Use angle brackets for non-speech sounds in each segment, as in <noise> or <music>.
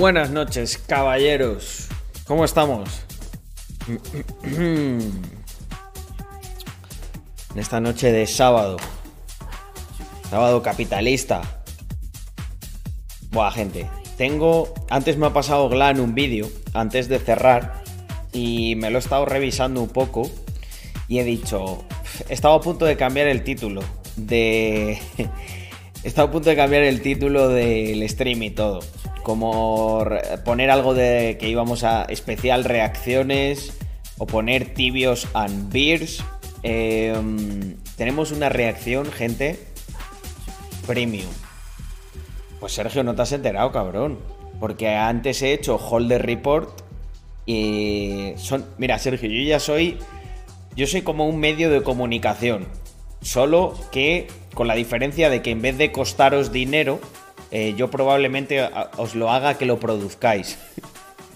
Buenas noches, caballeros. ¿Cómo estamos? En esta noche de sábado. Sábado capitalista. Buah, gente. Tengo. Antes me ha pasado Glan un vídeo, antes de cerrar, y me lo he estado revisando un poco. Y he dicho. He estado a punto de cambiar el título. De. <laughs> He estado a punto de cambiar el título del stream y todo. Como poner algo de que íbamos a especial reacciones o poner tibios and beers. Eh, tenemos una reacción, gente, premium. Pues Sergio, no te has enterado, cabrón. Porque antes he hecho Holder Report y son. Mira, Sergio, yo ya soy. Yo soy como un medio de comunicación. Solo que con la diferencia de que en vez de costaros dinero, eh, yo probablemente os lo haga que lo produzcáis.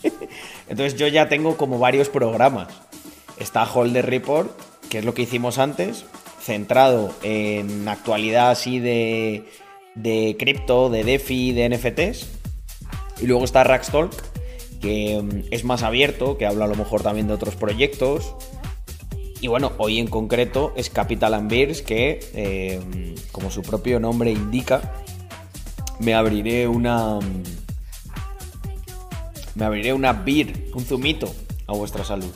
<laughs> Entonces yo ya tengo como varios programas. Está Holder Report, que es lo que hicimos antes, centrado en actualidad así de, de cripto, de DeFi, de NFTs. Y luego está Rackstalk, que mm, es más abierto, que habla a lo mejor también de otros proyectos. Y bueno, hoy en concreto es Capital and que eh, como su propio nombre indica, me abriré una. Me abriré una beer, un zumito a vuestra salud.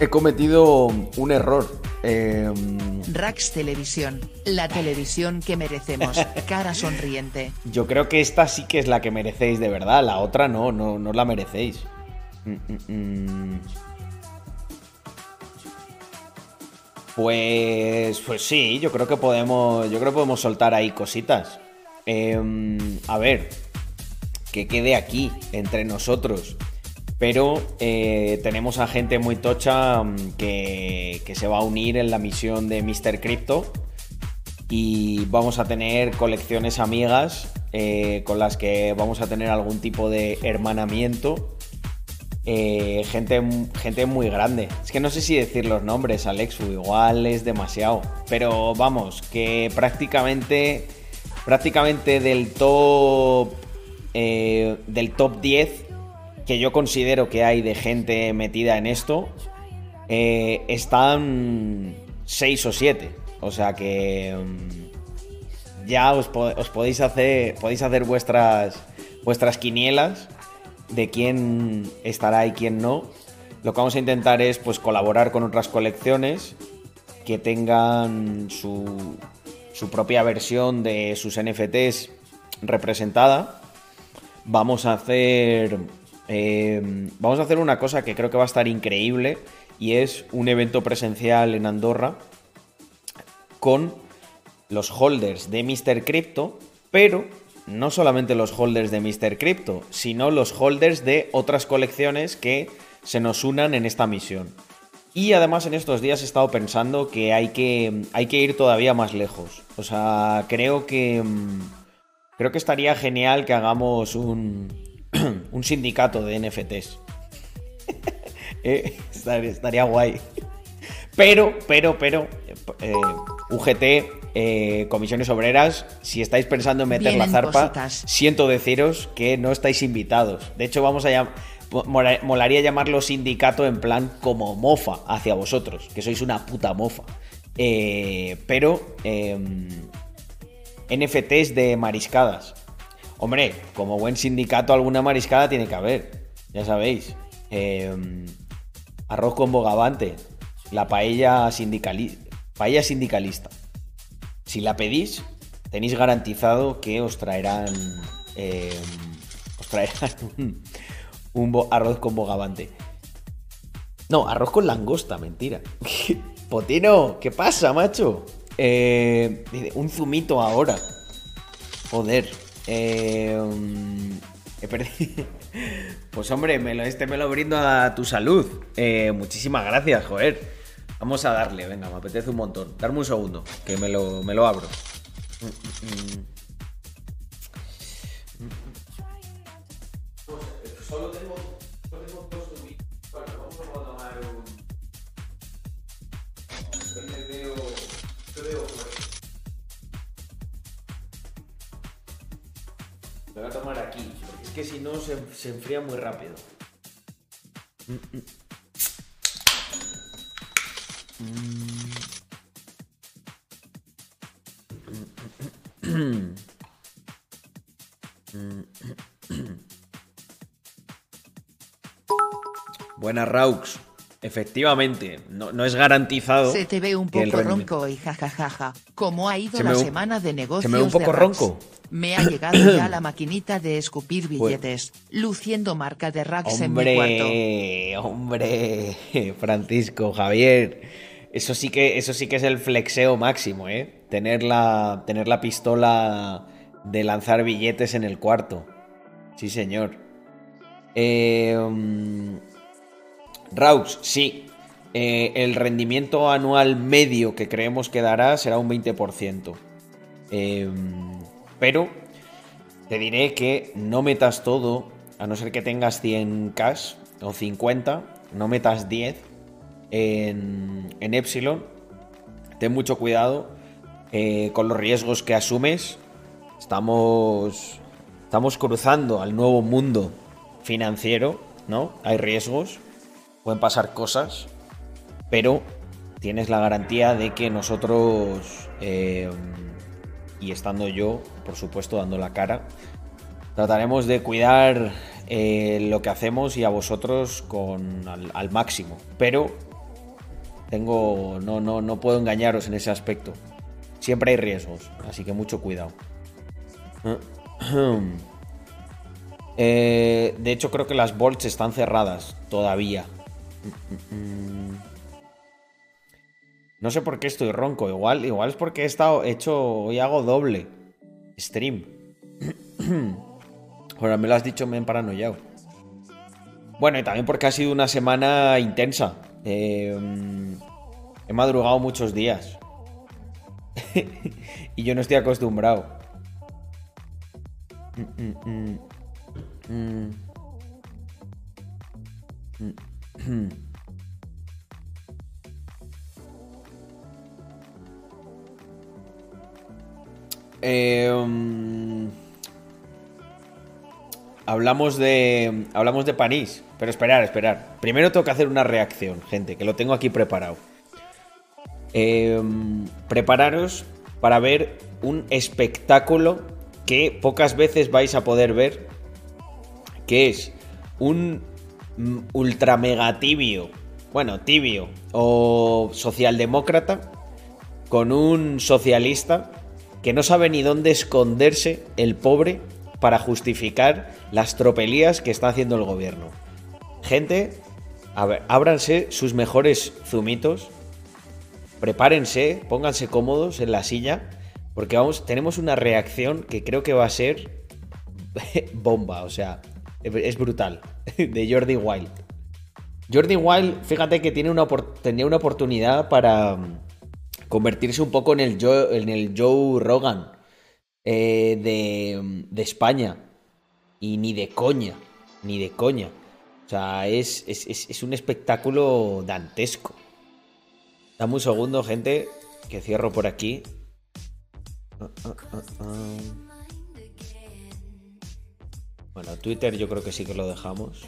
He cometido un error. eh, Rax Televisión, la televisión que merecemos, <laughs> cara sonriente. yo creo que esta sí que es la que merecéis de verdad. La otra no, no, no la merecéis. Mm, mm, mm. Pues, pues sí, yo creo que podemos, yo creo que podemos soltar ahí cositas. Em, a ver, que quede aquí entre nosotros. Pero eh, tenemos a gente muy tocha mm, que, que se va a unir en la misión de Mr. Crypto. Y vamos a tener colecciones amigas eh, con las que vamos a tener algún tipo de hermanamiento. Eh, gente, gente muy grande. Es que no sé si decir los nombres, Alexu, igual es demasiado. Pero vamos, que prácticamente, prácticamente del top, eh, del top 10 que yo considero que hay de gente metida en esto, eh, están 6 o 7. O sea que mm, ya os, os podéis hacer, podéis hacer vuestras, vuestras quinielas de quién estará y quién no. Lo que vamos a intentar es pues colaborar con otras colecciones que tengan su, su propia versión de sus NFTs representada. Vamos a hacer eh, vamos a hacer una cosa que creo que va a estar increíble y es un evento presencial en Andorra con los holders de Mr. Crypto, pero no solamente los holders de Mr. Crypto, sino los holders de otras colecciones que se nos unan en esta misión. Y además en estos días he estado pensando que hay que, hay que ir todavía más lejos. O sea, creo que... mm, Creo que estaría genial que hagamos un, <clears throat> un sindicato de NFTs. <laughs> Eh, estaría, estaría guay. Pero, pero, pero, eh, UGT, eh, comisiones obreras, si estáis pensando en meter la zarpa, cositas. siento deciros que no estáis invitados. De hecho, vamos a llam- mola- molaría llamarlo sindicato en plan como mofa hacia vosotros, que sois una puta mofa. Eh, pero, em, NFTs de mariscadas. Hombre, como buen sindicato, alguna mariscada tiene que haber. Ya sabéis. Em, arroz con bogavante. La paella, sindicali- paella sindicalista. Si la pedís, tenéis garantizado que os traerán. em, os traerán <laughs> un, arroz con bogavante. No, arroz con langosta, mentira. <laughs> Potino, ¿qué pasa, macho? Eh, un zumito ahora. Joder. Eh, mm, he perdido. Pues hombre, me lo, este me lo brindo a tu salud. Eh, muchísimas gracias, joder. Vamos a darle, venga, me apetece un montón. Darme un segundo, que me lo, me lo abro. Solo que si no se, se enfría muy rápido. Buenas Raux. Efectivamente, no, no es garantizado. Se te ve un poco ronco y jajajaja. ¿Cómo ha ido Se la un- semana de negocios se me ve un poco ronco. Me ha llegado ya la <clears throat> maquinita de escupir billetes, luciendo marca de Rax en mi cuarto. Hombre, hombre, Francisco, Javier. Eso sí que, eso sí que es el flexeo máximo, ¿eh? Tener la, tener la pistola de lanzar billetes en el cuarto. Sí, señor. Eh, mm, Raux, sí. Eh, el rendimiento anual medio que creemos que dará será un 20%. Eh, pero te diré que no metas todo, a no ser que tengas 100 cash o 50, no metas 10 en, en Epsilon. Ten mucho cuidado eh, con los riesgos que asumes. Estamos, estamos cruzando al nuevo mundo financiero, ¿no? Hay riesgos, pueden pasar cosas, pero tienes la garantía de que nosotros, eh, y estando yo, por supuesto, dando la cara, trataremos de cuidar eh, lo que hacemos y a vosotros con al, máximo. Pero tengo. No, no, no puedo engañaros en ese aspecto. Siempre hay riesgos, así que mucho cuidado. <clears throat> Eh, de hecho, creo que las bolts están cerradas todavía. No sé por qué estoy ronco. Igual, igual es porque he estado hecho. Hoy hago doble stream. <clears throat> Ahora me lo has dicho, me he paranoiado. Bueno, y también porque ha sido una semana intensa. Eh, he madrugado muchos días. <laughs> y yo no estoy acostumbrado. Mm, mm, mm. <clears throat> Eh, mm, hablamos de. Hablamos de París. Pero esperar, esperar. Primero tengo que hacer una reacción, gente, que lo tengo aquí preparado. Eh, prepararos para ver un espectáculo que pocas veces vais a poder ver. Que es un ultra mega tibio. Bueno, tibio. O socialdemócrata. Con un socialista que no sabe ni dónde esconderse el pobre para justificar las tropelías que está haciendo el gobierno. Gente, ábranse sus mejores zumitos, prepárense, pónganse cómodos en la silla, porque vamos, tenemos una reacción que creo que va a ser <laughs> bomba, o sea, es brutal, <laughs> de Jordi Wild. Jordi Wild, fíjate que tiene una, tenía una oportunidad para mm, convertirse un poco en el Joe, Rogan eh, de, de España. Y ni de coña, ni de coña. O sea, es, es, es- un espectáculo dantesco. Dame un segundo, gente, que cierro por aquí. Ah, ah, ah. Bueno, Twitter yo creo que sí que lo dejamos.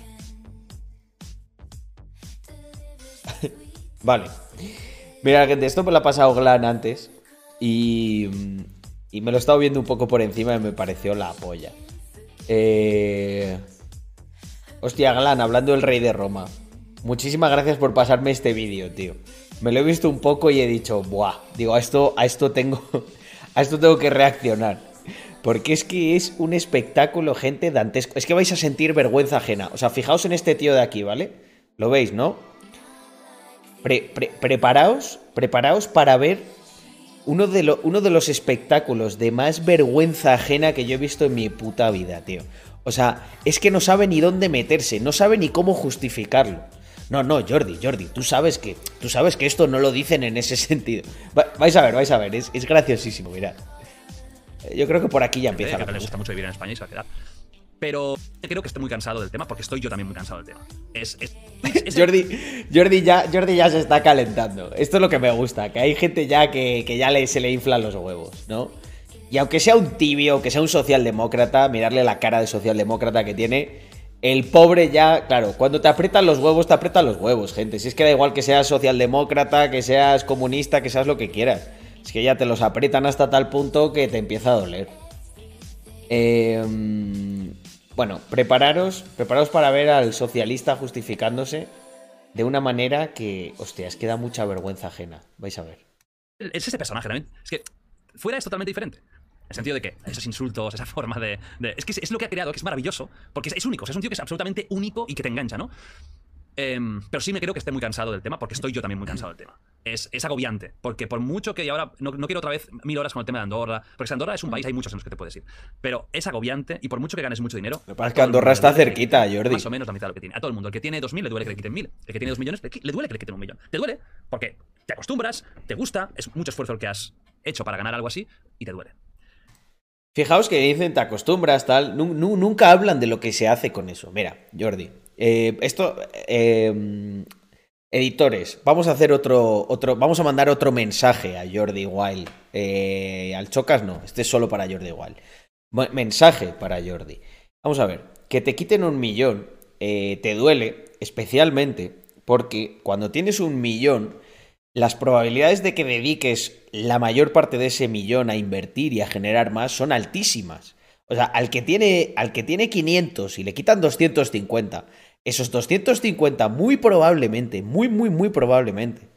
<laughs> vale. Mira, gente, esto me lo ha pasado Glan antes. Y, y me lo he estado viendo un poco por encima y me pareció la polla. Eh... Hostia, Glan, hablando del rey de Roma. Muchísimas gracias por pasarme este vídeo, tío. Me lo he visto un poco y he dicho, buah, digo, a esto, a esto tengo, <laughs> a esto tengo que reaccionar. Porque es que es un espectáculo, gente, dantesco. Es que vais a sentir vergüenza ajena. O sea, fijaos en este tío de aquí, ¿vale? Lo veis, ¿no? Pre- pre- preparaos, preparaos para ver uno de, uno de los espectáculos de más vergüenza ajena que yo he visto en mi puta vida, tío. O sea, es que no sabe ni dónde meterse, no sabe ni cómo justificarlo. No, no, Jordi, Jordi, tú sabes que, tú sabes que esto no lo dicen en ese <laughs> sentido. Va- vais a ver, vais a ver, es, es graciosísimo, mirad. Yo creo que por aquí ya empieza que le gusta mucho vivir en España y se va a quedar. Pero creo que estoy muy cansado del tema porque estoy yo también muy cansado del tema. Es, es, es- <laughs> Jordi, Jordi, ya, Jordi ya se está calentando. Esto es lo que me gusta, que hay gente ya que, que ya le, se le inflan los huevos, ¿no? Y aunque sea un tibio, aunque sea un socialdemócrata, mirarle la cara de socialdemócrata que tiene, el pobre ya, claro, cuando te aprietan los huevos, te aprietan los huevos, gente. Si es que da igual que seas socialdemócrata, que seas comunista, que seas lo que quieras. Es que ya te los aprietan hasta tal punto que te empieza a doler. Eh, bueno, prepararos, prepararos para ver al socialista justificándose de una manera que, hostia, es que da mucha vergüenza ajena. Vais a ver. Es ese personaje también. Es que fuera es totalmente diferente. En el sentido de que esos insultos, esa forma de. es que es, lo que ha creado, que es maravilloso, porque es, es único. es un tío que es absolutamente único y que te engancha, ¿no? Em, pero sí me creo que esté muy cansado del tema, porque estoy yo también muy cansado del tema. Es, es agobiante, porque por mucho que y ahora no, no quiero otra vez mil horas con el tema de Andorra, porque si Andorra es un país, hay muchos en los que te puedes ir. Pero es agobiante y por mucho que ganes mucho dinero. Lo que pasa es que Andorra está cerquita, Jordi. Más o menos la mitad de lo que tiene. A todo el mundo. El que tiene 2.000 le duele que le quiten 1.000. El que tiene 2 millones le, duele que le quiten un millón. Te duele porque te acostumbras, te gusta, es mucho esfuerzo el que has hecho para ganar algo así y te duele. Fijaos que dicen te acostumbras, tal. nu- nu- nunca hablan de lo que se hace con eso. Mira, Jordi. Eh, esto. eh, editores, vamos a hacer otro, otro. Vamos a mandar otro mensaje a Jordi Wild. Eh, al Chocas no, este es solo para Jordi Wild. Mensaje para Jordi. Vamos a ver, que te quiten un millón eh, te duele, especialmente porque cuando tienes un millón, las probabilidades de que dediques la mayor parte de ese millón a invertir y a generar más son altísimas. O sea, al que tiene, al que tiene 500 y le quitan 250, esos 250 muy probablemente, muy, muy, muy probablemente,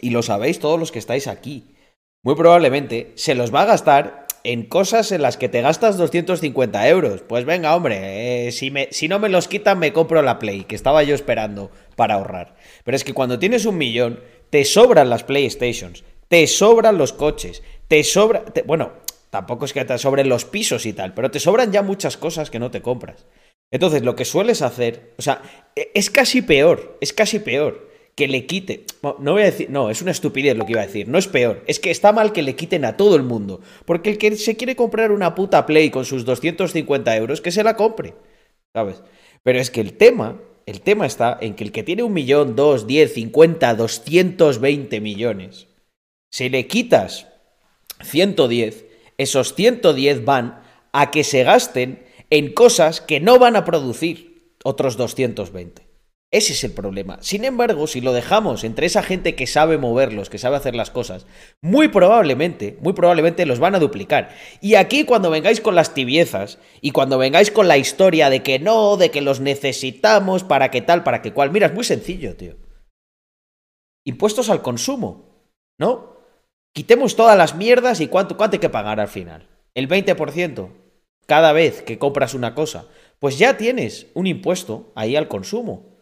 y lo sabéis todos los que estáis aquí, muy probablemente se los va a gastar en cosas en las que te gastas 250 euros. Pues venga, hombre, eh, si, me, si no me los quitan me compro la Play, que estaba yo esperando para ahorrar. Pero es que cuando tienes un millón, te sobran las PlayStations, te sobran los coches, te sobra... te- bueno, tampoco es que te sobren los pisos y tal, pero te sobran ya muchas cosas que no te compras. Entonces, lo que sueles hacer, o sea, e- es casi peor, es casi peor que le quite. No voy a decir, no, es una estupidez lo que iba a decir, no es peor, es que está mal que le quiten a todo el mundo, porque el que se quiere comprar una puta Play con sus 250 euros, que se la compre, ¿sabes? Pero es que el tema, el tema está en que el que tiene un millón, dos, diez, cincuenta, 220 millones, si le quitas 110, esos 110 van a que se gasten en cosas que no van a producir otros 220. Ese es el problema. Sin embargo, si lo dejamos entre esa gente que sabe moverlos, que sabe hacer las cosas, muy probablemente, muy probablemente los van a duplicar. Y aquí cuando vengáis con las tibiezas y cuando vengáis con la historia de que no, de que los necesitamos para que tal, para que cual, mira, es muy sencillo, tío. Impuestos al consumo, ¿no? Quitemos todas las mierdas y cuánto, cuánto hay que pagar al final. El 20% cada vez que compras una cosa. Pues ya tienes un impuesto ahí al consumo.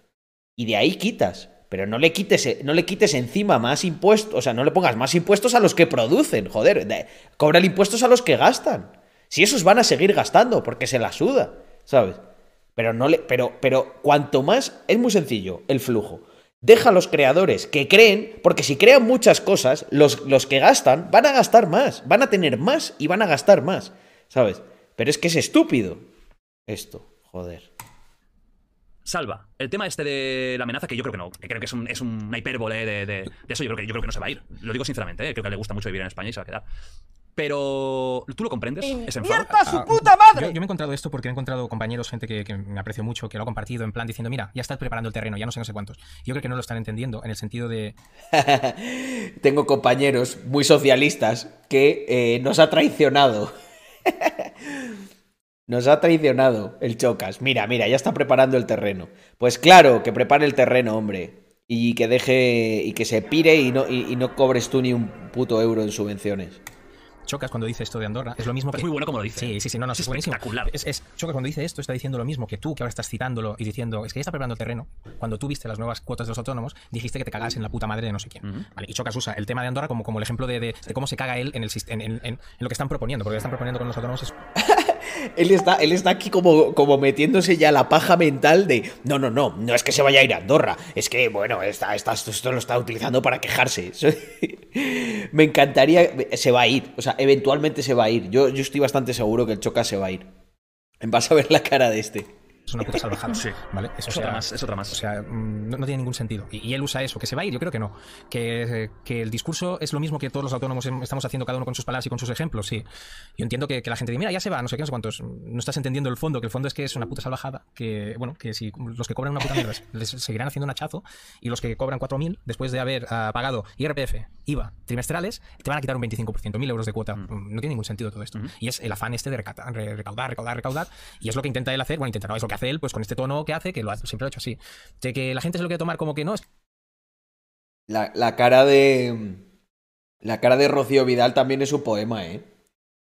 Y de ahí quitas. Pero no le quites, no le quites encima más impuestos. O sea, no le pongas más impuestos a los que producen. Joder, de- cobra impuestos a los que gastan. Si esos van a seguir gastando, porque se la suda. ¿Sabes? Pero no le. Pero, pero cuanto más. Es muy sencillo, el flujo. Deja a los creadores que creen, porque si crean muchas cosas, los, los que gastan van a gastar más, van a tener más y van a gastar más, ¿sabes? Pero es que es estúpido esto, joder. Salva, el tema este de la amenaza, que yo creo que no, que creo que es, un- es una hipérbole de, de- de eso, yo creo, que, yo creo que no se va a ir. Lo digo sinceramente, ¿eh? creo que le gusta mucho vivir en España y se va a quedar. Pero, ¿tú lo comprendes? ¿Ese enfado? ¡Invierta su Ah, puta madre! Yo, yo me he encontrado esto porque he encontrado compañeros, gente que, que me aprecio mucho, que lo ha compartido en plan diciendo, mira, ya estás preparando el terreno, ya no sé, no sé cuántos. Yo creo que no lo están entendiendo en el sentido de, <laughs> Tengo compañeros muy socialistas que eh, nos ha traicionado. <laughs> Nos ha traicionado el Chocas. Mira, mira, ya está preparando el terreno. Pues claro, que prepare el terreno, hombre. Y que deje. y que se pire y no, y, y no cobres tú ni un puto euro en subvenciones. Chocas cuando dice esto de Andorra, es lo mismo que... Es muy bueno como lo dice. Sí, sí, sí, no, no, Es es, espectacular. Es, es- Chocas cuando dice esto está diciendo lo mismo que tú, que ahora estás citándolo y diciendo, es que ya está preparando el terreno. Cuando tú viste las nuevas cuotas de los autónomos, dijiste que te cagas en la puta madre de no sé quién. Ujú. Vale, y Chocas usa el tema de Andorra como, como el ejemplo de, de- de cómo se caga él en, el, en- en- en lo que están proponiendo, porque lo que están proponiendo con los autónomos es Él está, él está aquí como, como metiéndose ya la paja mental de no, no, no, no es que se vaya a ir a Andorra, es que, bueno, está, está- esto lo está utilizando para quejarse. <laughs> Me encantaría, se va a ir, o sea, eventualmente se va a ir. Yo, yo estoy bastante seguro que el Choca se va a ir. Vas a ver la cara de este. Es una puta salvajada. Sí. ¿Vale? Es otra más, es otra más. O sea, mm, no, no tiene ningún sentido. Y, y él usa eso, que se va a ir, yo creo que no. Que, que el discurso es lo mismo que todos los autónomos em- estamos haciendo cada uno con sus palabras y con sus ejemplos, sí. Yo entiendo que, que la gente dice, mira, ya se va, no sé qué, no sé cuántos. No estás entendiendo el fondo, que el fondo es que es una puta salvajada, que, bueno, que si los que cobran una puta mierda <laughs> les seguirán haciendo un hachazo y los que cobran 4.000, después de haber ah, pagado IRPF, IVA, trimestrales, te van a quitar un 25%, 1.000 euros de cuota. Mm, No tiene ningún sentido todo esto. Y es el afán este de recata- re- recaudar, recaudar, recaudar. Y es lo que intenta él hacer. Bueno, intenta, no, es lo que hace él, pues con este tono que hace, que lo hace, siempre lo ha hecho así. De que la gente se lo quiere tomar como que no, es La, la cara de. La cara de Rocío Vidal también es un poema, ¿eh?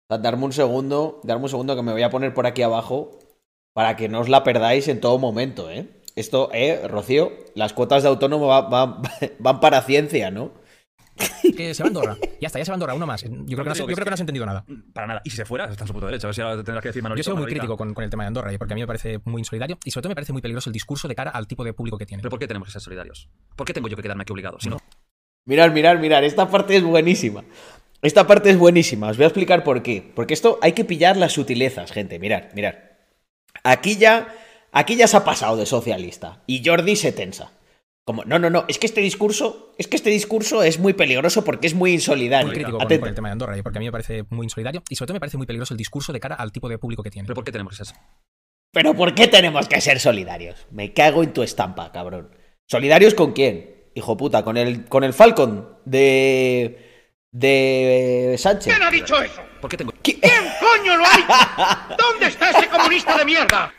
O darme un segundo, darme un segundo que me voy a poner por aquí abajo para que no os la perdáis en todo momento, ¿eh? Esto, ¿eh, Rocío? Las cuotas de autónomo va- va- <laughs> van para ciencia, ¿no? Que se va a Andorra. Ya está, ya se va a Andorra, uno más. Yo creo que no, has- yo creo que no has entendido nada. Para nada. Y si se fuera, está en su puto derecho. A ver si ahora tendrás que decir Manolito. Yo soy muy Manolita. crítico con, con el tema de Andorra, y porque a mí me parece muy insolidario y sobre todo me parece muy peligroso el discurso de cara al tipo de público que tiene. Pero ¿por qué tenemos que ser solidarios? ¿Por qué tengo yo que quedarme aquí obligado? Si no, Mirar, mirar, mirar, esta parte es buenísima. Esta parte es buenísima, os voy a explicar por qué. Porque esto hay que pillar las sutilezas, gente. Mirar, mirar. Aquí ya, aquí ya se ha pasado de socialista. Y Jordi se tensa. Como, no, no, no, es que este discurso, es que este discurso es muy peligroso porque es muy insolidario. muy crítico con, Atento. con el tema de Andorra, y porque a mí me parece muy insolidario y sobre todo me parece muy peligroso el discurso de cara al tipo de público que tiene. ¿pero por qué tenemos que ser? Pero ¿por qué tenemos que ser solidarios? Me cago en tu estampa, cabrón. ¿Solidarios con quién? Hijo puta, con el, con el Falcon de. de Sánchez. ¿Quién ha dicho eso? ¿Por qué tengo ¿Qui- ¿Quién coño lo ha dicho? <laughs> ¿Dónde está ese comunista de mierda?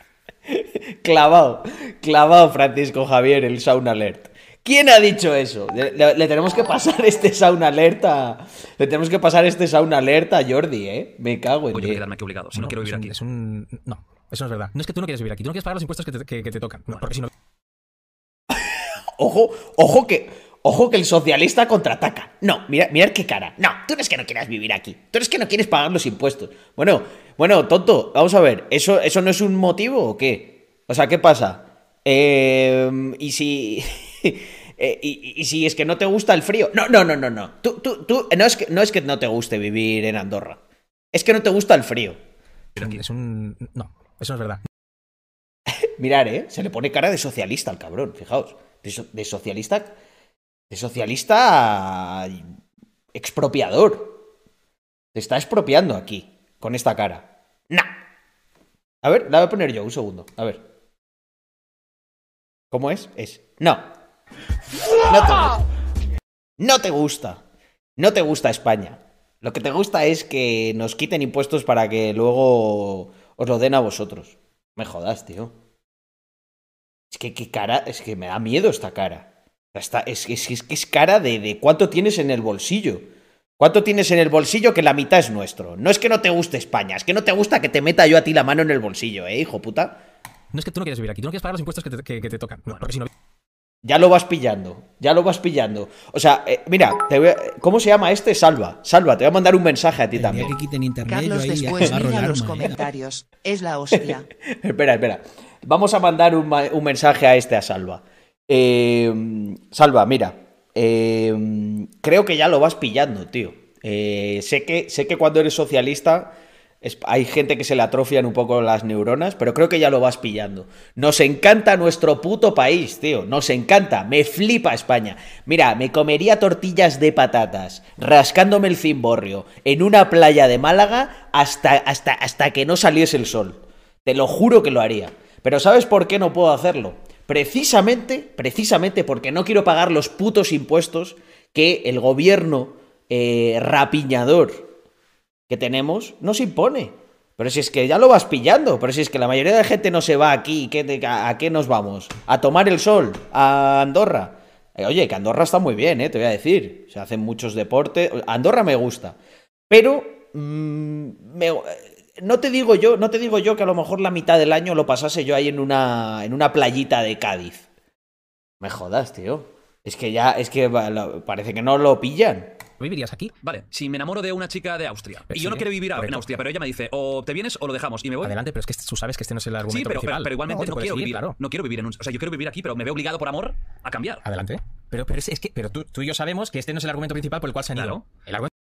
<laughs> Clavado, clavado Francisco Javier, el Sound Alert. ¿Quién ha dicho eso? Le, le- le tenemos que pasar este Sound Alert a. Le tenemos que pasar este Sound Alert a Jordi, ¿eh? Me cago en que diez. quedarme aquí obligado? Si no, No, quiero es vivir un- aquí. Es un, no, eso no es verdad. No es que tú no quieres vivir aquí, tú no quieres pagar los impuestos que te, que- que te tocan. No, porque si no, Ojo, ojo que. Ojo que el socialista contraataca. No, mira, mirad qué cara. No, tú no es que no quieras vivir aquí. Tú eres que no quieres pagar los impuestos. Bueno, bueno, tonto, vamos a ver. ¿Eso, eso no es un motivo o qué? O sea, ¿qué pasa? <laughs> Eh, y si. eh, y, y si es que no te gusta el frío. No, no, no, no, no. Tú, tú, tú. No es, que, no es que no te guste vivir en Andorra. Es que no te gusta el frío. es un, no, eso no es verdad. <laughs> Mirar, ¿eh? Se le pone cara de socialista al cabrón, fijaos. De, so- de socialista. De socialista. expropiador. Te está expropiando aquí, con esta cara. ¡Nah! A ver, la voy a poner yo, un segundo. A ver. ¿Cómo es? Es. No. No te gusta. No te gusta. No te gusta España. Lo que te gusta es que nos quiten impuestos para que luego os lo den a vosotros. Me jodas, tío. Es que qué cara, es que me da miedo esta cara. Esta- es, es, es que es cara de, de cuánto tienes en el bolsillo. ¿Cuánto tienes en el bolsillo que la mitad es nuestro? No es que no te guste España, es que no te gusta que te meta yo a ti la mano en el bolsillo, ¿eh, hijo puta? No es que tú no quieres vivir aquí, tú no quieres pagar los impuestos que te, que- que te tocan. No, porque si no, Ya lo vas pillando, ya lo vas pillando. O sea, eh, mira, te voy a- ¿cómo se llama este? Salva, Salva, te voy a mandar un mensaje a ti El día también. que quiten internet, Carlos, yo ahí después mira los arma, ¿eh? comentarios. Es la hostia. <laughs> espera, espera. Vamos a mandar un, un mensaje a este a Salva. Eh, Salva, mira. eh, creo que ya lo vas pillando, tío. Eh, sé, que, sé que cuando eres socialista hay gente que se le atrofian un poco las neuronas, pero creo que ya lo vas pillando. Nos encanta nuestro puto país, tío. Nos encanta. Me flipa España. Mira, me comería tortillas de patatas, rascándome el cimborrio, en una playa de Málaga hasta, hasta, hasta que no saliese el sol. Te lo juro que lo haría. Pero ¿sabes por qué no puedo hacerlo? Precisamente, precisamente porque no quiero pagar los putos impuestos que el gobierno eh, rapiñador que tenemos nos impone. Pero si es que ya lo vas pillando, pero si es que la mayoría de gente no se va aquí, ¿qué a qué nos vamos? ¿A tomar el sol? ¿A Andorra? Eh, Oye, que Andorra está muy bien, eh, te voy a decir. Se hacen muchos deportes. Andorra me gusta. Pero mm, me- no te digo yo, no te digo yo que a lo mejor la mitad del año lo pasase yo ahí en una, en una playita de Cádiz. Me jodas, tío. Es que ya, es que parece que no lo pillan. vivirías aquí. Vale, si me enamoro de una chica de Austria Pero y yo no quiero vivir ahora en correcto. Austria, pero ella me dice, o te vienes o lo dejamos y me voy. Adelante, pero es que tú sabes que este no es el argumento Sí, pero, pero, principal. pero igualmente te no, quiero ir, vivir. claro. No quiero vivir en un. O sea, yo quiero vivir aquí, pero me veo obligado por amor a cambiar. Adelante. Pero, pero es, es que pero tú, tú y yo sabemos que este no es el argumento principal por el cual se han ido. Claro. El argumento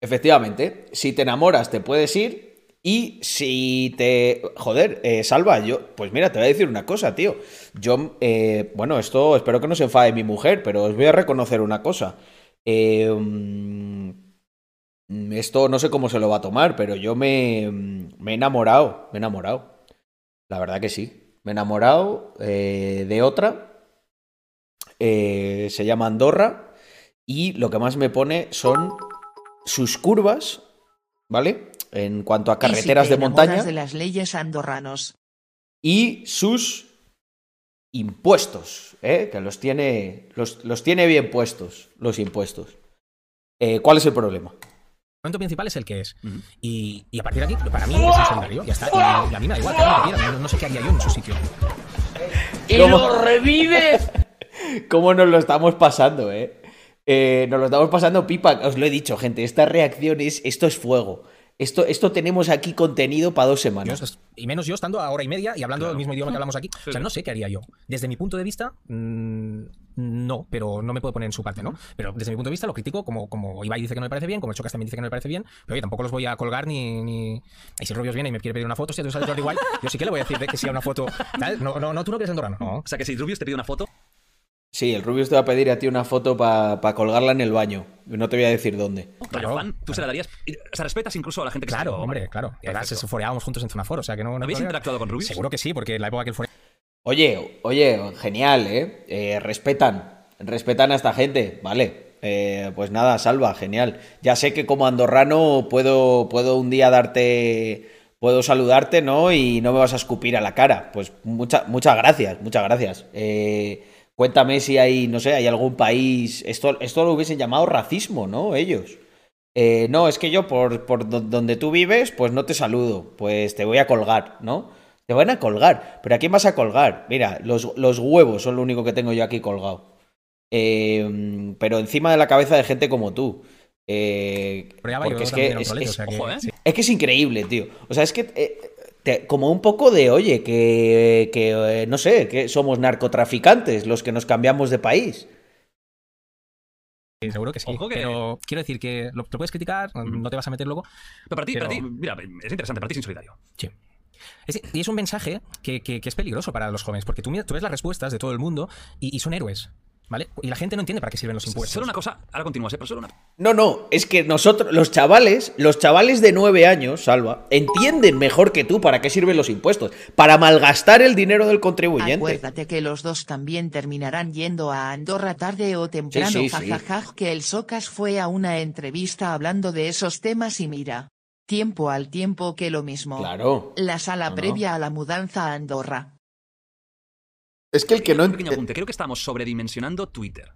Efectivamente, si te enamoras te puedes ir Y si te. Joder, eh, Salva, yo. Pues mira, te voy a decir una cosa, tío. Yo. eh, bueno, esto espero que no se enfade mi mujer, pero os voy a reconocer una cosa. Mm, esto no sé cómo se lo va a tomar, pero yo me, me he enamorado. Me he enamorado. La verdad que sí. Me he enamorado eh, de otra. Se llama Andorra. Y lo que más me pone son sus curvas, ¿vale? En cuanto a Y si carreteras te de montaña de las leyes andorranos. y sus impuestos, ¿eh? que los tiene, los, los tiene bien puestos, los impuestos. Eh, ¿Cuál es el problema? El momento principal es el que es. Y, y a partir de aquí, para mí es un solidario. Ya está. Y, y a mí me da igual, que lo quieran, no, no sé qué haría yo en su sitio. ¿Cómo? <laughs> ¿Cómo nos lo estamos pasando, eh? Eh, Nos lo estamos pasando pipa. Os lo he dicho, gente. Esta reacción es. Esto es fuego. Esto, esto tenemos aquí contenido para dos semanas. y menos yo estando a hora y media y hablando Claro. el mismo idioma que hablamos aquí. Sí, O sea, no sé qué haría yo. Desde mi punto de vista, mm, no, pero no me puedo poner en su parte, ¿no? Pero desde mi punto de vista lo critico como, como Ibai dice que no me parece bien, como el Chocas también dice que no me parece bien, pero oye, tampoco los voy a colgar ni... ni... Y si Rubios viene y me quiere pedir una foto, si tú sabes Jordi igual, yo sí que le voy a decir de que sea una foto... No, no, no, tú no quieres andorrano, no. O sea que si Rubius te pide una foto, Sí, el Rubius te va a pedir a ti una foto para colgarla en el baño. No te voy a decir dónde. Claro. fan, tú se la darías. O sea, respetas incluso a la gente que se Claro, hombre, claro. Además se foreábamos juntos en Zona Foro, o sea que no... ¿Habéis interactuado con Rubius? Seguro que sí, porque en la época que él fue... Oye, oye, genial, ¿eh? Eh, respetan, respetan a esta gente, vale. Eh, pues nada, salva, genial. Ya sé que como andorrano puedo, puedo un día darte, puedo saludarte, ¿no? Y no me vas a escupir a la cara. Pues mucha- muchas gracias, muchas gracias. Eh, cuéntame si hay, no sé, hay algún país, esto, esto lo hubiesen llamado racismo, ¿no? Ellos. Eh, no, es que yo por, por do- donde tú vives, pues no te saludo, pues te voy a colgar, ¿no? Te van a colgar, pero ¿a quién vas a colgar? Mira, los, los huevos son lo único que tengo yo aquí colgado. Eh, pero encima de la cabeza de gente como tú. Eh, porque es que es, es- ojo, ¿eh? es que es increíble, tío. O sea, es que te- como un poco de, oye, que, que eh, no sé, que somos narcotraficantes los que nos cambiamos de país. Sí, seguro que sí. Ojo que- Pero quiero decir que lo, lo puedes criticar, no te vas a meter luego. Pero para ti, Pero- para ti, mira, es interesante, para ti es insolidario. Sí. Es- y es un mensaje que, que- que es peligroso para los jóvenes, porque tú, tú ves las respuestas de todo el mundo y, y son héroes, ¿vale? Y la gente no entiende para qué sirven los impuestos. Solo una cosa, ahora continúas, ¿eh? pero solo una. No, no, es que nosotros, los chavales, los chavales de nueve años, Salva, entienden mejor que tú para qué sirven los impuestos. Para malgastar el dinero del contribuyente. Acuérdate que los dos también terminarán yendo a Andorra tarde o temprano. Sí, sí, sí. Jajajaj, que el Socas fue a una entrevista hablando de esos temas y mira. Tiempo al tiempo que lo mismo. Claro. La sala No, no. previa a la mudanza a Andorra. Es que el que no Un pequeño entiende. apunte, creo que estamos sobredimensionando Twitter.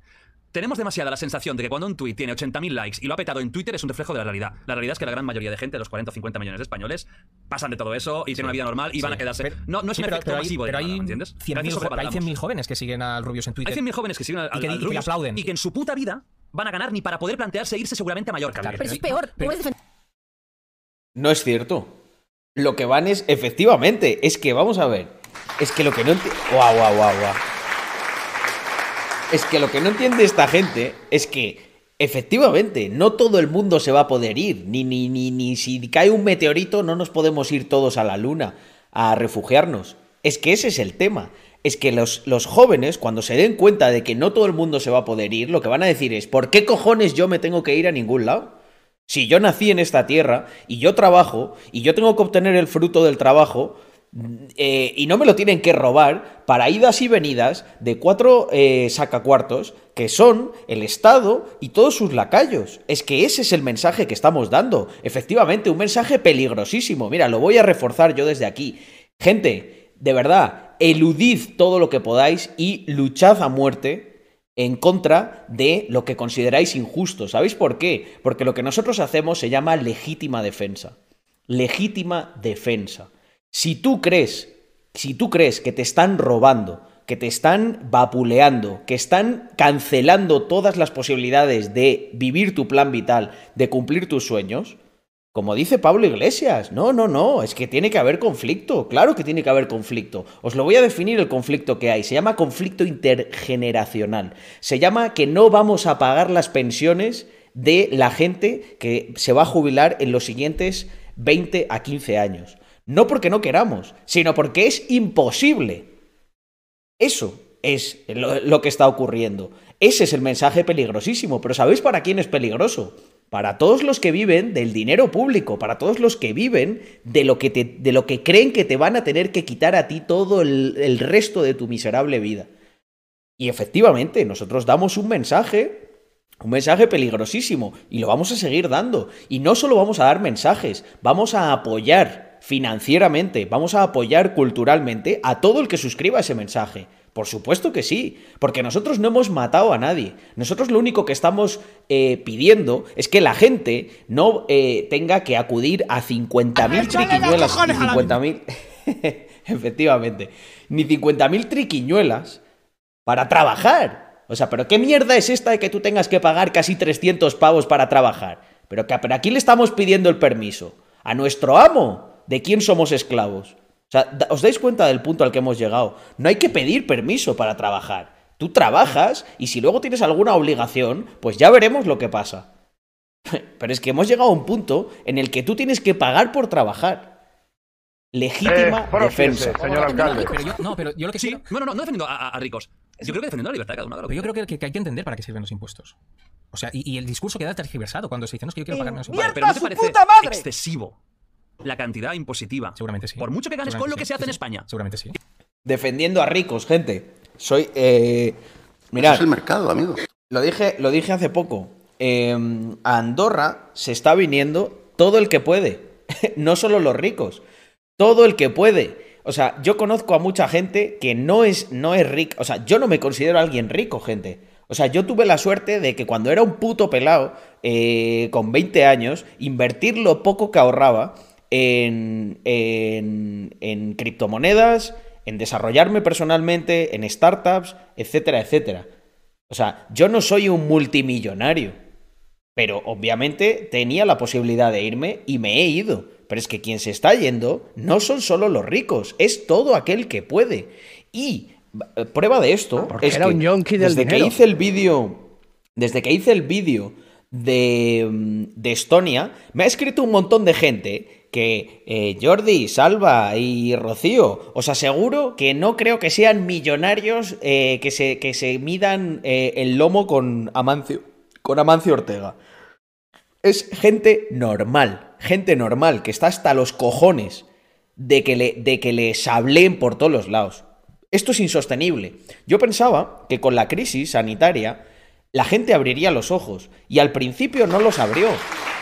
Tenemos demasiada la sensación de que cuando un tweet tiene 80.000 likes y lo ha petado en Twitter es un reflejo de la realidad. La realidad es que la gran mayoría de gente, los 40 o 50 millones de españoles, pasan de todo eso y tienen una vida normal y van a quedarse. Pero- no, no es sí, un pero- efecto pero hay- masivo de pero hay llamada, ¿me entiendes? 100.000 Gracias, jo- hay sobrevaloramos. 100.000 jóvenes que siguen al Rubius en Twitter. Hay 100.000 jóvenes que siguen al, Y que- al y que Rubius aplauden. y que en su puta vida van a ganar ni para poder plantearse irse seguramente a Mallorca. Pero eso es peor. No es cierto. Lo que van es, efectivamente, es que vamos a ver. Es que lo que no entiende. Guau, guau, guau, guau. Es que lo que no entiende esta gente es que, efectivamente, no todo el mundo se va a poder ir. Ni, ni, ni, ni si cae un meteorito, no nos podemos ir todos a la luna a refugiarnos. Es que ese es el tema. Es que los, los jóvenes, cuando se den cuenta de que no todo el mundo se va a poder ir, lo que van a decir es: ¿por qué cojones yo me tengo que ir a ningún lado? Si yo nací en esta tierra y yo trabajo y yo tengo que obtener el fruto del trabajo eh, y no me lo tienen que robar para idas y venidas de cuatro eh, sacacuartos que son el Estado y todos sus lacayos. Es que ese es el mensaje que estamos dando. Efectivamente, un mensaje peligrosísimo. Mira, lo voy a reforzar yo desde aquí. Gente, de verdad, eludid todo lo que podáis y luchad a muerte en contra de lo que consideráis injusto. ¿Sabéis por qué? Porque lo que nosotros hacemos se llama legítima defensa. Legítima defensa. Si tú crees, si tú crees que te están robando, que te están vapuleando, que están cancelando todas las posibilidades de vivir tu plan vital, de cumplir tus sueños, como dice Pablo Iglesias, no, no, no, es que tiene que haber conflicto, claro que tiene que haber conflicto. Os lo voy a definir el conflicto que hay, se llama conflicto intergeneracional, se llama que no vamos a pagar las pensiones de la gente que se va a jubilar en los siguientes 20 a 15 años. No porque no queramos, sino porque es imposible. Eso es lo, que está ocurriendo. Ese es el mensaje peligrosísimo. Pero ¿sabéis para quién es peligroso? Para todos los que viven del dinero público, para todos los que viven de lo que, de lo que creen que te van a tener que quitar a ti todo el, el resto de tu miserable vida. Y efectivamente, nosotros damos un mensaje, un mensaje peligrosísimo, y lo vamos a seguir dando. Y no solo vamos a dar mensajes, vamos a apoyar financieramente, vamos a apoyar culturalmente a todo el que suscriba ese mensaje. Por supuesto que sí, porque nosotros no hemos matado a nadie. Nosotros lo único que estamos eh, pidiendo es que la gente no eh, tenga que acudir a 50.000 triquiñuelas y 50.000... <laughs> Efectivamente. Ni 50.000 triquiñuelas para trabajar. O sea, pero ¿qué mierda es esta de que tú tengas que pagar casi 300 pavos para trabajar? Pero, que, pero ¿a quién le estamos pidiendo el permiso? ¿A nuestro amo? ¿De quién somos esclavos? O sea, ¿os dais cuenta del punto al que hemos llegado? No hay que pedir permiso para trabajar. Tú trabajas y si luego tienes alguna obligación, pues ya veremos lo que pasa. <laughs> Pero es que hemos llegado a un punto en el que tú tienes que pagar por trabajar. Legítima Eh, defensa. señor alcalde. Pero yo, no, pero yo lo que Sí, quiero- bueno, no, no defendiendo a, a- a ricos. Yo creo que defendiendo la libertad de cada uno. Pero yo creo que, que hay que entender para qué sirven los impuestos. O sea, y, y el discurso queda tergiversado cuando se dice, no, es que yo quiero pagar menos impuestos. Pero ¿no te su parece puta madre! excesivo la cantidad impositiva? Seguramente sí. Por mucho que ganes con lo que sí, se hace sí, en. España. Seguramente sí. Defendiendo a ricos, gente. Soy. Eh, mirad, es el mercado, amigo. lo dije, lo dije hace poco. Eh, a Andorra se está viniendo todo el que puede. <laughs> no solo los ricos. Todo el que puede. O sea, yo conozco a mucha gente que no es, no es rica. O sea, yo no me considero alguien rico, gente. O sea, yo tuve la suerte de que cuando era un puto pelado, eh, con 20 años, invertir lo poco que ahorraba en, en, en criptomonedas, en desarrollarme personalmente, en startups, etcétera, etcétera. O sea, yo no soy un multimillonario. Pero obviamente tenía la posibilidad de irme y me he ido. Pero es que quien se está yendo no son solo los ricos, es todo aquel que puede. Y eh, prueba de esto Porque es era que un del desde que hice el vídeo, desde que hice el vídeo de, mm, de Estonia, me ha escrito un montón de gente que eh, Jordi, Salva y Rocío, os aseguro que no creo que sean millonarios eh, que, se, que se midan eh, el lomo con Amancio, con Amancio Ortega. Es gente normal, gente normal, que está hasta los cojones de que, le, de que les hablen por todos los lados. Esto es insostenible. Yo pensaba que con la crisis sanitaria la gente abriría los ojos y al principio no los abrió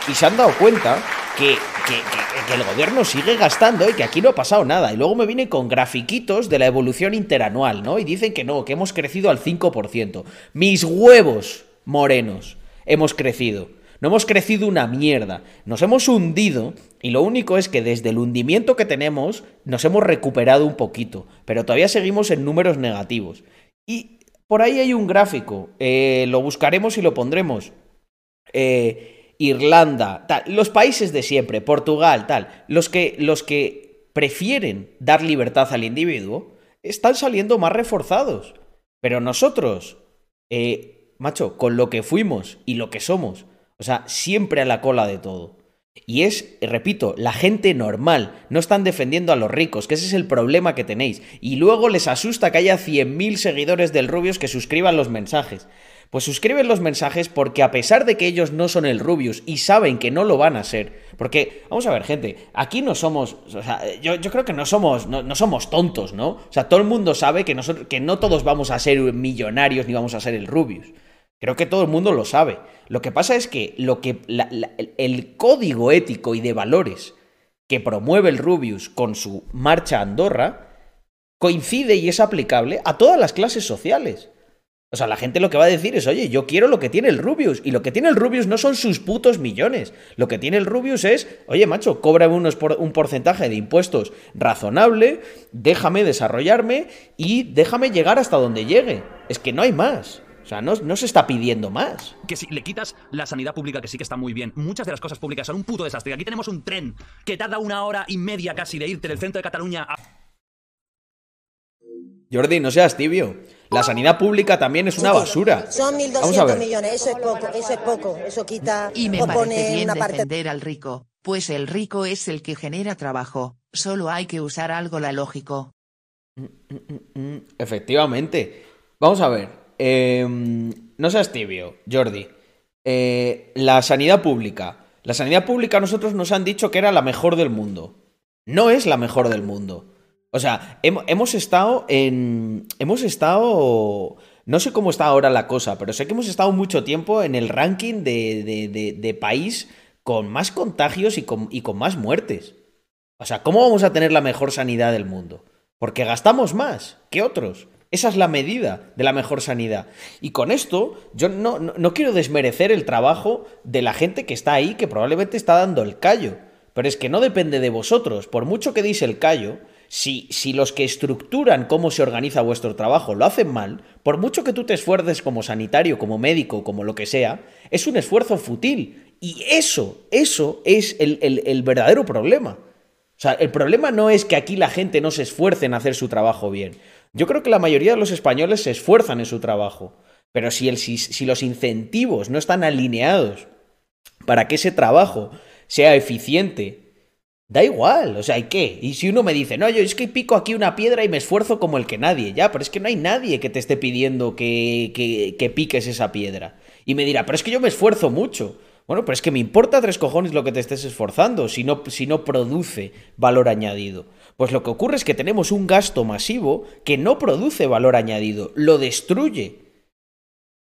y se han dado cuenta que, el gobierno sigue gastando y que aquí no ha pasado nada. Y luego me vienen con grafiquitos de la evolución interanual, ¿no? Y dicen que no, que hemos crecido al 5%. Mis huevos morenos hemos crecido. No hemos crecido una mierda. Nos hemos hundido y lo único es que desde el hundimiento que tenemos nos hemos recuperado un poquito, pero todavía seguimos en números negativos. Y por ahí hay un gráfico, eh, lo buscaremos y lo pondremos. Eh, Irlanda, tal, los países de siempre, Portugal, tal, los que, los que prefieren dar libertad al individuo, están saliendo más reforzados. Pero nosotros, eh, macho, con lo que fuimos y lo que somos, o sea, siempre a la cola de todo. Y es, repito, la gente normal. No están defendiendo a los ricos, que ese es el problema que tenéis. Y luego les asusta que haya 100.000 seguidores del Rubius que suscriban los mensajes. Pues suscriben los mensajes porque a pesar de que ellos no son el Rubius y saben que no lo van a ser, porque, vamos a ver, gente, aquí no somos, o sea, yo, creo que no somos, no, somos tontos, ¿no? O sea, todo el mundo sabe que, que no todos vamos a ser millonarios ni vamos a ser el Rubius. Creo que todo el mundo lo sabe. Lo que pasa es que, lo que el código ético y de valores que promueve el Rubius con su marcha a Andorra coincide y es aplicable a todas las clases sociales. O sea, la gente lo que va a decir es, oye, yo quiero lo que tiene el Rubius. Y lo que tiene el Rubius no son sus putos millones. Lo que tiene el Rubius es, oye, macho, cóbrame unos por- un porcentaje de impuestos razonable, déjame desarrollarme y déjame llegar hasta donde llegue. Es que no hay más. O sea, no, no se está pidiendo más. que si le quitas la sanidad pública, que sí que está muy bien, muchas de las cosas públicas son un puto desastre. Aquí tenemos un tren que tarda una hora y media casi de irte del centro de Cataluña a... Jordi, no seas tibio. La sanidad pública también es una basura. Son Vamos a 1.200 ver. millones, eso es poco, eso es poco, eso quita Y me o parece pone bien una parte defender al rico. Pues el rico es el que genera trabajo, solo hay que usar algo la lógico. Efectivamente. Vamos a ver. eh, no seas tibio, Jordi. Eh, la sanidad pública. La sanidad pública a nosotros nos han dicho que era la mejor del mundo. No es la mejor del mundo. O sea, hem- hemos estado en. Hemos estado. No sé cómo está ahora la cosa, pero sé que hemos estado mucho tiempo en el ranking de, de- de- país con más contagios y con, más muertes. O sea, ¿cómo vamos a tener la mejor sanidad del mundo? Porque gastamos más que otros. Esa es la medida de la mejor sanidad. Y con esto, yo no, no- no quiero desmerecer el trabajo de la gente que está ahí, que probablemente está dando el callo. Pero es que no depende de vosotros. Por mucho que deis el callo, si, los que estructuran cómo se organiza vuestro trabajo lo hacen mal, por mucho que tú te esfuerces como sanitario, como médico, como lo que sea, es un esfuerzo fútil. Y eso, eso es el- verdadero problema. O sea, el problema no es que aquí la gente no se esfuerce en hacer su trabajo bien. Yo creo que la mayoría de los españoles se esfuerzan en su trabajo. Pero si los incentivos no están alineados para que ese trabajo sea eficiente, da igual. O sea, ¿y qué? Y si uno me dice, no, yo es que pico aquí una piedra y me esfuerzo como el que nadie, ya, pero es que no hay nadie que te esté pidiendo que, que, que piques esa piedra. Y me dirá, pero es que yo me esfuerzo mucho. Bueno, pero es que me importa tres cojones lo que te estés esforzando si no, si no produce valor añadido. Pues lo que ocurre es que tenemos un gasto masivo que no produce valor añadido, lo destruye.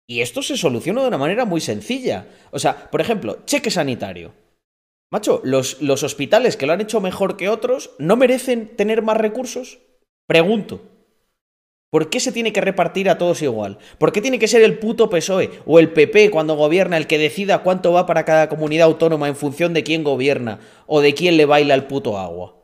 Y esto se soluciona de una manera muy sencilla. O sea, por ejemplo, cheque sanitario. Macho, los, los hospitales que lo han hecho mejor que otros no merecen tener más recursos. Pregunto. ¿Por qué se tiene que repartir a todos igual? ¿Por qué tiene que ser el puto PSOE o el PP cuando gobierna el que decida cuánto va para cada comunidad autónoma en función de quién gobierna o de quién le baila el puto agua?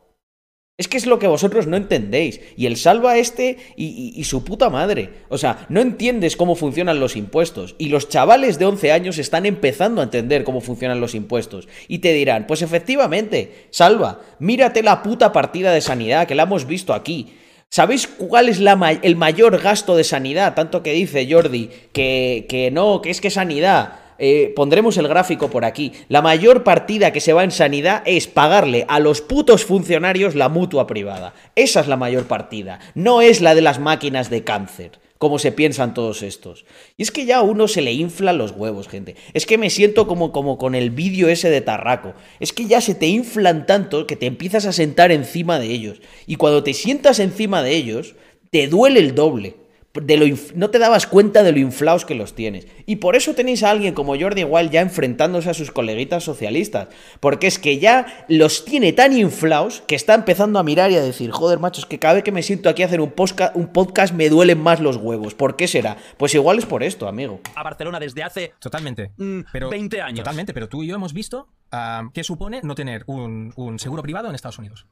Es que es lo que vosotros no entendéis. Y el salva este y, y- su puta madre. O sea, no entiendes cómo funcionan los impuestos. Y los chavales de 11 años están empezando a entender cómo funcionan los impuestos. Y te dirán, pues efectivamente, salva, mírate la puta partida de sanidad que la hemos visto aquí. ¿Sabéis cuál es la ma- el mayor gasto de sanidad? Tanto que dice Jordi que, que no, que es que sanidad. Eh, pondremos el gráfico por aquí. La mayor partida que se va en sanidad es pagarle a los putos funcionarios la mutua privada. Esa es la mayor partida. No es la de las máquinas de cáncer, como se piensan todos estos. Y es que ya a uno se le inflan los huevos, gente. Es que me siento como, como con el vídeo ese de Tarraco. Es que ya se te inflan tanto que te empiezas a sentar encima de ellos. Y cuando te sientas encima de ellos, te duele el doble. De lo inf- no te dabas cuenta de lo inflados que los tienes. Y por eso tenéis a alguien como Jordi Wild ya enfrentándose a sus coleguitas socialistas. Porque es que ya los tiene tan inflados que está empezando a mirar y a decir, joder, macho, es que cada vez que me siento aquí a hacer un, posca- un podcast me duelen más los huevos. ¿Por qué será? Pues igual es por esto, amigo. A Barcelona desde hace Totalmente. Mm, 20 años. Totalmente, pero tú y yo hemos visto ah, qué supone no tener un, un seguro privado en Estados Unidos.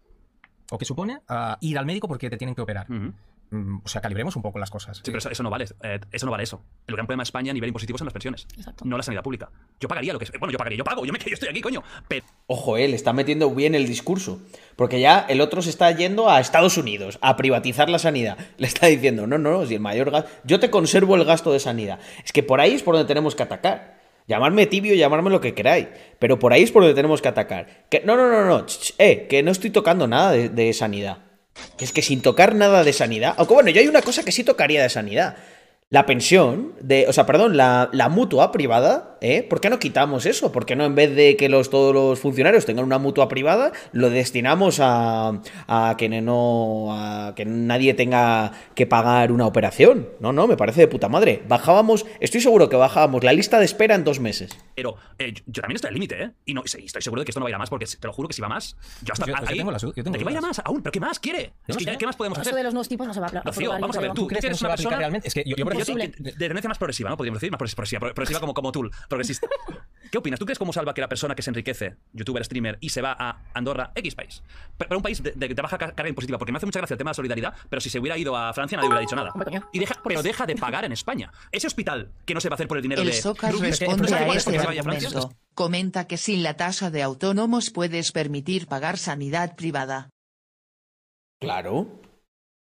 O qué supone ah, ir al médico porque te tienen que operar. Mm, o sea, calibremos un poco las cosas. Sí, pero eso, eso no vale. eh, eso no vale eso. El gran problema de España a nivel impositivo son las pensiones. Exacto. No la sanidad pública. Yo pagaría lo que Bueno, yo pagaría, yo pago, yo, me, <laughs> yo estoy aquí, coño. Pero Ojo, él está metiendo bien el discurso. Porque ya el otro se está yendo a Estados Unidos a privatizar la sanidad. Le está diciendo, no, no, no, si el mayor gasto. Yo te conservo el gasto de sanidad. Es que por ahí es por donde tenemos que atacar. Llamarme tibio, llamarme lo que queráis. Pero por ahí es por donde tenemos que atacar. Que, no, no, no, no. ch, ch, eh, que no estoy tocando nada de, de sanidad. Que es que sin tocar nada de sanidad. Aunque bueno, yo hay una cosa que sí tocaría de sanidad. La pensión, de, o sea, perdón, la, la mutua privada, ¿eh? ¿Por qué no quitamos eso? ¿Por qué no en vez de que los, todos los funcionarios tengan una mutua privada, lo destinamos a, a que no a que nadie tenga que pagar una operación? No, no, me parece de puta madre. Bajábamos, estoy seguro que bajábamos la lista de espera en dos meses. Pero eh, yo, yo también estoy al límite, ¿eh? Y no, sí, estoy seguro de que esto no va a ir a más, porque te lo juro que si va más, yo hasta Yo- yo ahí- tengo las du- yo tengo ¿De qué va a ir a más aún? ¿Pero qué más quiere? Yo Es no que ya, sé. ¿qué más podemos Eso hacer? de los nuevos tipos no se va a Rocío, aprobar, vamos a ver, tú, ¿Tú crees que no eres se una va a aplicar persona realmente? Es que yo, yo por Yo de, de tendencia más progresiva, ¿no? Podríamos decir, más progres- progresiva, pro- progresiva como, como Tool, progresista. <laughs> ¿Qué opinas? ¿Tú crees como salva que la persona que se enriquece, youtuber, streamer, y se va a Andorra, X país? Pero un país de, de- de baja car- carga impositiva, porque me hace mucha gracia el tema de la solidaridad, pero si se hubiera ido a Francia nadie hubiera dicho nada. Y deja, pero deja de pagar en España. Ese hospital que no se va a hacer por el dinero El de Socas Rubius, responde ¿no sabe a este porque se vaya a Francia? argumento. Comenta que sin la tasa de autónomos puedes permitir pagar sanidad privada. Claro.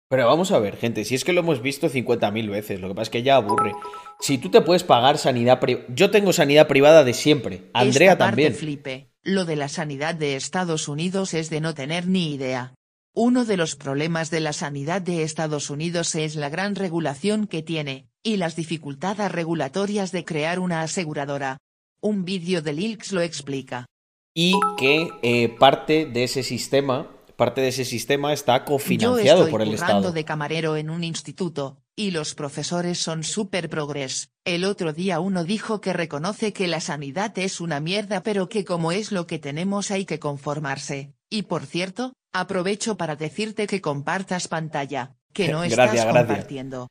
Pero vamos a ver, gente, si es que lo hemos visto 50.000 veces, lo que pasa es que ya aburre. Si tú te puedes pagar sanidad privada... Yo tengo sanidad privada de siempre. Andrea Esta parte también. flipe. Lo de la sanidad de Estados Unidos es de no tener ni idea. Uno de los problemas de la sanidad de Estados Unidos es la gran regulación que tiene, y las dificultades regulatorias de crear una aseguradora. Un vídeo de Lilks lo explica. Y que eh, parte de ese sistema, parte de ese sistema está Yo cofinanciado estoy por el Estado. de camarero en un instituto, y los profesores son súper progres. El otro día uno dijo que reconoce que la sanidad es una mierda pero que como es lo que tenemos hay que conformarse. Y por cierto, aprovecho para decirte que compartas pantalla, que no estás Gracias, gracias. compartiendo.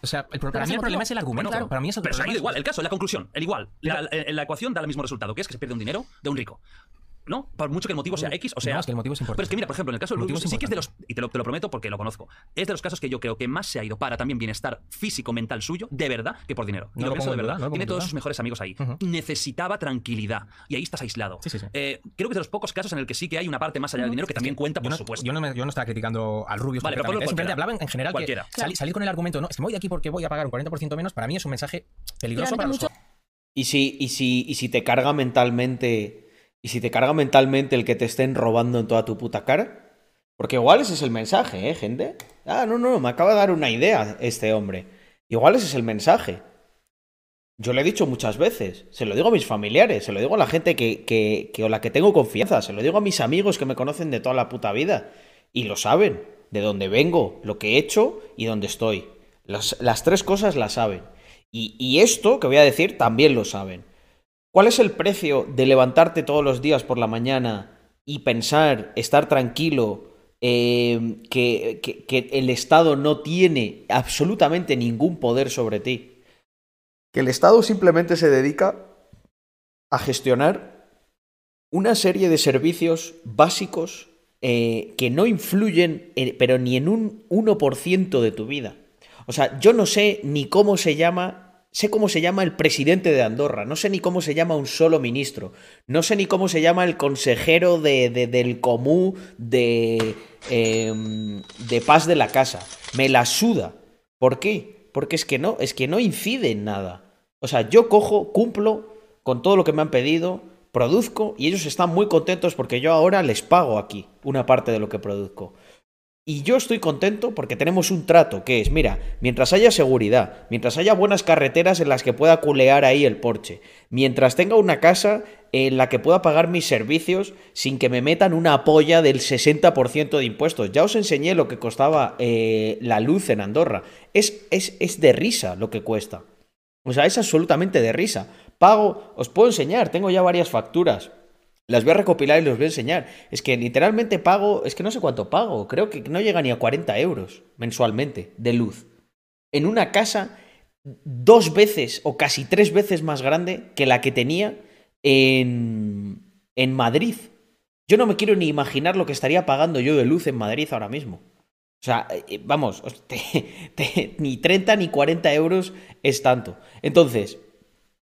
O sea, el, para mí el problema es el argumento. Bueno, claro. Para mí es el Pero se ha problema ido es- igual. El caso, la conclusión, el igual. La, la- la ecuación da el mismo resultado, que es que se pierde un dinero de un rico. ¿No? Por mucho que el motivo sea X o sea. No, es que el motivo es importante. Pero es que mira, por ejemplo, en el caso del El motivo sí que es de los. Y te lo, te lo prometo porque lo conozco. Es de los casos que yo creo que más se ha ido para también bienestar físico, mental suyo, de verdad, que por dinero. Y No lo lo pienso de duda, verdad. no Tiene en todos duda. sus mejores amigos ahí. Ujú. Necesitaba tranquilidad. Y ahí estás aislado. Sí, sí, sí. Eh, creo que es de los pocos casos en el que sí que hay una parte más allá del dinero que también cuenta, Yo por no, supuesto. yo, no me- yo no estaba criticando al Rubius. Vale, pero Simplemente hablaba en, en general Cualquiera. que sali- salir con el argumento, no, es que me voy de aquí porque voy a pagar un 40% menos, para mí es un mensaje peligroso para los. Y si, y si, y si te carga mentalmente. Y si te carga mentalmente el que te estén robando en toda tu puta cara. Porque igual ese es el mensaje, ¿eh, gente? Ah, no, no, me acaba de dar una idea este hombre. Igual ese es el mensaje. Yo lo he dicho muchas veces. Se lo digo a mis familiares, se lo digo a la gente que, que, que con la que tengo confianza, se lo digo a mis amigos que me conocen de toda la puta vida. Y lo saben, de dónde vengo, lo que he hecho y dónde estoy. Las, las tres cosas las saben. Y, y esto que voy a decir también lo saben. ¿Cuál es el precio de levantarte todos los días por la mañana y pensar, estar tranquilo, eh, que, el Estado no tiene absolutamente ningún poder sobre ti? Que el Estado simplemente se dedica a gestionar una serie de servicios básicos eh, que no influyen, en- pero ni en un 1% de tu vida. O sea, yo no sé ni cómo se llama sé cómo se llama el presidente de Andorra, no sé ni cómo se llama un solo ministro, no sé ni cómo se llama el consejero de, de- del comú de, em, de paz de la casa. Me la suda. ¿Por qué? Porque es que no, es que no incide en nada. O sea, yo cojo, cumplo con todo lo que me han pedido, produzco y ellos están muy contentos porque yo ahora les pago aquí una parte de lo que produzco. Y yo estoy contento porque tenemos un trato que es, mira, mientras haya seguridad, mientras haya buenas carreteras en las que pueda culear ahí el porche, mientras tenga una casa en la que pueda pagar mis servicios sin que me metan una polla del 60% de impuestos. Ya os enseñé lo que costaba eh, la luz en Andorra. Es, es, es de risa lo que cuesta. O sea, es absolutamente de risa. Pago, os puedo enseñar, tengo ya varias facturas. Las voy a recopilar y los voy a enseñar. Es que literalmente pago, es que no sé cuánto pago, creo que no llega ni a 40 euros mensualmente de luz. En una casa dos veces o casi tres veces más grande que la que tenía en, en Madrid. Yo no me quiero ni imaginar lo que estaría pagando yo de luz en Madrid ahora mismo. O sea, eh, vamos, <laughs> os- te- te- ni 30 ni 40 euros es tanto. Entonces,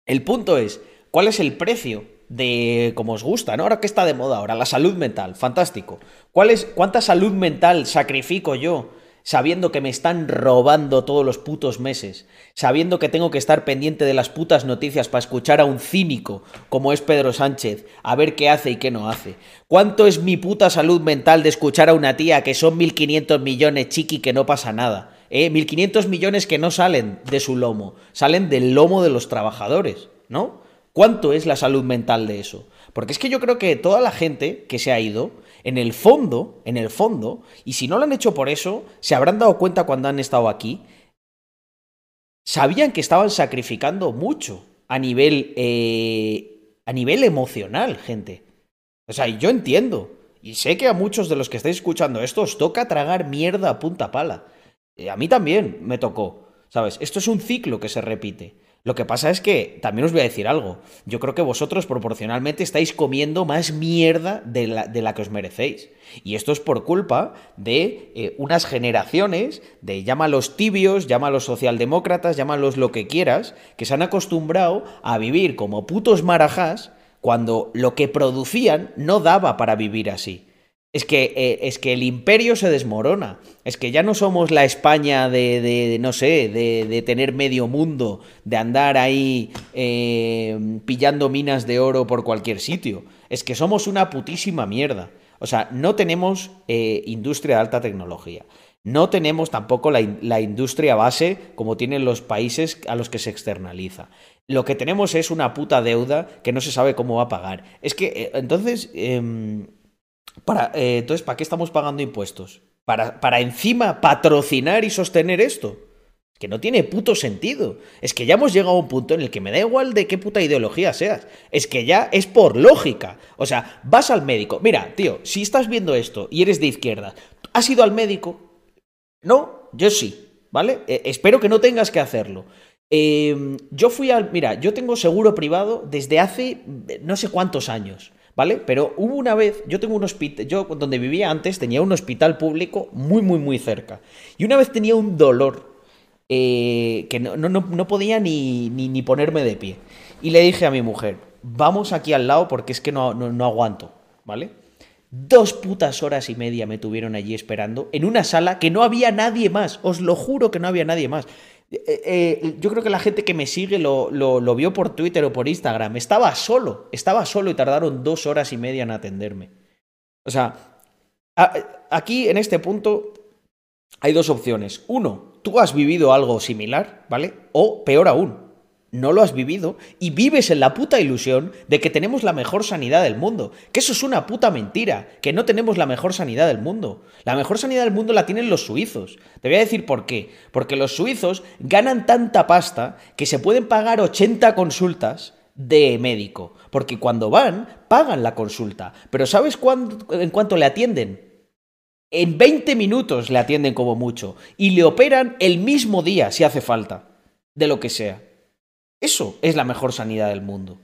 el punto es, ¿cuál es el precio de como os gusta, ¿no? Ahora que está de moda ahora, la salud mental, fantástico. ¿Cuál es, ¿Cuánta salud mental sacrifico yo sabiendo que me están robando todos los putos meses? Sabiendo que tengo que estar pendiente de las putas noticias para escuchar a un cínico como es Pedro Sánchez, a ver qué hace y qué no hace. ¿Cuánto es mi puta salud mental de escuchar a una tía que son 1.500 millones chiqui que no pasa nada? ¿Eh? 1.500 millones que no salen de su lomo, salen del lomo de los trabajadores, ¿no? ¿Cuánto es la salud mental de eso? Porque es que yo creo que toda la gente que se ha ido, en el fondo, en el fondo, y si no lo han hecho por eso, se habrán dado cuenta cuando han estado aquí, sabían que estaban sacrificando mucho a nivel, eh, a nivel emocional, gente. O sea, yo entiendo, y sé que a muchos de los que estáis escuchando esto os toca tragar mierda a punta pala. Eh, A mí también me tocó, ¿sabes? Esto es un ciclo que se repite. Lo que pasa es que, también os voy a decir algo, yo creo que vosotros proporcionalmente estáis comiendo más mierda de la, de la que os merecéis. Y esto es por culpa de eh, unas generaciones, de llámalos tibios, llámalos socialdemócratas, llámalos lo que quieras, que se han acostumbrado a vivir como putos marajás cuando lo que producían no daba para vivir así. Es que, eh, es que el imperio se desmorona. Es que ya no somos la España de, no sé, de, tener medio mundo, de andar ahí eh, pillando minas de oro por cualquier sitio. Es que somos una putísima mierda. O sea, no tenemos eh, industria de alta tecnología. No tenemos tampoco la industria base como tienen los países a los que se externaliza. Lo que tenemos es una puta deuda que no se sabe cómo va a pagar. Es que, eh, entonces, em, para, eh, entonces, ¿para qué estamos pagando impuestos? Para, para encima patrocinar y sostener esto. Que no tiene puto sentido. Es que ya hemos llegado a un punto en el que me da igual de qué puta ideología seas. Es que ya es por lógica. O sea, vas al médico. Mira, tío, si estás viendo esto y eres de izquierda, ¿has ido al médico? No, yo sí, ¿vale? Eh, espero que no tengas que hacerlo. Eh, yo fui al. Mira, yo tengo seguro privado desde hace eh, no sé cuántos años, ¿vale? Pero hubo una vez, yo tengo un hospital, yo donde vivía antes tenía un hospital público muy, muy, muy cerca. Y una vez tenía un dolor eh, que no, no, no, podía ni, ni, ni ponerme de pie. Y le dije a mi mujer, vamos aquí al lado porque es que no, no aguanto, ¿vale? Dos putas horas y media me tuvieron allí esperando en una sala que no había nadie más. Os lo juro que no había nadie más. Eh, eh, yo creo que la gente que me sigue lo, lo, lo vio por Twitter o por Instagram. Estaba solo, estaba solo y tardaron dos horas y media en atenderme. O sea, aquí en este punto hay dos opciones. Uno, tú has vivido algo similar, ¿vale? O peor aún, no lo has vivido y vives en la puta ilusión de que tenemos la mejor sanidad del mundo. Que eso es una puta mentira, que no tenemos la mejor sanidad del mundo. La mejor sanidad del mundo la tienen los suizos. Te voy a decir por qué. Porque los suizos ganan tanta pasta que se pueden pagar 80 consultas de médico. Porque cuando van, pagan la consulta. Pero ¿sabes cuándo, en cuánto le atienden? En 20 minutos le atienden como mucho. Y le operan el mismo día, si hace falta. De lo que sea. Eso es la mejor sanidad del mundo.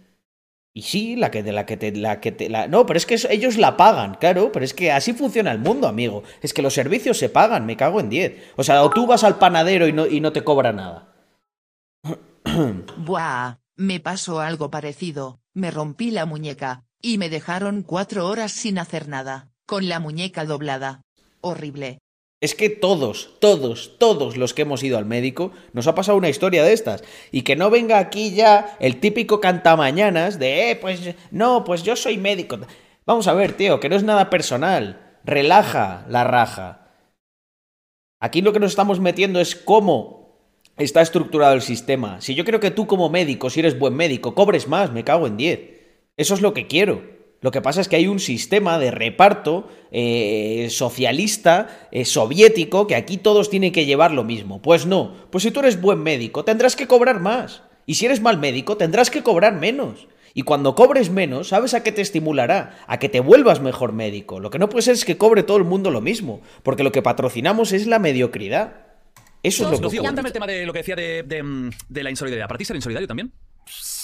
Y sí, la que de la que te la que te la no, pero es que ellos la pagan, claro, pero es que así funciona el mundo, amigo. Es que los servicios se pagan, me cago en 10. O sea, o tú vas al panadero y no y no te cobra nada. <coughs> Buah, me pasó algo parecido, me rompí la muñeca, y me dejaron cuatro horas sin hacer nada, con la muñeca doblada. Horrible. Es que todos, todos, todos los que hemos ido al médico nos ha pasado una historia de estas. Y que no venga aquí ya el típico cantamañanas de, eh, pues no, pues yo soy médico. Vamos a ver, tío, que no es nada personal. Relaja la raja. Aquí lo que nos estamos metiendo es cómo está estructurado el sistema. Si yo creo que tú como médico, si eres buen médico, cobres más, me cago en 10. Eso es lo que quiero. Lo que pasa es que hay un sistema de reparto eh, socialista, eh, soviético, que aquí todos tienen que llevar lo mismo. Pues no, pues si tú eres buen médico, tendrás que cobrar más. Y si eres mal médico, tendrás que cobrar menos. Y cuando cobres menos, ¿sabes a qué te estimulará? A que te vuelvas mejor médico. Lo que no puede ser es que cobre todo el mundo lo mismo, porque lo que patrocinamos es la mediocridad. Eso es lo que cuéntame el tema de lo que decía de, de, mm, de la insolidaridad. ¿Para ti ser insolidario también?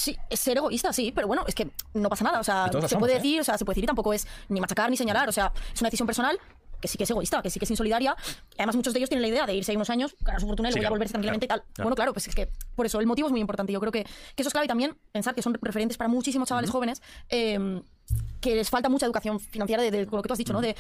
Sí, es ser egoísta, sí, pero bueno, es que no pasa nada. O sea, se somos, puede ¿eh? decir, o sea, se puede decir y tampoco es ni machacar ni señalar. O sea, es una decisión personal que sí que es egoísta, que sí que es insolidaria. Además, muchos de ellos tienen la idea de irse ahí unos años, ganar su fortuna y Sí, luego claro, volverse tranquilamente claro, y tal. claro. Bueno, claro, pues es que por eso el motivo es muy importante. Yo creo que, que eso es clave y también pensar que son referentes para muchísimos chavales jóvenes. eh, que les falta mucha educación financiera de, de- con lo que tú has dicho, ¿no? De,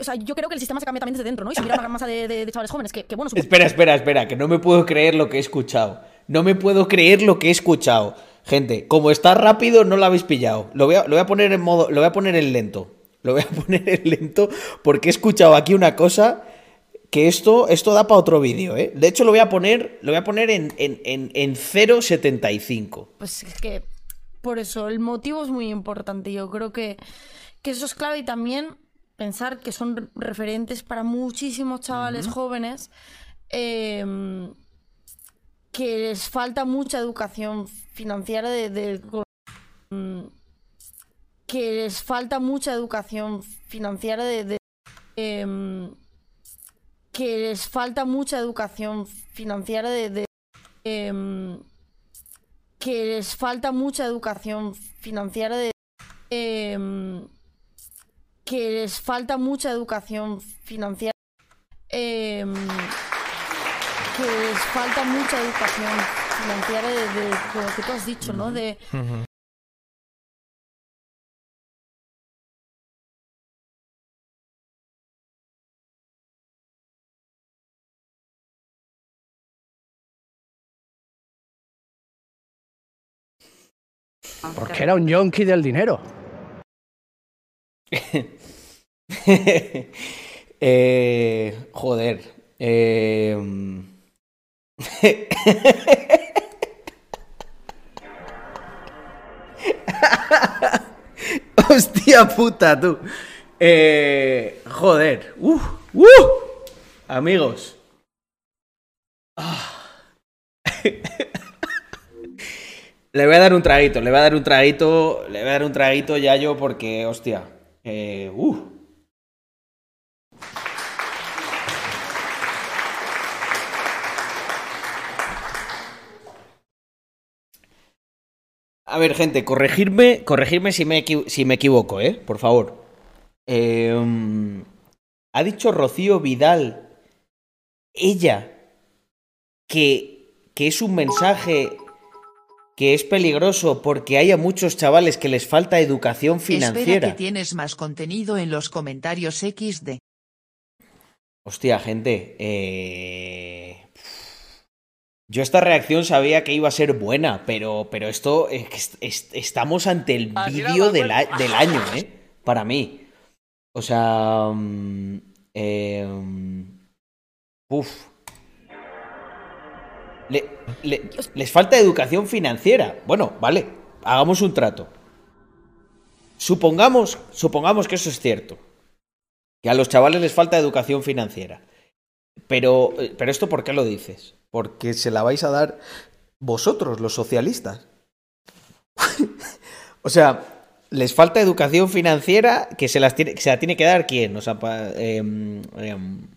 O sea, yo creo que el sistema se cambia también desde dentro, ¿no? Y se mira una masa de, de- de chavales jóvenes que, que bueno, Espera, espera, espera, que no me puedo creer lo que he escuchado. No me puedo creer lo que he escuchado. Gente, como está rápido, no lo habéis pillado. Lo voy a, lo voy a poner en modo. Lo voy a poner en lento. Lo voy a <laughs> poner en lento porque he escuchado aquí una cosa que esto, esto da para otro vídeo, ¿eh? De hecho, lo voy a poner, lo voy a poner en, en, en, en 0.75. Pues es que por eso el motivo es muy importante. Yo creo que, que eso es clave y también pensar que son referentes para muchísimos chavales jóvenes eh, que les falta mucha educación financiera de, de- que les falta mucha educación financiera de, de- em, que les falta mucha educación financiera de, em, que les falta mucha educación financiera de em, que les falta mucha educación financiera que les falta mucha educación silenciar de, de, de, lo que tú has dicho, ¿no? De, uh -huh. Porque era un yonki del dinero. <laughs> eh, joder. Eh... Mm. <laughs> <laughs> Hostia puta, tú. Eh, joder. Uh, uh. Amigos. Ah. <laughs> Le voy a dar un traguito, le voy a dar un traguito, le voy a dar un traguito ya yo porque, hostia. Eh, uh. A ver, gente, corregirme, corregirme si me, si me equivoco, ¿eh? Por favor. Eh, mm, ha dicho Rocío Vidal, ella, que, que es un mensaje que es peligroso porque hay a muchos chavales que les falta educación Espera financiera. que tienes más contenido en los comentarios XD. Hostia, gente. eh, Yo esta reacción sabía que iba a ser buena, pero, pero esto es estamos ante el vídeo del, del año, ¿eh? Para mí. O sea... eh, uf. Le- le- les falta educación financiera. Bueno, vale, hagamos un trato. Supongamos, supongamos que eso es cierto. Que a los chavales les falta educación financiera. Pero, eh, pero esto ¿por qué lo dices? Porque se la vais a dar vosotros, los socialistas. <laughs> o sea, les falta educación financiera que se, las tiene, que se la tiene que dar quién. O sea, pa- em, em,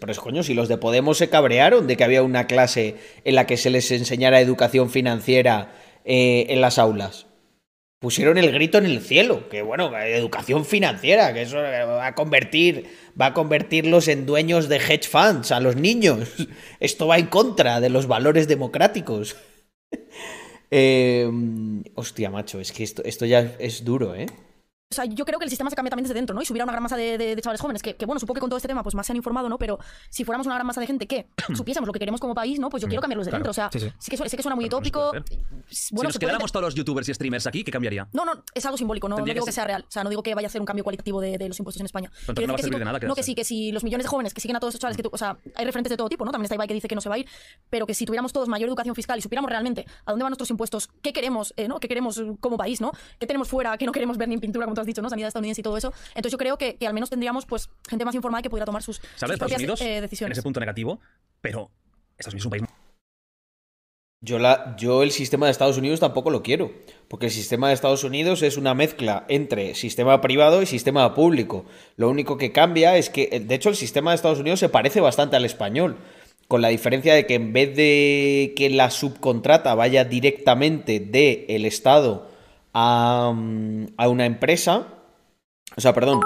pero es coño, si los de Podemos se cabrearon de que había una clase en la que se les enseñara educación financiera eh, en las aulas pusieron el grito en el cielo, que bueno, educación financiera, que eso va a convertir, va a convertirlos en dueños de hedge funds a los niños. <laughs> Esto va en contra de los valores democráticos. <laughs> Eh, hostia, macho, es que esto, esto ya es duro, ¿eh? O sea, yo creo que el sistema se cambia también desde dentro, ¿no? Y si hubiera una gran masa de, de- de chavales jóvenes, que, que, bueno, supongo que con todo este tema pues más se han informado, ¿no? Pero si fuéramos una gran masa de gente que <clears throat> supiésemos lo que queremos como país, ¿no? Pues yo quiero cambiarlo desde claro. dentro. O sea, Sí, sí, sí. que, su- sé que suena muy utópico. puede Bueno, si nos quedáramos todos los youtubers y streamers aquí, ¿qué cambiaría? No, no, es algo simbólico, no, no Tendría que digo que, sea real. O sea, no digo que vaya a ser un cambio cualitativo de, de los impuestos en España. Quiero no va a servir si de nada No, que sí, que si los millones de jóvenes que siguen a todos estos chavales, que tú- o sea, hay referentes de todo tipo, ¿no? También está Ibai que dice que no se va a ir, pero que si tuviéramos todos mayor educación fiscal y supiéramos realmente a dónde van nuestros impuestos, qué queremos, eh, ¿no? ¿Qué queremos eh, como país, ¿no? ¿Qué tenemos fuera, que no queremos ver ni en pintura, como has dicho, ¿no? Sanidad estadounidense y todo eso. Entonces yo creo que, que al menos tendríamos, pues, gente más informada que pudiera tomar sus, de propias Unidos eh, en decisiones. ese punto negativo, pero Estados Unidos es un país Yo, la, yo el sistema de Estados Unidos tampoco lo quiero, porque el sistema de Estados Unidos es una mezcla entre sistema privado y sistema público. Lo único que cambia es que, de hecho, el sistema de Estados Unidos se parece bastante al español, con la diferencia de que en vez de que la subcontrata vaya directamente del Estado a, mm, a una empresa, o sea, perdón,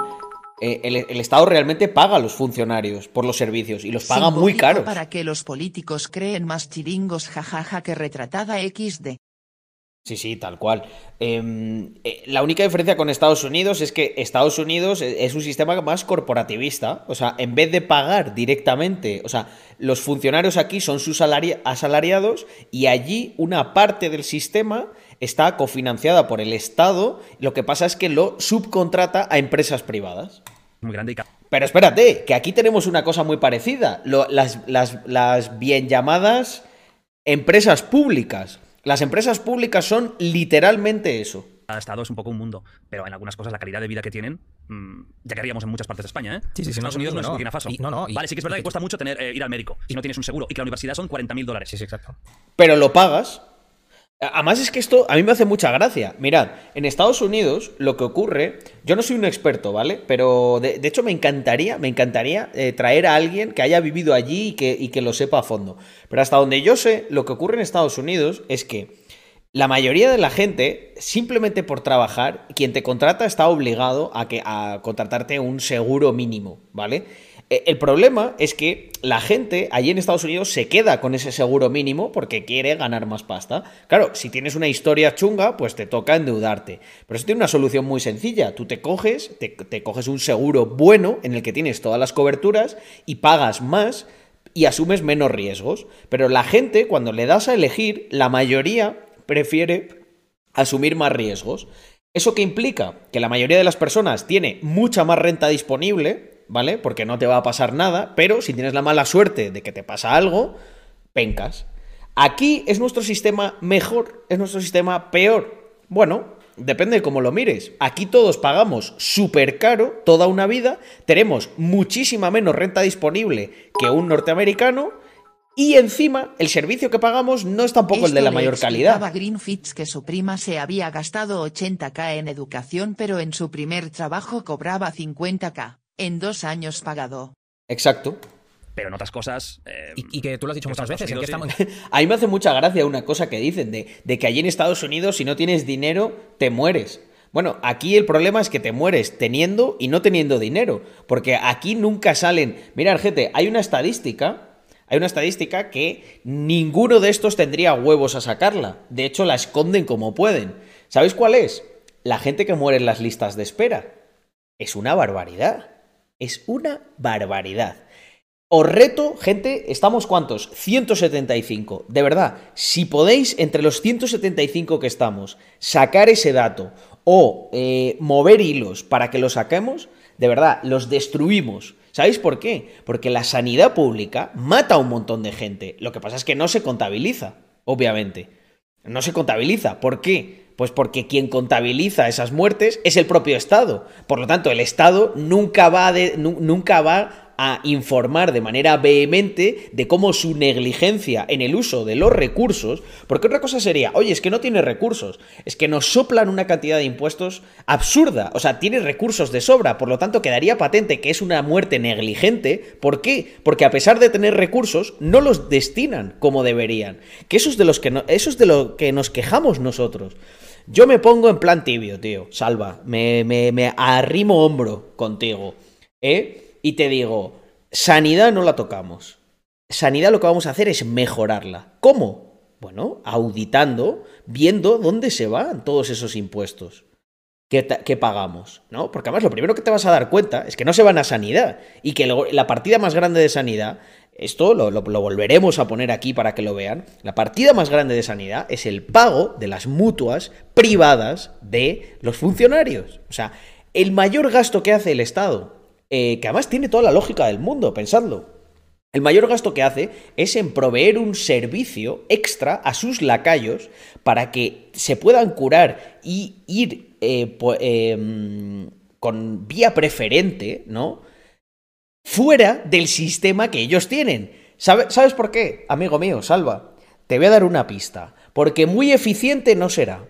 eh, el, el Estado realmente paga a los funcionarios por los servicios y los paga muy caros. Para que los políticos creen más chiringos jajaja que retratada XD. Sí, sí, tal cual. Eh, eh, la única diferencia con Estados Unidos es que Estados Unidos e- es un sistema más corporativista. O sea, en vez de pagar directamente, o sea, los funcionarios aquí son sus salari- asalariados y allí una parte del sistema está cofinanciada por el Estado. Lo que pasa es que lo subcontrata a empresas privadas. muy grande y Pero espérate, que aquí tenemos una cosa muy parecida. Lo- las, las- las bien llamadas empresas públicas. Las empresas públicas son literalmente eso. cada estado es un poco un mundo, pero en algunas cosas la calidad de vida que tienen mm, ya que haríamos en muchas partes de España, ¿eh? Sí, sí, sí, Estados no, Unidos no, no, es. Burkina Faso. Y- no, no, y- vale, sí que es verdad que- cuesta mucho tener, eh, ir al médico si no tienes un seguro y que la universidad son 40.000 dólares. Sí, sí, exacto. Pero lo pagas. Además es que esto a mí me hace mucha gracia. Mirad, en Estados Unidos lo que ocurre, yo no soy un experto, ¿vale? Pero de, hecho me encantaría, me encantaría eh, traer a alguien que haya vivido allí y que, y que lo sepa a fondo. Pero hasta donde yo sé, lo que ocurre en Estados Unidos es que la mayoría de la gente, simplemente por trabajar, quien te contrata está obligado a, que, a contratarte un seguro mínimo, ¿vale? Eh, El problema es que la gente allí en Estados Unidos se queda con ese seguro mínimo porque quiere ganar más pasta. Claro, si tienes una historia chunga, pues te toca endeudarte. Pero eso tiene una solución muy sencilla. Tú te coges, te, te coges un seguro bueno en el que tienes todas las coberturas y pagas más y asumes menos riesgos. Pero la gente, cuando le das a elegir, la mayoría prefiere asumir más riesgos. ¿Eso qué implica? Que la mayoría de las personas tiene mucha más renta disponible, ¿vale? Porque no te va a pasar nada, pero si tienes la mala suerte de que te pasa algo, pencas. Aquí es nuestro sistema mejor, es nuestro sistema peor. Bueno, depende de cómo lo mires. Aquí todos pagamos súper caro toda una vida, tenemos muchísima menos renta disponible que un norteamericano y encima el servicio que pagamos no es tampoco el de la mayor calidad. Greenfitz que su prima se había gastado 80k en educación pero en su primer trabajo cobraba 50k, en dos años pagado. Exacto. Pero en otras cosas. eh, Y, y que tú lo has dicho muchas veces, en que Unidos, estamos... <laughs> A mí me hace mucha gracia una cosa que dicen de, de que allí en Estados Unidos si no tienes dinero te mueres. Bueno, aquí el problema es que te mueres teniendo y no teniendo dinero, porque aquí nunca salen... Mira, gente, hay una estadística, hay una estadística que ninguno de estos tendría huevos a sacarla. De hecho, la esconden como pueden. ¿Sabéis cuál es? La gente que muere en las listas de espera. Es una barbaridad. Es una barbaridad. Os reto, gente, ¿estamos cuántos? 175. De verdad, si podéis, entre los 175 que estamos, sacar ese dato o eh, mover hilos para que lo saquemos, de verdad, los destruimos. ¿Sabéis por qué? Porque la sanidad pública mata a un montón de gente. Lo que pasa es que no se contabiliza, obviamente. No se contabiliza. ¿Por qué? Pues porque quien contabiliza esas muertes es el propio Estado. Por lo tanto, el Estado nunca va, nunca va a informar de manera vehemente de cómo su negligencia en el uso de los recursos, porque otra cosa sería, oye, es que no tiene recursos, es que nos soplan una cantidad de impuestos absurda, o sea, tiene recursos de sobra, por lo tanto quedaría patente que es una muerte negligente, ¿por qué? Porque a pesar de tener recursos, no los destinan como deberían, que eso es de, los que no- eso es de lo que nos quejamos nosotros. Yo me pongo en plan tibio, tío, salva, me, me, me arrimo hombro contigo, ¿eh? Y te digo, sanidad no la tocamos. Sanidad lo que vamos a hacer es mejorarla. ¿Cómo? Bueno, auditando, viendo dónde se van todos esos impuestos que, que pagamos, ¿no? Porque además lo primero que te vas a dar cuenta es que no se van a sanidad y que la partida más grande de sanidad, esto lo, volveremos a poner aquí para que lo vean, la partida más grande de sanidad es el pago de las mutuas privadas de los funcionarios. O sea, el mayor gasto que hace el Estado, eh, que además tiene toda la lógica del mundo, pensadlo. El mayor gasto que hace es en proveer un servicio extra a sus lacayos para que se puedan curar y ir eh, mm, con vía preferente, ¿no? Fuera del sistema que ellos tienen. ¿Sabe- ¿Sabes por qué? Amigo mío, salva. Te voy a dar una pista. Porque muy eficiente no será.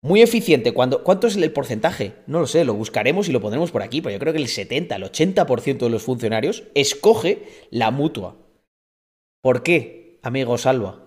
Muy eficiente. Cuando, ¿Cuánto es el porcentaje? No lo sé, lo buscaremos y lo pondremos por aquí, pero yo creo que el 70, el 80% de los funcionarios escoge la mutua. ¿Por qué, amigo Salva?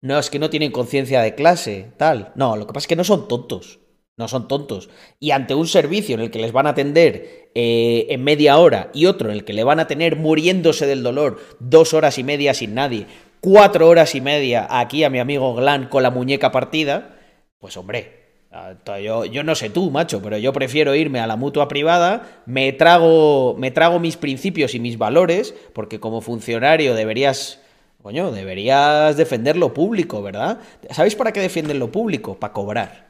No, es que no tienen conciencia de clase, tal. No, lo que pasa es que no son tontos. No son tontos. Y ante un servicio en el que les van a atender eh, en media hora y otro en el que le van a tener muriéndose del dolor dos horas y media sin nadie, cuatro horas y media aquí a mi amigo Glan con la muñeca partida, pues hombre, ah, yo, yo no sé tú, macho, pero yo prefiero irme a la mutua privada, me trago, me trago mis principios y mis valores, porque como funcionario deberías... Coño, deberías defender lo público, ¿verdad? ¿Sabéis para qué defienden lo público? Para cobrar.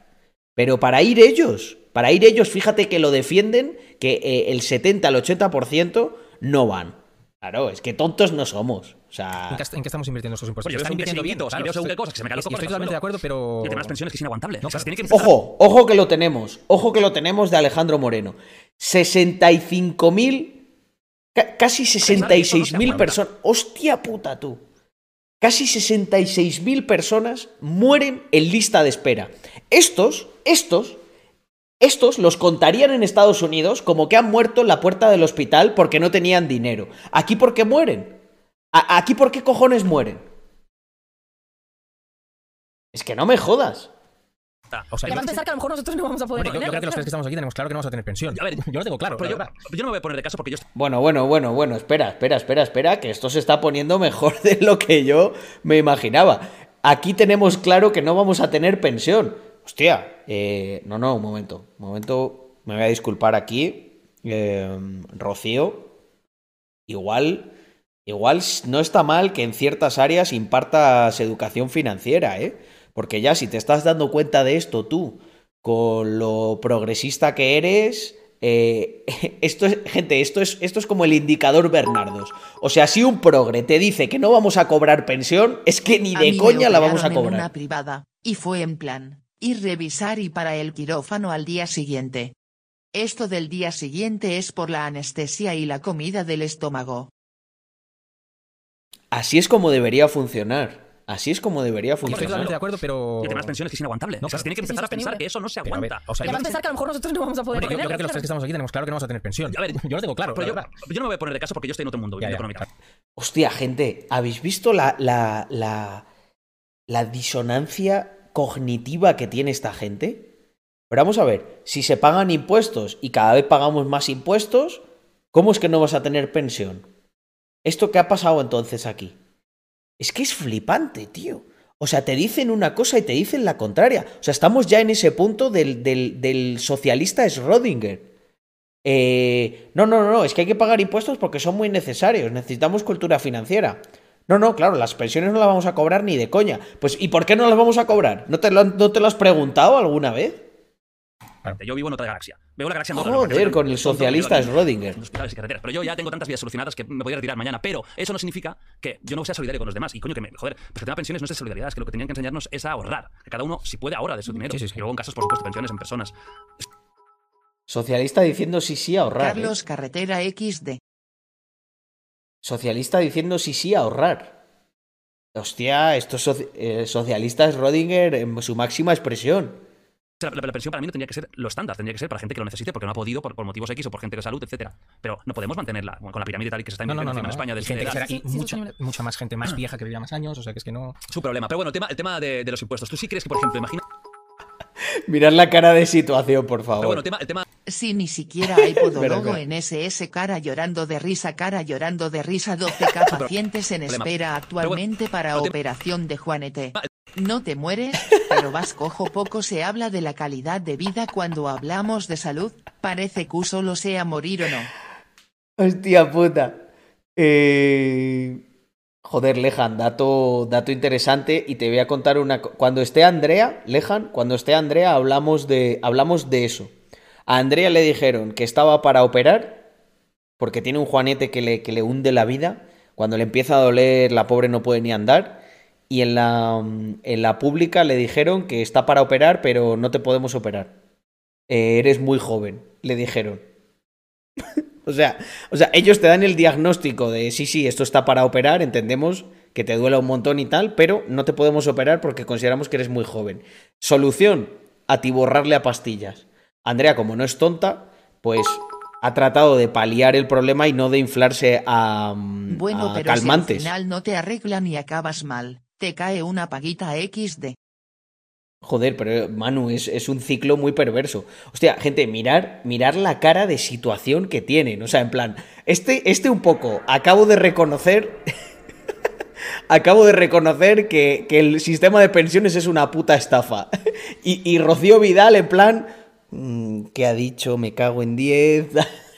Pero para ir ellos, para ir ellos, fíjate que lo defienden, que eh, el 70 al 80% no van. Claro, es que tontos no somos. O sea, ¿En qué, en qué estamos invirtiendo esos impuestos? Oye, yo Lo estoy están invirtiendo bien, invirtiendo y veo según qué cosas, que se me caen los Estoy totalmente de acuerdo, pero... Y el tema de las pensiones que es inaguantable. No, o sea, se pero- tiene que empezar- Ojo, ojo que lo tenemos. Ojo que lo tenemos de Alejandro Moreno. 65.000, ca- casi 66.000 personas. Hostia puta tú. Casi 66.000 personas mueren en lista de espera. Estos, estos, estos los contarían en Estados Unidos como que han muerto en la puerta del hospital porque no tenían dinero. ¿Aquí por qué mueren? ¿A- ¿Aquí por qué cojones mueren? Es que no me jodas. O sea, van a pensar que a lo mejor nosotros no vamos a poder Hombre, yo- creo que los tres que estamos aquí tenemos claro que no vamos a tener pensión. A ver, yo lo tengo claro, Pero yo no me voy a poner de caso porque yo Bueno, bueno, bueno, bueno, espera, espera, espera, espera, que esto se está poniendo mejor <laughs> de lo que yo me imaginaba. Aquí tenemos claro que no vamos a tener pensión. Hostia, eh, no, no, un momento, un momento, me voy a disculpar aquí, eh, Rocío. Igual, igual no está mal que en ciertas áreas impartas educación financiera, ¿eh? Porque ya si te estás dando cuenta de esto tú, con lo progresista que eres, eh, <laughs> esto es, gente, esto es, esto es como el indicador Bernardos. O sea, si un progre te dice que no vamos a cobrar pensión, es que ni de coña la vamos a en cobrar. una privada, y fue en plan, ir revisar y para el quirófano al día siguiente. Esto del día siguiente es por la anestesia y la comida del estómago. Así es como debería funcionar. Así es como debería Estoy funcionar. totalmente de acuerdo, pero. Y temas pensiones que es inaguantable. No, o sea, se tiene que empezar a pensar que eso no se Pero a ver, aguanta. o sea, yo, además pensar que a lo mejor nosotros no vamos a poder Hombre, yo- yo creo que los tres que estamos aquí tenemos claro que no vamos a tener pensión. A ver, yo lo tengo claro. Pero yo, no me voy a poner de caso porque yo estoy en otro mundo, Ya, viviendo ya, económica. Hostia, gente, ¿habéis visto la, la, la, la disonancia cognitiva que tiene esta gente? Pero vamos a ver, si se pagan impuestos y cada vez pagamos más impuestos, ¿cómo es que no vas a tener pensión? ¿Esto qué ha pasado entonces aquí? Es que es flipante, tío. O sea, te dicen una cosa y te dicen la contraria. O sea, estamos ya en ese punto del, del, socialista Schrödinger. Eh, no, no, no, es que hay que pagar impuestos porque son muy necesarios. Necesitamos cultura financiera. No, no, claro, las pensiones no las vamos a cobrar ni de coña. Pues, ¿y por qué no las vamos a cobrar? ¿No te lo, no te lo has preguntado alguna vez? Yo vivo en otra galaxia. Veo la galaxia Andorra, Joder, con el socialista Schrödinger. en hospitales y carreteras. Pero yo ya tengo tantas vidas solucionadas que me podría retirar mañana. Pero eso no significa que yo no sea solidario con los demás. Y coño, que me. Joder, pues el tema de pensiones no es de solidaridad, es que lo que tenían que enseñarnos es a ahorrar. Que cada uno, si puede, ahorra de su dinero. Sí, sí, sí. Y luego en casos, por supuesto, pensiones en personas. Socialista diciendo sí, sí, ahorrar. ¿eh? Carlos Carretera XD. Socialista diciendo sí, sí, ahorrar. Hostia, esto es soci- eh, socialista Schrödinger en su máxima expresión. O sea, la, la pensión para mí no tendría que ser lo estándar, tendría que ser para gente que lo necesite porque no ha podido por, por motivos X o por gente de salud, etcétera. Pero no podemos mantenerla con la pirámide tal y que se está No, no, no, en España no. del gente que será- Sí, y sí, mucha, más gente más vieja que vivía más años, o sea que es que no. su problema. Pero bueno, el tema, el tema de, de los impuestos. ¿Tú sí crees que, por ejemplo, imagina. Mirad la cara de situación, por favor. Pero bueno, el tema, el tema Si ni siquiera hay podólogo en SS cara llorando de risa cara llorando de risa 12k <laughs> pacientes en espera actualmente para operación de Juanete. No te mueres, pero vas cojo poco se habla de la calidad de vida cuando hablamos de salud, parece que solo sea morir o no. Hostia puta. Eh, Joder, Lejan, dato, dato interesante y te voy a contar una... Cuando esté Andrea, Lejan, cuando esté Andrea hablamos de, hablamos de eso. A Andrea le dijeron que estaba para operar porque tiene un juanete que le, que le hunde la vida. Cuando le empieza a doler, la pobre no puede ni andar. Y en la, en la pública le dijeron que está para operar, pero no te podemos operar. Eh, eres muy joven, le dijeron. <laughs> O sea, o sea, ellos te dan el diagnóstico de sí, sí, esto está para operar, entendemos que te duela un montón y tal, pero no te podemos operar porque consideramos que eres muy joven. Solución, atiborrarle a pastillas. Andrea, como no es tonta, pues ha tratado de paliar el problema y no de inflarse a, mm, Bueno, a pero calmantes. si al final no te arreglan y acabas mal, te cae una paguita XD. Joder, pero Manu, es, es un ciclo muy perverso. Hostia, gente, mirar, mirar la cara de situación que tienen. O sea, en plan, este, este un poco, acabo de reconocer. <laughs> acabo de reconocer que, que el sistema de pensiones es una puta estafa. <laughs> y, y Rocío Vidal, en plan. mm, ¿Qué ha dicho? Me cago en 10. <laughs>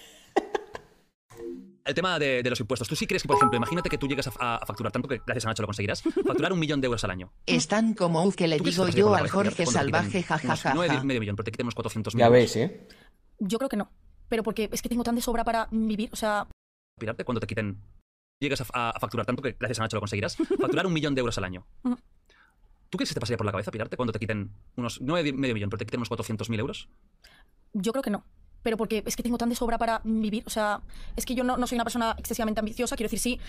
El tema de, de los impuestos. ¿Tú sí crees que, por ejemplo, imagínate que tú llegas a, a facturar tanto que gracias a Nacho lo conseguirás? Facturar un millón de euros al año. Están como que le ¿Tú crees digo yo al Jorge salvaje jajaja. nueve, medio millón, pero te quiten unos 400 ya ves, ¿eh? Yo creo que no. Pero porque es que tengo tan de sobra para vivir. O sea, pirarte cuando te quiten. Llegas a, a- a facturar tanto que gracias a Nacho lo conseguirás. Facturar un millón de euros al año. <laughs> ¿Tú crees que se te pasaría por la cabeza pirarte cuando te quiten unos nueve, medio millón, pero te quiten unos 400.000 euros? yo creo que no. Pero porque es que tengo tan de sobra para vivir. O sea, es que yo no, no soy una persona excesivamente ambiciosa. Quiero decir, sí,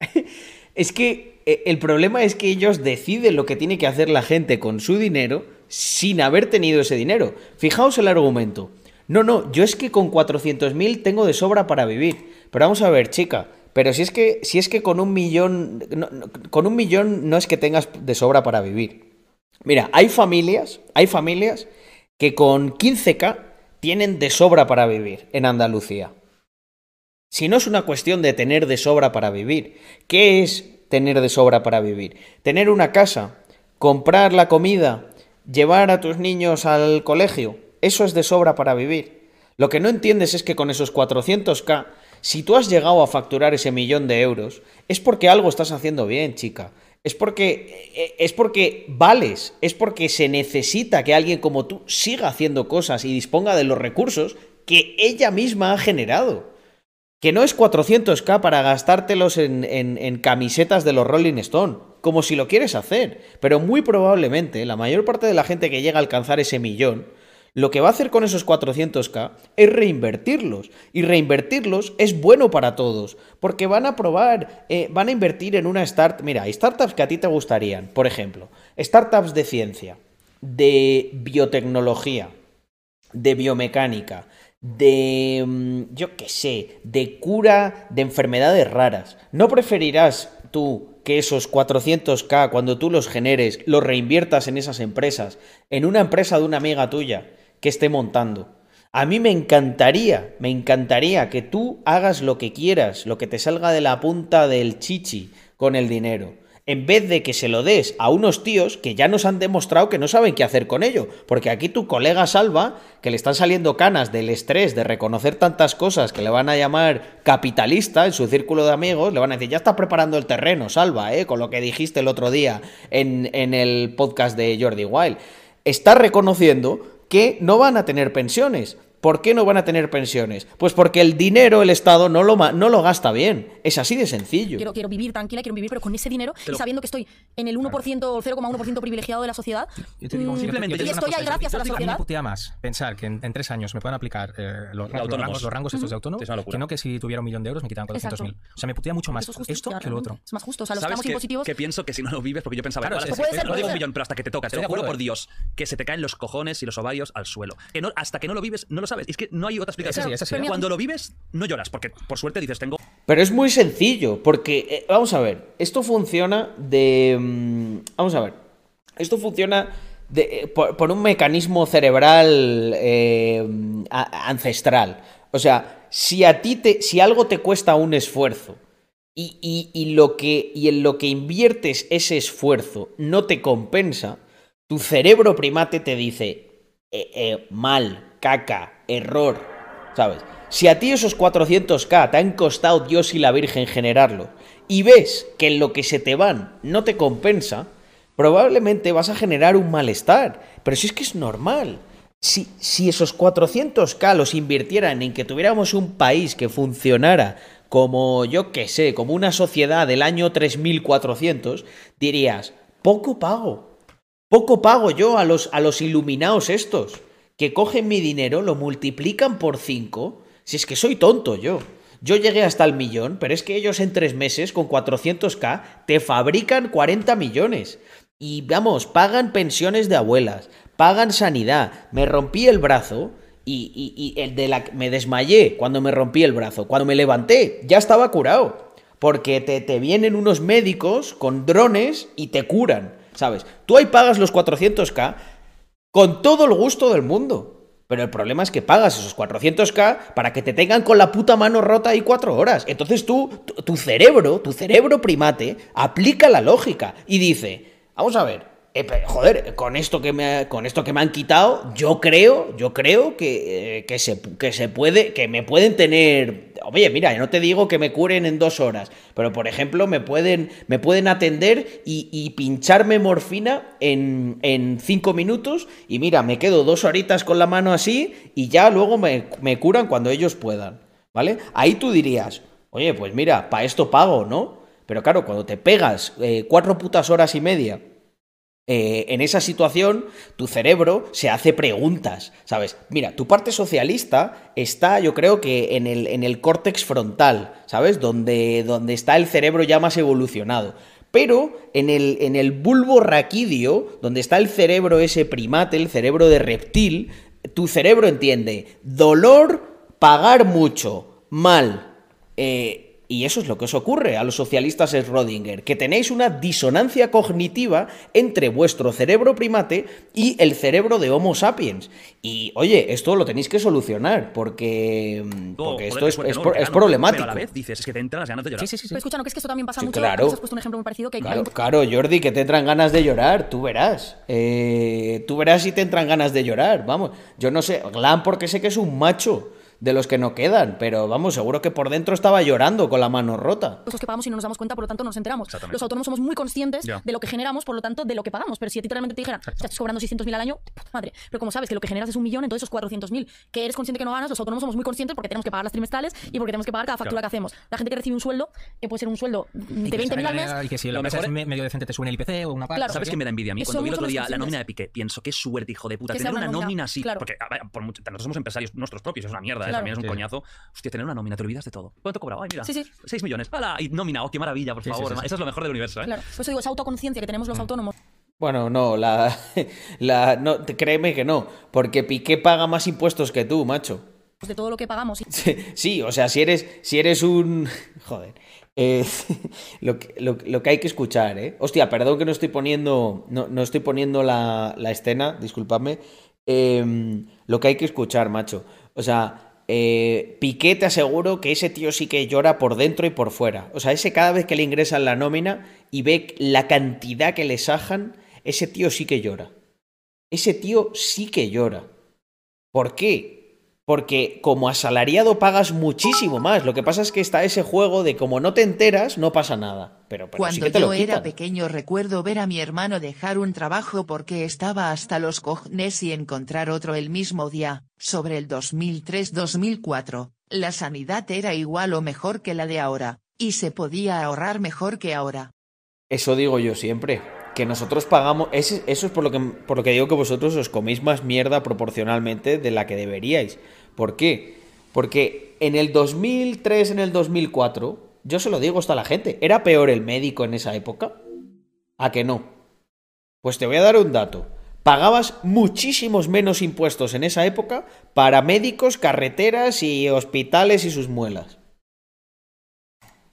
<laughs> Es que eh, el problema es que ellos deciden lo que tiene que hacer la gente con su dinero sin haber tenido ese dinero. Fijaos el argumento. No, no, yo es que con 400.000 tengo de sobra para vivir. Pero vamos a ver, chica, pero si es que, si es que con un millón, no, con un millón no es que tengas de sobra para vivir. Mira, hay familias, hay familias que con 15k tienen de sobra para vivir en Andalucía. Si no es una cuestión de tener de sobra para vivir, ¿qué es tener de sobra para vivir? Tener una casa, comprar la comida, llevar a tus niños al colegio, eso es de sobra para vivir. Lo que no entiendes es que con esos 400k, si tú has llegado a facturar ese millón de euros, es porque algo estás haciendo bien, chica. Es porque, eh, es porque vales, es porque se necesita que alguien como tú siga haciendo cosas y disponga de los recursos que ella misma ha generado. Que no es 400k para gastártelos en, en- en camisetas de los Rolling Stone, como si lo quieres hacer. Pero muy probablemente la mayor parte de la gente que llega a alcanzar ese millón, lo que va a hacer con esos 400k es reinvertirlos. Y reinvertirlos es bueno para todos, porque van a probar, eh, van a invertir en una startup. Mira, hay startups que a ti te gustarían, por ejemplo, startups de ciencia, de biotecnología, de biomecánica, de, mm, yo qué sé, de cura de enfermedades raras. ¿No preferirás tú que esos 400k, cuando tú los generes, los reinviertas en esas empresas, en una empresa de una amiga tuya que esté montando? A mí me encantaría, me encantaría que tú hagas lo que quieras, lo que te salga de la punta del chichi con el dinero en vez de que se lo des a unos tíos que ya nos han demostrado que no saben qué hacer con ello. Porque aquí tu colega Salva, que le están saliendo canas del estrés de reconocer tantas cosas que le van a llamar capitalista en su círculo de amigos, le van a decir, ya está preparando el terreno, Salva, ¿eh? con lo que dijiste el otro día en, en el podcast de Jordi Wild. Está reconociendo que no van a tener pensiones. ¿Por qué no van a tener pensiones? Pues porque el dinero el Estado no lo, ma- no lo gasta bien. Es así de sencillo. Quiero, quiero vivir tranquila, quiero vivir, pero con ese dinero y sabiendo que estoy en el 1% o 0,1% privilegiado de la sociedad. Yo te digo, mm, Simplemente yo te y digo estoy ahí gracias yo a la a mí me sociedad. putea más pensar que en, en tres años me puedan aplicar eh, los, los autónomos. rangos, los rangos estos de autónomo Es que no que si tuviera un millón de euros me quitaban 400.000. O sea, me putea mucho más Eso es justo, esto claro, que lo otro. Es más justo. O sea, los ¿Sabes tramos que, impositivos. que pienso que si no lo vives, porque yo pensaba, Claro, ser, no digo un millón, pero hasta que te toca, te lo juro por. Dios, que se te caen los cojones y los ovarios al suelo. Que no, hasta que no lo vives, no lo sabes. Es que no hay otra explicación. así, es así, ¿eh? Cuando lo vives, no lloras, porque por suerte dices, tengo Pero es muy sencillo, porque, eh, vamos a ver, esto funciona de... mm, vamos a ver, esto funciona de, eh, por, por un mecanismo cerebral eh, a- ancestral. O sea, si a ti te, si algo te cuesta un esfuerzo y, y- y lo que, y en lo que inviertes ese esfuerzo no te compensa, tu cerebro primate te dice, eh, eh, mal, caca, error, ¿sabes? Si a ti esos 400k te han costado Dios y la Virgen generarlo y ves que en lo que se te van no te compensa, probablemente vas a generar un malestar. Pero si es que es normal. Si, si esos 400k los invirtieran en que tuviéramos un país que funcionara como, yo qué sé, como una sociedad del año 3400, dirías, poco pago. Poco pago yo a los, a los iluminados estos, que cogen mi dinero, lo multiplican por 5. Si es que soy tonto yo. Yo llegué hasta el millón, pero es que ellos en tres meses, con 400k, te fabrican 40 millones. Y vamos, pagan pensiones de abuelas, pagan sanidad. Me rompí el brazo y, y- y el de la, me desmayé cuando me rompí el brazo. Cuando me levanté, ya estaba curado. Porque te, te vienen unos médicos con drones y te curan, ¿sabes? Tú ahí pagas los 400k con todo el gusto del mundo. Pero el problema es que pagas esos 400k para que te tengan con la puta mano rota ahí cuatro horas. Entonces tú, tu, cerebro, tu cerebro primate, aplica la lógica y dice, vamos a ver, eh, joder, con esto que me, con esto que me han quitado, yo creo, yo creo que, eh, que, se, que se puede, que me pueden tener, oye, mira, no te digo que me curen en dos horas, pero por ejemplo me pueden, me pueden atender y, y pincharme morfina en, en cinco minutos y mira, me quedo dos horitas con la mano así y ya luego me, me curan cuando ellos puedan, ¿vale? Ahí tú dirías, oye, pues mira, para esto pago, ¿no? Pero claro, cuando te pegas eh, cuatro putas horas y media eh, en esa situación, tu cerebro se hace preguntas, ¿sabes? Mira, tu parte socialista está, yo creo que en el, en el córtex frontal, ¿sabes? Donde, donde está el cerebro ya más evolucionado. Pero en el, en el bulbo raquídeo, donde está el cerebro ese primate, el cerebro de reptil, tu cerebro entiende dolor, pagar mucho, mal. Eh, y eso es lo que os ocurre a los socialistas es Rodinger, que tenéis una disonancia cognitiva entre vuestro cerebro primate y el cerebro de Homo sapiens. Y oye, esto lo tenéis que solucionar, porque, mm, porque joder, esto es, fuerte, es es verano, problemático. Pero a la vez dices, es que te entran las ganas de llorar. Sí, sí, sí. sí. Pero escucha, ¿no crees que esto también pasa Sí, mucho? claro. Has puesto un ejemplo muy parecido que hay Claro, claro, Jordi, que te entran ganas de llorar, tú verás. Eh, tú verás si te entran ganas de llorar, vamos. Yo no sé, Glam porque sé que es un macho de los que no quedan, pero vamos, seguro que por dentro estaba llorando con la mano rota. Los que pagamos y no nos damos cuenta, por lo tanto no nos enteramos. Los autónomos somos muy conscientes de lo que generamos, por lo tanto de lo que pagamos. Pero si a ti realmente te dijeran, "Hostia, estás cobrando 600.000 al año, puta madre. Pero como sabes que lo que generas es un millón, entonces esos 400.000 que eres consciente que no ganas, los autónomos somos muy conscientes porque tenemos que pagar las trimestrales y porque tenemos que pagar cada factura Claro. que hacemos. La gente que recibe un sueldo, que puede ser un sueldo de Y que 20.000 al mes, Y que si Lo mejor es es- me- medio decente te suben el IPC o una parte. Claro. ¿Sabes qué me da envidia a mí? Eso Cuando vi el otro día la nómina de Piqué, pienso, qué suerte, hijo de puta. Tener una nómina, así. claro. Porque nosotros somos empresarios nuestros propios, es una mierda, ¿eh? Claro. también es un Sí. coñazo. Hostia, tener una nómina, te olvidas de todo. ¿Cuánto cobraba? Ay, mira, Sí, sí. 6 millones. ¡Hala! Y nómina, oh, qué maravilla, por favor. sí, sí. Eso es lo mejor del universo, ¿eh? claro. Por eso digo, esa autoconciencia que tenemos Mm. los autónomos Bueno, no, la, <laughs> la no, créeme que no, porque Piqué paga más impuestos que tú, macho. de todo lo que pagamos. <laughs> Sí, sí, o sea, si eres, si eres un... <laughs> Joder. eh, lo, que, lo- lo que hay que escuchar, ¿eh? Hostia, perdón que no estoy poniendo, no, no estoy poniendo la, la escena, disculpadme. Em, lo que hay que escuchar, macho. O sea, eh, Piqué te aseguro que ese tío sí que llora por dentro y por fuera. O sea, ese cada vez que le ingresan la nómina y ve la cantidad que le sajan, ese tío sí que llora. Ese tío sí que llora. ¿Por qué? Porque como asalariado pagas muchísimo más. Lo que pasa es que está ese juego de como no te enteras, no pasa nada. Pero, pero sí Cuando que te lo yo era pequeño recuerdo ver a mi hermano dejar un trabajo porque estaba hasta los cojones y encontrar otro el mismo día. Sobre el 2003-2004, la sanidad era igual o mejor que la de ahora, y se podía ahorrar mejor que ahora. Eso digo yo siempre. Que nosotros pagamos. eso es por lo, que, por lo que digo que vosotros os coméis más mierda proporcionalmente de la que deberíais. ¿Por qué? Porque en el 2003, en el 2004, yo se lo digo hasta la gente, ¿era peor el médico en esa época? ¿A que no? Pues te voy a dar un dato. Pagabas muchísimos menos impuestos en esa época para médicos, carreteras y hospitales y sus muelas.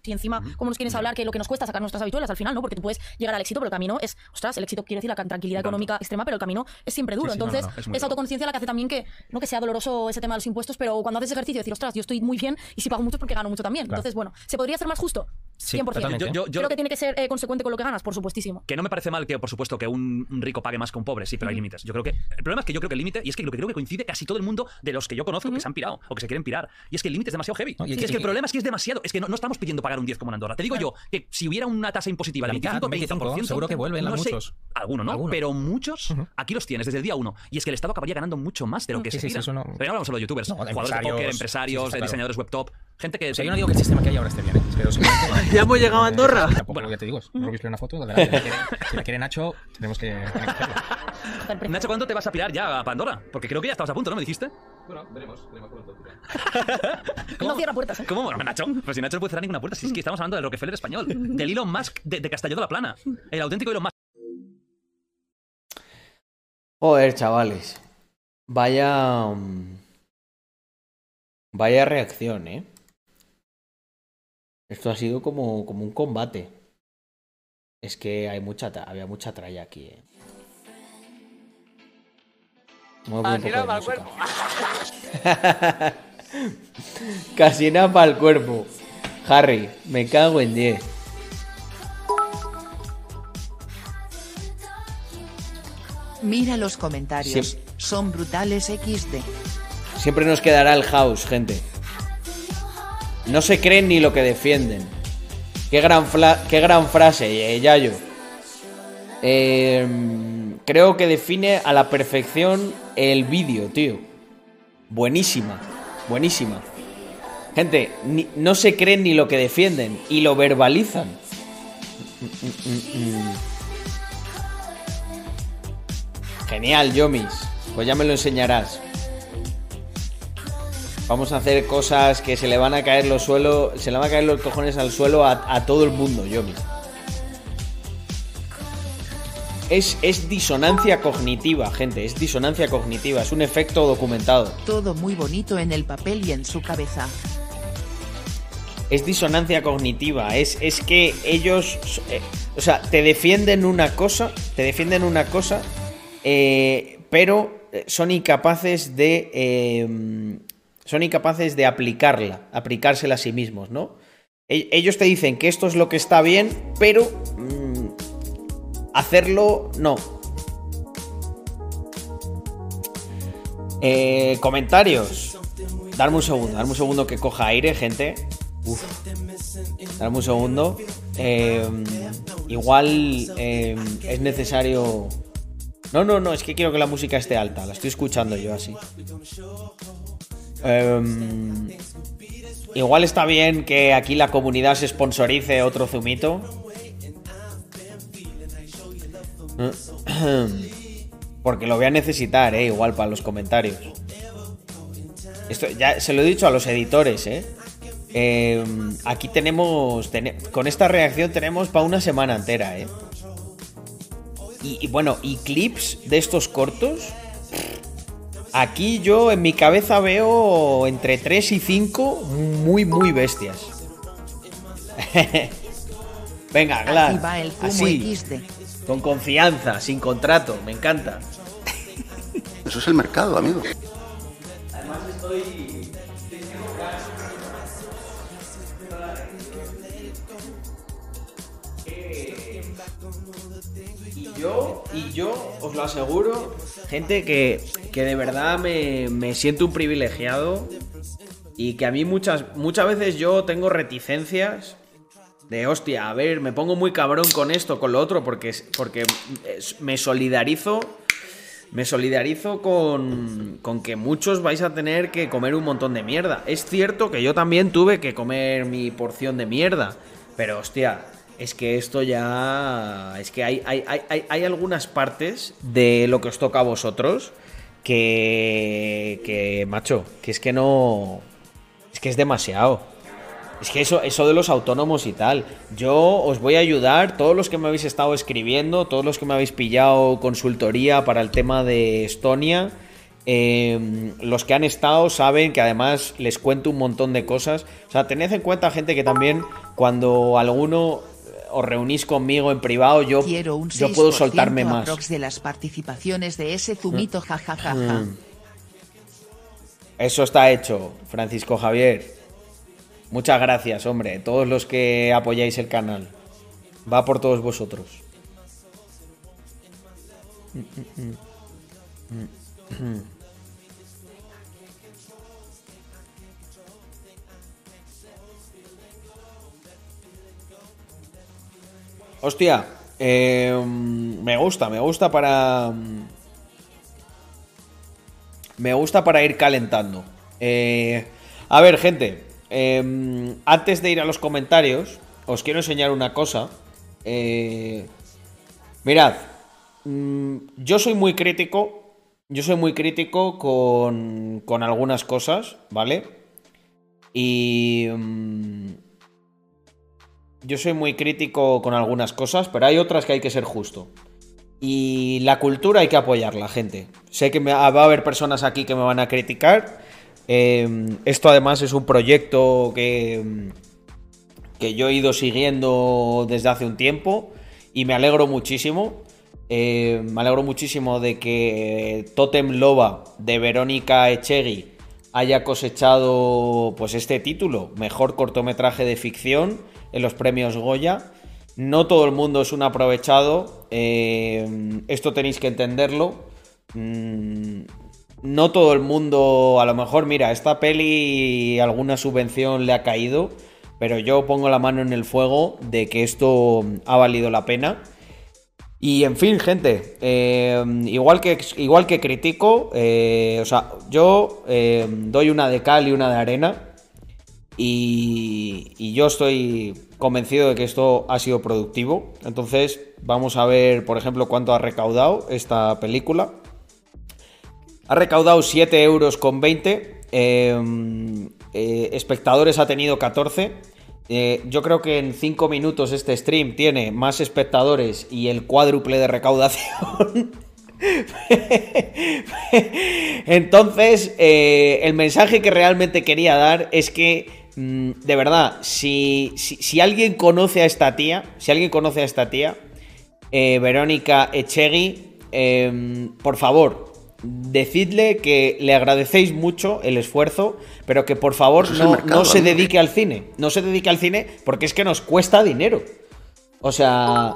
Y encima, ¿cómo nos quieres hablar que lo que nos cuesta sacar nuestras habituales al final, no? Porque tú puedes llegar al éxito, pero el camino es, ostras, el éxito quiere decir la tranquilidad económica extrema, pero el camino es siempre duro. Sí, sí, Entonces, no, no, es esa autoconciencia la que hace también que, no que sea doloroso ese tema de los impuestos, pero cuando haces ejercicio decir, ostras, yo estoy muy bien y si pago mucho es porque gano mucho también. Claro. Entonces, bueno, ¿se podría hacer más justo? Sí, 100%. totalmente. Yo, yo- yo- Creo que tiene que ser eh, consecuente con lo que ganas, por supuestísimo. Que no me parece mal que, por supuesto, que un un rico pague más que un pobre, sí, pero hay límites. Yo creo que. El problema es que yo creo que el límite, y es que lo que creo que coincide casi todo el mundo de los que yo conozco que se han pirado o que se quieren pirar, y es que el límite es demasiado heavy. No, y- Sí, es y- que el y- problema es que es demasiado. Es que no, no estamos pidiendo pagar un 10 como en Andorra. Te digo yo que si hubiera una tasa impositiva de La mitad, 25, 25, 20%, seguro que vuelven a no sé, muchos. Algunos, ¿no? Algunos. Pero muchos, aquí los tienes desde el día uno. Y es que el Estado acabaría ganando mucho más de lo que Sí, se sí, sí, no- Pero no hablamos solo de youtubers, No, de jugadores de empresarios, póker, empresarios, claro. diseñadores web top, gente que. O sea, yo no digo que el sistema que hay ahora esté bien, ¿eh? pero. <laughs> Ya hemos llegado a Andorra. Tampoco ya te digo, visto una foto, la quiere, si la quiere Nacho, tenemos que... <laughs> Nacho, ¿cuándo te vas a pirar ya a Pandora? Porque creo que ya estabas a punto, ¿no me dijiste? Bueno, veremos, veremos pronto. <laughs> No cierra puertas, ¿eh? ¿Cómo? Bueno, Nacho. Pues si Nacho no puede cerrar ninguna puerta. Si es que estamos hablando del Rockefeller español. Del Elon Musk de, de Castelló de la Plana. El auténtico Elon Musk. Joder, chavales. Vaya. mm, Vaya reacción, ¿eh? Esto ha sido como, como un combate. Es que hay mucha, había mucha tralla aquí, ¿eh? Así poco era de para el música. <laughs> Casi nada para el cuerpo. Harry, me cago en 10. Mira los comentarios, son brutales XD. Siempre nos quedará el house, gente. No se creen ni lo que defienden. Qué gran, fla- qué gran frase, eh, Yayo. Eh, creo que define a la perfección el vídeo, tío. Buenísima, buenísima. Gente, no se creen ni lo que defienden y lo verbalizan. Genial, Yomis. Pues ya me lo enseñarás. Vamos a hacer cosas que se le van a caer los suelos, se le van a caer los cojones al suelo a, a todo el mundo, Yomis. Es, es disonancia cognitiva, gente, es disonancia cognitiva, es un efecto documentado. Todo muy bonito en el papel y en su cabeza. Es disonancia cognitiva, es, es que ellos, eh, o sea, te defienden una cosa, te defienden una cosa, eh, pero eh, son incapaces de, eh, son incapaces de aplicarla, aplicársela a sí mismos, ¿no? E- Ellos te dicen que esto es lo que está bien, pero mm, hacerlo no. Eh, comentarios. Darme un segundo, darme un segundo que coja aire, gente. Uf. Darme un segundo. Eh, igual eh, es necesario. No, no, no, es que quiero que la música esté alta. La estoy escuchando yo así. Igual está bien que aquí la comunidad se sponsorice otro zumito. <clears throat> Porque lo voy a necesitar, eh, igual para los comentarios. Esto ya se lo he dicho a los editores, eh. Em, aquí tenemos. tene- con esta reacción tenemos para una semana entera, eh. Y, y bueno, y clips de estos cortos. Aquí yo en mi cabeza veo entre 3 y 5 muy, muy bestias. <laughs> Venga, Glad. Aquí va el zumo Así. Con confianza, sin contrato, me encanta. Eso es el mercado, amigo. Además estoy... Y yo, y yo os lo aseguro, gente que, que de verdad me, me siento un privilegiado y que a mí muchas, muchas veces yo tengo reticencias de hostia, a ver, me pongo muy cabrón con esto, con lo otro, porque, porque me solidarizo me solidarizo con, con que muchos vais a tener que comer un montón de mierda. Es cierto que yo también tuve que comer mi porción de mierda. Pero hostia, es que esto ya... Es que hay, hay, hay- hay algunas partes de lo que os toca a vosotros que... Que, macho, que es que no... Es que es demasiado. Es que eso, eso de los autónomos y tal. Yo os voy a ayudar, todos los que me habéis estado escribiendo, todos los que me habéis pillado consultoría para el tema de Estonia. eh, los que han estado saben que además les cuento un montón de cosas. O sea, tened en cuenta, gente, que también cuando alguno os reunís conmigo en privado, yo, Quiero un yo puedo 6% soltarme más. de las participaciones de ese zumito jajajaja. Mm. Eso está hecho, Francisco Javier. Muchas gracias, hombre. Todos los que apoyáis el canal. Va por todos vosotros. Hostia, eh, me gusta, me gusta para... Me gusta para ir calentando. Eh, a ver, gente. Eh, antes de ir a los comentarios, os quiero enseñar una cosa. Eh, mirad, mm, yo soy muy crítico. Yo soy muy crítico con, con algunas cosas, ¿vale? Y... mm, yo soy muy crítico con algunas cosas, pero hay otras que hay que ser justo. Y la cultura hay que apoyarla, gente. Sé que va a haber personas aquí que me van a criticar. Eh, esto además es un proyecto que, que yo he ido siguiendo desde hace un tiempo y me alegro muchísimo. Eh, me alegro muchísimo de que Totem Loba de Verónica Echegui haya cosechado pues este título, mejor cortometraje de ficción en los premios Goya. No todo el mundo es un aprovechado, esto tenéis que entenderlo. Mm, no todo el mundo, a lo mejor, mira, esta peli alguna subvención le ha caído, pero yo pongo la mano en el fuego de que esto ha valido la pena. Y en fin, gente, eh, igual, que, igual que critico, eh, o sea, yo eh, doy una de cal y una de arena. Y yo estoy convencido de que esto ha sido productivo. Entonces, vamos a ver, por ejemplo, cuánto ha recaudado esta película. Ha recaudado 7 euros con 20. eh, eh, espectadores ha tenido 14. Eh, yo creo que en 5 minutos este stream tiene más espectadores y el cuádruple de recaudación. <laughs> Entonces, eh, el mensaje que realmente quería dar es que, mm, de verdad, si, si, si alguien conoce a esta tía, si alguien conoce a esta tía, Verónica Echegui, eh, por favor, decidle que le agradecéis mucho el esfuerzo, pero que por favor no, mercado, no se dedique al cine. No se dedique al cine porque es que nos cuesta dinero. O sea,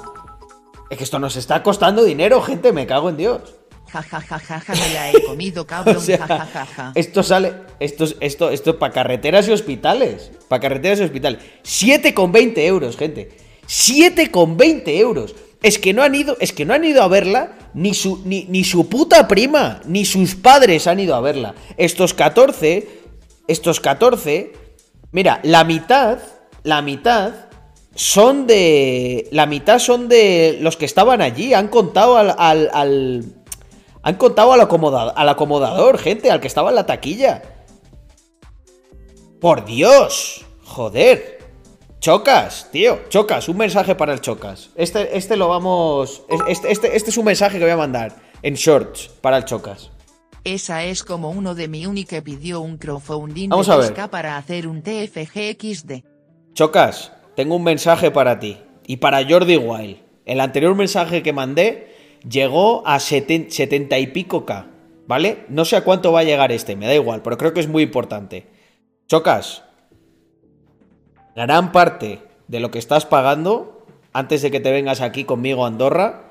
es que esto nos está costando dinero, gente, me cago en Dios. Ja ja ja ja ja, me la he comido, <laughs> cabrón. O sea, ja ja ja ja. esto sale. Esto es esto, esto para carreteras y hospitales. Para carreteras y hospitales. 7,20 euros, gente. 7,20 euros. Es que no han ido. Es que no han ido a verla. Ni su, ni, ni su puta prima. Ni sus padres han ido a verla. Estos 14. Estos 14. Mira, la mitad. La mitad. Son de. La mitad son de los que estaban allí. Han contado al. al- han contado al, al acomodador, gente, al que estaba en la taquilla. Por Dios. Joder. Chocas, tío. Chocas, un mensaje para el Chocas. Este, este lo vamos. Este, este, este es un mensaje que voy a mandar en shorts para el Chocas. Esa es como uno de mi uni que pidió un crowdfunding Vamos de a ver. 10K para hacer un TFGXD. Chocas, tengo un mensaje para ti. Y para Jordi Wild. El anterior mensaje que mandé llegó a seten- 70 y pico K. ¿Vale? No sé a cuánto va a llegar este, me da igual, pero creo que es muy importante. Chocas, gran parte de lo que estás pagando, antes de que te vengas aquí conmigo a Andorra,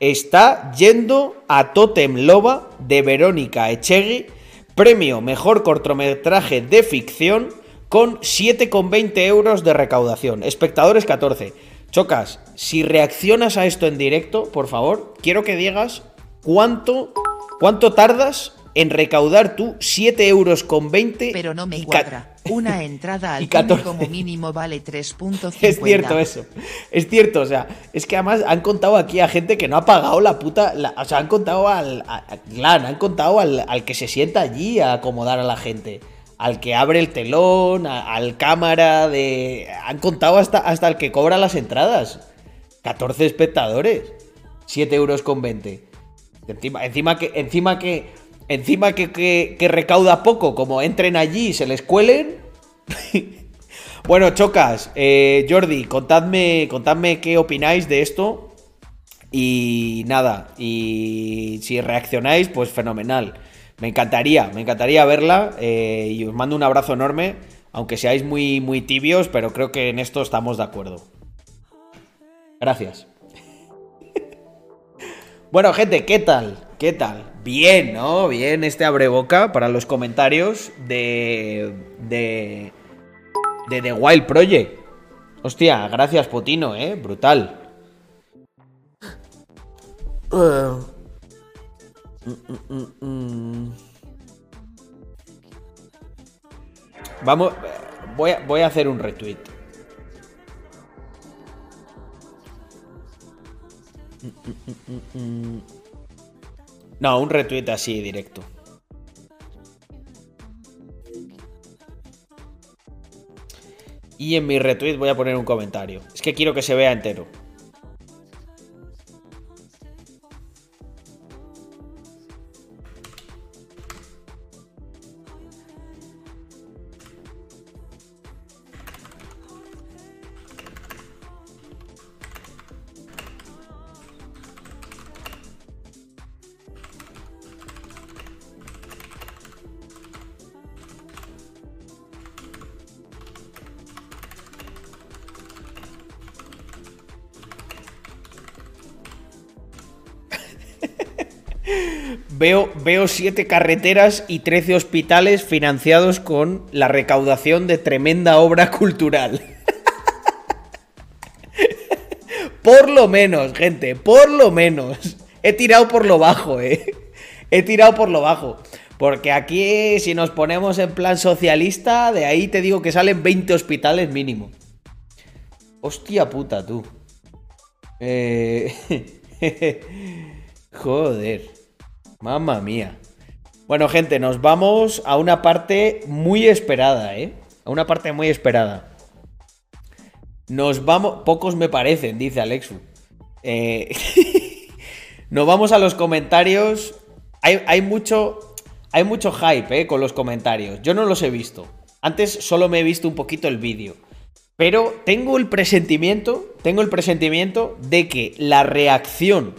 está yendo a Totem Loba de Verónica Echegui, premio mejor cortometraje de ficción con 7,20 euros de recaudación. Espectadores 14. Chocas, si reaccionas a esto en directo, por favor, quiero que digas cuánto, cuánto tardas en recaudar tú 7 euros con 20. Pero no me cuadra. Una <laughs> entrada al cine 14. como mínimo vale 3.50. <laughs> Es cierto eso. Es cierto, o sea, es que además han contado aquí a gente que no ha pagado la puta. la- o sea, han contado al. a- han contado al, al que se sienta allí a acomodar a la gente. Al que abre el telón, a- al cámara de. Han contado hasta, hasta el que cobra las entradas. 14 espectadores. 7 euros con 20. Encima, encima que. Encima que. Encima que, que- recauda poco, como entren allí y se les cuelen. <laughs> Bueno, chocas, eh, Jordi, contadme, contadme qué opináis de esto. Y nada, y si reaccionáis, pues fenomenal. Me encantaría, me encantaría verla. eh, y os mando un abrazo enorme, aunque seáis muy, muy tibios, pero creo que en esto estamos de acuerdo. Gracias. <laughs> Bueno, gente, ¿qué tal? ¿Qué tal? Bien, ¿no? Bien este abre boca para los comentarios de. de. de The Wild Project. Hostia, gracias, Potino, ¿eh? Brutal. Vamos, voy a, voy a hacer un retweet. No, un retweet así directo. Y en mi retweet voy a poner un comentario. Es que quiero que se vea entero. Veo, veo siete carreteras y 13 hospitales financiados con la recaudación de tremenda obra cultural. <laughs> por lo menos, gente, por lo menos. He tirado por lo bajo, eh. He tirado por lo bajo. Porque aquí, si nos ponemos en plan socialista, de ahí te digo que salen 20 hospitales mínimo. Hostia puta, tú. Eh... <laughs> Joder. Mamma mía. Bueno, gente, nos vamos a una parte muy esperada, ¿eh? A una parte muy esperada. Nos vamos... Pocos me parecen, dice Alexu. Eh, <laughs> nos vamos a los comentarios. Hay, hay mucho... Hay mucho hype, ¿eh? Con los comentarios. Yo no los he visto. Antes solo me he visto un poquito el vídeo. Pero tengo el presentimiento, tengo el presentimiento de que la reacción,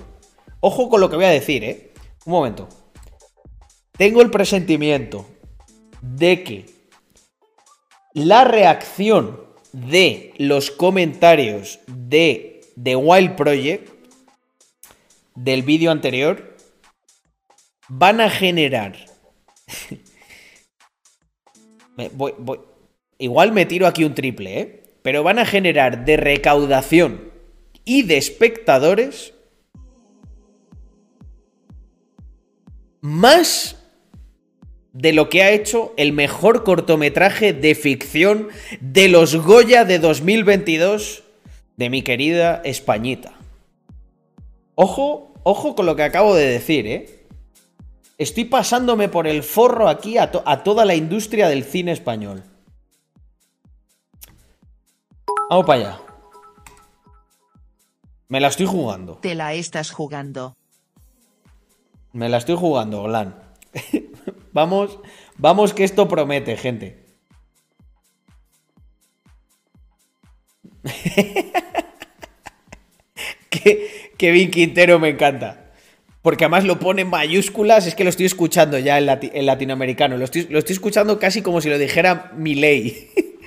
ojo con lo que voy a decir, ¿eh? Un momento. Tengo el presentimiento de que la reacción de los comentarios de The Wild Project del vídeo anterior van a generar. <laughs> Voy- Igual me tiro aquí un triple, ¿eh? Pero van a generar de recaudación y de espectadores más de lo que ha hecho el mejor cortometraje de ficción de los Goya de 2022 de mi querida Españita. Ojo, ojo con lo que acabo de decir, ¿eh? Estoy pasándome por el forro aquí a, a toda la industria del cine español. Vamos para allá. Me la estoy jugando. Te la estás jugando. Me la estoy jugando, Olan. <laughs> vamos, vamos que esto promete, gente. <laughs> que Kevin Quintero me encanta. Porque además lo pone en mayúsculas, es que lo estoy escuchando ya en, lati- en latinoamericano. Lo estoy, lo estoy escuchando casi como si lo dijera mi ley. <laughs>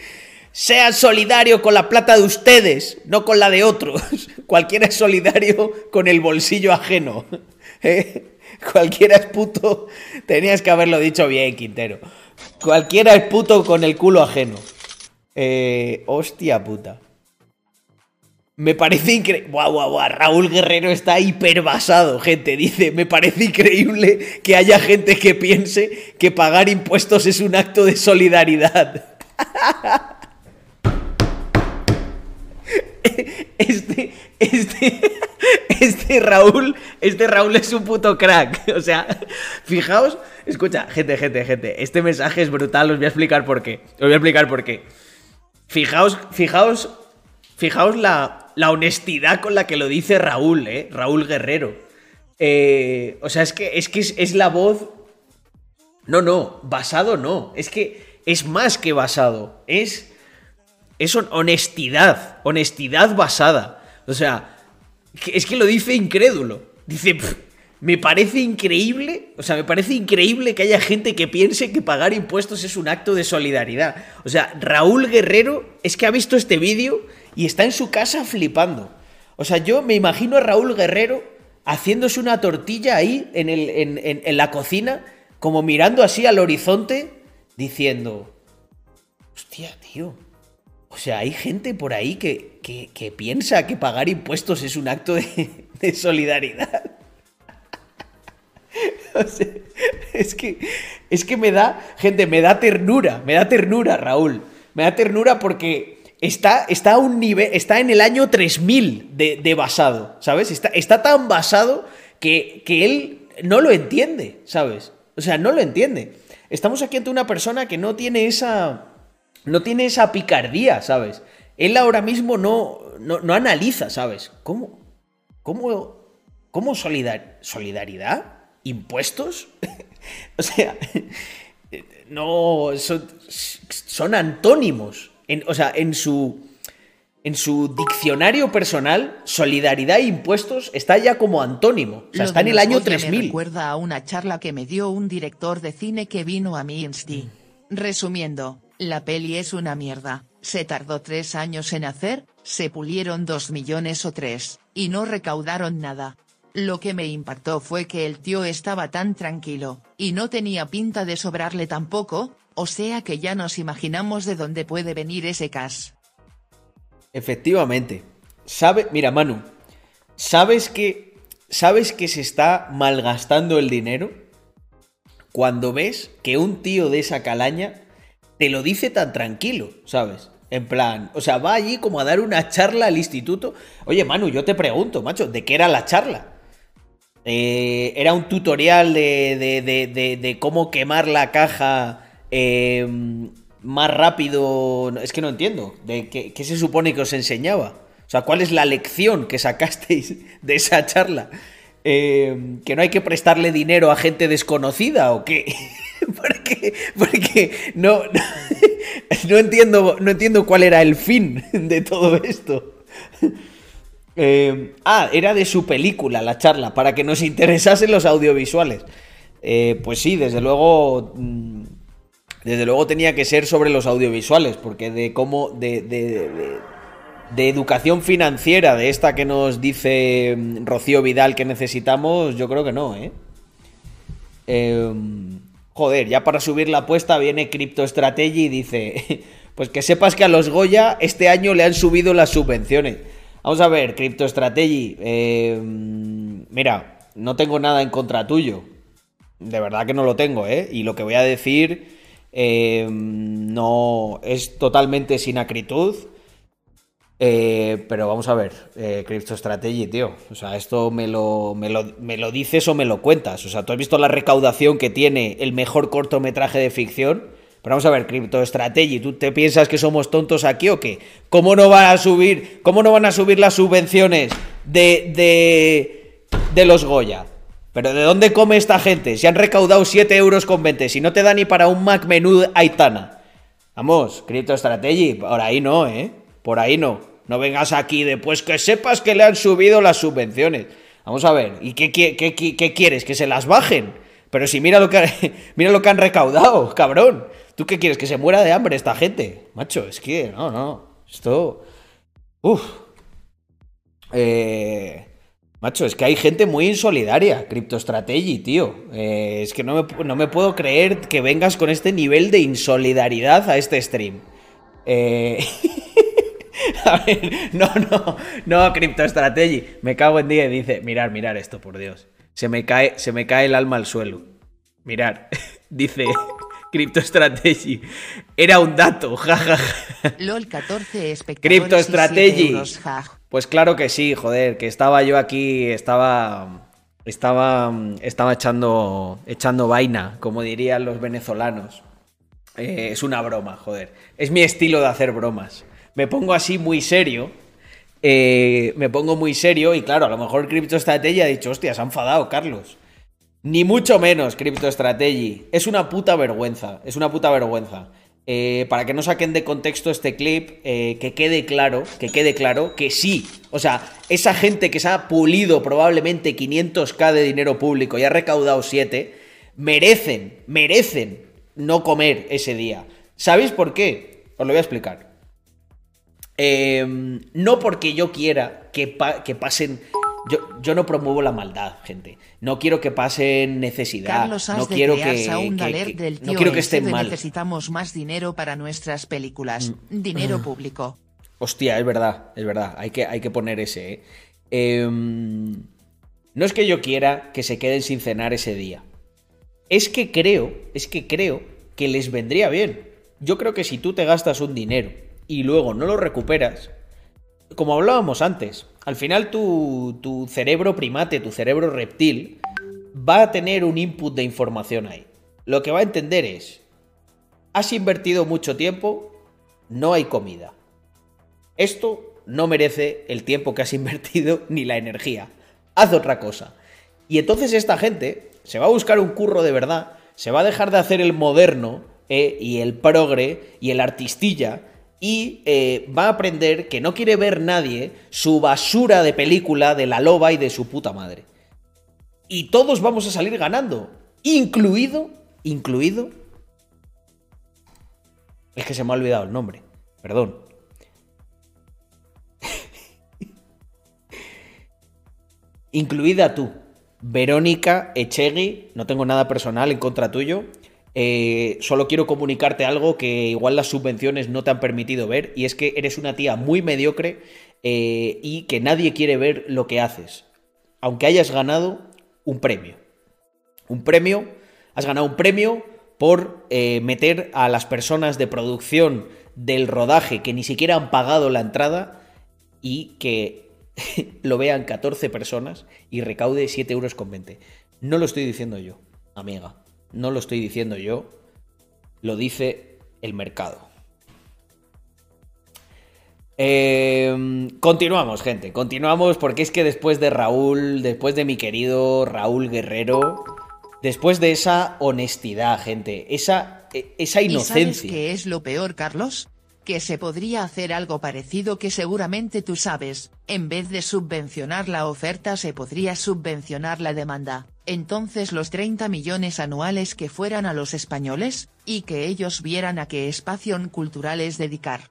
Sean solidario con la plata de ustedes, no con la de otros. Cualquiera es solidario con el bolsillo ajeno. ¿Eh? Cualquiera es puto. Tenías que haberlo dicho bien, Quintero. Cualquiera es puto con el culo ajeno. Eh, hostia puta. Me parece increíble. Guau, guau, guau. Raúl Guerrero está hiperbasado, gente. Dice, me parece increíble que haya gente que piense que pagar impuestos es un acto de solidaridad. <laughs> Este, este, <laughs> este Raúl, este Raúl es un puto crack. <laughs> O sea, fijaos, escucha, gente, gente, gente, este mensaje es brutal, os voy a explicar por qué. Os voy a explicar por qué. Fijaos, fijaos, fijaos la, la honestidad con la que lo dice Raúl, ¿eh? Raúl Guerrero. Eh, o sea, es que, es, que es, la voz... No, no, basado no. Es que es más que basado. Es es hon- honestidad, honestidad basada. O sea, es que lo dice incrédulo. Dice, "Pff, me parece increíble, o sea, me parece increíble que haya gente que piense que pagar impuestos es un acto de solidaridad. O sea, Raúl Guerrero es que ha visto este vídeo y está en su casa flipando. O sea, yo me imagino a Raúl Guerrero haciéndose una tortilla ahí en, el- en- en- en la cocina, como mirando así al horizonte, diciendo, hostia, tío. O sea, hay gente por ahí que, que- piensa que pagar impuestos es un acto de, de solidaridad. <laughs> O sea, es que, es que me da, gente, me da ternura, me da ternura, Raúl. Me da ternura porque está, está a un nivel, está en el año 3000 de, de basado, ¿sabes? Está, está tan basado que, que él no lo entiende, ¿sabes? O sea, no lo entiende. Estamos aquí ante una persona que no tiene esa, no tiene esa picardía, ¿sabes? Él ahora mismo no, no, no analiza, ¿sabes? ¿Cómo? ¿Cómo? ¿Cómo solidar- solidaridad? ¿Impuestos? <laughs> o sea, no, son, son antónimos. En- o sea, en su, en su diccionario personal, solidaridad e impuestos está ya como antónimo. O sea, Lo está en el año Goya Me 3000. recuerda a una charla que me dio un director de cine que vino a mi Insti. Resumiendo, la peli es una mierda. Se tardó tres años en hacer, se pulieron dos millones o tres, y no recaudaron nada. Lo que me impactó fue que el tío estaba tan tranquilo, y no tenía pinta de sobrarle tampoco, o sea que ya nos imaginamos de dónde puede venir ese cash. Efectivamente. Sabe, mira, Manu, ¿sabes que sabes que se está malgastando el dinero cuando ves que un tío de esa calaña te lo dice tan tranquilo, ¿sabes? En plan, o sea, va allí como a dar una charla al instituto. Oye, Manu, yo te pregunto, macho, ¿de qué era la charla? Eh, era un tutorial de, cómo quemar la caja eh, más rápido. Es que no entiendo. ¿De qué se supone que os enseñaba? O sea, ¿cuál es la lección que sacasteis <laughs> de esa charla? Eh, ¿Que no hay que prestarle dinero a gente desconocida o qué? <laughs> porque porque no, <laughs> no, entiendo, no entiendo cuál era el fin de todo esto. Eh, ah, era de su película la charla, para que nos interesasen los audiovisuales. Eh, pues sí, desde luego. mm, Desde luego tenía que ser sobre los audiovisuales, porque de cómo. de- de educación financiera, de esta que nos dice mm, Rocío Vidal que necesitamos, yo creo que no, ¿eh? Eh, joder, ya para subir la apuesta viene CryptoStrategy y dice, <laughs> pues que sepas que a los Goya este año le han subido las subvenciones. Vamos a ver, CryptoStrategy, eh, mira, no tengo nada en contra tuyo. De verdad que no lo tengo, ¿eh? Y lo que voy a decir eh, no es totalmente sin acritud. Eh, pero vamos a ver, eh, CryptoStrategy, tío. O sea, esto me lo, me, lo, me lo dices o me lo cuentas. O sea, tú has visto la recaudación que tiene el mejor cortometraje de ficción. Pero vamos a ver, CryptoStrategy, ¿tú te piensas que somos tontos aquí o qué? ¿Cómo no van a subir, cómo no van a subir las subvenciones de, de, de los Goya? ¿Pero de dónde come esta gente? Si han recaudado 7 euros con 20, si no te da ni para un Mac menú Aitana. Vamos, CryptoStrategy, por ahí no, ¿eh? Por ahí no. No vengas aquí después que sepas que le han subido las subvenciones. Vamos a ver, ¿y qué, quieres? ¿Que se las bajen? Pero si mira lo que, <laughs> mira lo que han recaudado, cabrón. ¿Tú qué quieres? ¿Que se muera de hambre esta gente? Macho, es que, no, no. Esto... Uf. Eh... Macho, es que hay gente muy insolidaria, CryptoStrategy, tío. Eh, es que no me, no me, puedo creer que vengas con este nivel de insolidaridad a este stream. Eh... <laughs> <laughs> a ver, no, no, no, CryptoStrategy. Me cago en día y dice, mirar, mirar esto, por Dios. Se me cae, se me cae el alma al suelo. Mirar, <laughs> dice <laughs> CryptoStrategy. Era un dato, jajaja. LOL 14 espectadores CryptoStrategy. euros, ja. Pues claro que sí, joder, que estaba yo aquí, estaba estaba estaba echando echando vaina, como dirían los venezolanos. Eh, es una broma, joder. Es mi estilo de hacer bromas. Me pongo así muy serio. eh, me pongo muy serio y claro, a lo mejor CryptoStrategy ha dicho, hostia, se ha enfadado, Carlos. Ni mucho menos, CryptoStrategy. Es una puta vergüenza, es una puta vergüenza. Eh, para que no saquen de contexto este clip, eh, que quede claro, que quede claro que sí. O sea, esa gente que se ha pulido probablemente 500k de dinero público y ha recaudado 7, merecen, merecen no comer ese día. ¿Sabéis por qué? Os lo voy a explicar. Eh, no porque yo quiera que, pa que pasen... Yo, yo, no promuevo la maldad, gente. No quiero que pasen necesidad. Carlos, has no de quiero que, que- que- del no tío quiero que ese estén mal. Mm. Necesitamos más dinero para nuestras películas. Dinero público. Hostia, es verdad, es verdad. Hay que, hay que poner ese, ¿eh? Em, no es que yo quiera que se queden sin cenar ese día. Es que creo, es que creo que les vendría bien. Yo creo que si tú te gastas un dinero y luego no lo recuperas, como hablábamos antes, al final tu, tu cerebro primate, tu cerebro reptil, va a tener un input de información ahí. Lo que va a entender es, has invertido mucho tiempo, no hay comida. Esto no merece el tiempo que has <laughs> invertido ni la energía. Haz otra cosa. Y entonces esta gente se va a buscar un curro de verdad, se va a dejar de hacer el moderno eh, y el progre y el artistilla y eh, va a aprender que no quiere ver nadie su basura de película de la loba y de su puta madre. Y todos vamos a salir ganando, incluido, incluido... Es que se me ha olvidado el nombre, perdón. <laughs> incluida tú, Verónica Echegui, no tengo nada personal en contra tuyo, eh, solo quiero comunicarte algo que igual las subvenciones no te han permitido ver, y es que eres una tía muy mediocre eh, y que nadie quiere ver lo que haces, aunque hayas ganado un premio. Un premio, has ganado un premio por eh, meter a las personas de producción del rodaje que ni siquiera han pagado la entrada y que <laughs> lo vean 14 personas y recaude 7 euros con 20. No lo estoy diciendo yo, amiga. No lo estoy diciendo yo. Lo dice el mercado. Eh, continuamos, gente. Continuamos porque es que después de Raúl, después de mi querido Raúl Guerrero, después de esa honestidad, gente, esa, e- esa ¿Y sabes inocencia. qué es lo peor, Carlos? Que se podría hacer algo parecido que seguramente tú sabes, en vez de subvencionar la oferta se podría subvencionar la demanda, entonces los 30 millones anuales que fueran a los españoles, y que ellos vieran a qué espacio cultural es dedicar.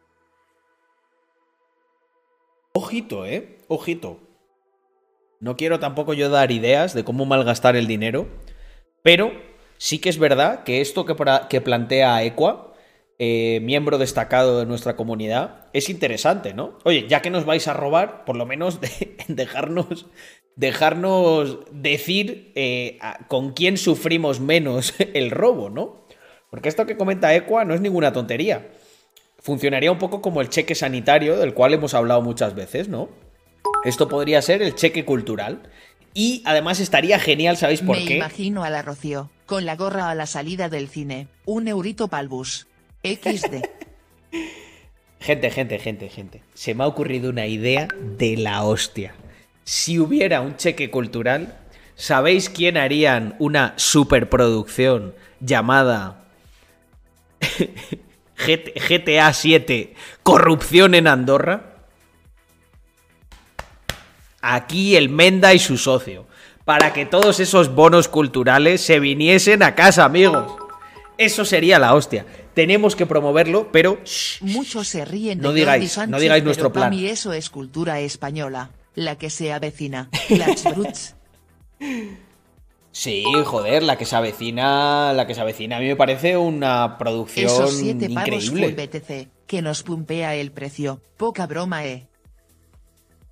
Ojito, eh. Ojito. No quiero tampoco yo dar ideas de cómo malgastar el dinero. Pero sí que es verdad que esto que, que plantea Equa, eh, miembro destacado de nuestra comunidad, es interesante, ¿no? Oye, ya que nos vais a robar, por lo menos de- <laughs> dejarnos, dejarnos decir eh, con quién sufrimos menos <laughs> el robo, ¿no? Porque esto que comenta Equa no es ninguna tontería. Funcionaría un poco como el cheque sanitario, del cual hemos hablado muchas veces, ¿no? Esto podría ser el cheque cultural. Y además estaría genial, ¿sabéis por Me qué? imagino a la Rocío, con la gorra a la salida del cine, un eurito pa'l bus. XD. <laughs> Gente, gente, gente, gente. Se me ha ocurrido una idea de la hostia. Si hubiera un cheque cultural, ¿sabéis quién harían una superproducción llamada GT- GTA 7 Corrupción en Andorra? Aquí el Menda y su socio. Para que todos esos bonos culturales se viniesen a casa, amigos. Eso sería la hostia. Tenemos que promoverlo, pero shh, Muchos se ríen de No digáis, no digáis nuestro plan. mí eso es cultura española, la que se avecina. <laughs> Las bruts. Sí, joder, la que se avecina, la que se avecina a mí me parece una producción Esos siete full increíble. BTC, que nos pumpea el precio. Poca broma, eh.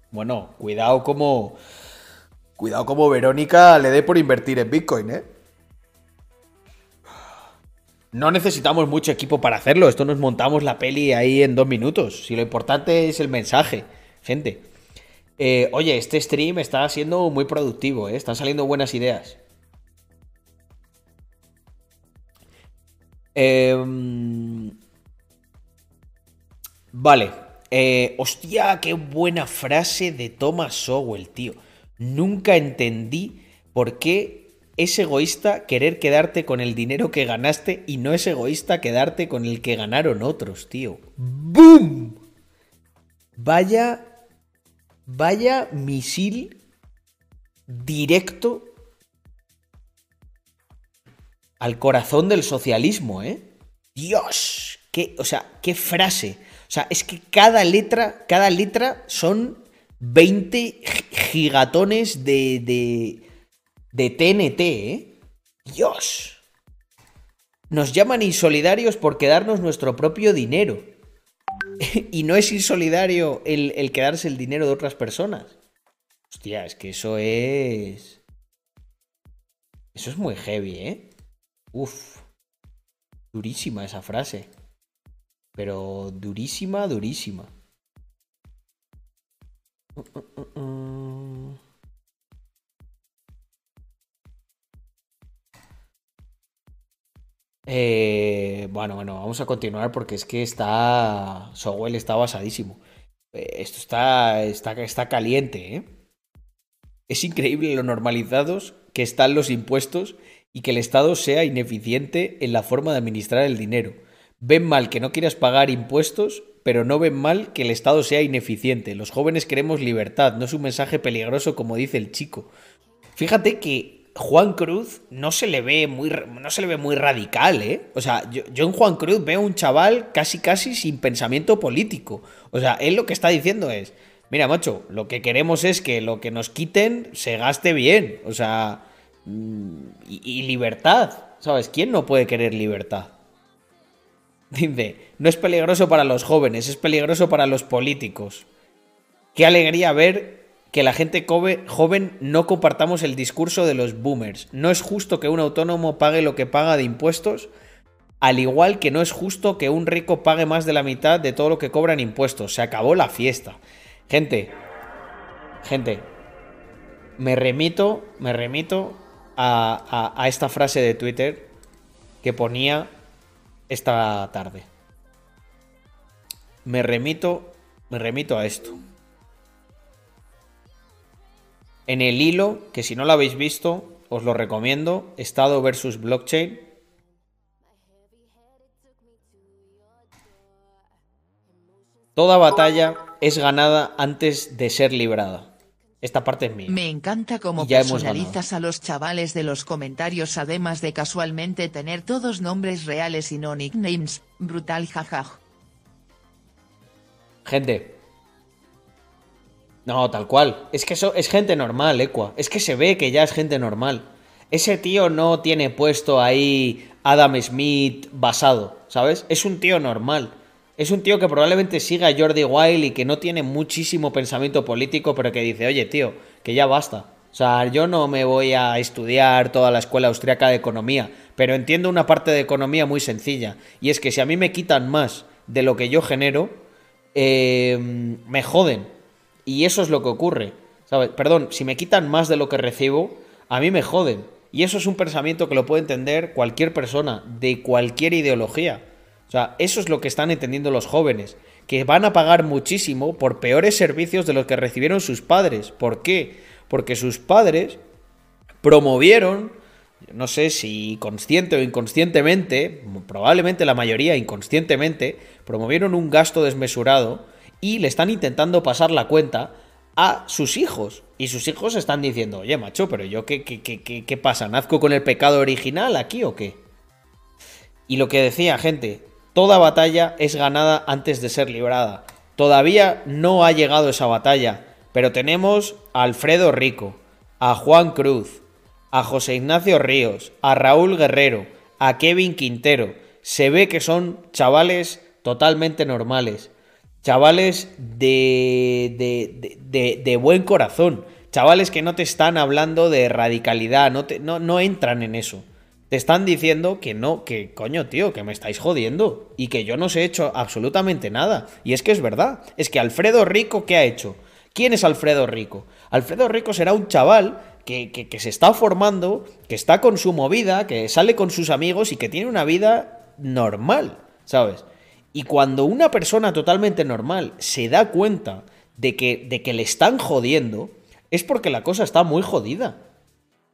Bueno, cuidado como cuidado como Verónica le dé por invertir en Bitcoin, ¿eh? No necesitamos mucho equipo para hacerlo, esto nos montamos la peli ahí en dos minutos. Si lo importante es el mensaje, gente. Eh, oye, este stream está siendo muy productivo, ¿eh? Están saliendo buenas ideas. Em, Vale. Eh, hostia, qué buena frase de Thomas Sowell, tío. Nunca entendí por qué es egoísta querer quedarte con el dinero que ganaste y no es egoísta quedarte con el que ganaron otros, tío. ¡Boom! Vaya. Vaya misil directo al corazón del socialismo, ¿eh? Dios, qué, o sea, qué frase. O sea, es que cada letra, cada letra son 20 gi- gigatones de, de, de TNT, ¿eh? Dios. Nos llaman insolidarios por quedarnos nuestro propio dinero. <laughs> y no es insolidario el, el quedarse el dinero de otras personas. Hostia, es que eso es... Eso es muy heavy, ¿eh? Uf. Durísima esa frase. Pero durísima, durísima. Uh, uh, uh, Eh, bueno, bueno, vamos a continuar porque es que está. Sowell está basadísimo. Eh, esto está, está, está caliente, ¿eh? Es increíble lo normalizados que están los impuestos y que el Estado sea ineficiente en la forma de administrar el dinero. Ven mal que no quieras pagar impuestos, pero no ven mal que el Estado sea ineficiente. Los jóvenes queremos libertad, no es un mensaje peligroso como dice el chico. Fíjate que Juan Cruz no se le ve muy, no se le ve muy radical, ¿eh? O sea, yo, yo en Juan Cruz veo un chaval casi casi sin pensamiento político. O sea, él lo que está diciendo es, mira, macho, lo que queremos es que lo que nos quiten se gaste bien. O sea, mm, y, y libertad. ¿Sabes? ¿Quién no puede querer libertad? <laughs> Dice, no es peligroso para los jóvenes, es peligroso para los políticos. Qué alegría ver que la gente joven no compartamos el discurso de los boomers. No es justo que un autónomo pague lo que paga de impuestos, al igual que no es justo que un rico pague más de la mitad de todo lo que cobra en impuestos. Se acabó la fiesta. Gente, gente, me remito, me remito a, a- a esta frase de Twitter que ponía esta tarde. Me remito, me remito a esto. En el hilo, que si no lo habéis visto, os lo recomiendo, Estado versus Blockchain. Toda batalla es ganada antes de ser librada. Esta parte es mía. Me encanta cómo ya personalizas a los chavales de los comentarios además de casualmente tener todos nombres reales y no nicknames. Brutal jajaj. Gente. No, tal cual. Es que eso es gente normal, Equa. Es que se ve que ya es gente normal. ese tío no tiene puesto ahí Adam Smith basado, ¿sabes? Es un tío normal. Es un tío que probablemente siga a Jordi Wild y que no tiene muchísimo pensamiento político, pero que dice, oye, tío, que ya basta. O sea, yo no me voy a estudiar toda la escuela austriaca de economía, pero entiendo una parte de economía muy sencilla. Y es que si a mí me quitan más de lo que yo genero, eh, me joden. Y eso es lo que ocurre. ¿sabes? Perdón, si me quitan más de lo que recibo, a mí me joden. Y eso es un pensamiento que lo puede entender cualquier persona, de cualquier ideología. O sea, eso es lo que están entendiendo los jóvenes, que van a pagar muchísimo por peores servicios de los que recibieron sus padres. ¿Por qué? Porque sus padres promovieron, no sé si consciente o inconscientemente, probablemente la mayoría inconscientemente, promovieron un gasto desmesurado y le están intentando pasar la cuenta a sus hijos. Y sus hijos están diciendo, oye, macho, pero yo, ¿qué, qué, qué, qué, pasa? ¿Nazco con el pecado original aquí o qué? Y lo que decía, gente, toda batalla es ganada antes de ser librada. Todavía no ha llegado esa batalla, pero tenemos a Alfredo Rico, a Juan Cruz, a José Ignacio Ríos, a Raúl Guerrero, a Kevin Quintero. Se ve que son chavales totalmente normales, chavales de, de, de, buen corazón, chavales que no te están hablando de radicalidad, no, te, no, no entran en eso. Te están diciendo que no, que coño, tío, que me estáis jodiendo y que yo no os he hecho absolutamente nada. Y es que es verdad. Es que Alfredo Rico, ¿qué ha hecho? ¿Quién es Alfredo Rico? Alfredo Rico será un chaval que, que, se está formando, que está con su movida, que sale con sus amigos y que tiene una vida normal, ¿sabes? Y cuando una persona totalmente normal se da cuenta de que, de que le están jodiendo, es porque la cosa está muy jodida.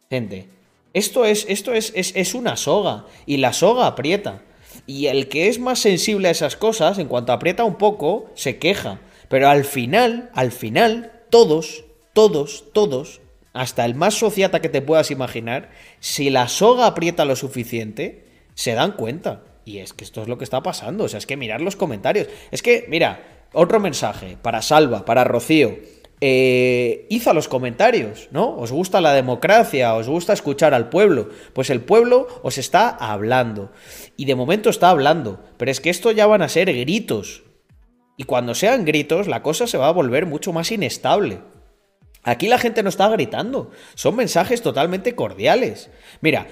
Gente, esto es, esto es, es, es una soga y la soga aprieta. Y el que es más sensible a esas cosas, en cuanto aprieta un poco, se queja. Pero al final, al final, todos, todos, todos, hasta el más sociata que te puedas imaginar, si la soga aprieta lo suficiente, se dan cuenta. Y es que esto es lo que está pasando. O sea, es que mirar los comentarios. Es que, mira, otro mensaje para Salva, para Rocío. Eh, hizo los comentarios, ¿no? ¿Os gusta la democracia? ¿Os gusta escuchar al pueblo? Pues el pueblo os está hablando. Y de momento está hablando. Pero es que esto ya van a ser gritos. Y cuando sean gritos, la cosa se va a volver mucho más inestable. Aquí la gente no está gritando, son mensajes totalmente cordiales. Mira,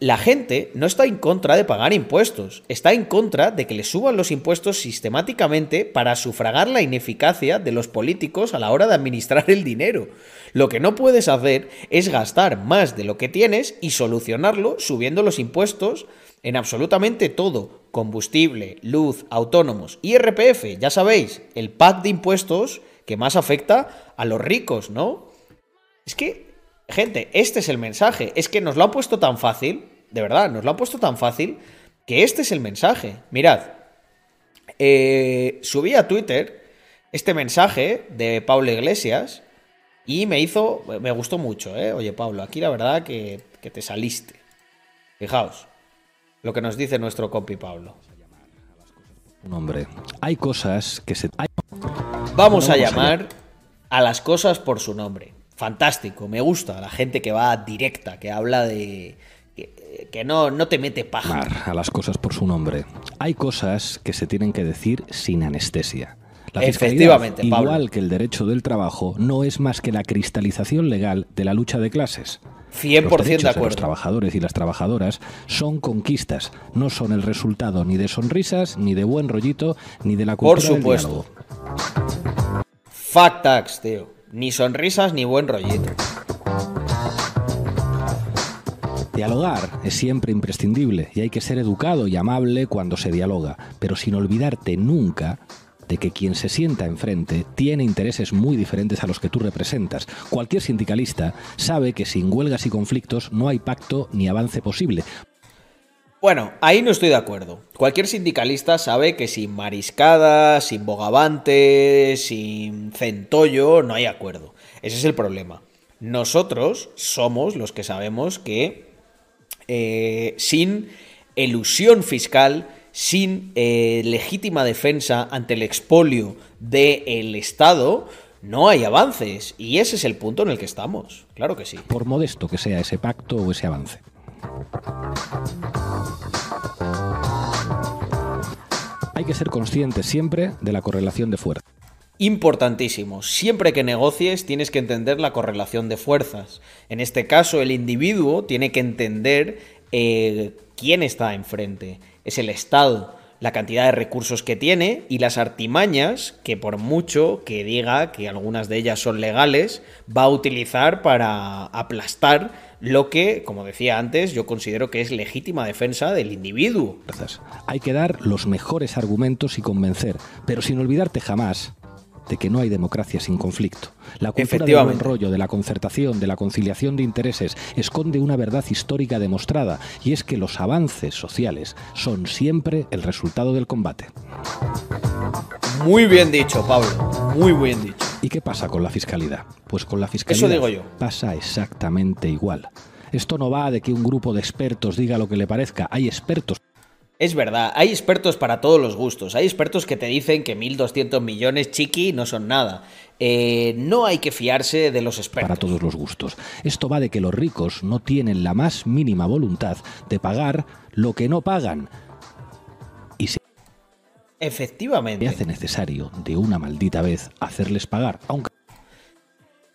la gente no está en contra de pagar impuestos, está en contra de que le suban los impuestos sistemáticamente para sufragar la ineficacia de los políticos a la hora de administrar el dinero. Lo que no puedes hacer es gastar más de lo que tienes y solucionarlo subiendo los impuestos en absolutamente todo. Combustible, luz, autónomos, IRPF, ya sabéis, el pack de impuestos que más afecta a los ricos, ¿no? Es que, gente, este es el mensaje. Es que nos lo han puesto tan fácil, de verdad, nos lo han puesto tan fácil, que este es el mensaje. Mirad, eh, subí a Twitter este mensaje de Pablo Iglesias y me hizo, me gustó mucho, ¿eh? Oye, Pablo, aquí la verdad que, que te saliste. Fijaos lo que nos dice nuestro compi Pablo. Un hombre. Hay cosas que se... Vamos a llamar a las cosas por su nombre. Fantástico, me gusta la gente que va directa, que habla de... que, que no, no te mete paja. A las cosas por su nombre. Hay cosas que se tienen que decir sin anestesia. La Efectivamente, igual Pablo. que el derecho del trabajo, no es más que la cristalización legal de la lucha de clases. 100% los de acuerdo. los trabajadores y las trabajadoras son conquistas, no son el resultado ni de sonrisas, ni de buen rollito, ni de la Por cultura supuesto. del diálogo. Fact tax, tío. Ni sonrisas ni buen rollito. Dialogar es siempre imprescindible y hay que ser educado y amable cuando se dialoga, pero sin olvidarte nunca de que quien se sienta enfrente tiene intereses muy diferentes a los que tú representas. Cualquier sindicalista sabe que sin huelgas y conflictos no hay pacto ni avance posible. Bueno, ahí no estoy de acuerdo. Cualquier sindicalista sabe que sin mariscada, sin bogavante, sin centollo, no hay acuerdo. Ese es el problema. Nosotros somos los que sabemos que eh, sin elusión fiscal, sin eh, legítima defensa ante el expolio del Estado, no hay avances. Y ese es el punto en el que estamos. Claro que sí. Por modesto que sea ese pacto o ese avance. Hay que ser conscientes siempre de la correlación de fuerza. Importantísimo. Siempre que negocies tienes que entender la correlación de fuerzas. En este caso, el individuo tiene que entender eh, quién está enfrente. Es el Estado, la cantidad de recursos que tiene y las artimañas que por mucho que diga que algunas de ellas son legales, va a utilizar para aplastar lo que, como decía antes, yo considero que es legítima defensa del individuo. Hay que dar los mejores argumentos y convencer, pero sin olvidarte jamás de que no hay democracia sin conflicto. La cultura del buen rollo, de la concertación, de la conciliación de intereses, esconde una verdad histórica demostrada, y es que los avances sociales son siempre el resultado del combate. Muy bien dicho, Pablo. Muy bien dicho. ¿Y qué pasa con la fiscalidad? Pues con la fiscalidad Eso digo yo. pasa exactamente igual. Esto no va de que un grupo de expertos diga lo que le parezca. Hay expertos es verdad, hay expertos para todos los gustos. Hay expertos que te dicen que 1.200 millones chiqui no son nada. Eh, no hay que fiarse de los expertos. Para todos los gustos. Esto va de que los ricos no tienen la más mínima voluntad de pagar lo que no pagan. Y se Efectivamente. hace necesario de una maldita vez hacerles pagar, aunque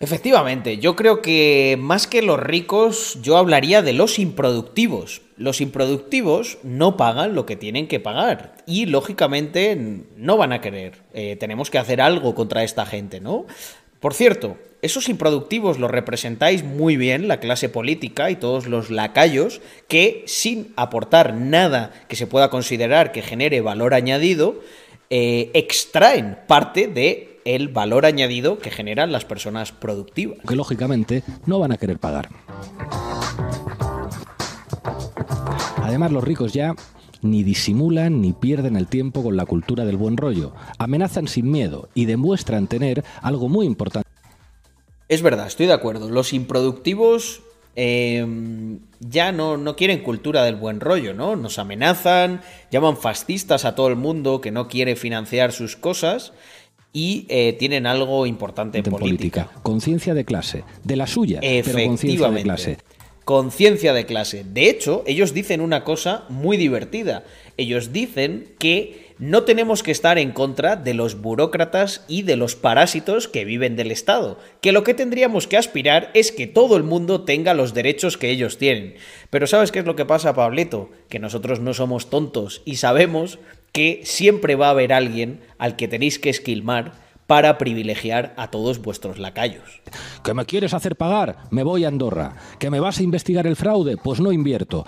Efectivamente, yo creo que más que los ricos, yo hablaría de los improductivos. Los improductivos no pagan lo que tienen que pagar y lógicamente no van a querer. Eh, tenemos que hacer algo contra esta gente, ¿no? Por cierto, esos improductivos los representáis muy bien la clase política y todos los lacayos que sin aportar nada que se pueda considerar que genere valor añadido, eh, extraen parte de el valor añadido que generan las personas productivas. que lógicamente no van a querer pagar. Además, los ricos ya ni disimulan ni pierden el tiempo con la cultura del buen rollo. Amenazan sin miedo y demuestran tener algo muy importante. Es verdad, estoy de acuerdo. Los improductivos eh, ya no, no, quieren cultura del buen rollo, ¿no? Nos amenazan, llaman fascistas a todo el mundo que no quiere financiar sus cosas y eh, tienen algo importante en, política. Conciencia de clase, de la suya, pero conciencia de clase. Conciencia de clase. De hecho, ellos dicen una cosa muy divertida. Ellos dicen que no tenemos que estar en contra de los burócratas y de los parásitos que viven del Estado, que lo que tendríamos que aspirar es que todo el mundo tenga los derechos que ellos tienen. Pero ¿sabes qué es lo que pasa, Pablito? Que nosotros no somos tontos y sabemos que siempre va a haber alguien al que tenéis que esquilmar para privilegiar a todos vuestros lacayos. ¿Que me quieres hacer pagar? Me voy a Andorra. ¿Que me vas a investigar el fraude? Pues no invierto.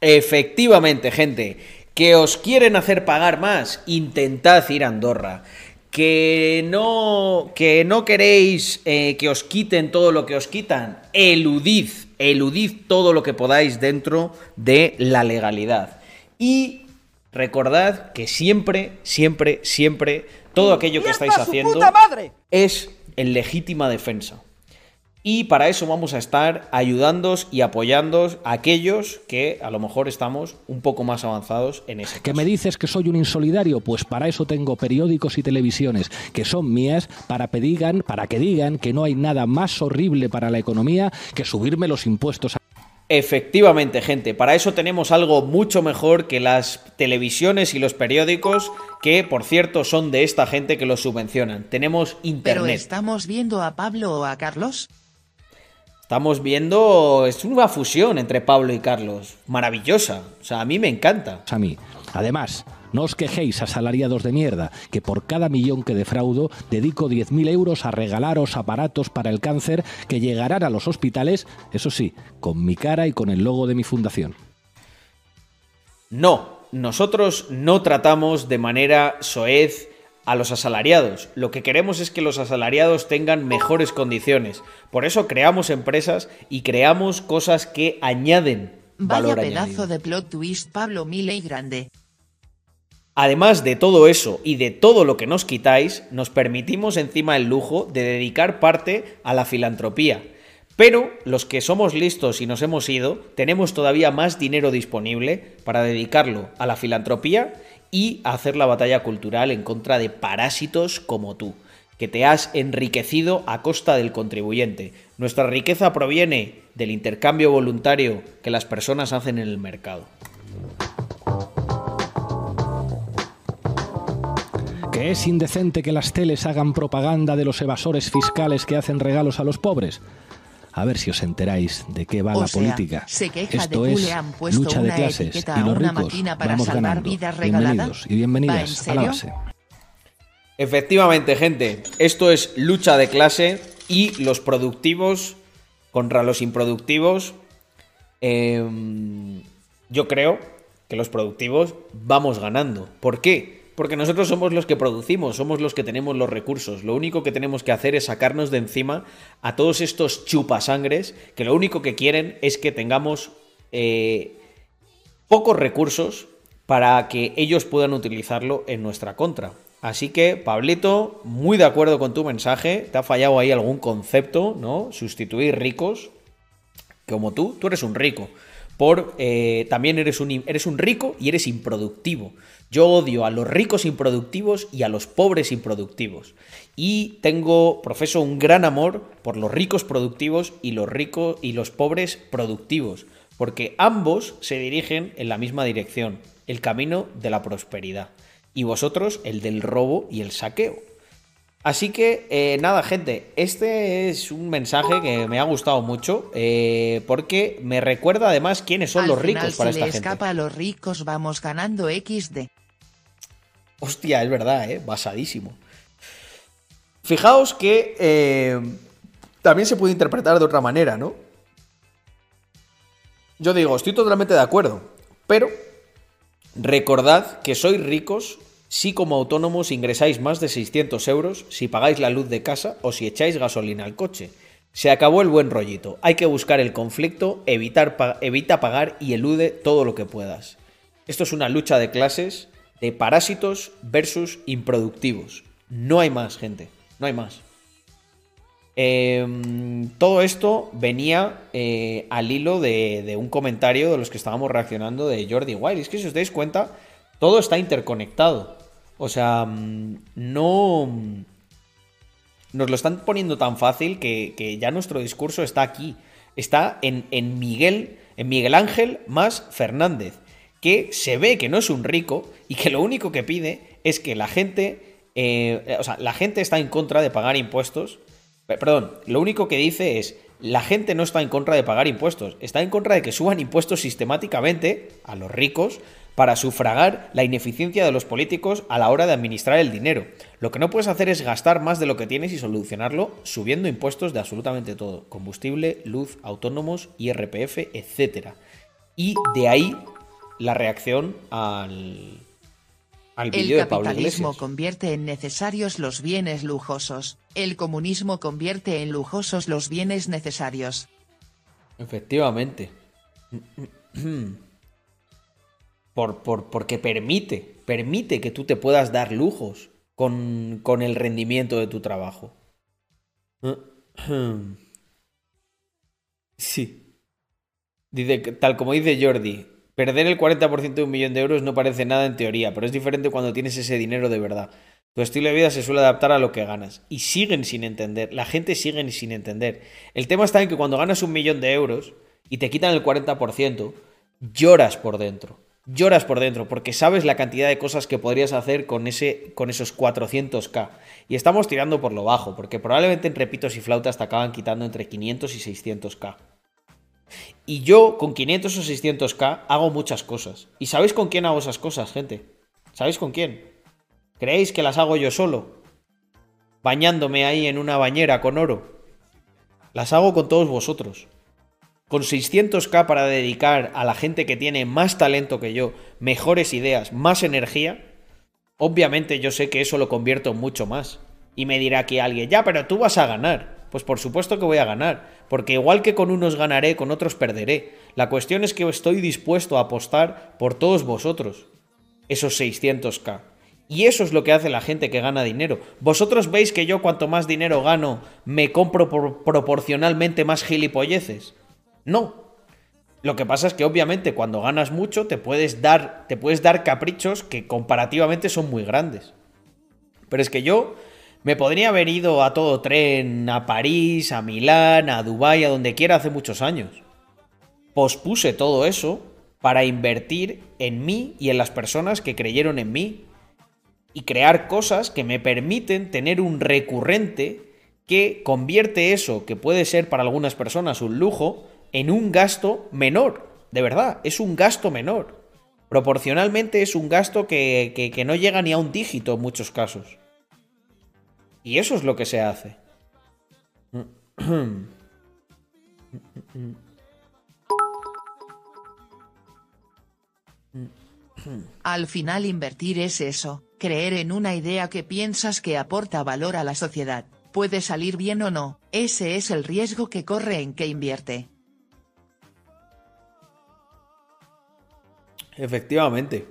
Efectivamente, gente. ¿Que os quieren hacer pagar más? Intentad ir a Andorra. Que no, que no queréis eh, que os quiten todo lo que os quitan. Eludid, eludid todo lo que podáis dentro de la legalidad. Y recordad que siempre, siempre, siempre, todo aquello que estáis haciendo es en legítima defensa. Y para eso vamos a estar ayudándoos y apoyándoos a aquellos que a lo mejor estamos un poco más avanzados en ese ¿Que me dices que soy un insolidario? Pues para eso tengo periódicos y televisiones que son mías para, digan, para que digan que no hay nada más horrible para la economía que subirme los impuestos. A Efectivamente, gente, para eso tenemos algo mucho mejor que las televisiones y los periódicos, que por cierto son de esta gente que los subvencionan. Tenemos internet. ¿Pero estamos viendo a Pablo o a Carlos? Estamos viendo. Es una fusión entre Pablo y Carlos. Maravillosa. O sea, a mí me encanta. A mí. Además, no os quejéis, asalariados de mierda, que por cada millón que defraudo dedico 10.000 euros a regalaros aparatos para el cáncer que llegarán a los hospitales, eso sí, con mi cara y con el logo de mi fundación. No, nosotros no tratamos de manera soez a los asalariados. Lo que queremos es que los asalariados tengan mejores condiciones. Por eso creamos empresas y creamos cosas que añaden Vaya valor pedazo añadido. de plot twist Pablo Milei grande. Además de todo eso y de todo lo que nos quitáis, nos permitimos encima el lujo de dedicar parte a la filantropía. Pero los que somos listos y nos hemos ido, tenemos todavía más dinero disponible para dedicarlo a la filantropía y a hacer la batalla cultural en contra de parásitos como tú. que te has enriquecido a costa del contribuyente. Nuestra riqueza proviene del intercambio voluntario que las personas hacen en el mercado. ¿Que es indecente que las teles hagan propaganda de los evasores fiscales que hacen regalos a los pobres? A ver si os enteráis de qué va O la sea, política. se queja Esto de que es le han puesto lucha de una clases etiqueta y los una ricos máquina para vamos salvar ganando. vidas. Bienvenidos y ¿Va en bienvenidas a la base. Efectivamente, gente, esto es lucha de clase y los productivos contra los improductivos. Em, yo creo que los productivos vamos ganando. ¿Por qué? Porque nosotros somos los que producimos, somos los que tenemos los recursos. Lo único que tenemos que hacer es sacarnos de encima a todos estos chupasangres que lo único que quieren es que tengamos eh, pocos recursos para que ellos puedan utilizarlo en nuestra contra. Así que, Pablito, muy de acuerdo con tu mensaje. Te ha fallado ahí algún concepto, ¿no? Sustituir ricos. Como tú, tú eres un rico. Por eh, también eres un, eres un rico y eres improductivo. Yo odio a los ricos improductivos y a los pobres improductivos. Y tengo, profeso un gran amor por los ricos productivos y los ricos y los pobres productivos. Porque ambos se dirigen en la misma dirección, el camino de la prosperidad y vosotros el del robo y el saqueo. Así que eh, nada, gente, este es un mensaje que me ha gustado mucho eh, porque me recuerda además quiénes son Al los final, ricos para si esta le gente. escapa a los ricos vamos ganando XD. Hostia, es verdad, ¿eh? Basadísimo. Fijaos que eh, también se puede interpretar de otra manera, ¿no? Yo digo, estoy totalmente de acuerdo, pero recordad que sois ricos si como autónomos ingresáis más de 600 euros, si pagáis la luz de casa o si echáis gasolina al coche. Se acabó el buen rollito. Hay que buscar el conflicto, evitar evita pagar y elude todo lo que puedas. Esto es una lucha de clases de parásitos versus improductivos. No hay más, gente. No hay más. Em, todo esto venía eh, al hilo de, de un comentario de los que estábamos reaccionando de Jordi Wild. Es que si os dais cuenta, todo está interconectado. O sea, mm, no... Nos lo están poniendo tan fácil que, ya nuestro discurso está aquí. Está en, Miguel, en Miguel Ángel más Fernández, que se ve que no es un rico y que lo único que pide es que la gente, eh, o sea, la gente está en contra de pagar impuestos. Pe- Perdón, lo único que dice es, la gente no está en contra de pagar impuestos, está en contra de que suban impuestos sistemáticamente a los ricos para sufragar la ineficiencia de los políticos a la hora de administrar el dinero. Lo que no puedes hacer es gastar más de lo que tienes y solucionarlo subiendo impuestos de absolutamente todo, combustible, luz, autónomos, IRPF, etc. Y de ahí la reacción al, al El vídeo de Pablo capitalismo convierte en necesarios los bienes lujosos, el comunismo convierte en lujosos los bienes necesarios. Efectivamente. <clears throat> <clears throat> Por, por- porque permite, permite que tú te puedas dar lujos con, con el rendimiento de tu trabajo. <clears throat> Sí. Dice, tal como dice Jordi, perder el 40% de un millón de euros no parece nada en teoría, pero es diferente cuando tienes ese dinero de verdad. Tu estilo de vida se suele adaptar a lo que ganas. Y siguen sin entender. La gente sigue sin entender. El tema está en que cuando ganas un millón de euros y te quitan el 40%, lloras por dentro. Lloras por dentro porque sabes la cantidad de cosas que podrías hacer con, ese, con esos 400k. Y estamos tirando por lo bajo, porque probablemente en repitos y flautas te acaban quitando entre 500 y 600k. Y yo con 500 o 600k hago muchas cosas. ¿Y sabéis con quién hago esas cosas, gente? ¿Sabéis con quién? ¿Creéis que las hago yo solo? Bañándome ahí en una bañera con oro. Las hago con todos vosotros. Con 600k para dedicar a la gente que tiene más talento que yo, mejores ideas, más energía, obviamente yo sé que eso lo convierto en mucho más. Y me dirá aquí alguien, ya, pero tú vas a ganar. Pues por supuesto que voy a ganar, porque igual que con unos ganaré, con otros perderé. La cuestión es que estoy dispuesto a apostar por todos vosotros, esos 600k. Y eso es lo que hace la gente que gana dinero. ¿Vosotros veis que yo cuanto más dinero gano, me compro por- proporcionalmente más gilipolleces? No. Lo que pasa es que obviamente cuando ganas mucho te puedes dar, te puedes dar caprichos que comparativamente son muy grandes. Pero es que yo Me podría haber ido a todo tren a París, a Milán, a Dubái, a donde quiera hace muchos años. Pospuse todo eso para invertir en mí y en las personas que creyeron en mí y crear cosas que me permiten tener un recurrente que convierte eso, que puede ser para algunas personas un lujo, en un gasto menor. De verdad, es un gasto menor. Proporcionalmente es un gasto que, que- no llega ni a un dígito en muchos casos. Y eso es lo que se hace. Al final invertir es eso, creer en una idea que piensas que aporta valor a la sociedad, puede salir bien o no, ese es el riesgo que corre en que invierte. Efectivamente.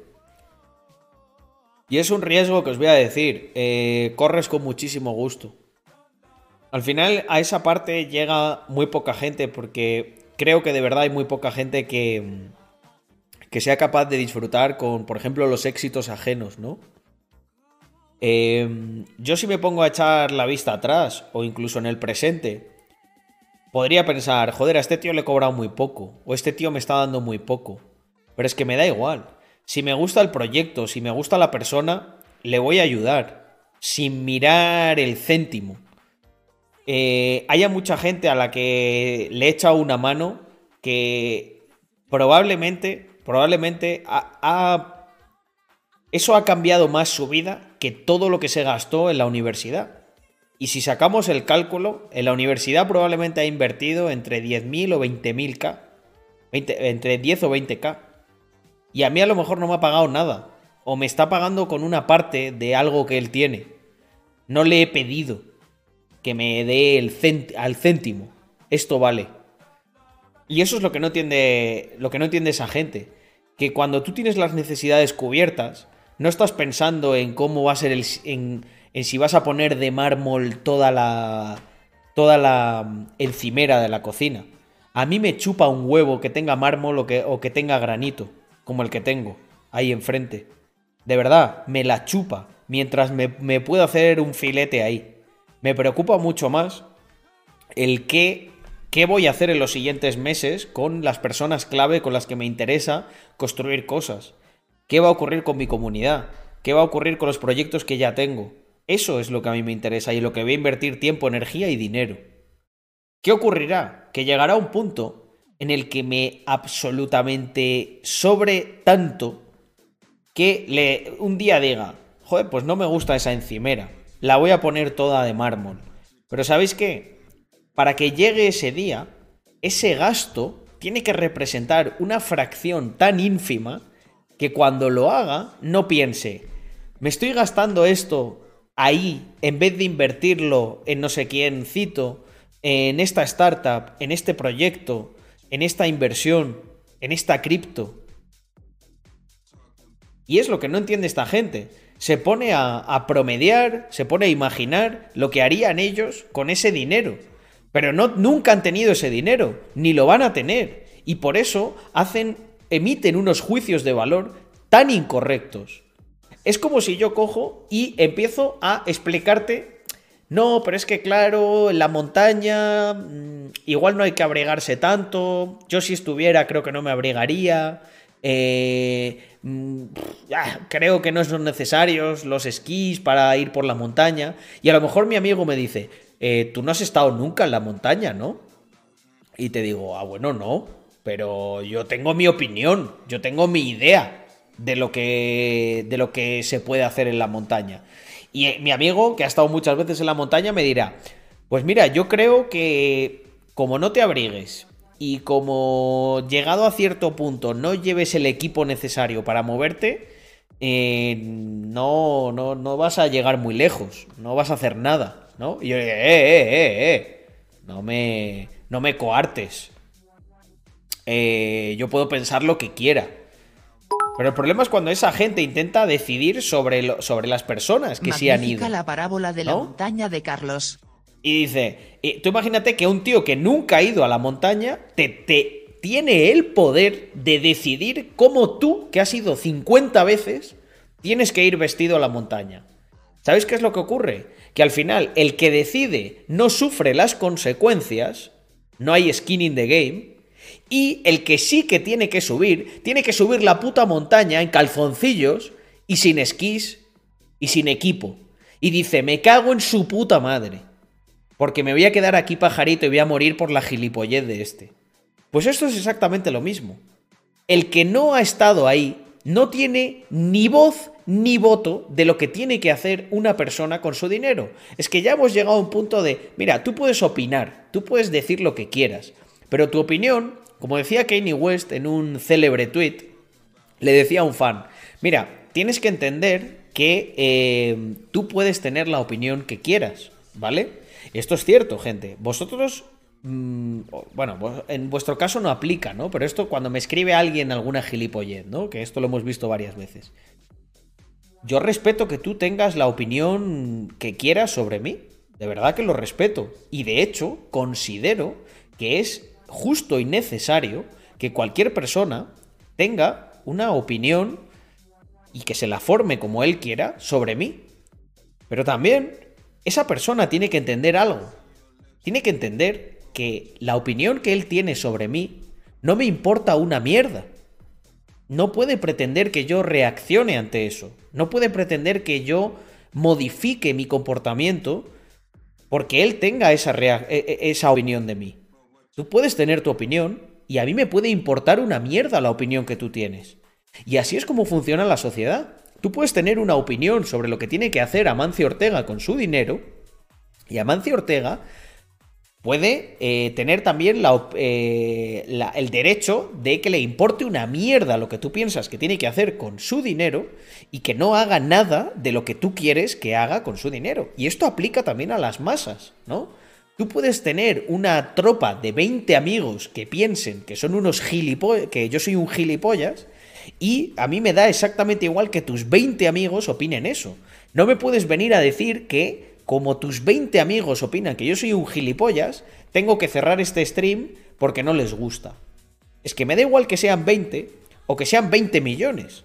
Y es un riesgo que os voy a decir, eh, corres con muchísimo gusto. Al final a esa parte llega muy poca gente porque creo que de verdad hay muy poca gente que, que sea capaz de disfrutar con, por ejemplo, los éxitos ajenos, ¿no? Eh, yo si me pongo a echar la vista atrás o incluso en el presente, podría pensar, joder, a este tío le he cobrado muy poco o este tío me está dando muy poco. Pero es que me da igual. Si me gusta el proyecto, si me gusta la persona, le voy a ayudar. Sin mirar el céntimo. Eh, haya mucha gente a la que le he una mano que probablemente, probablemente ha- eso ha cambiado más su vida que todo lo que se gastó en la universidad. Y si sacamos el cálculo, en la universidad probablemente ha invertido entre 10.000 o 20.000K. 20 entre 10 o 20K. Y a mí a lo mejor no me ha pagado nada. O me está pagando con una parte de algo que él tiene. No le he pedido que me dé el al céntimo. Esto vale. Y eso es lo que no entiende. Lo que no entiende esa gente. Que cuando tú tienes las necesidades cubiertas, no estás pensando en cómo va a ser el. en, en si vas a poner de mármol toda la. toda la mm, encimera de la cocina. A mí me chupa un huevo que tenga mármol o que tenga granito, como el que tengo, ahí enfrente. De verdad, me la chupa, mientras me, me puedo hacer un filete ahí. Me preocupa mucho más el qué, qué voy a hacer en los siguientes meses con las personas clave con las que me interesa construir cosas. ¿Qué va a ocurrir con mi comunidad? ¿Qué va a ocurrir con los proyectos que ya tengo? Eso es lo que a mí me interesa y lo que voy a invertir tiempo, energía y dinero. ¿Qué ocurrirá? Que llegará un punto en el que me absolutamente sobre tanto que le, un día diga, joder, pues no me gusta esa encimera, la voy a poner toda de mármol. Pero ¿sabéis qué? Para que llegue ese día, ese gasto tiene que representar una fracción tan ínfima que cuando lo haga no piense, me estoy gastando esto ahí en vez de invertirlo en no sé quién cito, en esta startup, en este proyecto, en esta inversión, en esta cripto. Y es lo que no entiende esta gente. Se pone a, promediar, se pone a imaginar lo que harían ellos con ese dinero. Pero no, nunca han tenido ese dinero, ni lo van a tener. Y por eso hacen, emiten unos juicios de valor tan incorrectos. Es como si yo cojo y empiezo a explicarte, no, pero es que claro, en la montaña mm, igual no hay que abrigarse tanto, yo si estuviera creo que no me abrigaría, eh, mm, creo que no son necesarios los esquís para ir por la montaña, y a lo mejor mi amigo me dice, eh, tú no has estado nunca en la montaña, ¿no? Y te digo, ah, bueno, no, pero yo tengo mi opinión, yo tengo mi idea de lo que, de lo que se puede hacer en la montaña. Y eh, mi amigo, que ha estado muchas veces en la montaña, me dirá, pues mira, yo creo que como no te abrigues y como llegado a cierto punto no lleves el equipo necesario para moverte, eh, no, no, no vas a llegar muy lejos, no vas a hacer nada, ¿no? Y yo eh, eh, eh, eh, no me, no me coartes. Yo puedo pensar lo que quiera. Pero el problema es cuando esa gente intenta decidir sobre, lo- sobre las personas que sí han ido. La parábola de la ¿No? montaña de Carlos. Y dice, y tú imagínate que un tío que nunca ha ido a la montaña te, te tiene el poder de decidir cómo tú, que has ido 50 veces, tienes que ir vestido a la montaña. ¿Sabéis qué es lo que ocurre? Que al final el que decide no sufre las consecuencias, no hay skin in the game, y el que sí que tiene que subir, tiene que subir la puta montaña en calzoncillos y sin esquís y sin equipo. Y dice, me cago en su puta madre. Porque me voy a quedar aquí pajarito y voy a morir por la gilipollez de este. Pues esto es exactamente lo mismo. El que no ha estado ahí no tiene ni voz ni voto de lo que tiene que hacer una persona con su dinero. Es que ya hemos llegado a un punto de, mira, tú puedes opinar, tú puedes decir lo que quieras, pero tu opinión, como decía Kanye West en un célebre tweet, le decía a un fan, mira, tienes que entender que eh, tú puedes tener la opinión que quieras, ¿vale? Esto es cierto, gente. Vosotros mm, bueno, en vuestro caso no aplica, ¿no? Pero esto cuando me escribe alguien alguna gilipollez, ¿no? Que esto lo hemos visto varias veces. Yo respeto que tú tengas la opinión que quieras sobre mí. De verdad que lo respeto. Y de hecho, considero que es justo y necesario que cualquier persona tenga una opinión y que se la forme como él quiera sobre mí. Pero también esa persona tiene que entender algo. Tiene que entender que la opinión que él tiene sobre mí no me importa una mierda. No puede pretender que yo reaccione ante eso. No puede pretender que yo modifique mi comportamiento porque él tenga esa, e- e- esa opinión de mí. Tú puedes tener tu opinión y a mí me puede importar una mierda la opinión que tú tienes. Y así es como funciona la sociedad. Tú puedes tener una opinión sobre lo que tiene que hacer Amancio Ortega con su dinero y Amancio Ortega puede eh, tener también eh, la- el derecho de que le importe una mierda lo que tú piensas que tiene que hacer con su dinero y que no haga nada de lo que tú quieres que haga con su dinero. Y esto aplica también a las masas, ¿no? Tú puedes tener una tropa de 20 amigos que piensen que son unos gilipollas, que yo soy un gilipollas, y a mí me da exactamente igual que tus 20 amigos opinen eso. No me puedes venir a decir que, como tus 20 amigos opinan que yo soy un gilipollas, tengo que cerrar este stream porque no les gusta. Es que me da igual que sean 20 o que sean 20 millones.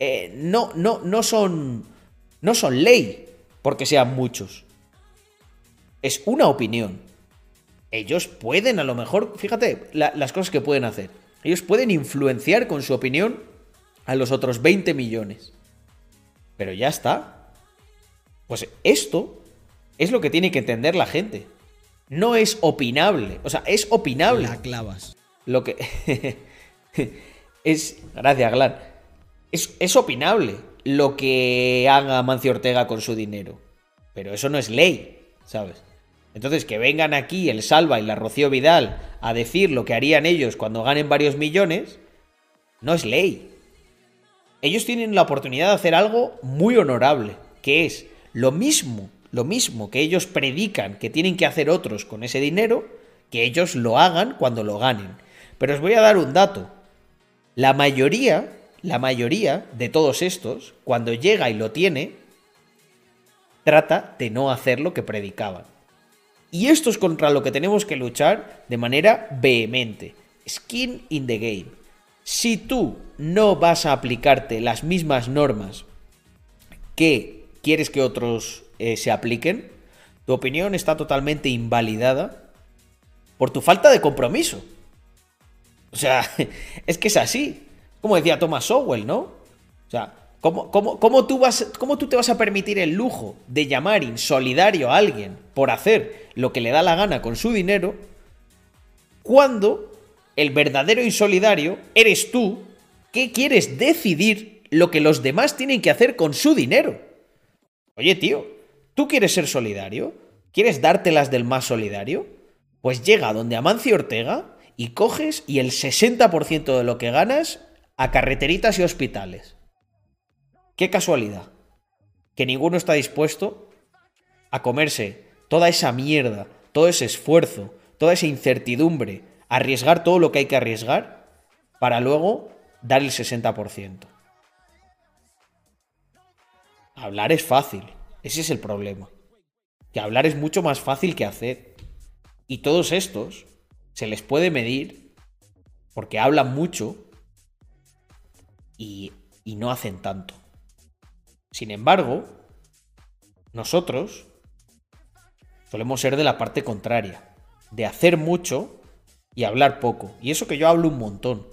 Eh, no, no, no son. No son ley porque sean muchos. Es una opinión. Ellos pueden, a lo mejor, fíjate la- las cosas que pueden hacer. Ellos pueden influenciar con su opinión a los otros 20 millones. Pero ya está. Pues esto es lo que tiene que entender la gente. No es opinable. O sea, es opinable. La clavas. Lo que. <laughs> es. Gracias, Glan. Es, es opinable lo que haga Mancio Ortega con su dinero. Pero eso no es ley, ¿sabes? Entonces, que vengan aquí el Salva y la Rocío Vidal a decir lo que harían ellos cuando ganen varios millones, no es ley. Ellos tienen la oportunidad de hacer algo muy honorable, que es lo mismo, lo mismo que ellos predican que tienen que hacer otros con ese dinero, que ellos lo hagan cuando lo ganen. Pero os voy a dar un dato. La mayoría, la mayoría de todos estos, cuando llega y lo tiene, trata de no hacer lo que predicaban. Y esto es contra lo que tenemos que luchar de manera vehemente. Skin in the game. Si tú no vas a aplicarte las mismas normas que quieres que otros eh, se apliquen, tu opinión está totalmente invalidada por tu falta de compromiso. O sea, <laughs> es que es así. Como decía Thomas Sowell, ¿no? O sea, ¿cómo, cómo- cómo tú vas, ¿cómo tú te vas a permitir el lujo de llamar insolidario a alguien por hacer lo que le da la gana con su dinero cuando el verdadero insolidario eres tú que quieres decidir lo que los demás tienen que hacer con su dinero? Oye, tío, ¿tú quieres ser solidario? ¿Quieres dártelas del más solidario? Pues llega donde Amancio Ortega y coges y el 60% de lo que ganas a carreteritas y hospitales. Qué casualidad. Que ninguno está dispuesto a comerse toda esa mierda, todo ese esfuerzo, toda esa incertidumbre, arriesgar todo lo que hay que arriesgar para luego dar el 60%. Hablar es fácil, ese es el problema. Que hablar es mucho más fácil que hacer. Y todos estos se les puede medir porque hablan mucho y, y no hacen tanto. Sin embargo, nosotros solemos ser de la parte contraria, de hacer mucho y hablar poco. Y eso que yo hablo un montón,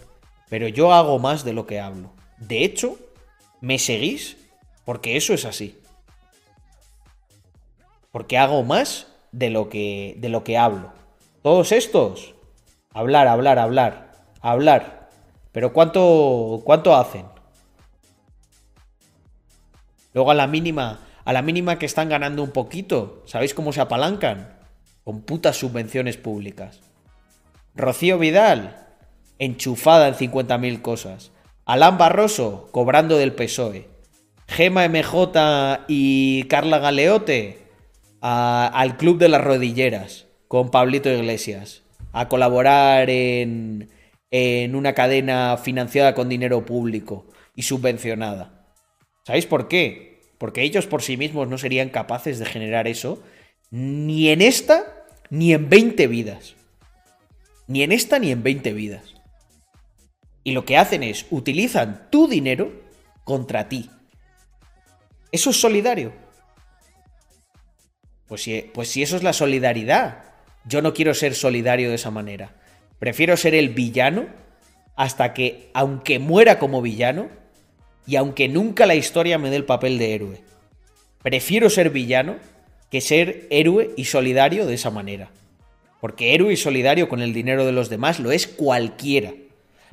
pero yo hago más de lo que hablo. De hecho, me seguís porque eso es así. Porque hago más de lo que, de lo que hablo. Todos estos, hablar, hablar, hablar, hablar. Pero ¿cuánto, cuánto hacen? Luego a la mínima, a la mínima que están ganando un poquito, ¿sabéis cómo se apalancan? Con putas subvenciones públicas. Rocío Vidal, enchufada en 50.000 cosas. Alán Barroso, cobrando del PSOE. Gema MJ y Carla Galeote, al Club de las Rodilleras, con Pablito Iglesias. A colaborar en, en una cadena financiada con dinero público y subvencionada. ¿Sabéis por qué? Porque ellos por sí mismos no serían capaces de generar eso ni en esta ni en 20 vidas. Ni en esta ni en 20 vidas. Y lo que hacen es utilizan tu dinero contra ti. ¿Eso es solidario? Pues si, pues si eso es la solidaridad, yo no quiero ser solidario de esa manera. Prefiero ser el villano hasta que, aunque muera como villano, y aunque nunca la historia me dé el papel de héroe, prefiero ser villano que ser héroe y solidario de esa manera. Porque héroe y solidario con el dinero de los demás lo es cualquiera.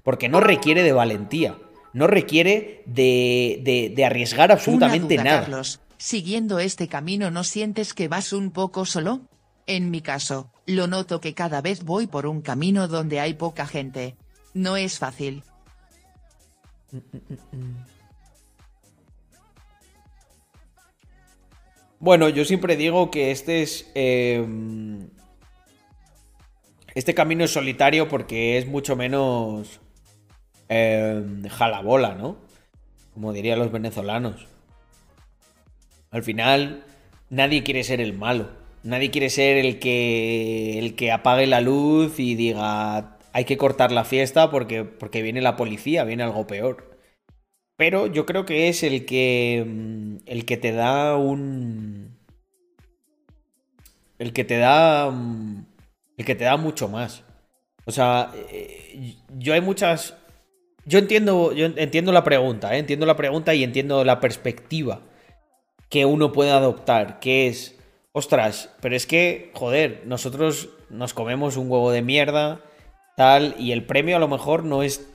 Porque no requiere de valentía. No requiere de, de- de arriesgar absolutamente Una duda, nada. Carlos, siguiendo este camino no sientes que vas un poco solo? En mi caso, lo noto que cada vez voy por un camino donde hay poca gente. No es fácil. Bueno, yo siempre digo que este es. eh, este camino es solitario porque es mucho menos. Eh, jalabola, ¿no? Como dirían los venezolanos. Al final, nadie quiere ser el malo. Nadie quiere ser el que. el que apague la luz y diga. Hay que cortar la fiesta porque, porque viene la policía, viene algo peor. Pero yo creo que es el que. mm, el que te da un. El que te da. mm, El que te da mucho más. O sea, eh, yo hay muchas. Yo entiendo. Yo entiendo la pregunta, ¿eh? Entiendo la pregunta y entiendo la perspectiva que uno puede adoptar. Que es. Ostras, pero es que, joder, nosotros nos comemos un huevo de mierda. Tal. Y el premio a lo mejor no es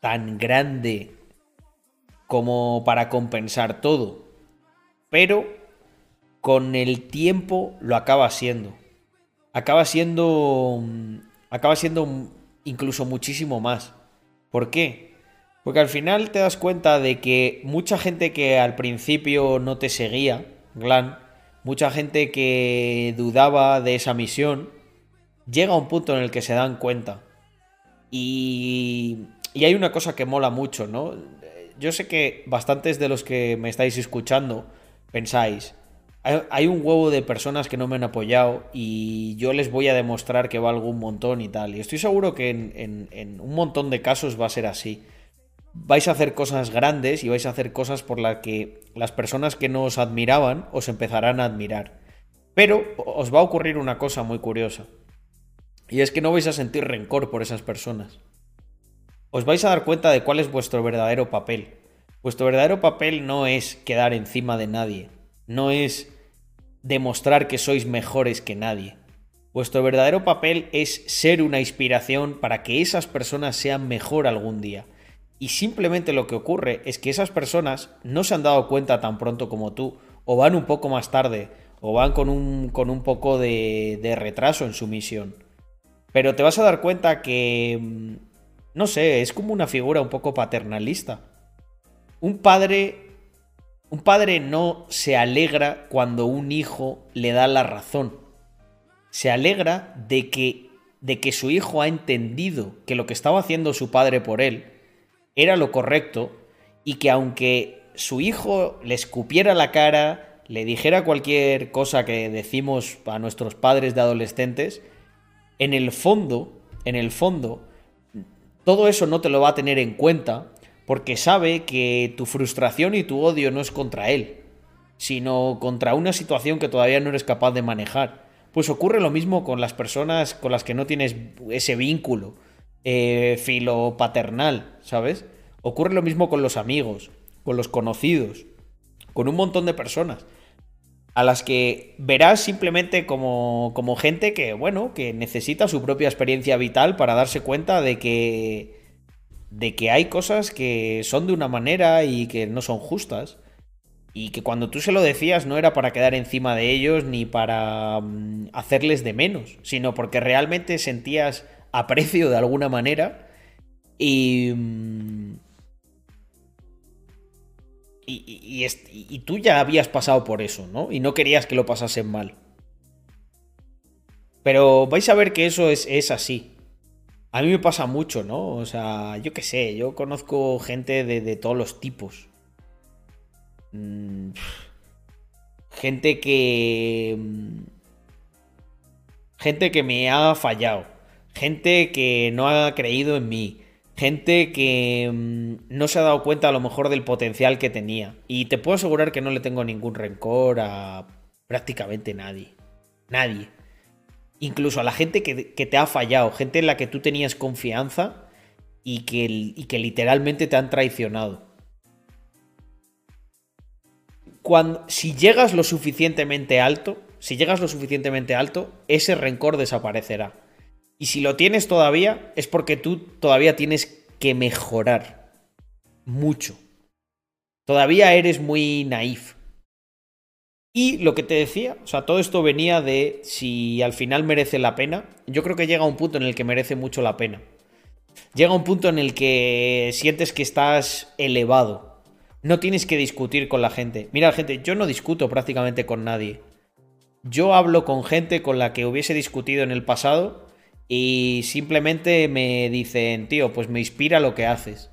tan grande como para compensar todo. Pero con el tiempo lo acaba siendo. Acaba siendo. mm, Acaba siendo incluso muchísimo más. ¿Por qué? Porque al final te das cuenta de que mucha gente que al principio no te seguía, Glan, mucha gente que dudaba de esa misión, llega a un punto en el que se dan cuenta. Y, y hay una cosa que mola mucho, ¿no? Yo sé que bastantes de los que me estáis escuchando pensáis, hay, un huevo de personas que no me han apoyado y yo les voy a demostrar que valgo un montón y tal. Y estoy seguro que en un montón de casos va a ser así. Vais a hacer cosas grandes y vais a hacer cosas por las que las personas que no os admiraban os empezarán a admirar. Pero os va a ocurrir una cosa muy curiosa. Y es que no vais a sentir rencor por esas personas. Os vais a dar cuenta de cuál es vuestro verdadero papel. Vuestro verdadero papel no es quedar encima de nadie. No es demostrar que sois mejores que nadie. Vuestro verdadero papel es ser una inspiración para que esas personas sean mejor algún día. Y simplemente lo que ocurre es que esas personas no se han dado cuenta tan pronto como tú, o van un poco más tarde, o van con un, con un poco de, de retraso en su misión. Pero te vas a dar cuenta que, mm, no sé, es como una figura un poco paternalista. Un padre, un padre no se alegra cuando un hijo le da la razón. Se alegra de que, de que su hijo ha entendido que lo que estaba haciendo su padre por él era lo correcto y que aunque su hijo le escupiera la cara, le dijera cualquier cosa que decimos a nuestros padres de adolescentes, en el fondo, en el fondo, todo eso no te lo va a tener en cuenta porque sabe que tu frustración y tu odio no es contra él. sino contra una situación que todavía no eres capaz de manejar. Pues ocurre lo mismo con las personas con las que no tienes ese vínculo eh, filopaternal, ¿sabes? Ocurre lo mismo con los amigos, con los conocidos, con un montón de personas a las que verás simplemente como, como gente que, bueno, que necesita su propia experiencia vital para darse cuenta de que, de que hay cosas que son de una manera y que no son justas. Y que cuando tú se lo decías no era para quedar encima de ellos ni para mm, hacerles de menos, sino porque realmente sentías aprecio de alguna manera y... mm, y, tú ya habías pasado por eso, ¿no? Y no querías que lo pasasen mal. Pero vais a ver que eso es, así. A mí me pasa mucho, ¿no? O sea, yo qué sé, yo conozco gente de, de todos los tipos. Mm, gente que... mm, Gente que me ha fallado. Gente que no ha creído en mí. Gente que mm, no se ha dado cuenta a lo mejor del potencial que tenía. Y te puedo asegurar que no le tengo ningún rencor a prácticamente nadie. Nadie. Incluso a la gente que, te ha fallado. Gente en la que tú tenías confianza y que, y que literalmente te han traicionado. Cuando, si llegas lo suficientemente alto, si llegas lo suficientemente alto, ese rencor desaparecerá. Y si lo tienes todavía, es porque tú todavía tienes que mejorar. Mucho. Todavía eres muy naif. Y lo que te decía, o sea, todo esto venía de si al final merece la pena. Yo creo que llega un punto en el que merece mucho la pena. Llega un punto en el que sientes que estás elevado. No tienes que discutir con la gente. Mira, gente, yo no discuto prácticamente con nadie. Yo hablo con gente con la que hubiese discutido en el pasado y simplemente me dicen, tío, pues me inspira lo que haces.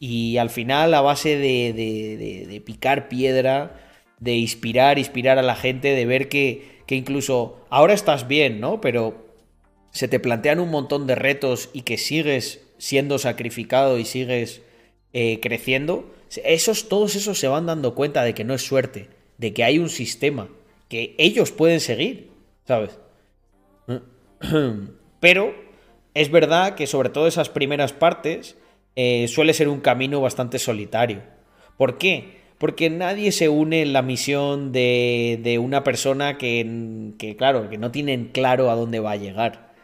Y al final, a base de, de- picar piedra, de inspirar, inspirar a la gente, de ver que, que incluso ahora estás bien, ¿no? Pero se te plantean un montón de retos y que sigues siendo sacrificado y sigues eh, creciendo, esos, todos esos se van dando cuenta de que no es suerte, de que hay un sistema, que ellos pueden seguir, ¿sabes? <clears throat> <clears throat> Pero es verdad que sobre todo esas primeras partes eh, suele ser un camino bastante solitario. ¿Por qué? Porque nadie se une en la misión de, de una persona que, que, claro, que no tienen claro a dónde va a llegar.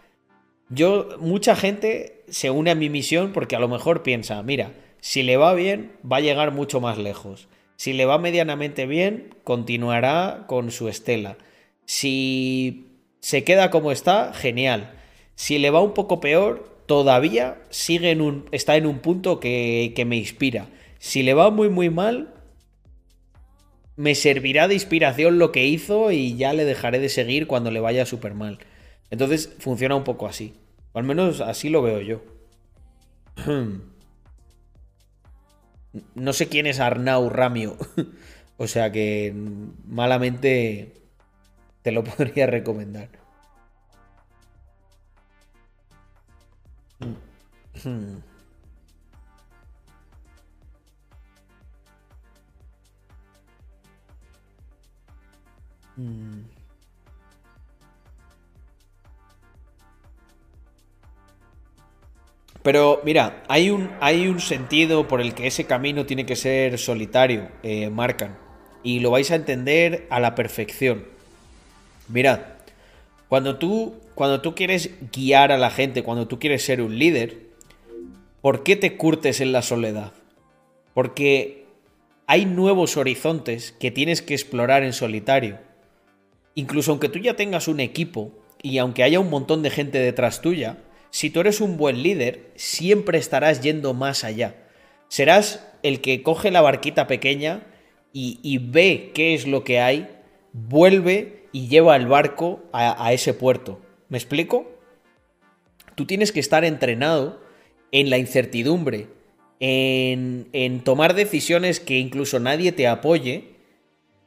Yo, mucha gente se une a mi misión porque a lo mejor piensa, mira, si le va bien, va a llegar mucho más lejos. Si le va medianamente bien, continuará con su estela. Si se queda como está, genial. Si le va un poco peor, todavía sigue en un, está en un punto que, que me inspira. Si le va muy muy mal, me servirá de inspiración lo que hizo y ya le dejaré de seguir cuando le vaya súper mal. Entonces funciona un poco así. O al menos así lo veo yo. <clears throat> No sé quién es Arnau Ramio. <laughs> o sea que malamente te lo <laughs> podría recomendar. Mm. Pero mira, hay un, hay un sentido por el que ese camino tiene que ser solitario, eh, marcan. Y lo vais a entender a la perfección. Mirad, cuando tú, cuando tú quieres guiar a la gente, cuando tú quieres ser un líder, ¿por qué te curtes en la soledad? Porque hay nuevos horizontes que tienes que explorar en solitario. Incluso aunque tú ya tengas un equipo y aunque haya un montón de gente detrás tuya, si tú eres un buen líder, siempre estarás yendo más allá. Serás el que coge la barquita pequeña y, ve qué es lo que hay, vuelve y lleva el barco a ese puerto. ¿Me explico? Tú tienes que estar entrenado en la incertidumbre, en, en tomar decisiones que incluso nadie te apoye.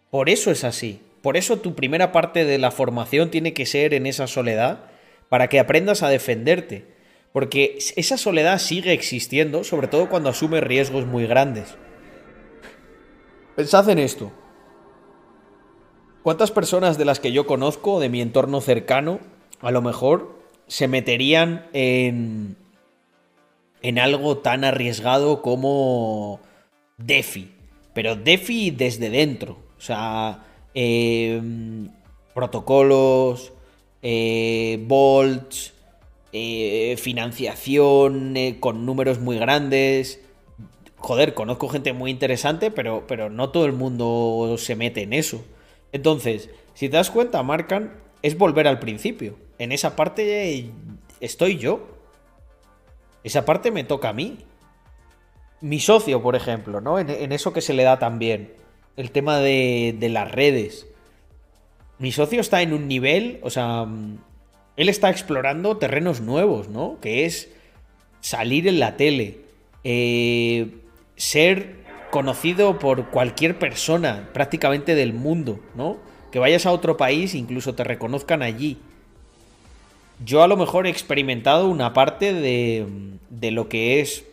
Por eso es así. Por eso tu primera parte de la formación tiene que ser en esa soledad para que aprendas a defenderte. Porque esa soledad sigue existiendo, sobre todo cuando asumes riesgos muy grandes. Pensad en esto. ¿Cuántas personas de las que yo conozco, de mi entorno cercano, a lo mejor se meterían en, en algo tan arriesgado como DeFi? Pero DeFi desde dentro. O sea, eh, protocolos, eh, eh, financiación eh, con números muy grandes. Joder, conozco gente muy interesante, pero, pero no todo el mundo se mete en eso. Entonces, si te das cuenta, Marcan, es volver al principio. En esa parte estoy yo. Esa parte me toca a mí. Mi socio, por ejemplo, ¿no? En, eso que se le da también. El tema de, de las redes. Mi socio está en un nivel, o sea, mm, él está explorando terrenos nuevos, ¿no? Que es salir en la tele, eh, ser conocido por cualquier persona prácticamente del mundo, ¿no? Que vayas a otro país, incluso te reconozcan allí. Yo a lo mejor he experimentado una parte de, de lo que es,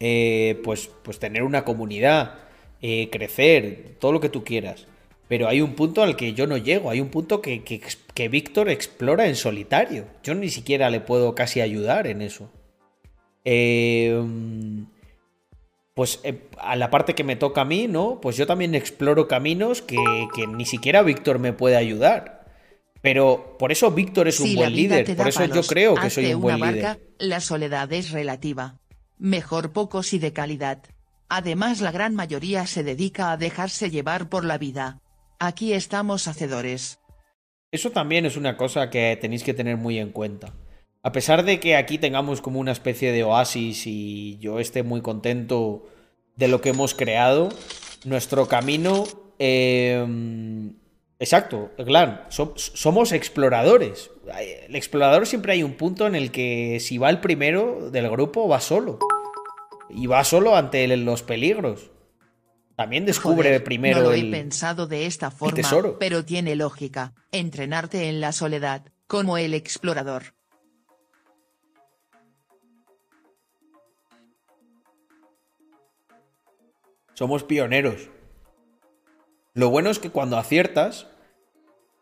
eh, pues, pues tener una comunidad, eh, crecer, todo lo que tú quieras. Pero hay un punto al que yo no llego, hay un punto que, que, que Víctor explora en solitario. Yo ni siquiera le puedo casi ayudar en eso. Eh, pues eh, a la parte que me toca a mí, ¿no? Pues yo también exploro caminos que, que ni siquiera Víctor me puede ayudar. Pero por eso Víctor es un Si buen líder, por eso yo creo que soy un buen una líder. barca, la soledad es relativa. Mejor pocos y de calidad. Además la gran mayoría se dedica a dejarse llevar por la vida. Aquí estamos hacedores. Eso también es una cosa que tenéis que tener muy en cuenta. A pesar de que aquí tengamos como una especie de oasis y yo esté muy contento de lo que hemos creado, nuestro camino... eh, exacto, Glan, so- somos exploradores. El explorador siempre hay un punto en el que si va el primero del grupo va solo. Y va solo ante los peligros. También descubre Joder, primero no lo he pensado de esta forma, tesoro. pero tiene lógica. Entrenarte en la soledad, como el explorador. Somos pioneros. Lo bueno es que cuando aciertas,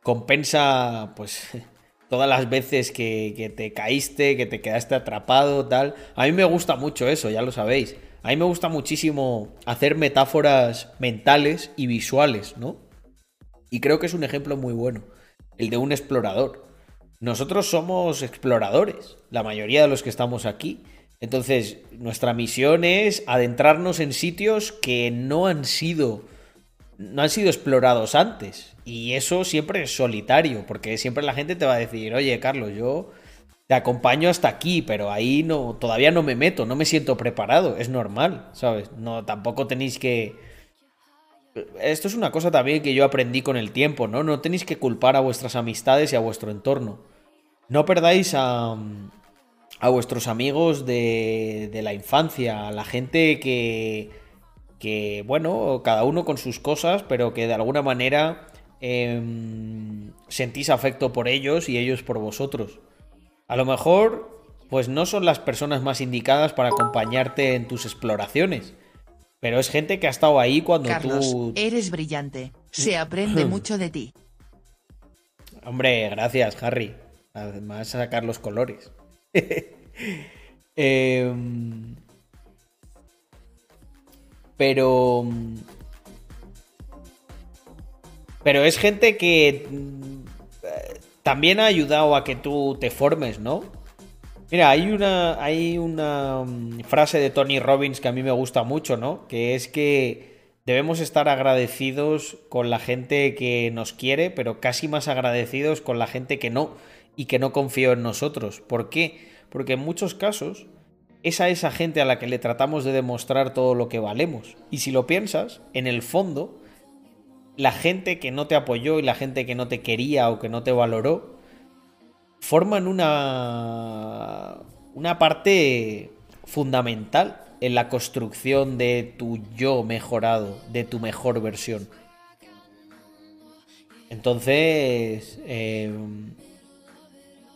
compensa, pues, <laughs> todas las veces que, te caíste, que te quedaste atrapado, tal. A mí me gusta mucho eso, ya lo sabéis. A mí me gusta muchísimo hacer metáforas mentales y visuales, ¿no? Y creo que es un ejemplo muy bueno, el de un explorador. Nosotros somos exploradores, la mayoría de los que estamos aquí. Entonces, nuestra misión es adentrarnos en sitios que no han sido no han sido explorados antes. Y eso siempre es solitario, porque siempre la gente te va a decir, oye, Carlos, yo te acompaño hasta aquí, pero ahí no, todavía no me meto, no me siento preparado, es normal, ¿sabes? No, tampoco tenéis que. Esto es una cosa también que yo aprendí con el tiempo, ¿no? No tenéis que culpar a vuestras amistades y a vuestro entorno. No perdáis a, a vuestros amigos de, de la infancia, a la gente que, que, bueno, cada uno con sus cosas, pero que de alguna manera em, sentís afecto por ellos y ellos por vosotros. A lo mejor, pues no son las personas más indicadas para acompañarte en tus exploraciones, pero es gente que ha estado ahí cuando Carlos, tú... eres brillante. Se aprende <clears throat> mucho de ti. Hombre, gracias, Harry. Además, sacar los colores. <laughs> Em, pero. Pero es gente que mm, también ha ayudado a que tú te formes, ¿no? Mira, hay una, hay una mm, frase de Tony Robbins que a mí me gusta mucho, ¿no? Que es que debemos estar agradecidos con la gente que nos quiere, pero casi más agradecidos con la gente que no y que no confío en nosotros. ¿Por qué? Porque en muchos casos es a esa gente a la que le tratamos de demostrar todo lo que valemos. Y si lo piensas, en el fondo, la gente que no te apoyó y la gente que no te quería o que no te valoró, forman una, una parte fundamental en la construcción de tu yo mejorado, de tu mejor versión. Entonces, eh,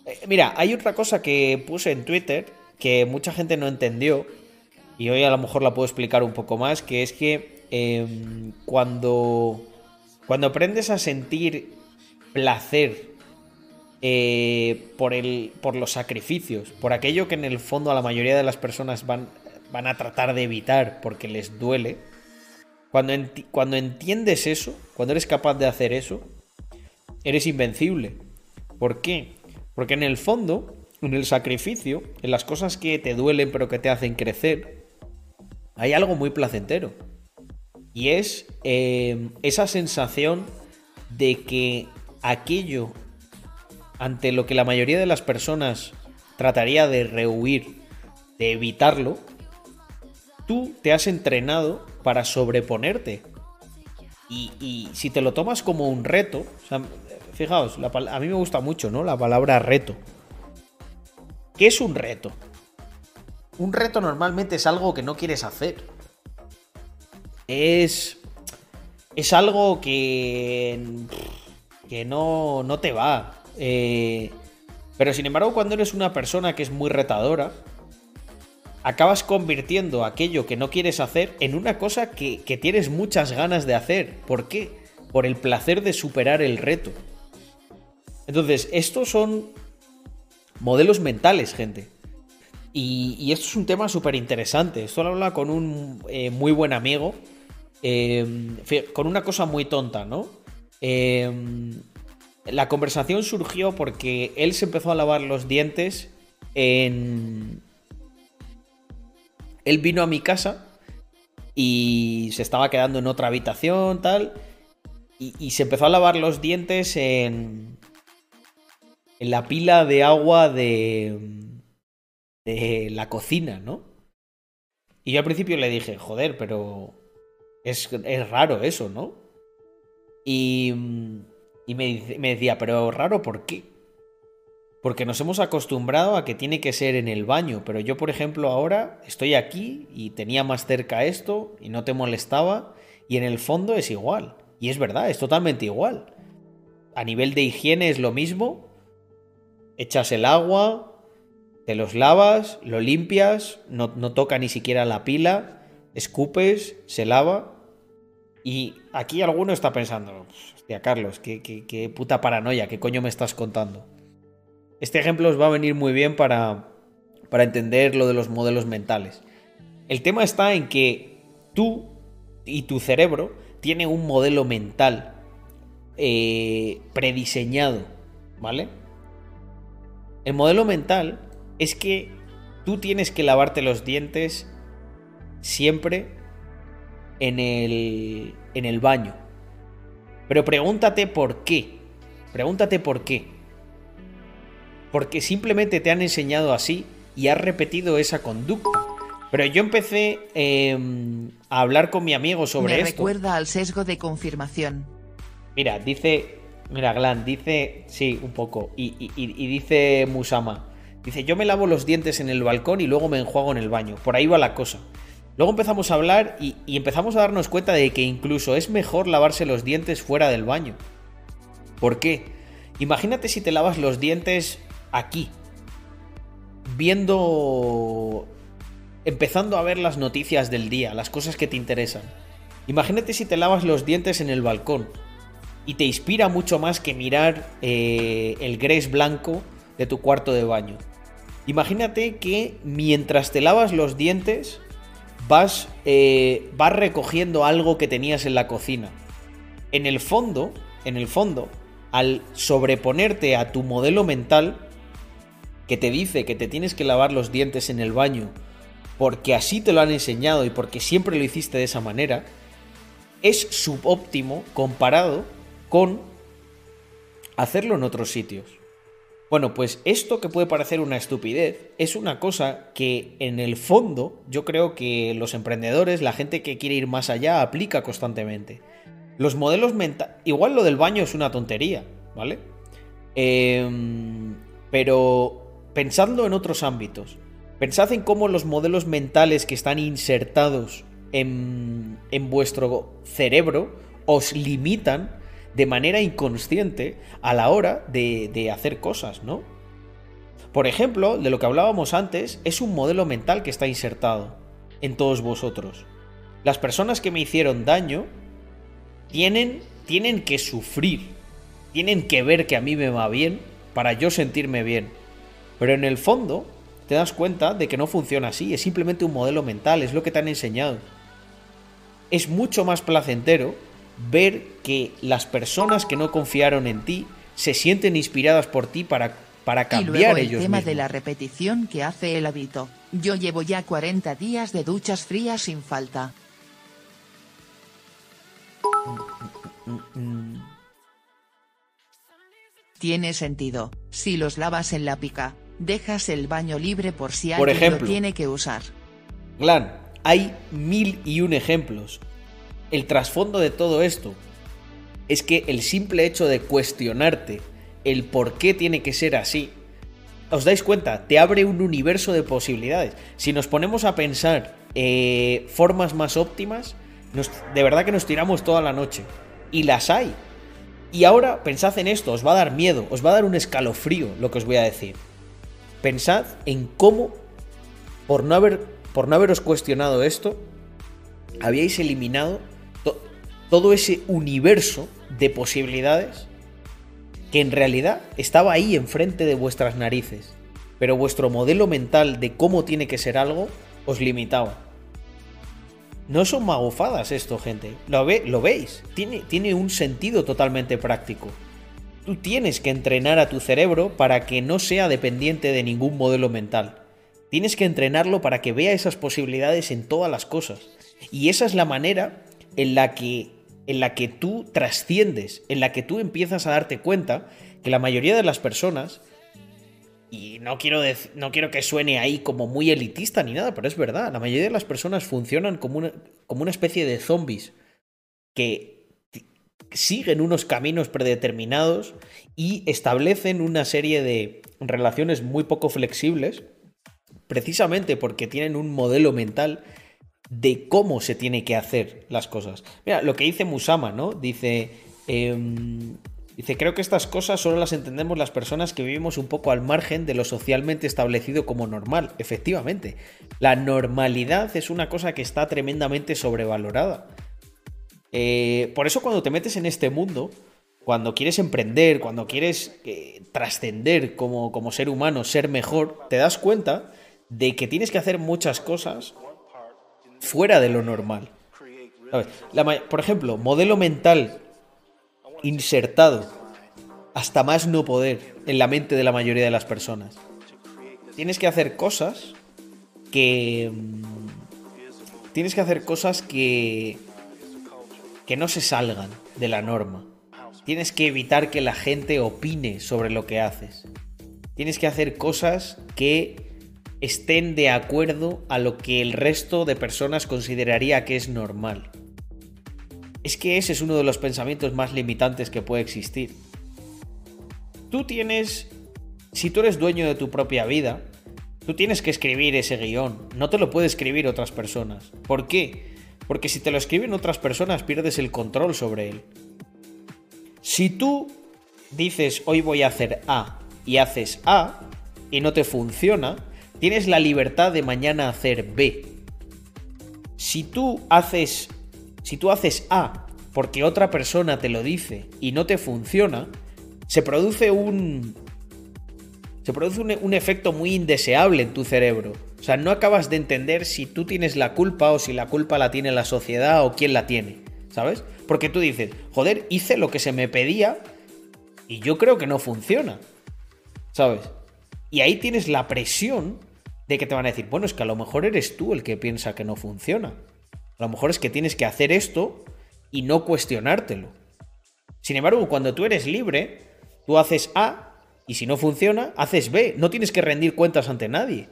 eh, mira, hay otra cosa que puse en Twitter que mucha gente no entendió y hoy a lo mejor la puedo explicar un poco más, que es que eh, cuando Cuando aprendes a sentir placer eh, por, el, por los sacrificios, por aquello que en el fondo a la mayoría de las personas van, van a tratar de evitar porque les duele, cuando, enti- cuando entiendes eso, cuando eres capaz de hacer eso, eres invencible. ¿Por qué? Porque en el fondo, en el sacrificio, en las cosas que te duelen pero que te hacen crecer, hay algo muy placentero. Y es eh, esa sensación de que aquello ante lo que la mayoría de las personas trataría de rehuir, de evitarlo, tú te has entrenado para sobreponerte. Y, si te lo tomas como un reto, fijaos, a mí me gusta mucho, ¿no? La palabra reto. ¿Qué es un reto? Un reto normalmente es algo que no quieres hacer. Es. Es algo que. que no, no te va. Eh, pero sin embargo, cuando eres una persona que es muy retadora, acabas convirtiendo aquello que no quieres hacer en una cosa que, que tienes muchas ganas de hacer. ¿Por qué? Por el placer de superar el reto. Entonces, estos son modelos mentales, gente. Y, y esto es un tema súper interesante. Esto lo habla con un eh, muy buen amigo. Fi- con una cosa muy tonta, ¿no? Eh, la conversación surgió porque él se empezó a lavar los dientes en... Él vino a mi casa y se estaba quedando en otra habitación, tal. Y, y se empezó a lavar los dientes en... En la pila de agua de... De la cocina, ¿no? Y yo al principio le dije, joder, pero... Es, es raro eso, ¿no? Y, y me, me decía, pero raro, ¿por qué? Porque nos hemos acostumbrado a que tiene que ser en el baño, pero yo, por ejemplo, ahora estoy aquí y tenía más cerca esto y no te molestaba y en el fondo es igual. Y es verdad, es totalmente igual. A nivel de higiene es lo mismo. Echas el agua, te los lavas, lo limpias, no, no toca ni siquiera la pila, escupes, se lava. Y aquí alguno está pensando, hostia, Carlos, qué, qué- puta paranoia, qué coño me estás contando. Este ejemplo os va a venir muy bien para, para entender lo de los modelos mentales. El tema está en que tú y tu cerebro tienen un modelo mental eh, prediseñado, ¿vale? El modelo mental es que tú tienes que lavarte los dientes siempre en el, en el baño. Pero pregúntate por qué. Pregúntate por qué. Porque simplemente te han enseñado así y has repetido esa conducta. Pero yo empecé eh, a hablar con mi amigo sobre Me esto. recuerda al sesgo de confirmación. Mira, dice. Mira, Glan, dice. Sí, un poco. Y, y- y- y dice Musama. Dice: Yo me lavo los dientes en el balcón y luego me enjuago en el baño. Por ahí va la cosa. Luego empezamos a hablar y, empezamos a darnos cuenta de que incluso es mejor lavarse los dientes fuera del baño. ¿Por qué? Imagínate si te lavas los dientes aquí. Viendo. Empezando a ver las noticias del día, las cosas que te interesan. Imagínate si te lavas los dientes en el balcón y te inspira mucho más que mirar eh, el gres blanco de tu cuarto de baño. Imagínate que mientras te lavas los dientes vas, eh, vas recogiendo algo que tenías en la cocina. En el fondo, en el fondo, al sobreponerte a tu modelo mental que te dice que te tienes que lavar los dientes en el baño porque así te lo han enseñado y porque siempre lo hiciste de esa manera, es subóptimo comparado con hacerlo en otros sitios. Bueno, pues esto que puede parecer una estupidez es una cosa que en el fondo yo creo que los emprendedores, la gente que quiere ir más allá, aplica constantemente. Los modelos mentales... Igual lo del baño es una tontería, ¿vale? Em, pero pensando en otros ámbitos, pensad en cómo los modelos mentales que están insertados en, en vuestro cerebro os limitan de manera inconsciente a la hora de, de hacer cosas, ¿no? Por ejemplo, de lo que hablábamos antes, es un modelo mental que está insertado en todos vosotros. Las personas que me hicieron daño tienen tienen que sufrir, tienen que ver que a mí me va bien para yo sentirme bien. Pero en el fondo te das cuenta de que no funciona así, es simplemente un modelo mental, es lo que te han enseñado. Es mucho más placentero ver que las personas que no confiaron en ti se sienten inspiradas por ti para, para Y cambiar luego el ellos tema mismos. de la repetición que hace el hábito. Yo llevo ya 40 días de duchas frías sin falta. Tiene sentido. Si los lavas en la pica, dejas el baño libre por si Por alguien ejemplo. lo tiene que usar. Glan, hay mil y un ejemplos. El trasfondo de todo esto es que el simple hecho de cuestionarte el por qué tiene que ser así, os dais cuenta, te abre un universo de posibilidades. Si nos ponemos a pensar eh, formas más óptimas, de verdad que nos tiramos toda la noche. Y las hay. Y ahora pensad en esto, os va a dar miedo, os va a dar un escalofrío lo que os voy a decir. Pensad en cómo por no, haber, por no haberos cuestionado esto, habíais eliminado todo ese universo de posibilidades que en realidad estaba ahí enfrente de vuestras narices. Pero vuestro modelo mental de cómo tiene que ser algo os limitaba. No son magofadas esto, gente. Lo, ve- lo veis. Tiene, tiene un sentido totalmente práctico. Tú tienes que entrenar a tu cerebro para que no sea dependiente de ningún modelo mental. Tienes que entrenarlo para que vea esas posibilidades en todas las cosas. Y esa es la manera en la que, en la que tú trasciendes, en la que tú empiezas a darte cuenta que la mayoría de las personas, y no quiero, no quiero que suene ahí como muy elitista ni nada, pero es verdad, la mayoría de las personas funcionan como una, como una especie de zombies que siguen unos caminos predeterminados y establecen una serie de relaciones muy poco flexibles precisamente porque tienen un modelo mental de cómo se tiene que hacer las cosas. Mira, lo que dice Musama, ¿no? Dice, em, dice, creo que estas cosas solo las entendemos las personas que vivimos un poco al margen de lo socialmente establecido como normal. Efectivamente, la normalidad es una cosa que está tremendamente sobrevalorada. Eh, por eso cuando te metes en este mundo, cuando quieres emprender, cuando quieres eh, trascender como, como ser humano, ser mejor, te das cuenta de que tienes que hacer muchas cosas fuera de lo normal. Por ejemplo, modelo mental insertado hasta más no poder en la mente de la mayoría de las personas. Tienes que hacer cosas que... mm, Tienes que hacer cosas que... que no se salgan de la norma. Tienes que evitar que la gente opine sobre lo que haces. Tienes que hacer cosas que estén de acuerdo a lo que el resto de personas consideraría que es normal. Es que ese es uno de los pensamientos más limitantes que puede existir. Tú tienes, si tú eres dueño de tu propia vida, tú tienes que escribir ese guion, no te lo puede escribir otras personas. ¿Por qué? Porque si te lo escriben otras personas pierdes el control sobre él. Si tú dices hoy voy a hacer A y haces A y no te funciona, tienes la libertad de mañana hacer B. Si tú haces si tú haces A porque otra persona te lo dice y no te funciona, se produce un se produce un, un efecto muy indeseable en tu cerebro. O sea, no acabas de entender si tú tienes la culpa o si la culpa la tiene la sociedad o quién la tiene, ¿sabes? Porque tú dices, joder, hice lo que se me pedía y yo creo que no funciona, ¿sabes? Y ahí tienes la presión de que te van a decir, bueno, es que a lo mejor eres tú el que piensa que no funciona. A lo mejor es que tienes que hacer esto y no cuestionártelo. Sin embargo, cuando tú eres libre, tú haces A y si no funciona, haces B. No tienes que rendir cuentas ante nadie.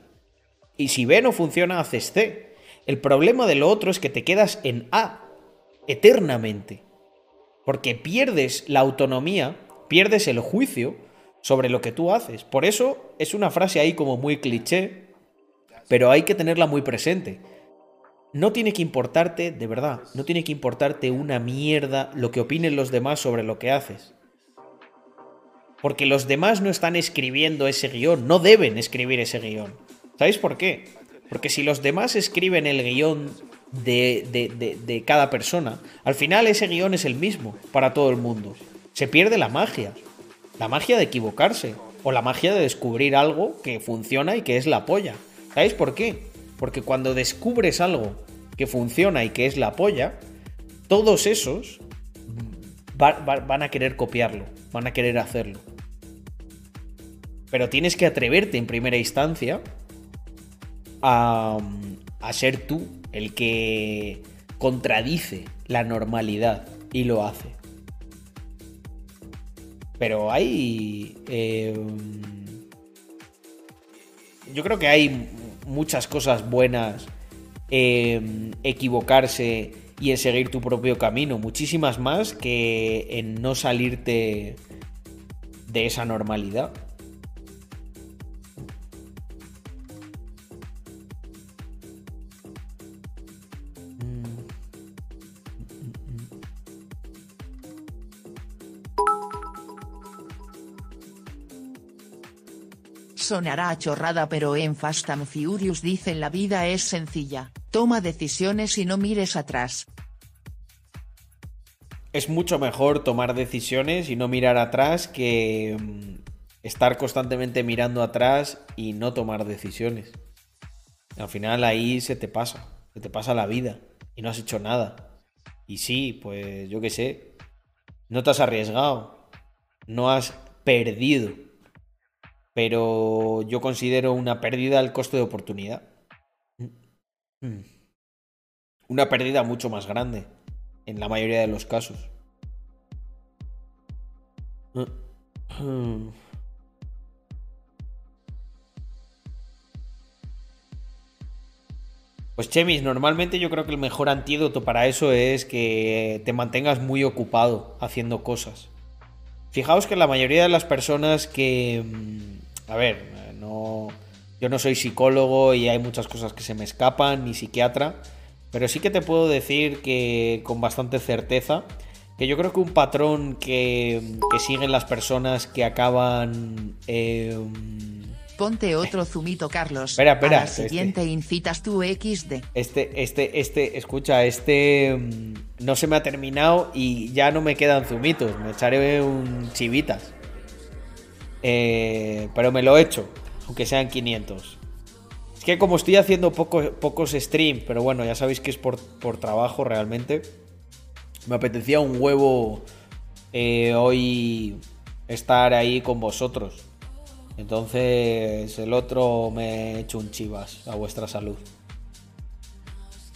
Y si B no funciona, haces C. El problema de lo otro es que te quedas en A eternamente. Porque pierdes la autonomía, pierdes el juicio sobre lo que tú haces. Por eso es una frase ahí como muy cliché, pero hay que tenerla muy presente. No tiene que importarte, de verdad, no tiene que importarte una mierda lo que opinen los demás sobre lo que haces. Porque los demás no están escribiendo ese guion, no deben escribir ese guion. ¿Sabéis por qué? Porque si los demás escriben el guion de, de- de- de cada persona. Al final ese guion es el mismo para todo el mundo. Se pierde la magia. La magia de equivocarse. O la magia de descubrir algo que funciona y que es la polla. ¿Sabéis por qué? Porque cuando descubres algo que funciona y que es la polla, todos esos va- va- van a querer copiarlo, van a querer hacerlo. Pero tienes que atreverte en primera instancia a, a ser tú el que contradice la normalidad y lo hace. Pero hay... eh, yo creo que hay muchas cosas buenas en equivocarse y en seguir tu propio camino. Muchísimas más que en no salirte de esa normalidad. Sonará a chorrada pero en Fast and Furious dicen la vida es sencilla, toma decisiones y no mires atrás. Es mucho mejor tomar decisiones y no mirar atrás que mm, estar constantemente mirando atrás y no tomar decisiones. Al final ahí se te pasa, se te pasa la vida y no has hecho nada. Y sí, pues yo qué sé, no te has arriesgado, no has perdido, pero yo considero una pérdida el coste de oportunidad. Mm. Una pérdida mucho más grande, en la mayoría de los casos. Mm. Pues Chemis, normalmente yo creo que el mejor antídoto para eso es que te mantengas muy ocupado haciendo cosas. Fijaos que la mayoría de las personas que... A ver, no... Yo no soy psicólogo y hay muchas cosas que se me escapan, ni psiquiatra, pero sí que te puedo decir que con bastante certeza que yo creo que un patrón que, que siguen las personas que acaban... eh, Ponte otro zumito Carlos. Espera, espera, A la este- siguiente incitas tu XD. Este, este, este, escucha, este mm, no se me ha terminado y ya no me quedan zumitos. Me echaré un chivitas. Eh, pero me lo he hecho, aunque sean 500. Es que como estoy haciendo poco- pocos streams, pero bueno, ya sabéis que es por, por trabajo realmente. Me apetecía un huevo eh, hoy estar ahí con vosotros. Entonces el otro me he hecho un chivas a vuestra salud.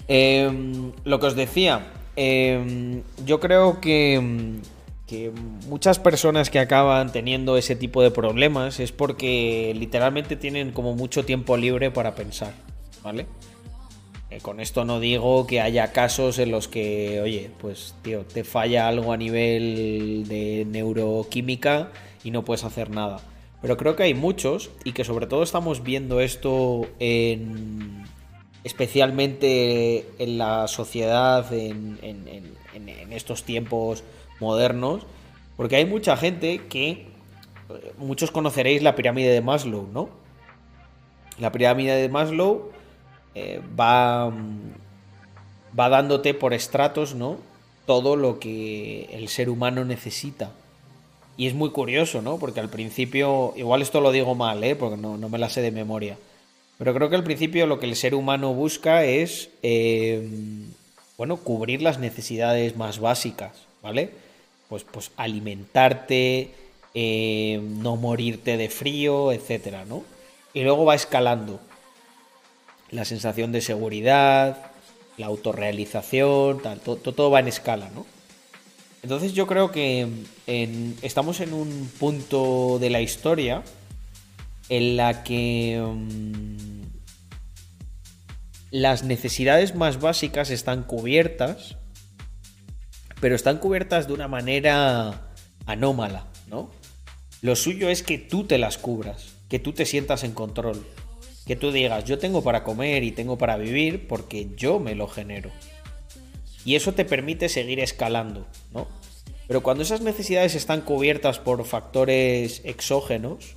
Em, lo que os decía, em, yo creo que, em, que muchas personas que acaban teniendo ese tipo de problemas es porque literalmente tienen como mucho tiempo libre para pensar, ¿vale? Eh, con esto no digo que haya casos en los que, oye, pues tío, te falla algo a nivel de neuroquímica y no puedes hacer nada. Pero creo que hay muchos y que sobre todo estamos viendo esto en especialmente en la sociedad en, estos tiempos modernos, porque hay mucha gente que eh, muchos conoceréis la pirámide de Maslow, ¿no? La pirámide de Maslow eh, va, mm, va dándote por estratos, ¿no? Todo lo que el ser humano necesita. Y es muy curioso, ¿no? Porque al principio, igual esto lo digo mal, ¿eh? Porque no, no me la sé de memoria. Pero creo que al principio lo que el ser humano busca es, eh, bueno, cubrir las necesidades más básicas, ¿vale? Pues, pues alimentarte, eh, no morirte de frío, etcétera, ¿no? Y luego va escalando. La sensación de seguridad, la autorrealización, tal, to- to- todo va en escala, ¿no? Entonces yo creo que estamos en un punto de la historia en la que mm, las necesidades más básicas están cubiertas, pero están cubiertas de una manera anómala, ¿no? Lo suyo es que tú te las cubras, que tú te sientas en control, que tú digas, yo tengo para comer y tengo para vivir porque yo me lo genero. Y eso te permite seguir escalando, ¿no? Pero cuando esas necesidades están cubiertas por factores exógenos,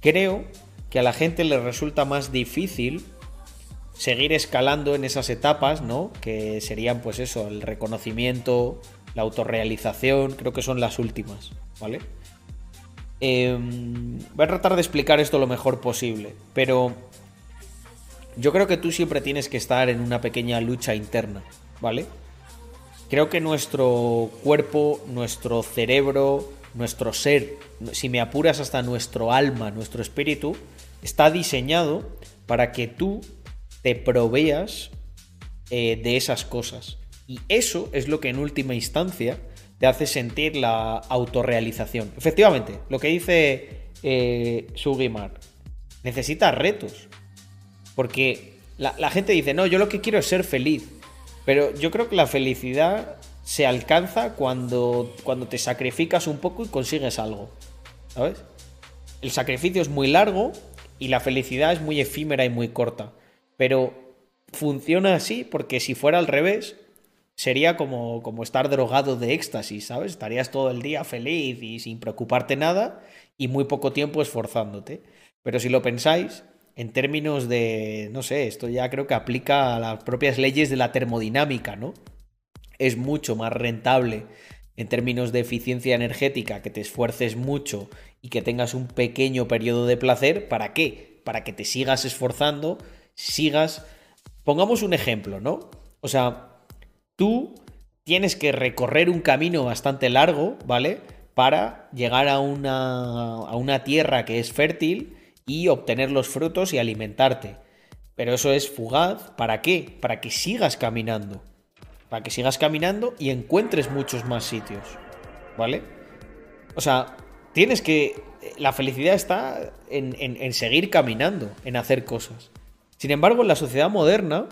creo que a la gente le resulta más difícil seguir escalando en esas etapas, ¿no? Que serían, pues eso, el reconocimiento, la autorrealización, creo que son las últimas, ¿vale? Em, voy a tratar de explicar esto lo mejor posible, pero yo creo que tú siempre tienes que estar en una pequeña lucha interna, ¿vale? Creo que nuestro cuerpo, nuestro cerebro, nuestro ser, si me apuras hasta nuestro alma, nuestro espíritu, está diseñado para que tú te proveas eh, de esas cosas. Y eso es lo que en última instancia te hace sentir la autorrealización. Efectivamente, lo que dice eh, Sugimar, necesitas retos. Porque la, la gente dice, no, yo lo que quiero es ser feliz. Pero yo creo que la felicidad se alcanza cuando, cuando te sacrificas un poco y consigues algo. ¿Sabes? El sacrificio es muy largo y la felicidad es muy efímera y muy corta. Pero funciona así porque si fuera al revés, sería como, como estar drogado de éxtasis, ¿sabes? Estarías todo el día feliz y sin preocuparte nada y muy poco tiempo esforzándote. Pero si lo pensáis, en términos de, no sé, esto ya creo que aplica a las propias leyes de la termodinámica, ¿no? Es mucho más rentable en términos de eficiencia energética que te esfuerces mucho y que tengas un pequeño periodo de placer. ¿Para qué? Para que te sigas esforzando, sigas... Pongamos un ejemplo, ¿no? O sea, tú tienes que recorrer un camino bastante largo, ¿vale? Para llegar a una, a una tierra que es fértil y obtener los frutos y alimentarte. Pero eso es fugaz. ¿Para qué? Para que sigas caminando. Para que sigas caminando y encuentres muchos más sitios. ¿Vale? O sea, tienes que... La felicidad está en, en- en seguir caminando, en hacer cosas. Sin embargo, en la sociedad moderna,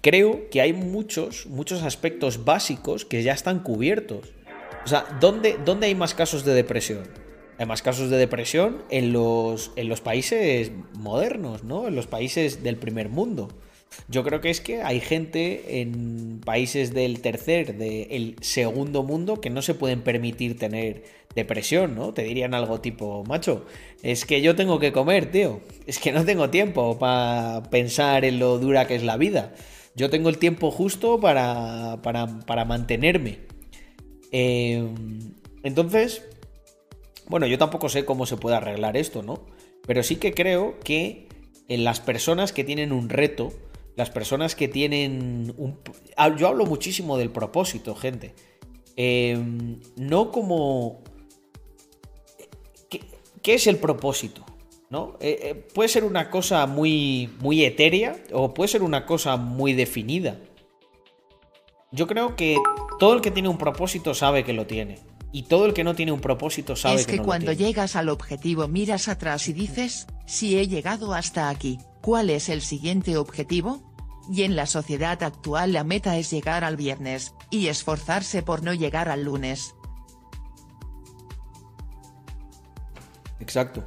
creo que hay muchos, muchos aspectos básicos que ya están cubiertos. O sea, ¿dónde, dónde hay más casos de depresión? Hay más casos de depresión en los, en los países modernos, ¿no? En los países del primer mundo. Yo creo que es que hay gente en países del tercer, del segundo mundo, que no se pueden permitir tener depresión, ¿no? Te dirían algo tipo, macho, es que yo tengo que comer, tío. Es que no tengo tiempo para pensar en lo dura que es la vida. Yo tengo el tiempo justo para, para, para mantenerme. Eh, entonces, bueno, yo tampoco sé cómo se puede arreglar esto, ¿no? Pero sí que creo que en las personas que tienen un reto, las personas que tienen un... ah, Yo hablo muchísimo del propósito, gente. Eh, no como... ¿Qué, qué es el propósito? ¿No? Eh, eh, puede ser una cosa muy, muy etérea o puede ser una cosa muy definida. Yo creo que todo el que tiene un propósito sabe que lo tiene. Y todo el que no tiene un propósito sabe es que, que no cuando lo tiene. llegas al objetivo miras atrás y dices, si he llegado hasta aquí, ¿cuál es el siguiente objetivo? Y en la sociedad actual la meta es llegar al viernes, y esforzarse por no llegar al lunes. Exacto.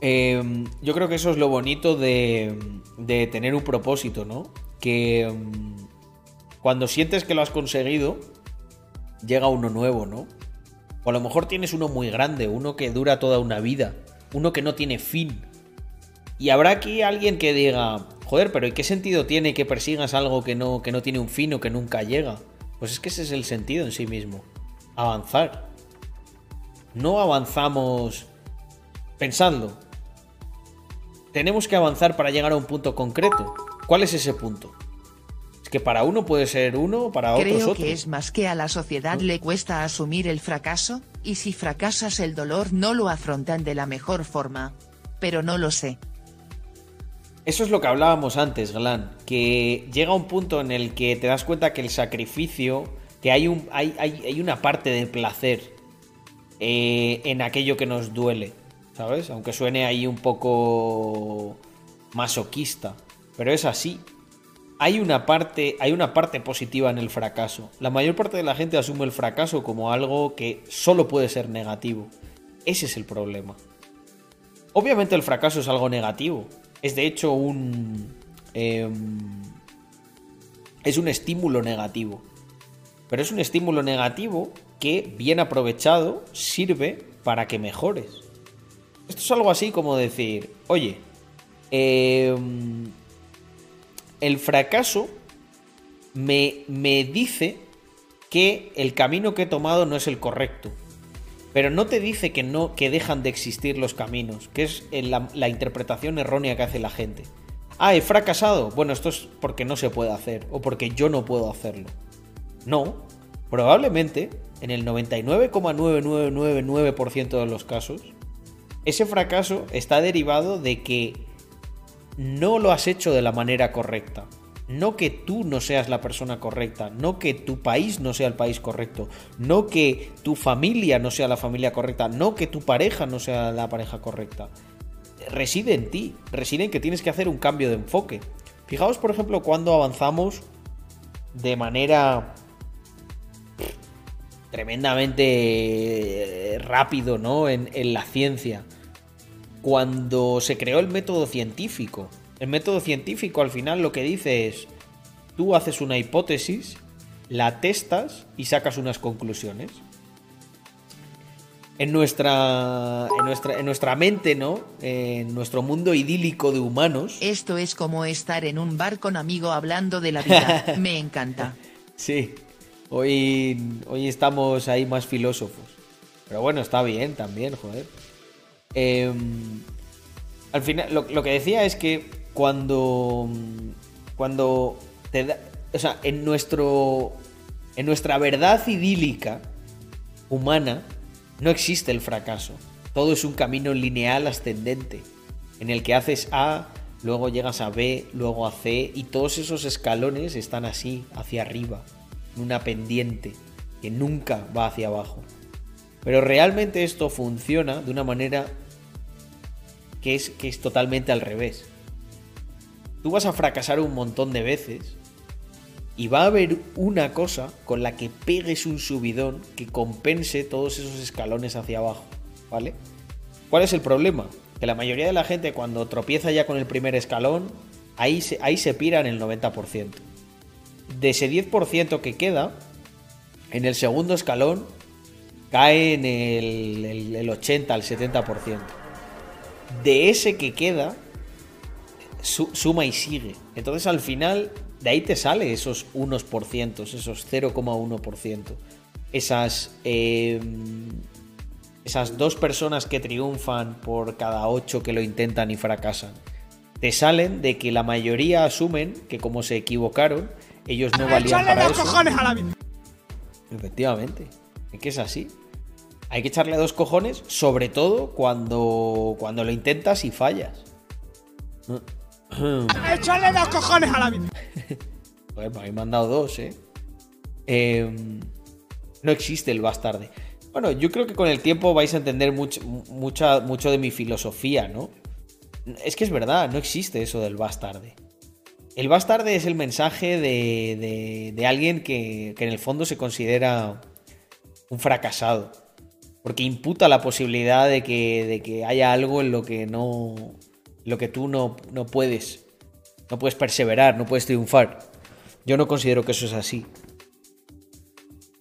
Eh, yo creo que eso es lo bonito de, de tener un propósito, ¿no? Que mm, cuando sientes que lo has conseguido, llega uno nuevo, ¿no? O a lo mejor tienes uno muy grande, uno que dura toda una vida, uno que no tiene fin. Y habrá aquí alguien que diga, joder, pero ¿y qué sentido tiene que persigas algo que no, que no tiene un fin o que nunca llega? Pues es que ese es el sentido en sí mismo. Avanzar. No avanzamos pensando. Tenemos que avanzar para llegar a un punto concreto. ¿Cuál es ese punto? Es que para uno puede ser uno, para otros Creo otro. que es más que a la sociedad le cuesta asumir el fracaso, y si fracasas el dolor no lo afrontan de la mejor forma. Pero no lo sé. Eso es lo que hablábamos antes, Glan, que llega un punto en el que te das cuenta que el sacrificio, que hay, un, hay, hay, hay una parte de placer eh, en aquello que nos duele, ¿sabes? Aunque suene ahí un poco masoquista, pero es así. Hay una parte, hay una parte positiva en el fracaso. La mayor parte de la gente asume el fracaso como algo que solo puede ser negativo. Ese es el problema. Obviamente el fracaso es algo negativo. Es de hecho un... em, es un estímulo negativo. Pero es un estímulo negativo que, bien aprovechado, sirve para que mejores. Esto es algo así como decir, oye, Eh, el fracaso me, me dice que el camino que he tomado no es el correcto. Pero no te dice que no, que dejan de existir los caminos, que es eh, la, la interpretación errónea que hace la gente. Ah, he fracasado. Bueno, esto es porque no se puede hacer, o porque yo no puedo hacerlo. No, probablemente en el 99,9999% de los casos, ese fracaso está derivado de que no lo has hecho de la manera correcta. No que tú no seas la persona correcta, no que tu país no sea el país correcto, no que tu familia no sea la familia correcta, no que tu pareja no sea la pareja correcta. Reside en ti, reside en que tienes que hacer un cambio de enfoque. Fijaos, por ejemplo, cuando avanzamos de manera tremendamente eh, rápido, ¿no? En, en la ciencia. Cuando se creó el método científico. El método científico al final lo que dice es, tú haces una hipótesis, la testas y sacas unas conclusiones. En nuestra, en nuestra, en nuestra mente, ¿no? En nuestro mundo idílico de humanos. Esto es como estar en un bar con amigo hablando de la vida. <laughs> Me encanta. Sí, hoy, hoy estamos ahí más filósofos. Pero bueno, está bien también, joder. Em, al final, lo, lo que decía es que cuando. Cuando te da. O sea, en nuestro. En nuestra verdad idílica humana no existe el fracaso. Todo es un camino lineal ascendente. En el que haces A, luego llegas a B, luego a C. Y todos esos escalones están así, hacia arriba. En una pendiente. Que nunca va hacia abajo. Pero realmente esto funciona de una manera que es, que es totalmente al revés. Tú vas a fracasar un montón de veces y va a haber una cosa con la que pegues un subidón que compense todos esos escalones hacia abajo, ¿vale? ¿Cuál es el problema? Que la mayoría de la gente cuando tropieza ya con el primer escalón, ahí se, ahí se pira en el 90%. De ese 10% que queda, en el segundo escalón cae en el, el, el 80, el 70%. De ese que queda, su- suma y sigue. Entonces al final, de ahí te sale esos unos por cientos, esos 0,1%. Esas, eh, esas dos personas que triunfan por cada ocho que lo intentan y fracasan. Te salen de que la mayoría asumen que como se equivocaron, ellos no valían ¡Échale para dos eso. cojones a la vida! Efectivamente. Es que es así. Hay que echarle dos cojones, sobre todo cuando, cuando lo intentas y fallas. <clears throat> ¡Échale dos cojones a la vida! <laughs> Pues me han dado dos, ¿eh? Em, no existe el bastarde. Bueno, yo creo que con el tiempo vais a entender mucho, mucha, mucho de mi filosofía, ¿no? Es que es verdad, no existe eso del bastarde. El bastarde es el mensaje de, de- de alguien que, que en el fondo se considera un fracasado. Porque imputa la posibilidad de que, de que haya algo en lo que no. Lo que tú no, no puedes. No puedes perseverar, no puedes triunfar. Yo no considero que eso es así.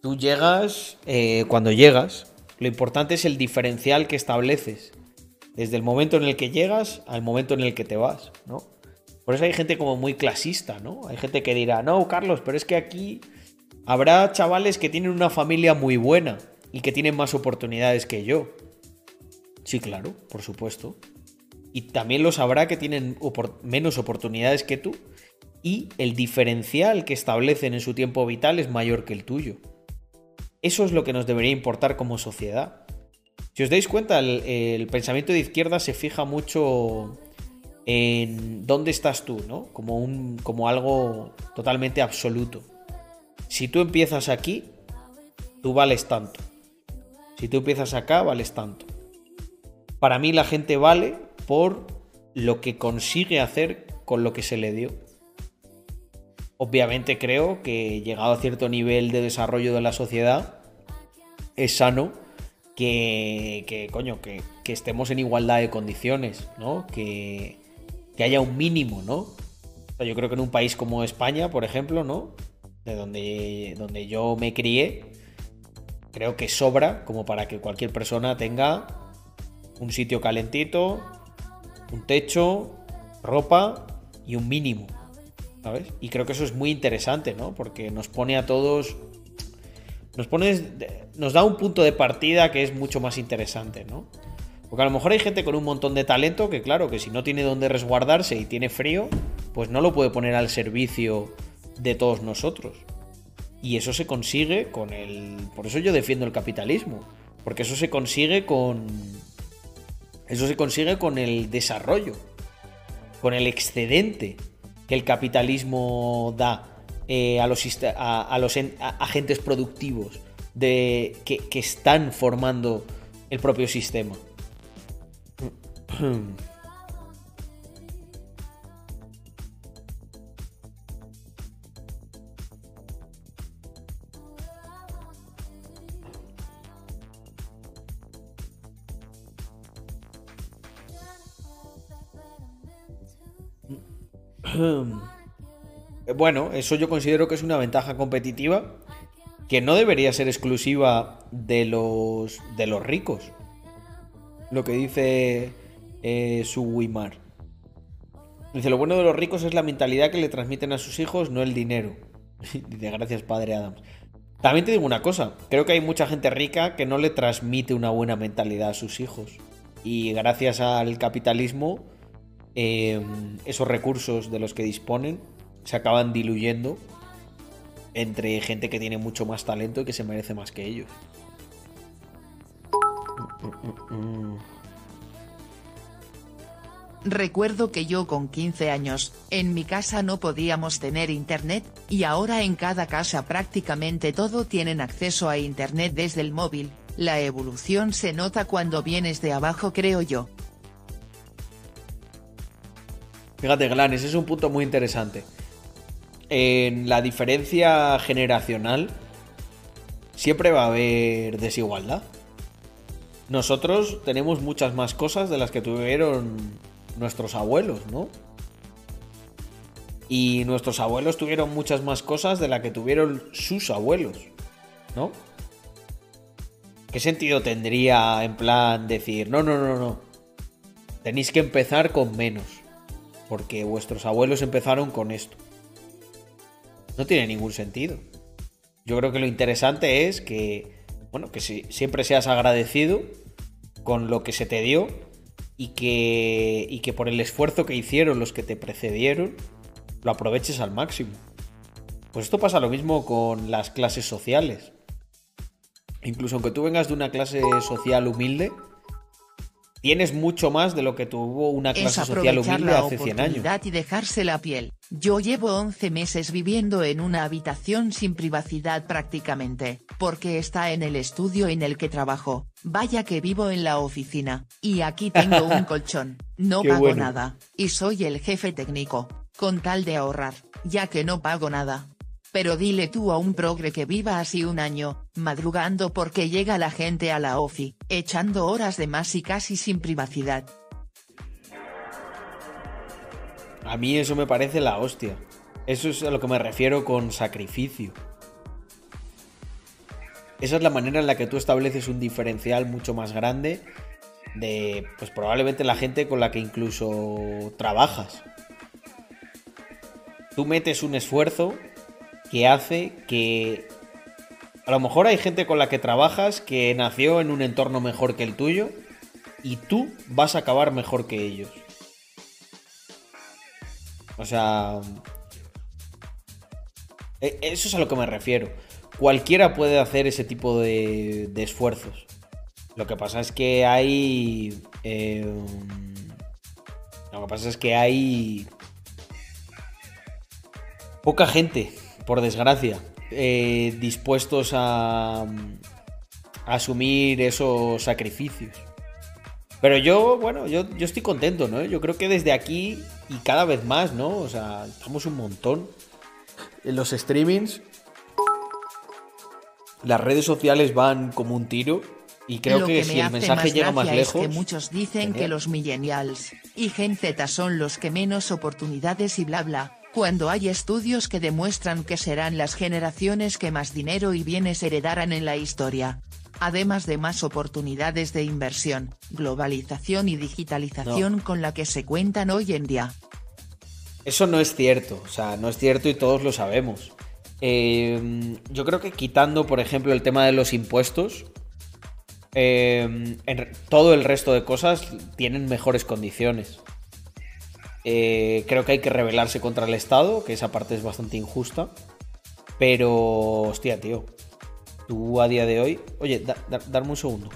Tú llegas eh, cuando llegas. Lo importante es el diferencial que estableces. Desde el momento en el que llegas al momento en el que te vas, ¿no? Por eso hay gente como muy clasista, ¿no? Hay gente que dirá, no, Carlos, pero es que aquí habrá chavales que tienen una familia muy buena y que tienen más oportunidades que yo. Sí, claro, por supuesto. Y también los habrá que tienen menos oportunidades que tú y el diferencial que establecen en su tiempo vital es mayor que el tuyo. Eso es lo que nos debería importar como sociedad. Si os dais cuenta, el, el pensamiento de izquierda se fija mucho en dónde estás tú, ¿no? Como, un, como algo totalmente absoluto. Si tú empiezas aquí, tú vales tanto. Si tú empiezas acá, vales tanto. Para mí la gente vale por lo que consigue hacer con lo que se le dio. Obviamente creo que llegado a cierto nivel de desarrollo de la sociedad, es sano que, que, coño, que, que estemos en igualdad de condiciones, ¿no? Que, que haya un mínimo, ¿no? O sea, yo creo que en un país como España, por ejemplo, ¿no? De donde, donde yo me crié, creo que sobra como para que cualquier persona tenga un sitio calentito, un techo, ropa y un mínimo. ¿Sabes? Y creo que eso es muy interesante, ¿no? Porque nos pone a todos. Nos pone. Nos da un punto de partida que es mucho más interesante, ¿no? Porque a lo mejor hay gente con un montón de talento que, claro, que si no tiene dónde resguardarse y tiene frío, pues no lo puede poner al servicio de todos nosotros. Y eso se consigue con el. Por eso yo defiendo el capitalismo. Porque eso se consigue con. Eso se consigue con el desarrollo. Con el excedente que el capitalismo da eh, a los, a, los agentes productivos de, que están formando el propio sistema. <clears throat> Bueno, eso yo considero que es una ventaja competitiva que no debería ser exclusiva de los de los ricos. Lo que dice eh, su Wimar. Dice, lo bueno de los ricos es la mentalidad que le transmiten a sus hijos, no el dinero. <laughs> Dice, gracias, padre Adams. También te digo una cosa, creo que hay mucha gente rica que no le transmite una buena mentalidad a sus hijos. Y gracias al capitalismo, eh, esos recursos de los que disponen se acaban diluyendo entre gente que tiene mucho más talento y que se merece más que ellos. Recuerdo que yo con 15 años, en mi casa no podíamos tener internet, y ahora en cada casa prácticamente todo tienen acceso a internet desde el móvil, la evolución se nota cuando vienes de abajo creo yo. Fíjate, Glan, ese es un punto muy interesante. En la diferencia generacional siempre va a haber desigualdad. Nosotros tenemos muchas más cosas de las que tuvieron nuestros abuelos, ¿no? Y nuestros abuelos tuvieron muchas más cosas de las que tuvieron sus abuelos, ¿no? ¿Qué sentido tendría en plan decir, no, no, no, no, tenéis que empezar con menos? Porque vuestros abuelos empezaron con esto. No tiene ningún sentido. Yo creo que lo interesante es que, bueno, que si- siempre seas agradecido con lo que se te dio y que, y que por el esfuerzo que hicieron los que te precedieron, lo aproveches al máximo. Pues esto pasa lo mismo con las clases sociales. Incluso aunque tú vengas de una clase social humilde, tienes mucho más de lo que tuvo una Es clase social humilde hace 100 años. y dejarse la piel. Yo llevo 11 meses viviendo en una habitación sin privacidad prácticamente, porque está en el estudio en el que trabajo. Vaya que vivo en la oficina, y aquí tengo un <laughs> colchón, no pago bueno. nada, y soy el jefe técnico, con tal de ahorrar, ya que no pago nada. Pero dile tú a un progre que viva así un año, madrugando porque llega la gente a la ofi, echando horas de más y casi sin privacidad. A mí eso me parece la hostia. Eso es a lo que me refiero con sacrificio. Esa es la manera en la que tú estableces un diferencial mucho más grande de, pues probablemente la gente con la que incluso trabajas. Tú metes un esfuerzo que hace que a lo mejor hay gente con la que trabajas que nació en un entorno mejor que el tuyo y tú vas a acabar mejor que ellos. O sea, e- eso es a lo que me refiero. Cualquiera puede hacer ese tipo de, de esfuerzos. Lo que pasa es que hay... eh, lo que pasa es que hay... Poca gente, por desgracia, eh, dispuestos a, a asumir esos sacrificios. Pero yo, bueno, yo, yo estoy contento, ¿no? Yo creo que desde aquí y cada vez más, ¿no? O sea, estamos un montón. En los streamings, las redes sociales van como un tiro. Y creo Lo que, que si me el hace mensaje más llega más gracia lejos. Es que muchos dicen que los millennials y Gen Z son los que menos oportunidades y bla bla, cuando hay estudios que demuestran que serán las generaciones que más dinero y bienes heredarán en la historia. Además de más oportunidades de inversión, globalización y digitalización con la que se cuentan hoy en día. Eso no es cierto, o sea, no es cierto y todos lo sabemos. Eh, yo creo que quitando, por ejemplo, el tema de los impuestos, eh, en todo el resto de cosas tienen mejores condiciones. Eh, creo que hay que rebelarse contra el Estado, que esa parte es bastante injusta. Pero, hostia, tío. Tú a día de hoy. Oye, da- da- darme un segundo.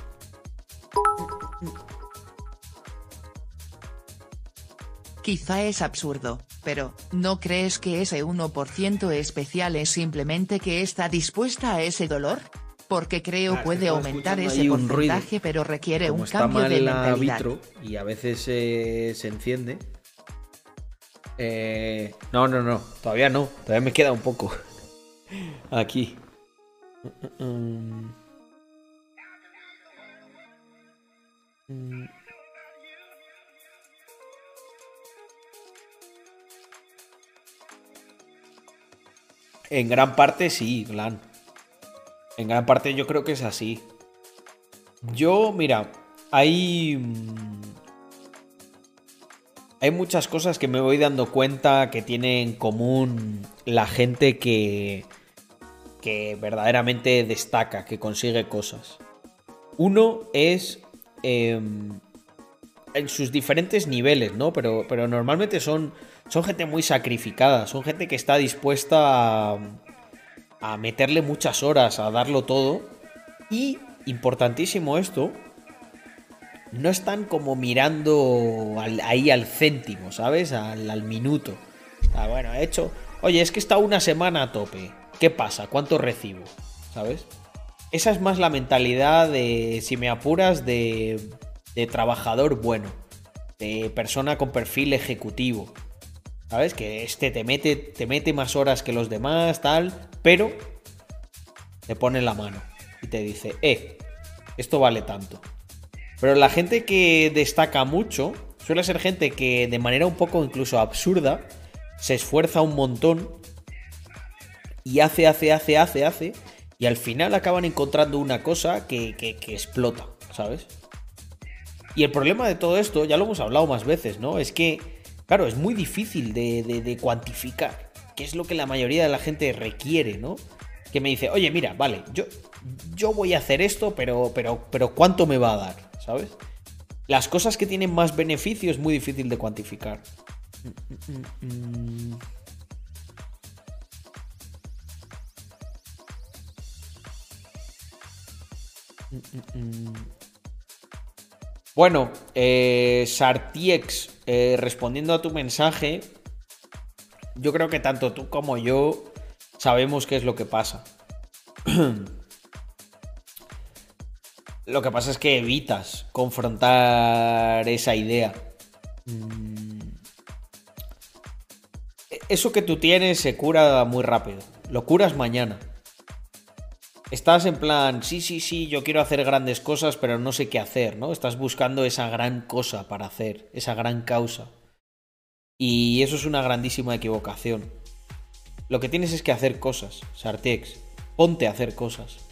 Quizá es absurdo, pero, ¿no crees que ese 1% especial es simplemente que está dispuesta a ese dolor? Porque creo Ah, es que puede aumentar ese un ruido. porcentaje, pero requiere Como un está cambio mal de la mentalidad. vitro y a veces eh, se enciende. Eh, no, no, no. Todavía no. Todavía me queda un poco. Aquí. Mm. Mm. En gran parte sí, Glan. En gran parte yo creo que es así. Yo, mira, hay. Hay muchas cosas que me voy dando cuenta que tiene en común la gente que. que verdaderamente destaca, que consigue cosas. Uno es. em, en sus diferentes niveles, ¿no? Pero, pero normalmente son, son gente muy sacrificada, son gente que está dispuesta a, a meterle muchas horas, a darlo todo. Y, importantísimo esto, no están como mirando ahí al céntimo, ¿sabes? Al, minuto. Ah, bueno, he hecho... Oye, es que está una semana a tope. ¿Qué pasa? ¿Cuánto recibo? ¿Sabes? Esa es más la mentalidad de, si me apuras, de, de trabajador bueno. De persona con perfil ejecutivo. ¿Sabes? Que este te mete, te mete más horas que los demás, tal. Pero te pone la mano y te dice, eh, esto vale tanto. Pero la gente que destaca mucho suele ser gente que de manera un poco incluso absurda se esfuerza un montón y hace, hace, hace, hace, hace y al final acaban encontrando una cosa que, que- que explota, ¿sabes? Y el problema de todo esto, ya lo hemos hablado más veces, ¿no? Es que, claro, es muy difícil de, de- cuantificar qué es lo que la mayoría de la gente requiere, ¿no? Que me dice, oye, mira, vale, yo, yo voy a hacer esto, pero, pero, pero ¿cuánto me va a dar? ¿Sabes? Las cosas que tienen más beneficio es muy difícil de cuantificar. Bueno, eh, Sartiex, eh, respondiendo a tu mensaje, yo creo que tanto tú como yo sabemos qué es lo que pasa. <clears throat> lo que pasa es que evitas confrontar esa idea. Mm. Eso que tú tienes se cura muy rápido. Lo curas mañana. Estás en plan, sí, sí, sí, yo quiero hacer grandes cosas, pero no sé qué hacer, ¿no? Estás buscando esa gran cosa para hacer, esa gran causa. Y eso es una grandísima equivocación. Lo que tienes es que hacer cosas, Sartex. Ponte a hacer cosas.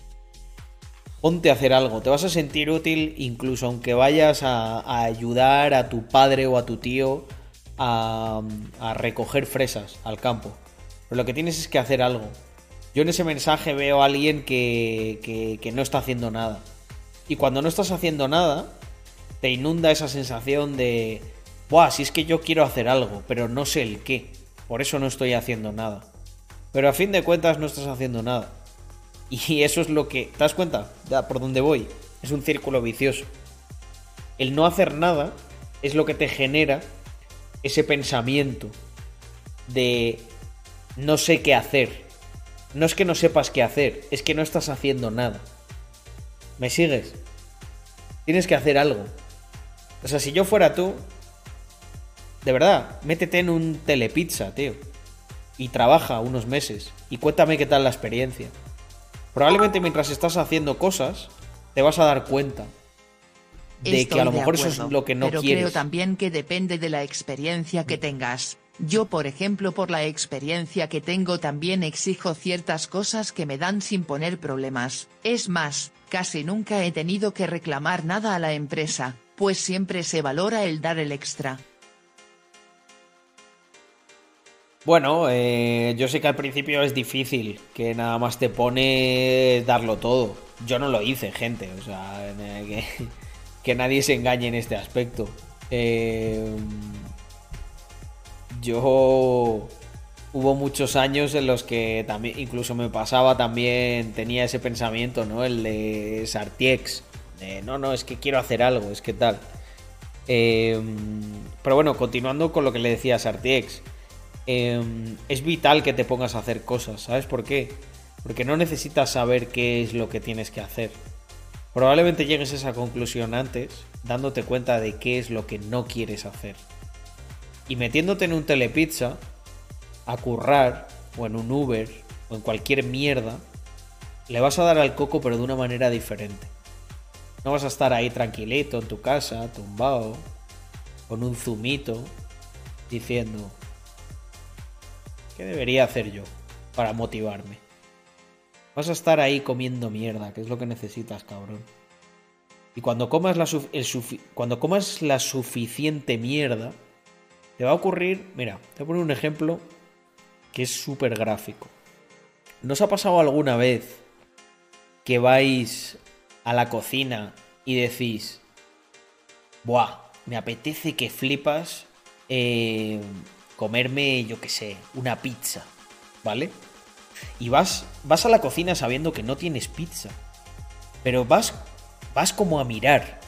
Ponte a hacer algo. Te vas a sentir útil incluso aunque vayas a, ayudar a tu padre o a tu tío a, recoger fresas al campo. Pero lo que tienes es que hacer algo. Yo en ese mensaje veo a alguien que, que, que no está haciendo nada. Y cuando no estás haciendo nada, te inunda esa sensación de, Buah, si es que yo quiero hacer algo, pero no sé el qué. Por eso no estoy haciendo nada. Pero a fin de cuentas no estás haciendo nada. <laughs> Y eso es lo que... ¿Te das cuenta? Ya, por dónde voy. Es un círculo vicioso. El no hacer nada es lo que te genera ese pensamiento de no sé qué hacer. No es que no sepas qué hacer, es que no estás haciendo nada. ¿Me sigues? Tienes que hacer algo. O sea, si yo fuera tú, de verdad, métete en un telepizza, tío. Y trabaja unos meses. Y cuéntame qué tal la experiencia. Probablemente mientras estás haciendo cosas, te vas a dar cuenta de Estoy que a lo mejor eso es lo que no pero quieres. creo también que depende de la experiencia que tengas. Yo, por ejemplo, por la experiencia que tengo también exijo ciertas cosas que me dan sin poner problemas. Es más, casi nunca he tenido que reclamar nada a la empresa, pues siempre se valora el dar el extra. Bueno, eh, yo sé que al principio es difícil, que nada más te pone darlo todo. Yo no lo hice, gente, o sea, <laughs> que, nadie se engañe en este aspecto. Eh, yo hubo muchos años en los que también, incluso me pasaba también, tenía ese pensamiento, ¿no? El de Sartiex. No, no, es que quiero hacer algo, es que tal. Eh, pero bueno, continuando con lo que le decía a Sartiex. Eh, es vital que te pongas a hacer cosas, ¿sabes por qué? Porque no necesitas saber qué es lo que tienes que hacer. Probablemente llegues a esa conclusión antes, dándote cuenta de qué es lo que no quieres hacer. Y metiéndote en un telepizza, a currar, o en un Uber, o en cualquier mierda, le vas a dar al coco pero de una manera diferente. No vas a estar ahí tranquilito en tu casa, tumbado, con un zumito, diciendo, ¿qué debería hacer yo para motivarme? Vas a estar ahí comiendo mierda, que es lo que necesitas, cabrón. Y cuando comas la, suficiente mierda, te va a ocurrir, mira, te voy a poner un ejemplo que es súper gráfico. ¿No os ha pasado alguna vez que vais a la cocina y decís, Buah, me apetece que flipas eh, comerme, yo qué sé, una pizza, ¿vale? Y vas, vas a la cocina sabiendo que no tienes pizza, pero vas, vas como a mirar,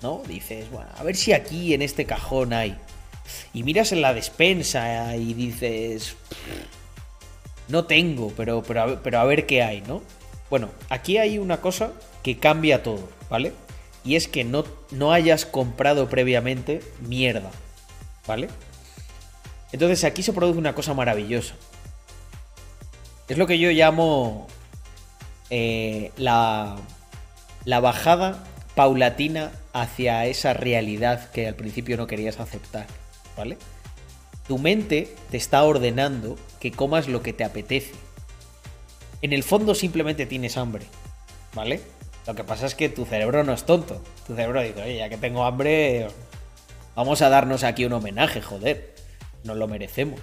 ¿no? Dices, bueno, a ver si aquí en este cajón hay. Y miras en la despensa y dices, no tengo, pero, pero, pero a ver qué hay, ¿no? Bueno, aquí hay una cosa que cambia todo, ¿vale? Y es que no, no hayas comprado previamente mierda, ¿vale? Entonces aquí se produce una cosa maravillosa. Es lo que yo llamo eh, la, la bajada paulatina hacia esa realidad que al principio no querías aceptar, ¿vale? Tu mente te está ordenando que comas lo que te apetece. En el fondo simplemente tienes hambre, ¿vale? Lo que pasa es que tu cerebro no es tonto. Tu cerebro dice, oye, ya que tengo hambre, vamos a darnos aquí un homenaje, joder. Nos lo merecemos.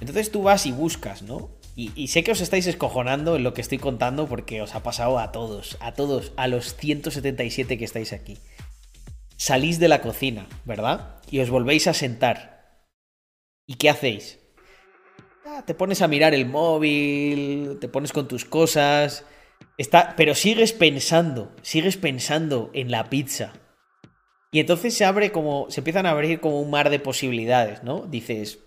Entonces tú vas y buscas, ¿no? Y, sé que os estáis escojonando en lo que estoy contando porque os ha pasado a todos, a todos, a los 177 que estáis aquí. Salís de la cocina, ¿verdad? Y os volvéis a sentar. ¿Y qué hacéis? Ah, te pones a mirar el móvil, te pones con tus cosas, está, pero sigues pensando, sigues pensando en la pizza. Y entonces se abre como, se empiezan a abrir como un mar de posibilidades, ¿no? Dices,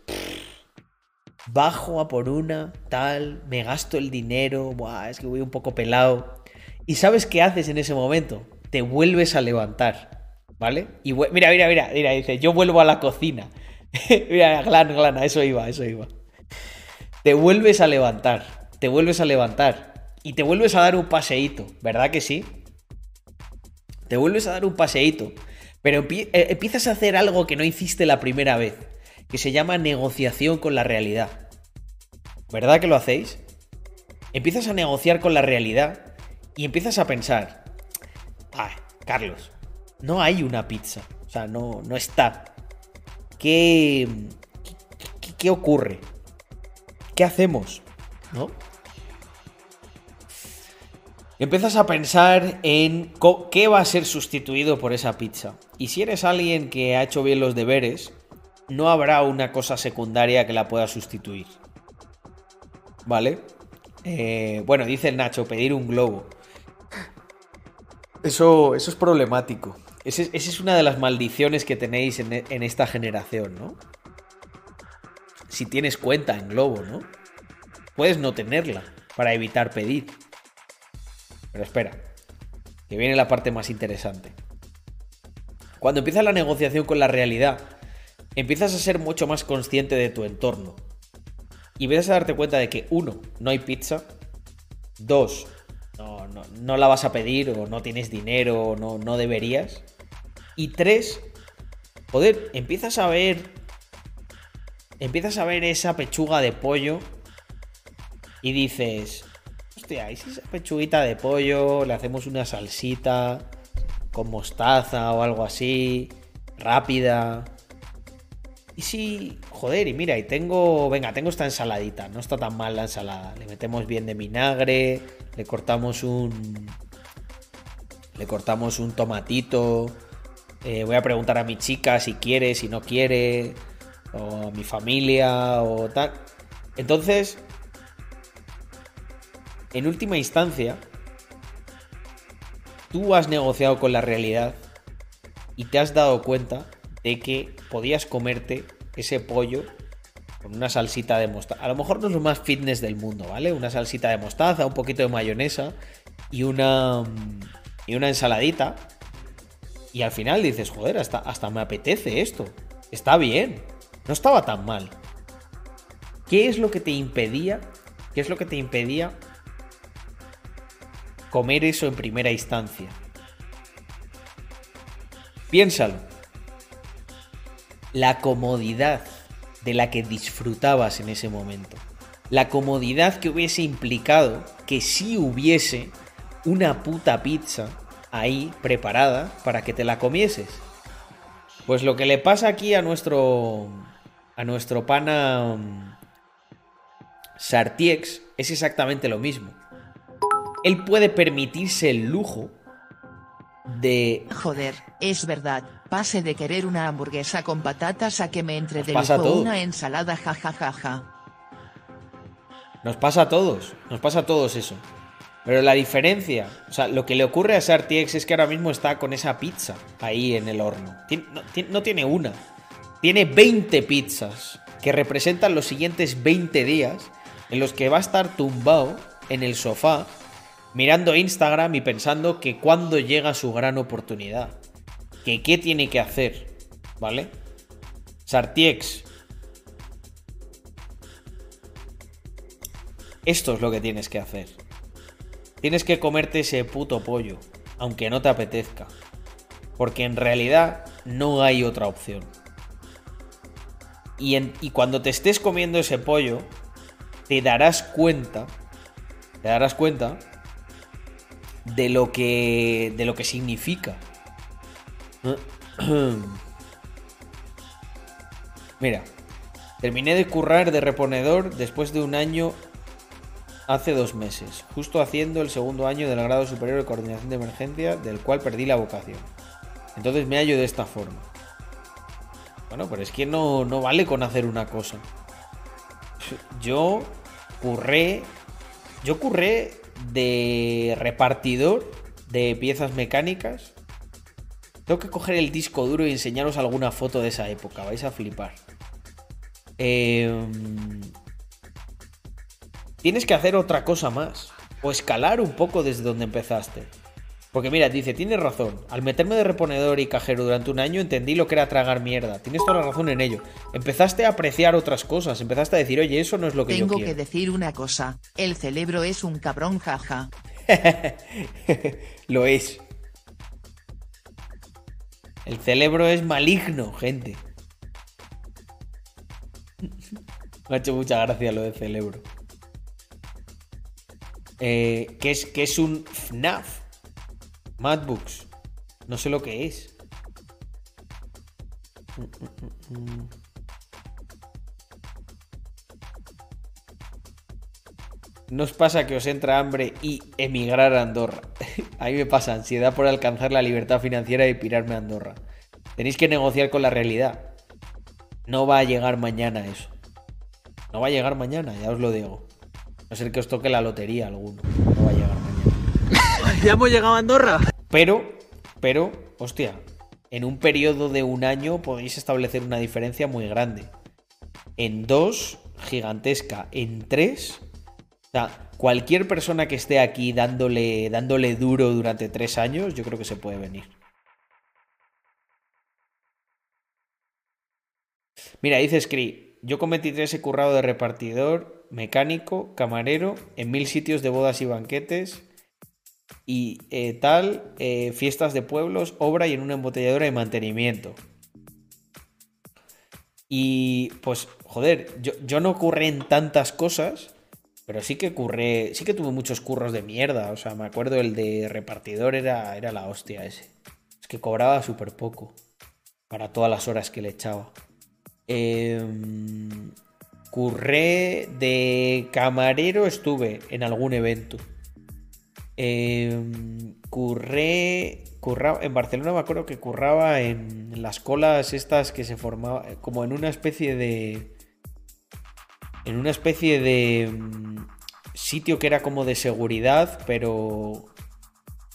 bajo a por una, tal, me gasto el dinero, buah, es que voy un poco pelado. ¿Y sabes qué haces en ese momento? Te vuelves a levantar, ¿vale? Y mira, mira, mira, mira, dice, yo vuelvo a la cocina. <laughs> mira, Glan, Glan, eso iba, eso iba. Te vuelves a levantar, te vuelves a levantar y te vuelves a dar un paseíto, ¿verdad que sí? Te vuelves a dar un paseíto, pero eh, empiezas a hacer algo que no hiciste la primera vez, que se llama negociación con la realidad. ¿Verdad que lo hacéis? Empiezas a negociar con la realidad y empiezas a pensar, ah, Carlos, no hay una pizza, o sea, no, no está. ¿Qué, qué, qué ocurre? ¿Qué hacemos? ¿No? Empiezas a pensar en qué va a ser sustituido por esa pizza. Y si eres alguien que ha hecho bien los deberes, no habrá una cosa secundaria que la pueda sustituir. ¿Vale? Eh, bueno, dice el Nacho, pedir un globo. Eso, eso es problemático. Esa es una de las maldiciones que tenéis en, en esta generación, ¿no? Si tienes cuenta en Globo, ¿no? Puedes no tenerla para evitar pedir. Pero espera, que viene la parte más interesante. Cuando empieza la negociación con la realidad, empiezas a ser mucho más consciente de tu entorno. Y empiezas a darte cuenta de que, uno, no hay pizza. Dos, no, no, no la vas a pedir o no tienes dinero o no, no deberías. Y tres, joder, empiezas a ver. Empiezas a ver esa pechuga de pollo y dices, hostia, ¿y si esa pechuguita de pollo le hacemos una salsita con mostaza o algo así, rápida? y si, joder, y mira, y tengo, venga, tengo esta ensaladita, no está tan mal la ensalada. Le metemos bien de vinagre, le cortamos un, le cortamos un tomatito. eh, voy a preguntar a mi chica si quiere, si no quiere, o a mi familia, o tal. Entonces, en última instancia, tú has negociado con la realidad y te has dado cuenta de que podías comerte ese pollo con una salsita de mostaza. A lo mejor no es lo más fitness del mundo, ¿vale? Una salsita de mostaza, un poquito de mayonesa y una y una ensaladita. Y al final dices, joder, hasta, hasta me apetece esto. Está bien. No estaba tan mal. ¿Qué es lo que te impedía? ¿Qué es lo que te impedía comer eso en primera instancia? Piénsalo. La comodidad de la que disfrutabas en ese momento. La comodidad que hubiese implicado que sí hubiese una puta pizza ahí preparada para que te la comieses. Pues lo que le pasa aquí a nuestro a nuestro pana mm, Sartiex es exactamente lo mismo. Él puede permitirse el lujo de Joder, es verdad, pase de querer una hamburguesa con patatas a que me entre de una ensalada jajajaja. Nos pasa a todos, nos pasa a todos eso. Pero la diferencia, o sea, lo que le ocurre a Sartiex es que ahora mismo está con esa pizza ahí en el horno. Tien- no, tien- no tiene una, tiene 20 pizzas que representan los siguientes 20 días en los que va a estar tumbado en el sofá mirando Instagram y pensando que cuándo llega su gran oportunidad. Que qué tiene que hacer, ¿vale? Sartiex, Esto es lo que tienes que hacer. Tienes que comerte ese puto pollo, aunque no te apetezca. Porque en realidad no hay otra opción. Y, y cuando te estés comiendo ese pollo, te darás cuenta, te darás cuenta de lo que, de lo que significa. <clears throat> Mira, terminé de currar de reponedor después de un año hace dos meses, justo haciendo el segundo año del grado superior de coordinación de emergencia, del cual perdí la vocación. Entonces me hallo de esta forma. Bueno, pero es que no, no vale con hacer una cosa. Yo curré. Yo curré de repartidor de piezas mecánicas. Tengo que coger el disco duro y enseñaros alguna foto de esa época. Vais a flipar. Em, tienes que hacer otra cosa más. O escalar un poco desde donde empezaste. Porque mira, dice, tienes razón. Al meterme de reponedor y cajero durante un año entendí lo que era tragar mierda. Tienes toda la razón en ello. Empezaste a apreciar otras cosas. Empezaste a decir, oye, eso no es lo que Tengo yo que quiero. decir una cosa, el cerebro es un cabrón jaja. <laughs> lo es. El cerebro es maligno, gente. <laughs> Me ha hecho mucha gracia lo de cerebro. Eh, ¿qué, es, qué es un FNAF? Madbooks. No sé lo que es. ¿No os pasa que os entra hambre y emigrar a Andorra? <laughs> A mí me pasa ansiedad por alcanzar la libertad financiera y pirarme a Andorra. Tenéis que negociar con la realidad. No va a llegar mañana eso. No va a llegar mañana, ya os lo digo. A no ser que os toque la lotería alguno. No va a llegar mañana. Ya hemos llegado a Andorra. Pero, pero, hostia, en un periodo de un año podéis establecer una diferencia muy grande. En dos, gigantesca. En tres, o sea, cualquier persona que esté aquí dándole, dándole duro durante tres años, yo creo que se puede venir. Mira, dice Scree, yo con 23 he currado de repartidor, mecánico, camarero, en mil sitios de bodas y banquetes y eh, tal, eh, fiestas de pueblos, obra y en una embotelladora de mantenimiento. Y pues, joder, yo, yo no curré en tantas cosas, pero sí que curré, sí que tuve muchos curros de mierda. O sea, me acuerdo el de repartidor era, era la hostia ese. Es que cobraba súper poco para todas las horas que le echaba. Em, curré de camarero, estuve en algún evento. Em, curré, en Barcelona me acuerdo que curraba en las colas estas que se formaban, como en una especie de... En una especie de mm, sitio que era como de seguridad, pero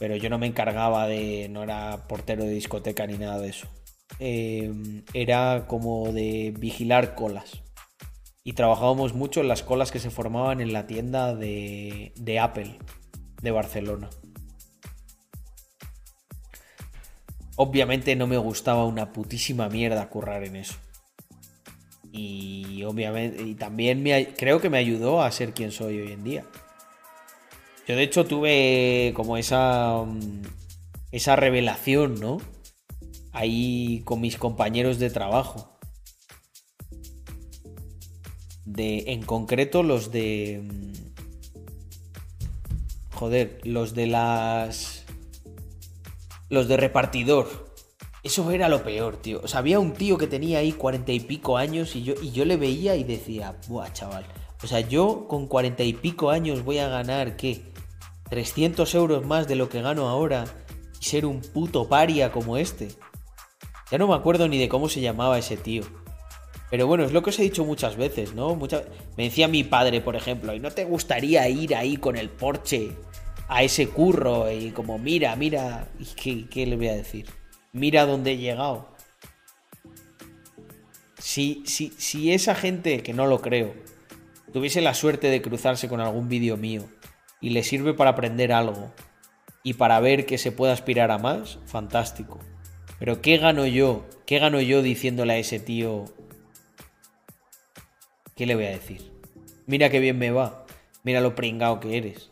pero yo no me encargaba de, no era portero de discoteca ni nada de eso. Eh, era como de vigilar colas. Y trabajábamos mucho en las colas que se formaban en la tienda de, de Apple de Barcelona. Obviamente no me gustaba una putísima mierda currar en eso. Y obviamente, y también me, creo que me ayudó a ser quien soy hoy en día. Yo de hecho tuve como esa mm, esa revelación, ¿no? Ahí con mis compañeros de trabajo. De en concreto los de mm, joder, los de las los de repartidor. Eso era lo peor, tío. O sea, había un tío que tenía ahí cuarenta y pico años y yo, y yo le veía y decía, buah, chaval. O sea, yo con cuarenta y pico años voy a ganar, ¿qué? 300 euros más de lo que gano ahora y ser un puto paria como este. Ya no me acuerdo ni de cómo se llamaba ese tío. Pero bueno, es lo que os he dicho muchas veces, ¿no? Me decía mi padre, por ejemplo, ¿y no te gustaría ir ahí con el Porsche a ese curro? Y como, mira, mira, ¿y qué, qué le voy a decir? Mira dónde he llegado. Si, si, si esa gente, que no lo creo, tuviese la suerte de cruzarse con algún vídeo mío y le sirve para aprender algo y para ver que se puede aspirar a más, fantástico. Pero ¿qué gano yo? ¿Qué gano yo diciéndole a ese tío? ¿Qué le voy a decir? Mira qué bien me va. Mira lo pringao que eres.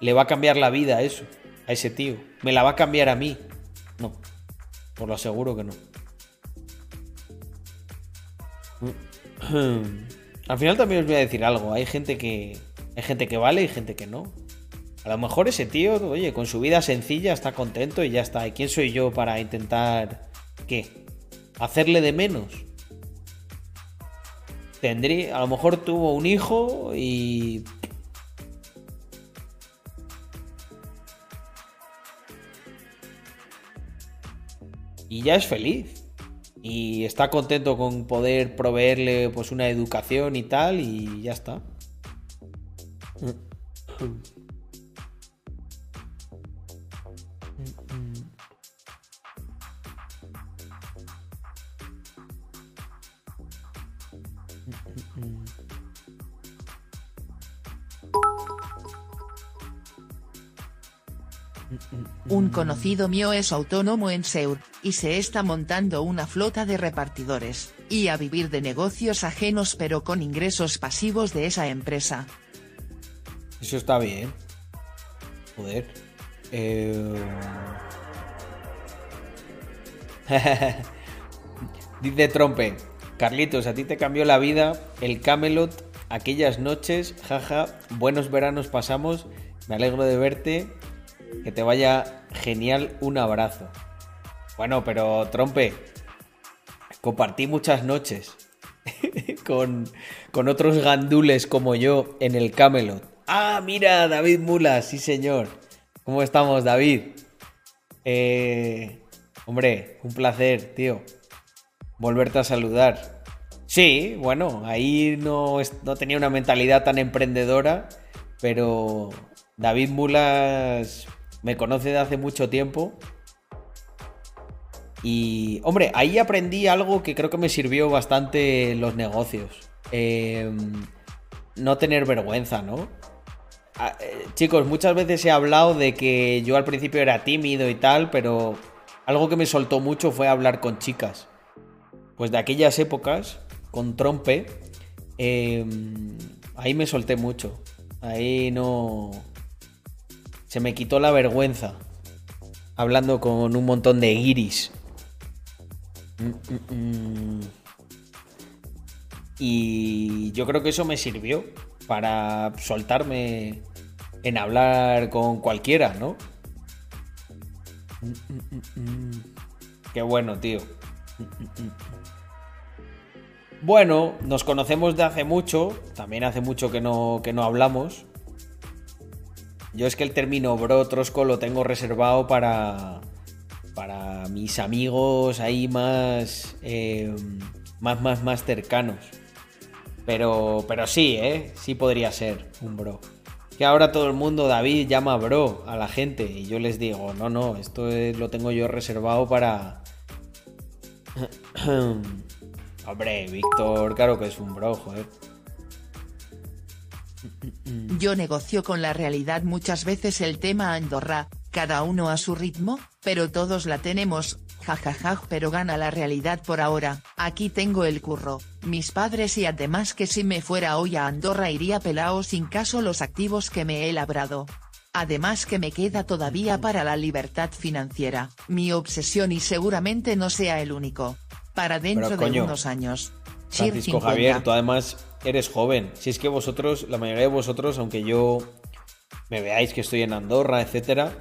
¿Le va a cambiar la vida a eso? A ese tío. ¿Me la va a cambiar a mí? No. Por lo aseguro que no. Al final también os voy a decir algo. Hay gente que, hay gente que vale y gente que no. A lo mejor ese tío, oye, con su vida sencilla está contento y ya está. ¿Y quién soy yo para intentar qué? Hacerle de menos. Tendría, a lo mejor tuvo un hijo y y ya es feliz y está contento con poder proveerle pues una educación y tal y ya está. Un conocido mío es autónomo en Seur, y se está montando una flota de repartidores, y a vivir de negocios ajenos pero con ingresos pasivos de esa empresa. Eso está bien. Joder. Eh... <laughs> Dice Trompe. Carlitos, a ti te cambió la vida el Camelot aquellas noches, jaja, buenos veranos pasamos, me alegro de verte, que te vaya genial, un abrazo. Bueno, pero Trompe, compartí muchas noches <laughs> con, con otros gandules como yo en el Camelot. Ah, mira, David Mula, sí señor. ¿Cómo estamos, David? Eh, hombre, un placer, tío. Volverte a saludar. Sí, bueno, ahí no, no tenía una mentalidad tan emprendedora, pero David Mulas me conoce de hace mucho tiempo. Y, hombre, ahí aprendí algo que creo que me sirvió bastante en los negocios. Eh, no tener vergüenza, ¿no? Ah, eh, chicos, muchas veces he hablado de que yo al principio era tímido y tal, pero algo que me soltó mucho fue hablar con chicas. Pues de aquellas épocas, con trompe, em, ahí me solté mucho. Ahí no... Se me quitó la vergüenza. Hablando con un montón de iris. Mm, mm, mm. Y yo creo que eso me sirvió para soltarme en hablar con cualquiera, ¿no? Qué bueno, tío. Bueno, nos conocemos de hace mucho. También hace mucho que no, que no hablamos. Yo es que el término bro trosco lo tengo reservado para. Para mis amigos ahí más. eh, más, más, más cercanos. Pero, pero sí, ¿eh? Sí podría ser un bro. Que ahora todo el mundo, David, llama bro a la gente. Y yo les digo, no, no, esto es- lo tengo yo reservado para. <clears throat> Hombre, Víctor, claro que es un bro, joder. Yo negocio con la realidad muchas veces el tema Andorra, cada uno a su ritmo, pero todos la tenemos, jajaja, pero gana la realidad por ahora, aquí tengo el curro, mis padres y además que si me fuera hoy a Andorra iría pelao sin caso los activos que me he labrado. Además que me queda todavía para la libertad financiera, mi obsesión y seguramente no sea el único. Para dentro Pero, de coño, unos años. Francisco 50. Javier, tú además eres joven. Si es que vosotros, la mayoría de vosotros, aunque yo me veáis que estoy en Andorra, etcétera,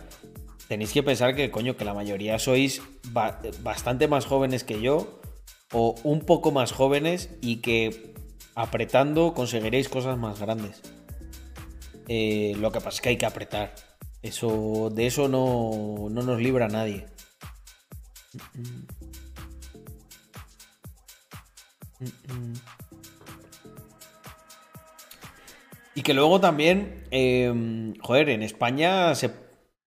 tenéis que pensar que, coño, que la mayoría sois ba- bastante más jóvenes que yo o un poco más jóvenes y que apretando conseguiréis cosas más grandes. Eh, lo que pasa es que hay que apretar. Eso, de eso no, no nos libra nadie. Y que luego también, eh, joder, en España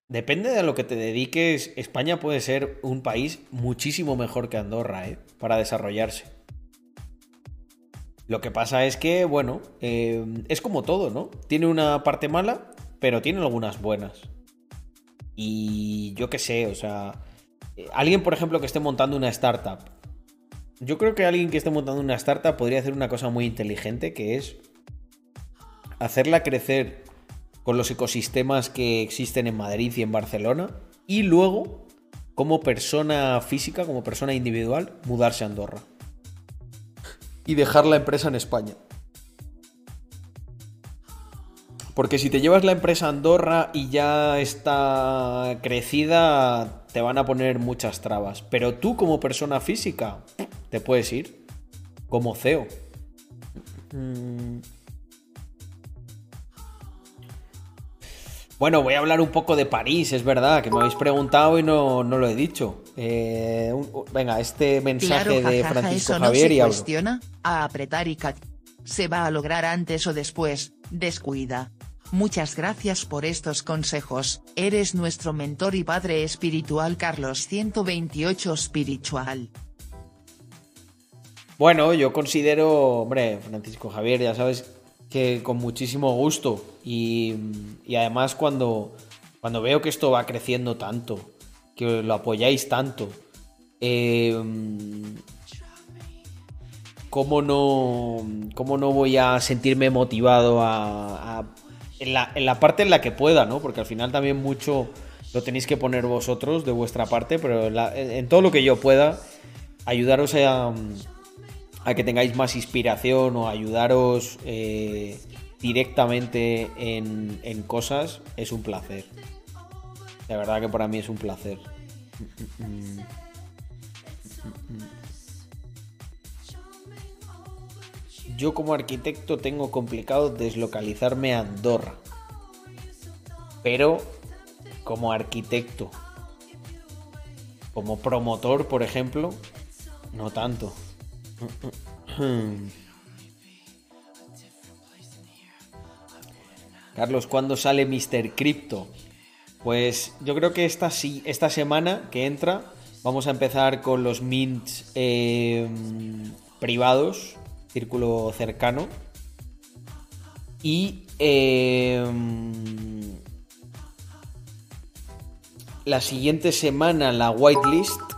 depende de lo que te dediques, España puede ser un país muchísimo mejor que Andorra, ¿eh? Para desarrollarse. Lo que pasa es que, bueno, eh, es como todo, ¿no? Tiene una parte mala, pero tiene algunas buenas. Y yo qué sé, o sea, eh, alguien, por ejemplo, que esté montando una startup. Yo creo que alguien que esté montando una startup podría hacer una cosa muy inteligente, que es hacerla crecer con los ecosistemas que existen en Madrid y en Barcelona y luego, como persona física, como persona individual, mudarse a Andorra. Y dejar la empresa en España. Porque si te llevas la empresa a Andorra y ya está crecida, te van a poner muchas trabas. Pero tú como persona física, te puedes ir. Como CEO. Bueno, voy a hablar un poco de París, es verdad, que me habéis preguntado y no, no lo he dicho. Eh, un- un- venga, este mensaje Claro, de jajaja, Francisco no Javier se y hablo. cuestiona, a apretar y cat. Se va a lograr antes o después, descuida. Muchas gracias por estos consejos, eres nuestro mentor y padre espiritual Carlos 128 Spiritual. Bueno, yo considero, hombre, Francisco Javier, ya sabes que con muchísimo gusto y, y además cuando, cuando veo que esto va creciendo tanto, que lo apoyáis tanto, eh, ¿cómo, no, ¿cómo no voy a sentirme motivado a, en, la, en la parte en la que pueda, ¿no? Porque al final también mucho lo tenéis que poner vosotros de vuestra parte, pero en- en todo lo que yo pueda, ayudaros a, a que tengáis más inspiración o ayudaros eh, directamente en, en cosas, es un placer. De verdad que para mí es un placer. Yo como arquitecto tengo complicado deslocalizarme a Andorra. Pero como arquitecto, como promotor, por ejemplo, no tanto. <clears throat> Carlos, ¿cuándo sale Mr. Crypto? Pues yo creo que esta, esta semana que entra vamos a empezar con los mints eh, privados, círculo cercano. Y eh, la siguiente semana la whitelist.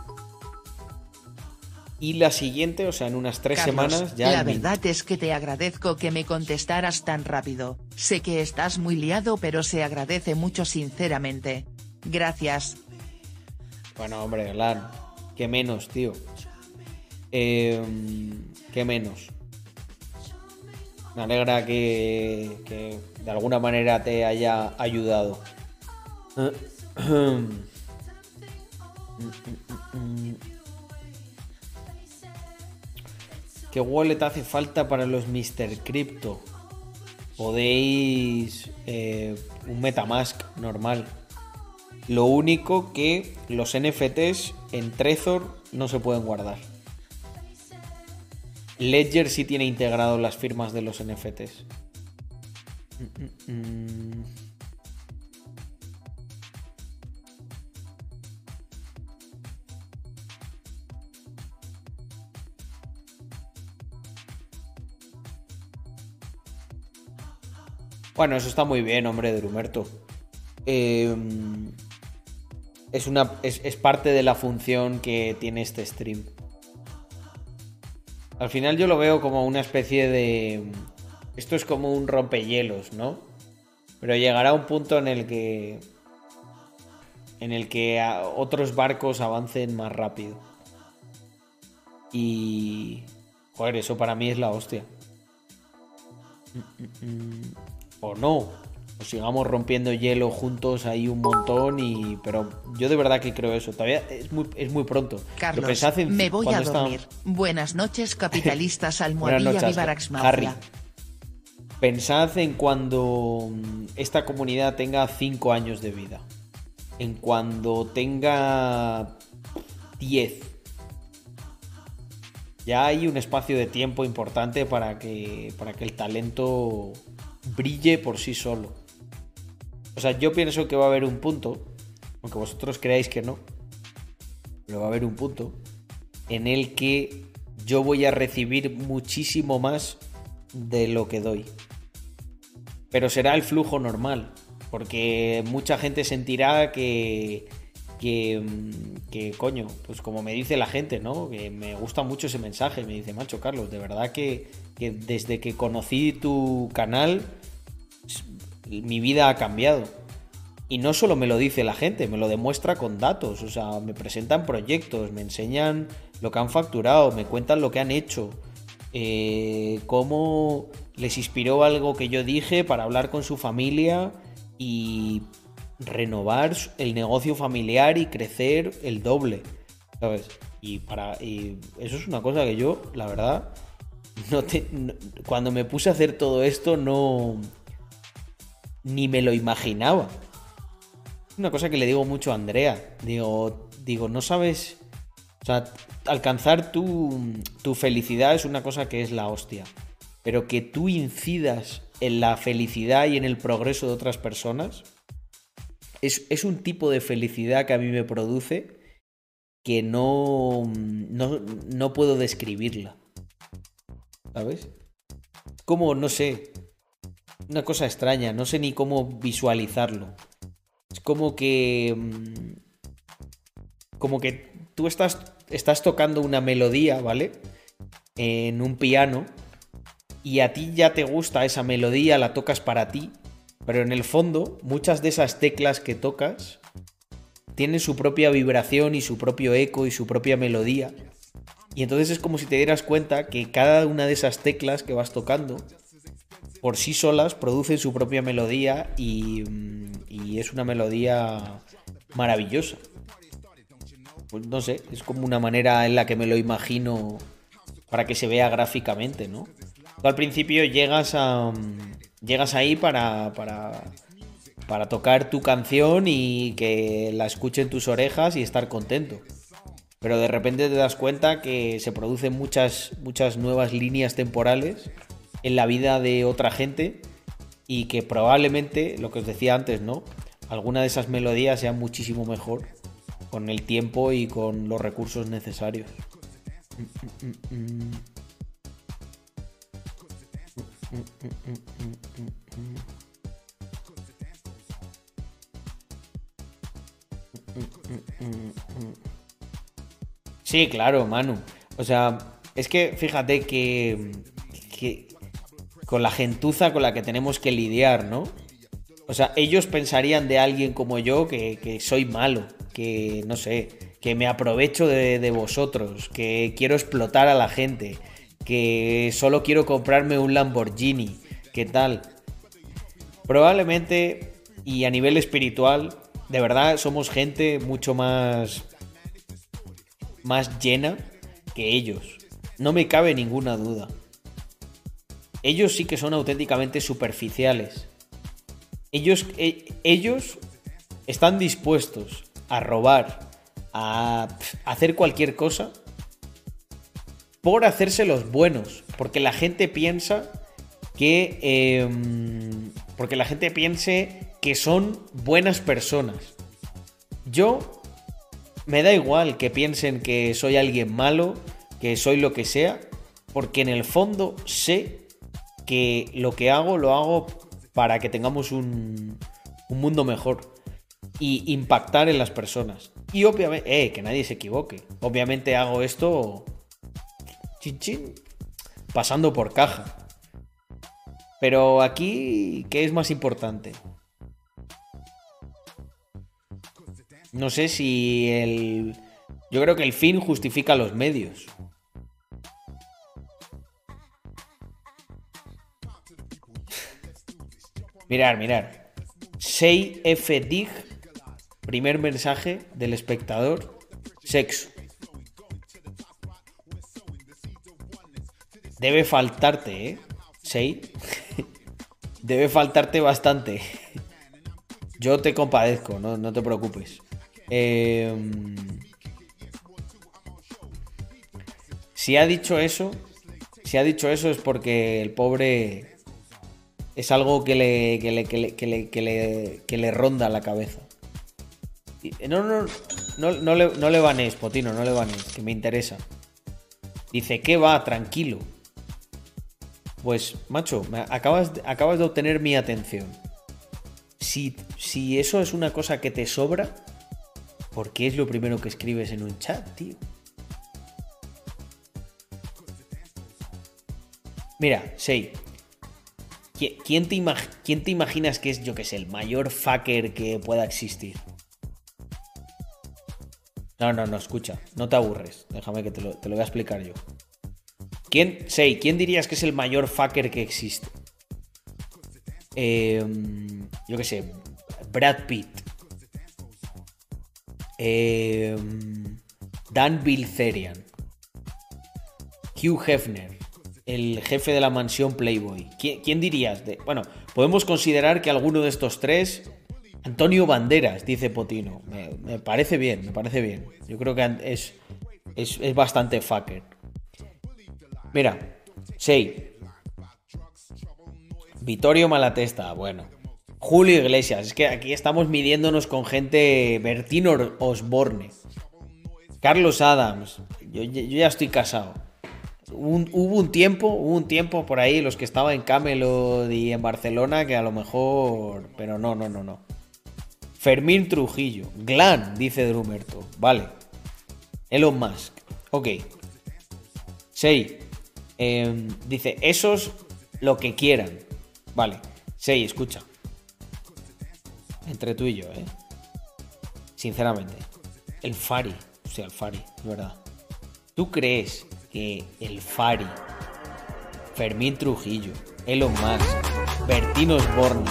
Y la siguiente, o sea, en unas tres Carlos, semanas ya. la verdad es que te agradezco que me contestaras tan rápido. Sé que estás muy liado, pero se agradece mucho sinceramente. Gracias. Bueno, hombre, Alan, qué menos, tío. Eh, qué menos. Me alegra que, que de alguna manera te haya ayudado. <clears throat> ¿Qué wallet hace falta para los Mr. Crypto? Podéis eh, un Metamask normal. Lo único que los NFTs en Trezor no se pueden guardar. Ledger sí tiene integrado las firmas de los NFTs. Mm, mm, Bueno, eso está muy bien, hombre, de Drumerto. Eh, es, una, es, es parte de la función que tiene este stream. Al final yo lo veo como una especie de... Esto es como un rompehielos, ¿no? Pero llegará un punto en el que... En el que otros barcos avancen más rápido. Y... Joder, eso para mí es la hostia. Mm, mm, mm. O no. O sigamos rompiendo hielo juntos ahí un montón y... Pero yo de verdad que creo eso. Todavía es muy, es muy pronto. Carlos, en me voy a está- dormir. Buenas noches, <laughs> capitalistas almohadilla Vivarax Harry. Pensad en cuando mm, esta comunidad tenga 5 años de vida. En cuando tenga 10. Ya hay un espacio de tiempo importante para que, para que el talento brille por sí solo. O sea, yo pienso que va a haber un punto, aunque vosotros creáis que no, pero va a haber un punto en el que yo voy a recibir muchísimo más de lo que doy. Pero será el flujo normal, porque mucha gente sentirá que, que, coño, pues como me dice la gente, ¿no? Que me gusta mucho ese mensaje, me dice, macho Carlos, de verdad que, que desde que conocí tu canal, mi vida ha cambiado. Y no solo me lo dice la gente, me lo demuestra con datos. O sea, me presentan proyectos, me enseñan lo que han facturado, me cuentan lo que han hecho, eh, cómo les inspiró algo que yo dije para hablar con su familia y renovar el negocio familiar y crecer el doble. ¿Sabes? Y, para, y eso es una cosa que yo, la verdad, no te, cuando me puse a hacer todo esto, no. ni me lo imaginaba. Una cosa que le digo mucho a Andrea. Digo, digo, no sabes. O sea, alcanzar tu, tu felicidad es una cosa que es la hostia. Pero que tú incidas en la felicidad y en el progreso de otras personas es, un tipo de felicidad que a mí me produce que no, no, no puedo describirla. ¿Sabes? Como, no sé, una cosa extraña, no sé ni cómo visualizarlo. Es como que. mm, Como que tú estás, estás tocando una melodía, ¿vale? En un piano. Y a ti ya te gusta esa melodía, la tocas para ti. Pero en el fondo, muchas de esas teclas que tocas tienen su propia vibración y su propio eco y su propia melodía. Y entonces es como si te dieras cuenta que cada una de esas teclas que vas tocando por sí solas producen su propia melodía y, mm, y es una melodía maravillosa. Pues no sé, es como una manera en la que me lo imagino para que se vea gráficamente, ¿no? Al principio llegas a mm, llegas ahí para, para para tocar tu canción y que la escuchen tus orejas y estar contento. Pero de repente te das cuenta que se producen muchas, muchas nuevas líneas temporales en la vida de otra gente y que probablemente, lo que os decía antes, ¿no? Alguna de esas melodías sean muchísimo mejor con el tiempo y con los recursos necesarios. Mm, mm, mm, Sí, claro, Manu. O sea, es que fíjate que, con la gentuza con la que tenemos que lidiar, ¿no? O sea, ellos pensarían de alguien como yo que, soy malo, que no sé, que me aprovecho de vosotros, que quiero explotar a la gente, que solo quiero comprarme un Lamborghini, ¿qué tal? Probablemente, y a nivel espiritual, de verdad somos gente mucho más más llena que ellos. No me cabe ninguna duda. Ellos sí que son auténticamente superficiales. Ellos, e- ellos están dispuestos a robar, a hacer cualquier cosa por hacerse los buenos. Porque la gente piensa que. em, porque la gente piense que son buenas personas. Yo me da igual que piensen que soy alguien malo, que soy lo que sea, porque en el fondo sé que lo que hago lo hago para que tengamos un, un mundo mejor y impactar en las personas. Y obviamente, eh, que nadie se equivoque. Obviamente hago esto chin, pasando por caja. Pero aquí, ¿qué es más importante? No sé si el... Yo creo que el fin justifica los medios. Mirar, mirar. 6F Dig, primer mensaje del espectador, sexo. Debe faltarte, ¿eh? 6. <laughs> Debe faltarte bastante. <laughs> Yo te compadezco, no, no te preocupes. Eh, si ha dicho eso, si ha dicho eso es porque el pobre es algo que le, que le, que le, que le, que le, que le ronda la cabeza. Y- No, no, no, no, le, no le banees, Potino, no le banees, que me interesa. Dice, ¿qué va? Tranquilo. Pues, macho, acabas, acabas de obtener mi atención. Si, si eso es una cosa que te sobra, ¿por qué es lo primero que escribes en un chat, tío? Mira, Sei. ¿qui- ¿Quién te, quién te imaginas que es, yo que sé, el mayor fucker que pueda existir? No, no, no, escucha. No te aburres. Déjame que te lo, te lo voy a explicar yo. ¿Quién, Sei, ¿quién dirías que es el mayor fucker que existe? Eh, yo qué sé, Brad Pitt. Eh, Dan Bilzerian. Hugh Hefner. El jefe de la mansión Playboy. ¿Quién, dirías? Bueno, podemos considerar que alguno de estos tres. Antonio Banderas, dice Potino. Me, me parece bien, me parece bien. Yo creo que es, es, es bastante fucker. Mira, 6. Vittorio Malatesta, bueno. Julio Iglesias, es que aquí estamos midiéndonos con gente. Bertín Osborne. Carlos Adams, yo, ya estoy casado. Hubo un tiempo, hubo un tiempo por ahí, los que estaban en Camelot y en Barcelona, que a lo mejor. Pero no, no, no, no. Fermín Trujillo, Glan, dice Drumerto. Vale. Elon Musk. Ok. 6. Em, dice, esos lo que quieran. Vale, sí, escucha. Entre tú y yo, ¿eh? Sinceramente. El Fari. O sea, el Fari, de verdad. ¿Tú crees que el Fari, Fermín Trujillo, Elon Musk, Bertín Osborne,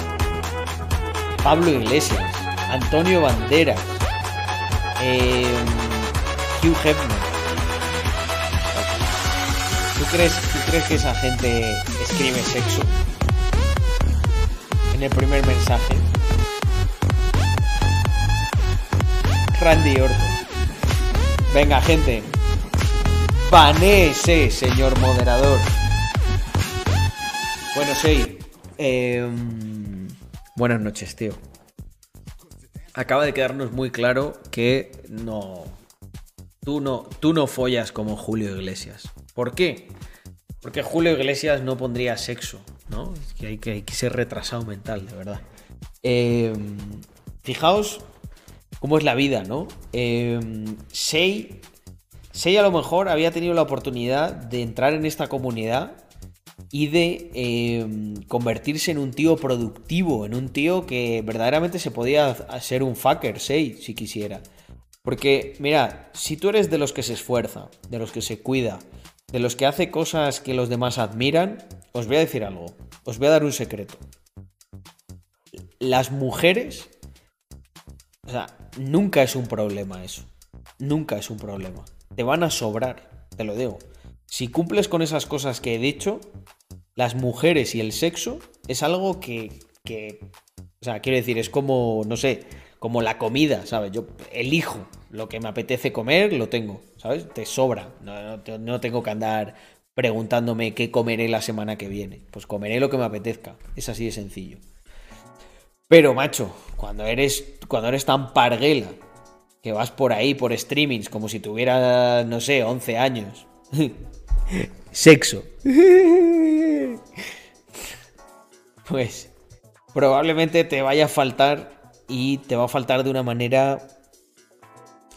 Pablo Iglesias, Antonio Banderas, em, Hugh Hefner, ¿Tú crees, ¿Tú crees que esa gente escribe sexo? En el primer mensaje. Randy Orton. Venga, gente. Banéese, señor moderador. Bueno, sí. em, buenas noches, tío. Acaba de quedarnos muy claro que no. Tú no, tú no follas como Julio Iglesias. ¿Por qué? Porque Julio Iglesias no pondría sexo, ¿no? Es que hay que, ser retrasado mental, de verdad. Em, fijaos cómo es la vida, ¿no? Eh, Sei, Sei a lo mejor había tenido la oportunidad de entrar en esta comunidad y de eh, convertirse en un tío productivo, en un tío que verdaderamente se podía hacer un fucker, Sei, si quisiera. Porque, mira, si tú eres de los que se esfuerza, de los que se cuida, de los que hace cosas que los demás admiran, os voy a decir algo, os voy a dar un secreto. Las mujeres o sea, nunca es un problema eso. Nunca es un problema. Te van a sobrar, te lo digo. si cumples con esas cosas que he dicho, las mujeres y el sexo es algo que, que o sea, quiero decir, es como, no sé, como la comida, ¿sabes? Yo elijo lo que me apetece comer, lo tengo, ¿sabes? Te sobra. No, no te- no tengo que andar preguntándome qué comeré la semana que viene. Pues comeré lo que me apetezca. Es así de sencillo. Pero, macho, cuando eres, cuando eres tan parguela que vas por ahí, por streamings, como si tuvieras, no sé, 11 años. <laughs> Sexo. <laughs> Pues probablemente te vaya a faltar y te va a faltar de una manera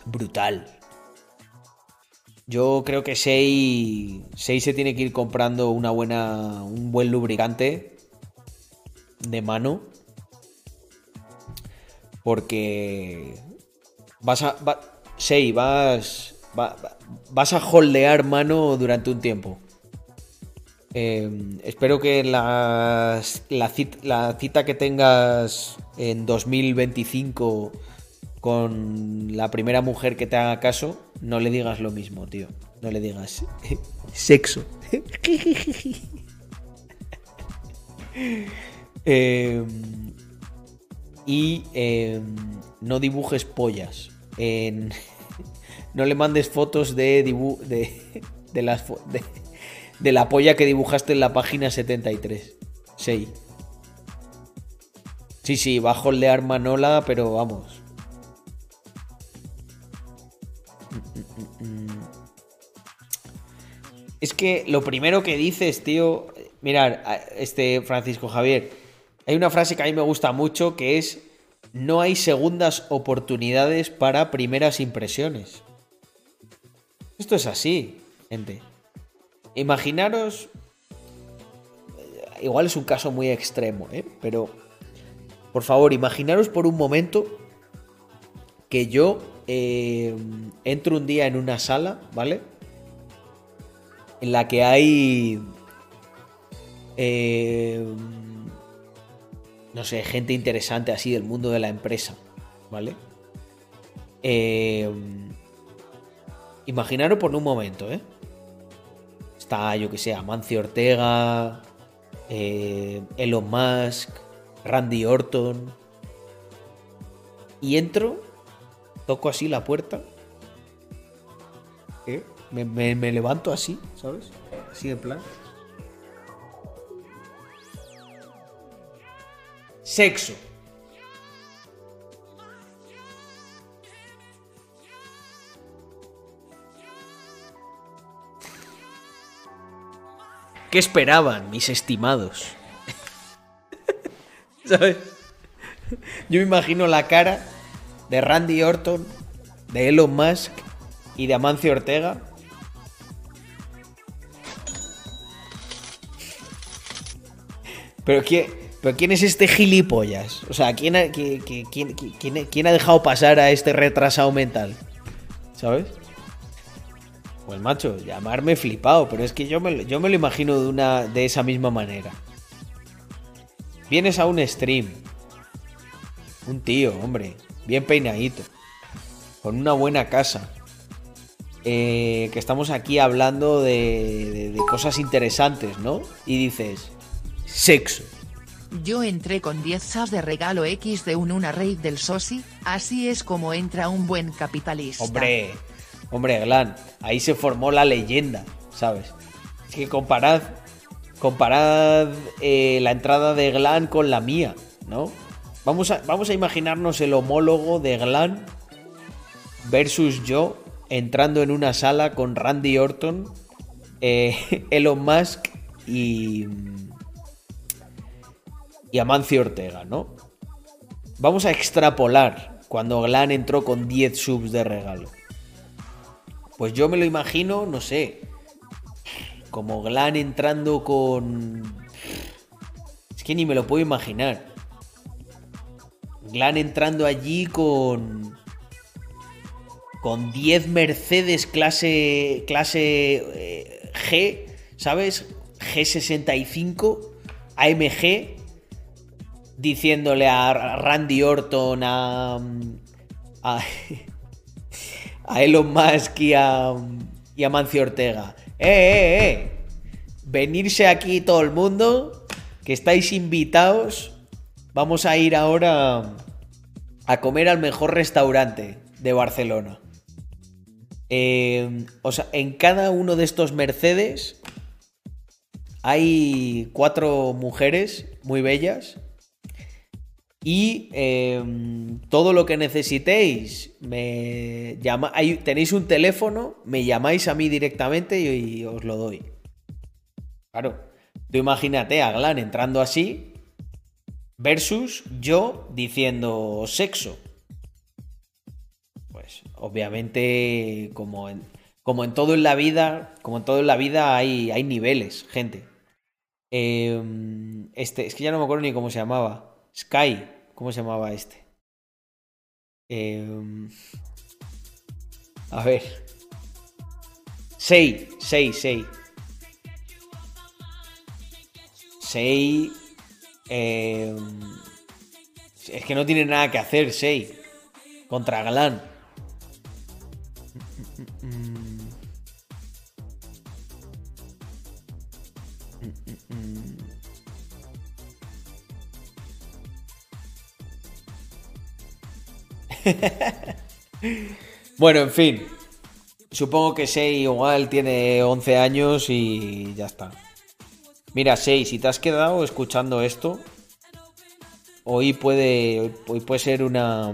brutal. Yo creo que Sei, Sei se tiene que ir comprando una buena, un buen lubricante de mano. Porque vas a. va- vas. va- va- vas a holdear mano durante un tiempo. Eh, espero que la, cit- la cita que tengas en 2025 con la primera mujer que te haga caso, no le digas lo mismo, tío. No le digas <laughs> sexo. <laughs> Eh, y eh, no dibujes pollas. <laughs> No le mandes fotos de, dibu- de, de las de la polla que dibujaste en la página 73. Sí. Sí, sí, va a holdear Manola, pero vamos. Es que lo primero que dices, tío. Mirar, este Francisco Javier. Hay una frase que a mí me gusta mucho que es. No hay segundas oportunidades para primeras impresiones. Esto es así, gente. Imaginaros. Igual es un caso muy extremo, ¿eh? Pero. Por favor, imaginaros por un momento que yo eh, entro un día en una sala, ¿vale? En la que hay. eh, no sé, gente interesante así del mundo de la empresa, ¿vale? Eh, imaginaros por un momento, ¿eh? Está, yo que sé, Amancio Ortega, eh, Elon Musk, Randy Orton. Y entro, toco así la puerta. ¿eh? Me, levanto así, ¿sabes? Así en plan. Sexo. ¿Qué esperaban, mis estimados? <laughs> ¿Sabes? Yo me imagino la cara de Randy Orton, de Elon Musk y de Amancio Ortega. Pero ¿quién, pero ¿quién es este gilipollas? O sea, ¿quién ha, qui- qui- quién- qui- quién- ha dejado pasar a este retrasado mental? ¿Sabes? Pues macho, llamarme flipado, pero es que yo me, yo me lo imagino de, una, de esa misma manera. Vienes a un stream. Un tío, hombre, bien peinadito. Con una buena casa. eh, que estamos aquí hablando de, de- de cosas interesantes, ¿no? Y dices, sexo. Yo entré con 10 sas de regalo X de un una raid del Sosi, así es como entra un buen capitalista. Hombre, hombre, Glan, ahí se formó la leyenda, ¿sabes? Es que comparad, comparad eh, la entrada de Glan con la mía, ¿no? Vamos a, vamos a imaginarnos el homólogo de Glan versus yo entrando en una sala con Randy Orton, eh, <laughs> Elon Musk y, y Amancio Ortega, ¿no? Vamos a extrapolar cuando Glan entró con 10 subs de regalo. Pues yo me lo imagino, no sé, como Glan entrando con... Es que ni me lo puedo imaginar. Glan entrando allí con... Con 10 Mercedes clase, clase eh, G, ¿sabes? G65, AMG, diciéndole a Randy Orton, a, a, <laughs> a Elon Musk y a, y a Mancio Ortega. eh, eh, eh. Venirse aquí todo el mundo, que estáis invitados. Vamos a ir ahora a comer al mejor restaurante de Barcelona. Eh, o sea, en cada uno de estos Mercedes hay cuatro mujeres muy bellas. Y eh, todo lo que necesitéis, me llama, tenéis un teléfono, me llamáis a mí directamente y, os lo doy. Claro, tú imagínate a Glan entrando así versus yo diciendo sexo. Pues obviamente, como en, como en todo en la vida, como en todo en la vida hay, hay niveles, gente. Eh, este, es que ya no me acuerdo ni cómo se llamaba. Sky, ¿cómo se llamaba este? Eh, a ver. Sei, Sei, Sei. Sei. eh, es que no tiene nada que hacer, Sei. Contra Galán. <laughs> Bueno, en fin. Supongo que Sei igual tiene 11 años y ya está. Mira, Sei, si te has quedado escuchando esto, hoy puede, hoy puede ser una,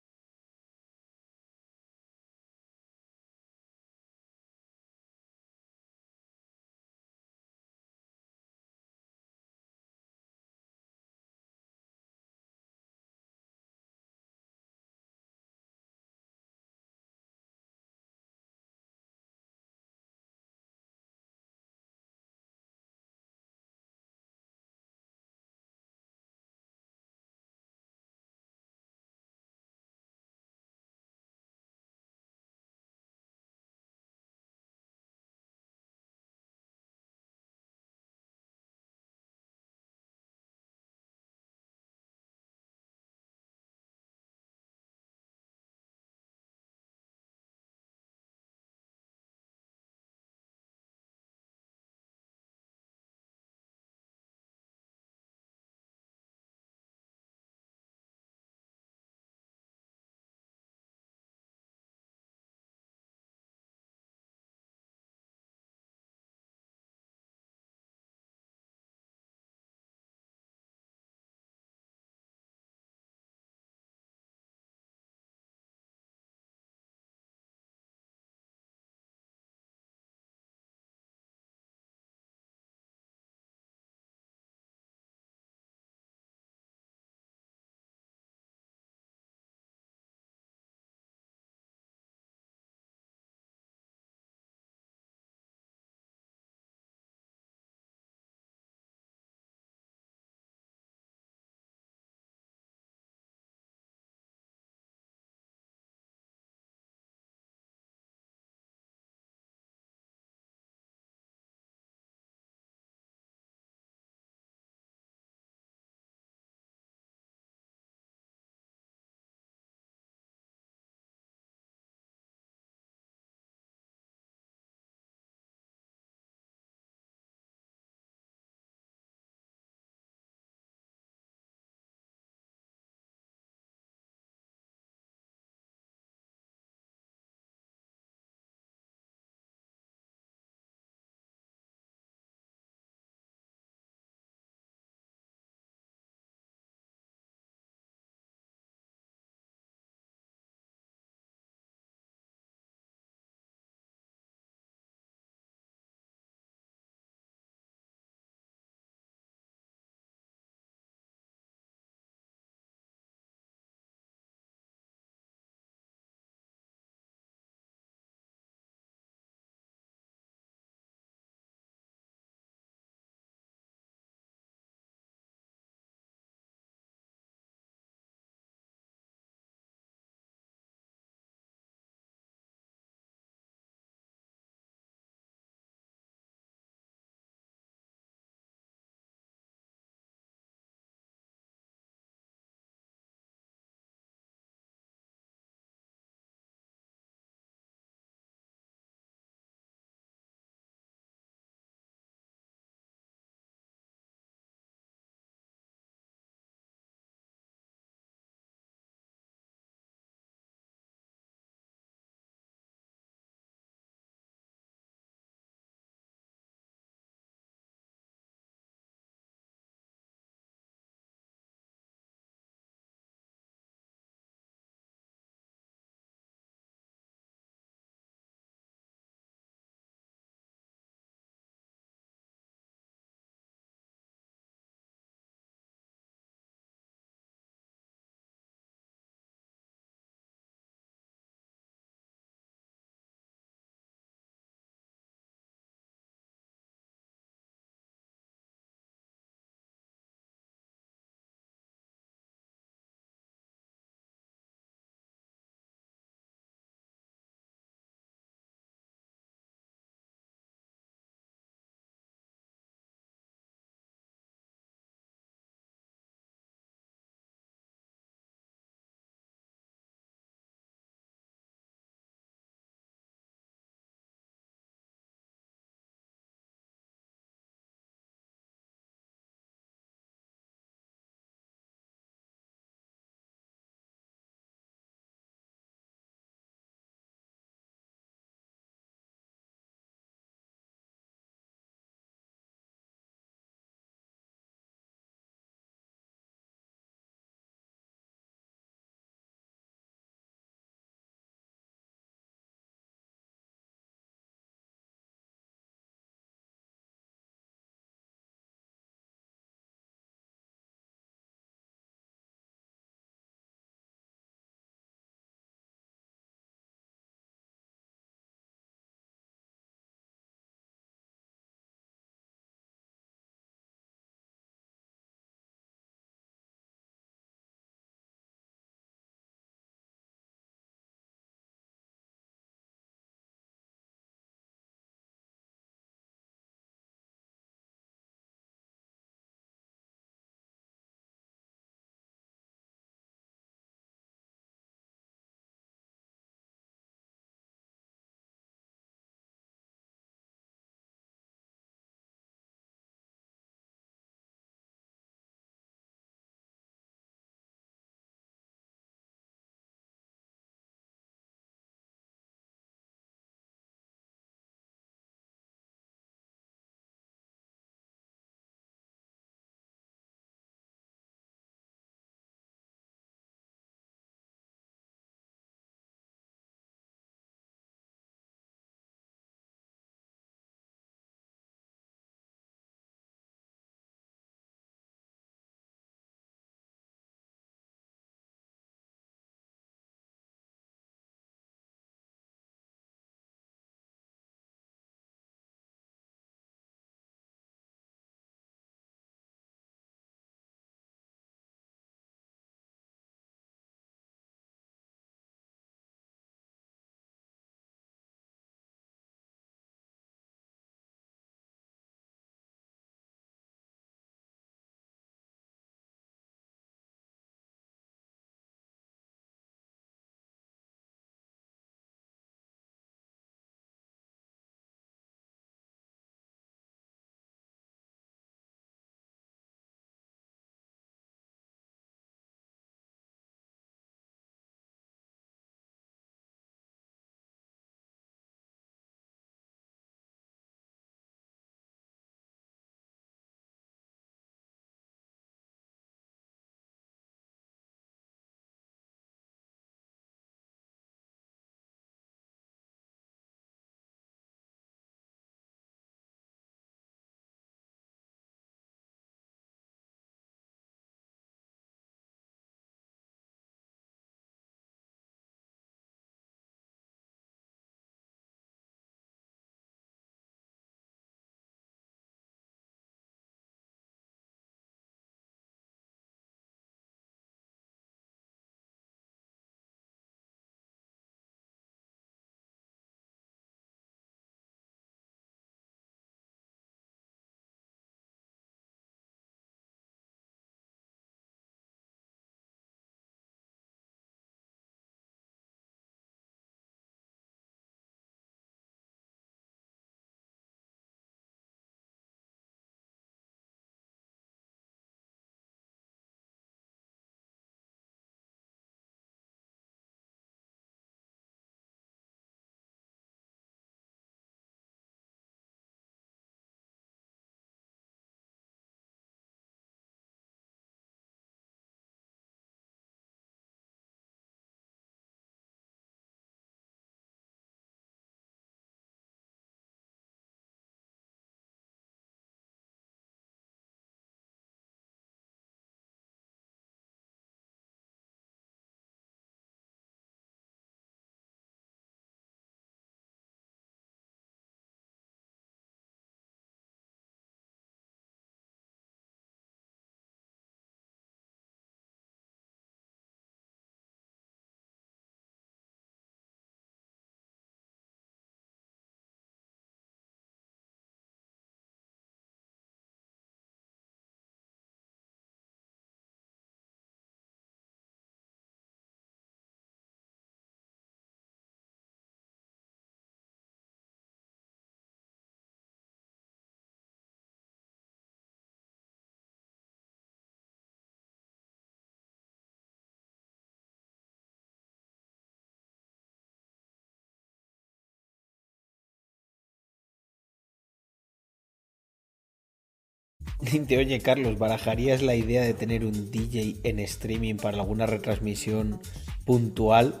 Dice, oye Carlos, ¿barajarías la idea de tener un DJ en streaming para alguna retransmisión puntual,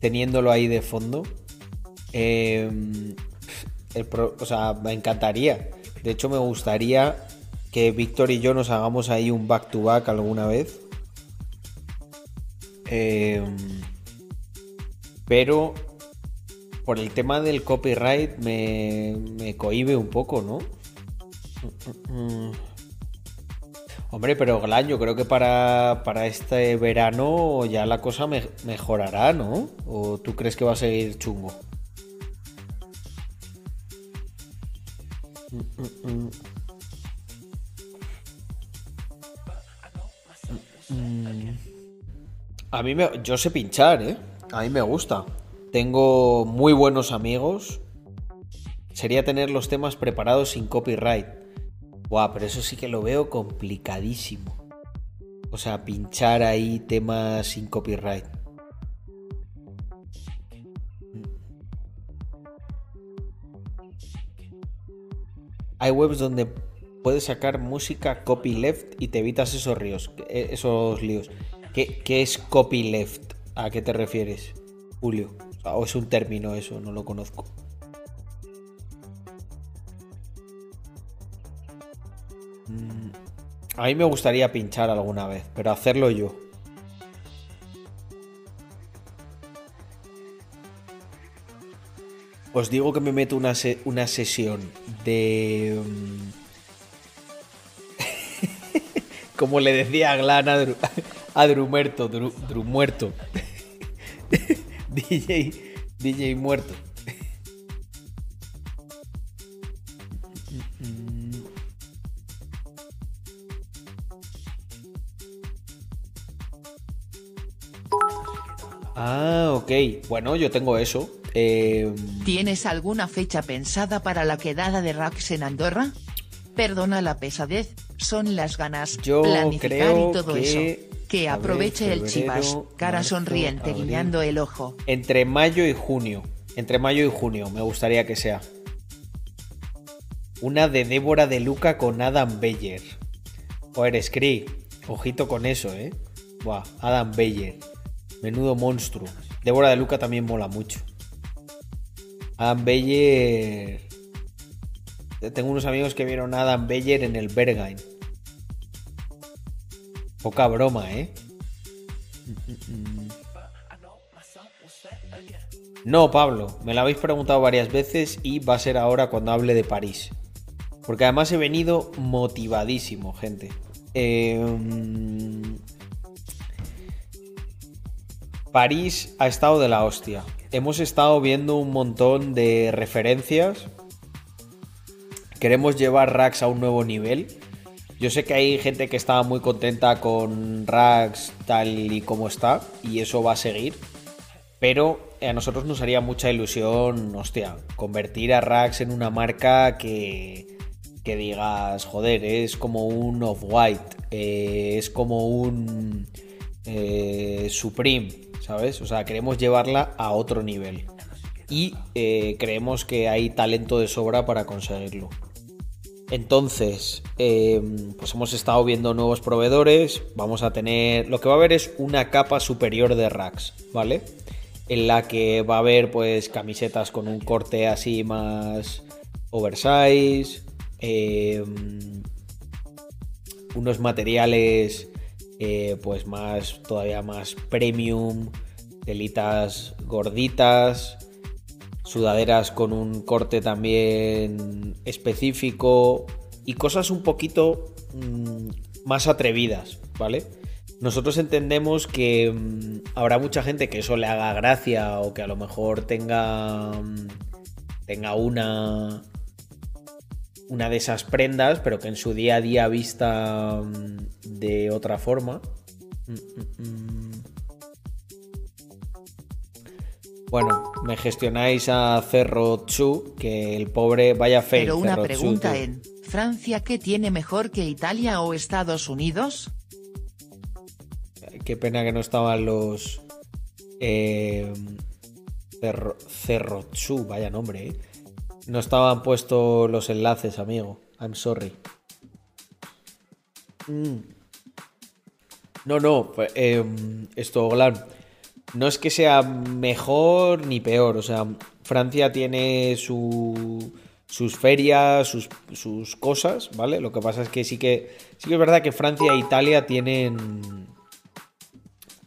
teniéndolo ahí de fondo? Eh, el o sea, me encantaría. De hecho, me gustaría que Víctor y yo nos hagamos ahí un back to back alguna vez. Eh, pero por el tema del copyright me, me cohíbe un poco, ¿no? Mm. Hombre, pero Glan, yo creo que para, para este verano ya la cosa me- mejorará, ¿no? ¿O tú crees que va a seguir chungo? Mm, mm, mm. Mm. A mí me, yo sé pinchar, ¿eh? A mí me gusta. Tengo muy buenos amigos. Sería tener los temas preparados sin copyright. Buah, pero eso sí que lo veo complicadísimo. O sea, pinchar ahí temas sin copyright. Hay webs donde puedes sacar música copyleft y te evitas esos ríos, eh, esos líos. ¿Qué, qué es copyleft? ¿A qué te refieres, Julio? ¿O es un término eso? No lo conozco. A mí me gustaría pinchar alguna vez, pero hacerlo yo. Os digo que me meto una, una sesión de... mm, <laughs> Como le decía a Glan a, a Drumerto. DJ, <laughs> DJ muerto. Ah, ok. Bueno, yo tengo eso. Eh, ¿Tienes alguna fecha pensada para la quedada de Rax en Andorra? Perdona la pesadez, son las ganas, Yo planificar creo y todo que- eso. Que ver, aproveche el chivas, cara marzo, sonriente abril. guiñando el ojo. entre mayo y junio. Entre mayo y junio, me gustaría que sea. Una de Débora de Luca con Adam Beyer. Joder, Scree, ojito con eso, ¿eh? Buah, Adam Beyer. Menudo monstruo. Débora de Luca también mola mucho. Adam Beyer. Tengo unos amigos que vieron a Adam Beyer en el Berghain. Poca broma, ¿eh? No, Pablo, me lo habéis preguntado varias veces y va a ser ahora cuando hable de París. Porque además he venido motivadísimo, gente. Em, París ha estado de la hostia. Hemos estado viendo un montón de referencias. Queremos llevar Rax a un nuevo nivel. Yo sé que hay gente que estaba muy contenta con Rax tal y como está, y eso va a seguir. Pero a nosotros nos haría mucha ilusión, hostia, convertir a Rax en una marca que, que digas, joder, es como un Off-White, eh, es como un eh, Supreme, ¿sabes? O sea, queremos llevarla a otro nivel. Y eh, creemos que hay talento de sobra para conseguirlo. Entonces, eh, pues hemos estado viendo nuevos proveedores. Vamos a tener. Lo que va a haber es una capa superior de racks, ¿vale? En la que va a haber, pues, camisetas con un corte así más oversize. eh, unos materiales, eh, pues, más. todavía más premium. Telitas gorditas sudaderas con un corte también específico y cosas un poquito mm, más atrevidas, ¿vale? Nosotros entendemos que mm, habrá mucha gente que eso le haga gracia o que a lo mejor tenga mm, tenga una una de esas prendas, pero que en su día a día vista mm, de otra forma. Mm, mm. Bueno, me gestionáis a Cerro Chu, que el pobre vaya feo. Pero una pregunta en Francia, ¿qué tiene mejor que Italia o Estados Unidos? Qué pena que no estaban los. Eh, Cerro, Cerro Chu, vaya nombre, ¿eh? No estaban puestos los enlaces, amigo. I'm sorry. Mm. No, no, pues, eh, esto, Golan, no es que sea mejor ni peor, o sea, Francia tiene su, sus ferias, sus, sus cosas, ¿vale? Lo que pasa es que sí que sí que es verdad que Francia e Italia tienen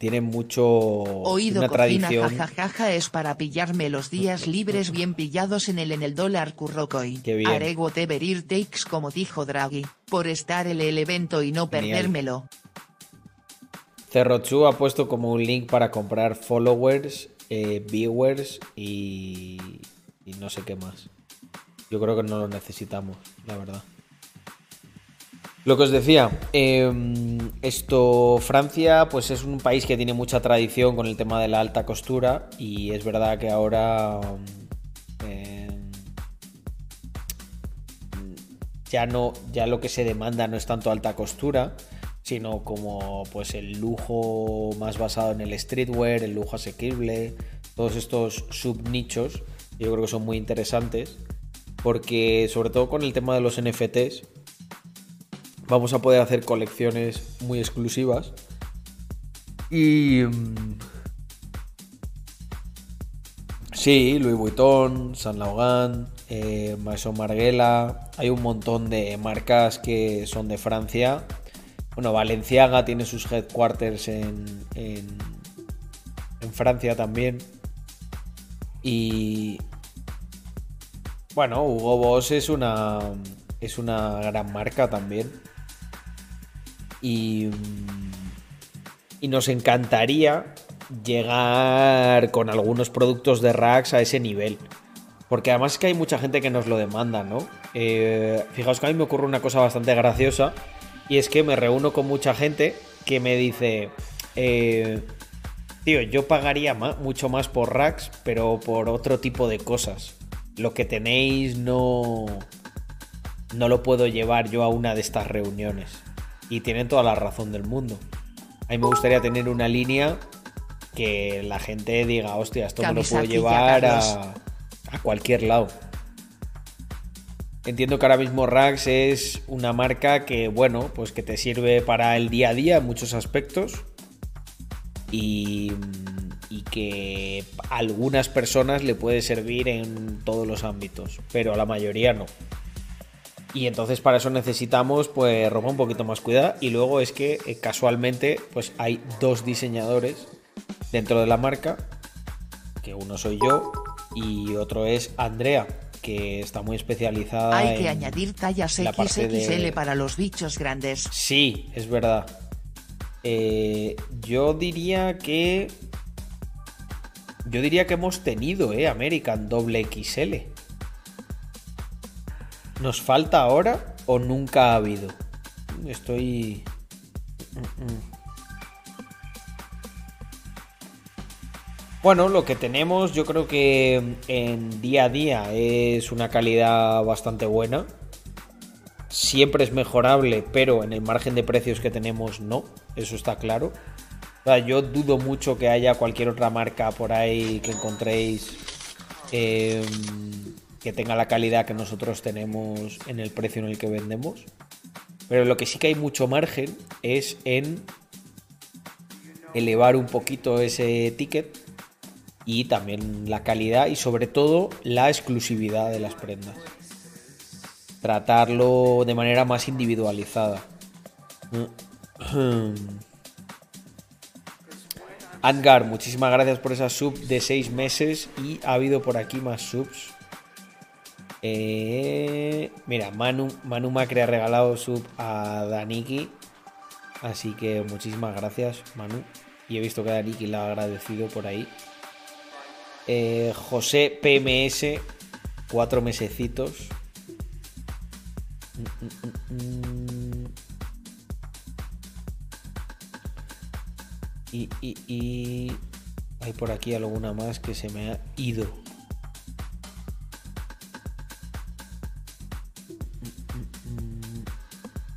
tienen mucho Oído una cocina tradición. jajajaja es para pillarme los días libres bien pillados en el en el dólar currocoin. Qué bien. Haré whatever it takes como dijo Draghi, por estar en el evento y no Genial. perdérmelo. Cerrochu ha puesto como un link para comprar followers, eh, viewers y, y no sé qué más. Yo creo que no lo necesitamos, la verdad. Lo que os decía, eh, esto, Francia, pues es un país que tiene mucha tradición con el tema de la alta costura y es verdad que ahora eh, ya no, ya lo que se demanda no es tanto alta costura, sino como pues el lujo más basado en el streetwear, el lujo asequible, todos estos subnichos, yo creo que son muy interesantes, porque sobre todo con el tema de los NFTs, vamos a poder hacer colecciones muy exclusivas. Y... mm, Sí, Louis Vuitton, Saint Laurent, eh, Maison. Hay un montón de marcas que son de Francia. Bueno, Valenciaga tiene sus headquarters en, en, en Francia también. Y bueno, Hugo Boss es una es una gran marca también. Y y nos encantaría llegar con algunos productos de Rax a ese nivel. Porque además es que hay mucha gente que nos lo demanda, ¿no? Eh, fijaos que a mí me ocurre una cosa bastante graciosa. Y es que me reúno con mucha gente que me dice... eh, tío, yo pagaría mucho más por Rax, pero por otro tipo de cosas. Lo que tenéis no... No lo puedo llevar yo a una de estas reuniones. Y tienen toda la razón del mundo. A mí me gustaría tener una línea que la gente diga, hostia, esto me lo puedo llevar a cualquier lado. Entiendo que ahora mismo Rax es una marca que, bueno, pues que te sirve para el día a día en muchos aspectos. Y, y que a algunas personas le puede servir en todos los ámbitos, pero a la mayoría no. Y entonces para eso necesitamos pues ropa un poquito más cuidada y luego es que eh, casualmente pues hay dos diseñadores dentro de la marca, que uno soy yo y otro es Andrea, que está muy especializada Hay que en añadir tallas XXL de- para los bichos grandes. Sí, es verdad. Eh, yo diría que yo diría que hemos tenido, eh, American doble XL. ¿Nos falta ahora o nunca ha habido? Estoy. Mm, mm. Bueno, lo que tenemos yo creo que en día a día es una calidad bastante buena. Siempre es mejorable, pero en el margen de precios que tenemos no, eso está claro. Yo dudo mucho que haya cualquier otra marca por ahí que encontréis eh, que tenga la calidad que nosotros tenemos en el precio en el que vendemos. Pero lo que sí que hay mucho margen es en elevar un poquito ese ticket y también la calidad y sobre todo la exclusividad de las prendas. Tratarlo de manera más individualizada. Angar, muchísimas gracias por esa sub de 6 meses y ha habido por aquí más subs. Eh, mira, Manu, Manu Macri ha regalado sub a Daniki. Así que muchísimas gracias, Manu. Y he visto que Daniki la ha agradecido por ahí. Eh, José PMS, cuatro mesecitos. Mm, mm, mm. Y, y, y hay por aquí alguna más que se me ha ido.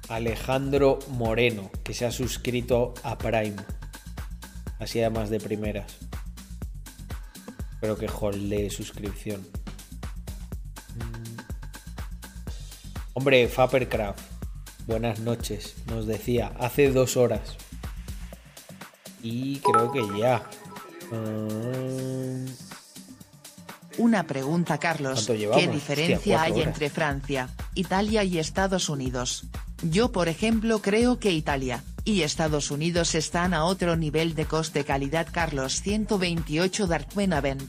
Alejandro Moreno, que se ha suscrito a Prime. Así además de primeras. Espero que holde suscripción. Mm. Hombre, Fapercraft. Buenas noches, nos decía, hace dos horas. Y creo que ya. Mm, Una pregunta, Carlos. ¿Qué diferencia hay entre Francia, Italia y Estados Unidos? Yo, por ejemplo, creo que Italia y Estados Unidos están a otro nivel de coste-calidad. Carlos 128 Dark Benavent.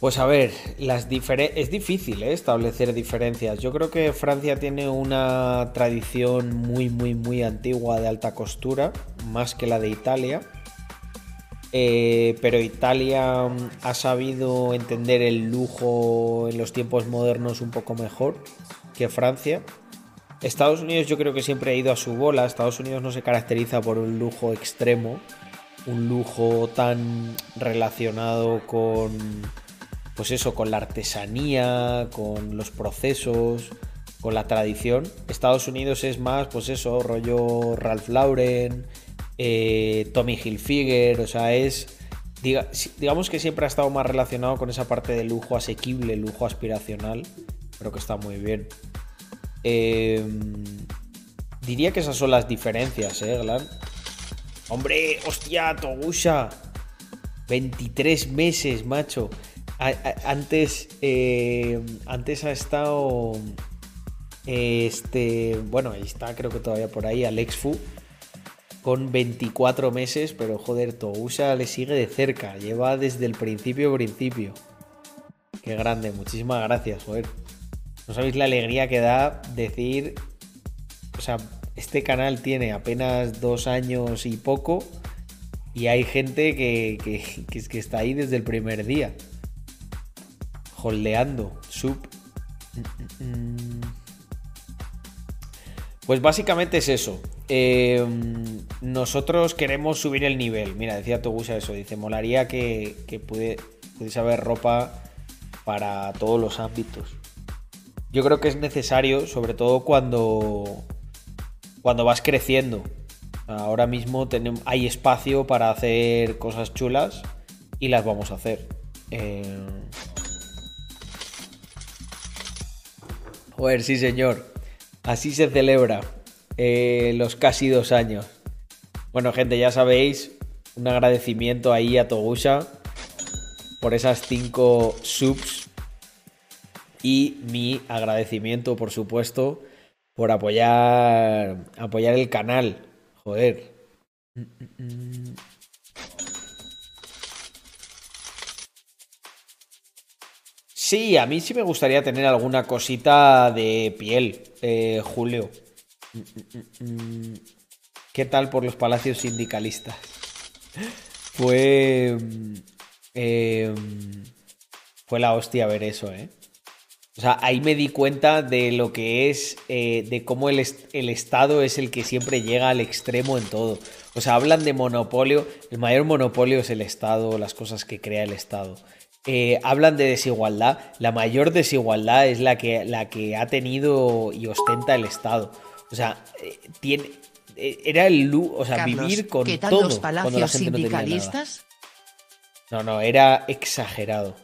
Pues a ver, las es difícil ¿eh? establecer diferencias. Yo creo que Francia tiene una tradición muy, muy, muy antigua de alta costura, más que la de Italia. Eh, pero Italia mm, ha sabido entender el lujo en los tiempos modernos un poco mejor que Francia. Estados Unidos yo creo que siempre ha ido a su bola. Estados Unidos no se caracteriza por un lujo extremo, un lujo tan relacionado con, pues eso, con la artesanía, con los procesos, con la tradición. Estados Unidos es más, pues eso, rollo Ralph Lauren, eh, Tommy Hilfiger, o sea, es, digamos que siempre ha estado más relacionado con esa parte de lujo asequible, lujo aspiracional, pero que está muy bien. Eh, diría que esas son las diferencias, ¿eh, Glan? Hombre, hostia, Togusha. 23 meses, macho. Antes, eh, antes ha estado. Este. Bueno, ahí está, creo que todavía por ahí, Alex Fu. Con 24 meses, pero joder, Togusha le sigue de cerca. Lleva desde el principio, principio. Qué grande, muchísimas gracias, joder. No sabéis la alegría que da decir. O sea, este canal tiene apenas dos años y poco. Y hay gente que, que, que que está ahí desde el primer día. Holdeando. Sub. Mm, mm, mm. Pues básicamente es eso. Eh, nosotros queremos subir el nivel. Mira, decía Togusa eso. Dice, molaría que, que pudiese haber ropa para todos los ámbitos. Yo creo que es necesario, sobre todo cuando, cuando vas creciendo. Ahora mismo hay espacio para hacer cosas chulas y las vamos a hacer. Eh, Joder, sí señor. Así se celebra eh, los casi dos años. Bueno, gente, ya sabéis, un agradecimiento ahí a Togusa por esas cinco subs. Y mi agradecimiento, por supuesto, por apoyar, apoyar el canal. Joder. Sí, a mí sí me gustaría tener alguna cosita de piel, eh, Julio. ¿Qué tal por los palacios sindicalistas? Fue. eh, fue la hostia ver eso, ¿eh? O sea, ahí me di cuenta de lo que es, eh, de cómo el, el Estado es el que siempre llega al extremo en todo. O sea, hablan de monopolio, el mayor monopolio es el Estado, las cosas que crea el Estado. Eh, hablan de desigualdad, la mayor desigualdad es la que, la que ha tenido y ostenta el Estado. O sea, eh, tiene, eh, era el lu- o sea, Carlos, vivir con ¿qué tal todo los cuando la palacios gente no tenía nada. sindicalistas? No, no, era exagerado.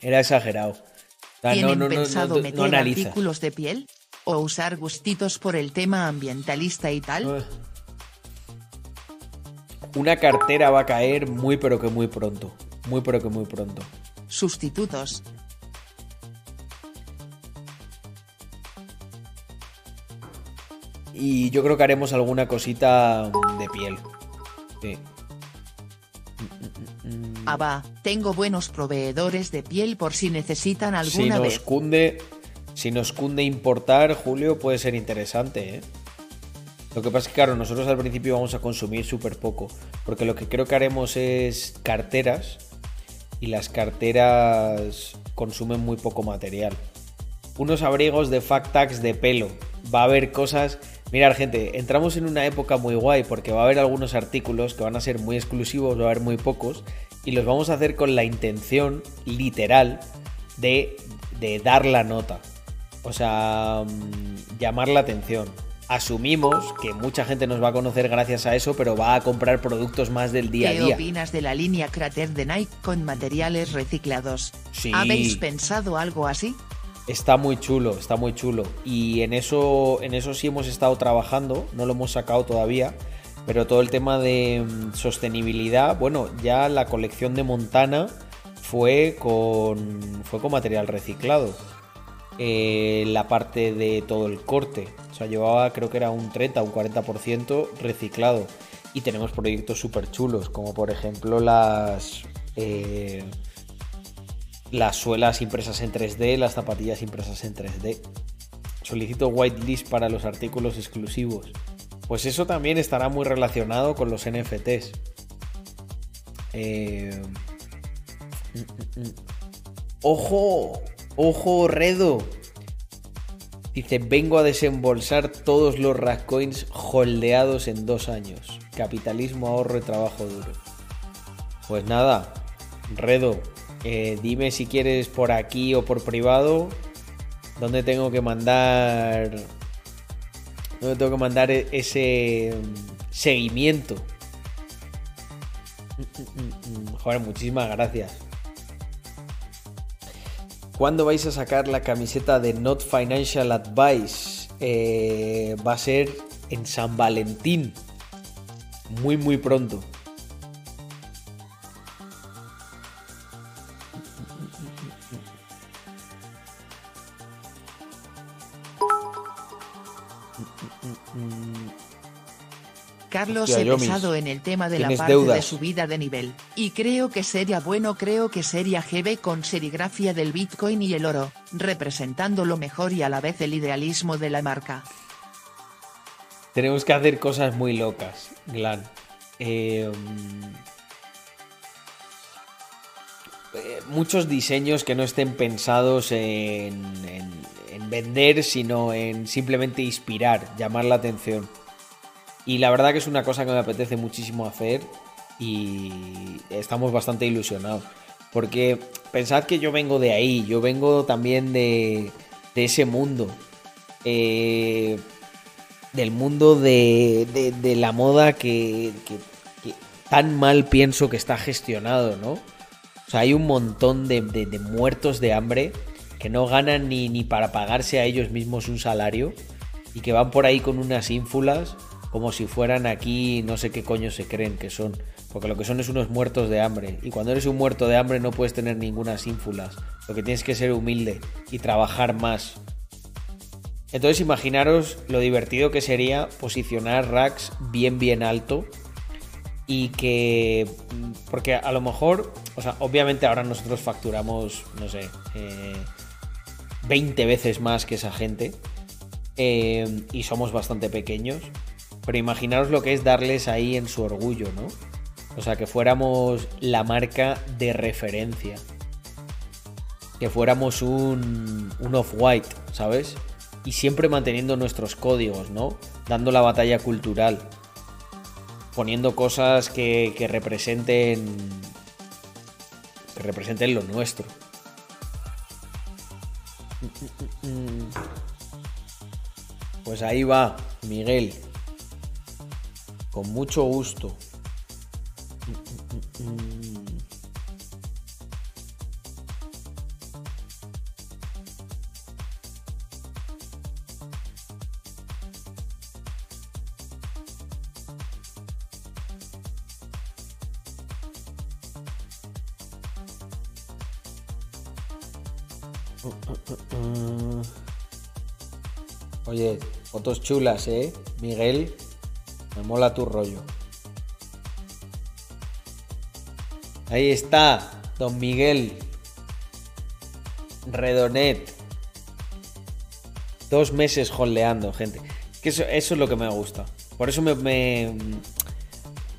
Era exagerado. O sea, ¿Tienen no, no, no, pensado no, no meter artículos de piel? ¿O usar gustitos por el tema ambientalista y tal? Una cartera va a caer muy pero que muy pronto. Muy pero que muy pronto. Sustitutos. Y yo creo que haremos alguna cosita de piel. Sí. Ah, va, tengo buenos proveedores de piel por si necesitan Si alguna nos vez. cunde. Si nos cunde importar, Julio, puede ser interesante, ¿eh? Lo que pasa es que, claro, nosotros al principio vamos a consumir súper poco. Porque lo que creo que haremos es carteras. Y las carteras consumen muy poco material. Unos abrigos de Factax de pelo. Va a haber cosas. Mirad, gente, entramos en una época muy guay porque va a haber algunos artículos que van a ser muy exclusivos, va a haber muy pocos. Y los vamos a hacer con la intención literal de, de dar la nota. O sea, mm, llamar la atención. asumimos que mucha gente nos va a conocer gracias a eso, pero va a comprar productos más del día a ¿Qué día. opinas de la línea Crater de Nike con materiales reciclados? Sí. ¿Habéis pensado algo así? Está muy chulo, está muy chulo. Y en eso, en eso sí hemos estado trabajando, no lo hemos sacado todavía, pero todo el tema de mm, sostenibilidad, bueno, ya la colección de Montana fue con, fue con material reciclado. Eh, la parte de todo el corte, o sea, llevaba creo que era un 30, un 40% reciclado. Y tenemos proyectos súper chulos, como por ejemplo las... eh, las suelas impresas en 3D, las zapatillas impresas en 3D. Solicito whitelist para los artículos exclusivos. Pues eso también estará muy relacionado con los NFTs. Eh. Ojo, ojo, Redo. Dice, vengo a desembolsar todos los Rackcoins holdeados en dos años. Capitalismo, ahorro y trabajo duro. Pues nada, Redo, eh, dime si quieres por aquí o por privado. ¿Dónde tengo que mandar? ¿Dónde tengo que mandar e- ese mm, seguimiento? Mm, mm. Joder, muchísimas gracias. ¿Cuándo vais a sacar la camiseta de Not Financial Advice? Eh, va a ser en San Valentín. Muy, muy pronto. Carlos Hostia, he pesado en el tema de la parte de deudas. subida de nivel. Y creo que sería bueno, creo que sería GB con serigrafía del Bitcoin y el oro, representando lo mejor y a la vez el idealismo de la marca. Tenemos que hacer cosas muy locas, Glan. Eh, muchos diseños que no estén pensados en, en- en vender, sino en simplemente inspirar, llamar la atención. Y la verdad que es una cosa que me apetece muchísimo hacer y estamos bastante ilusionados. Porque pensad que yo vengo de ahí, yo vengo también de, de ese mundo. Eh, del mundo de, de- la moda que, que- que tan mal pienso que está gestionado, ¿no? O sea, hay un montón de, de- de muertos de hambre que no ganan ni, ni para pagarse a ellos mismos un salario y que van por ahí con unas ínfulas como si fueran aquí no sé qué coño se creen que son. Porque lo que son es unos muertos de hambre. Y cuando eres un muerto de hambre no puedes tener ninguna ínfulas. Lo que tienes que ser humilde y trabajar más. Entonces imaginaros lo divertido que sería posicionar racks bien bien alto y que mm, porque a lo mejor, o sea, obviamente ahora nosotros facturamos, no sé, eh, 20 veces más que esa gente eh, y somos bastante pequeños, pero imaginaros lo que es darles ahí en su orgullo, ¿no? O sea, que fuéramos la marca de referencia. Que fuéramos un, un off-white, ¿sabes? Y siempre manteniendo nuestros códigos, ¿no? Dando la batalla cultural. Poniendo cosas que, que representen. Que representen lo nuestro. Pues ahí va, Miguel. Con mucho gusto. Oye, fotos chulas, ¿eh? Miguel, me mola tu rollo. Ahí está, don Miguel. Redonet. Dos meses holdeando, gente. Que eso, es lo que me gusta. Por eso me.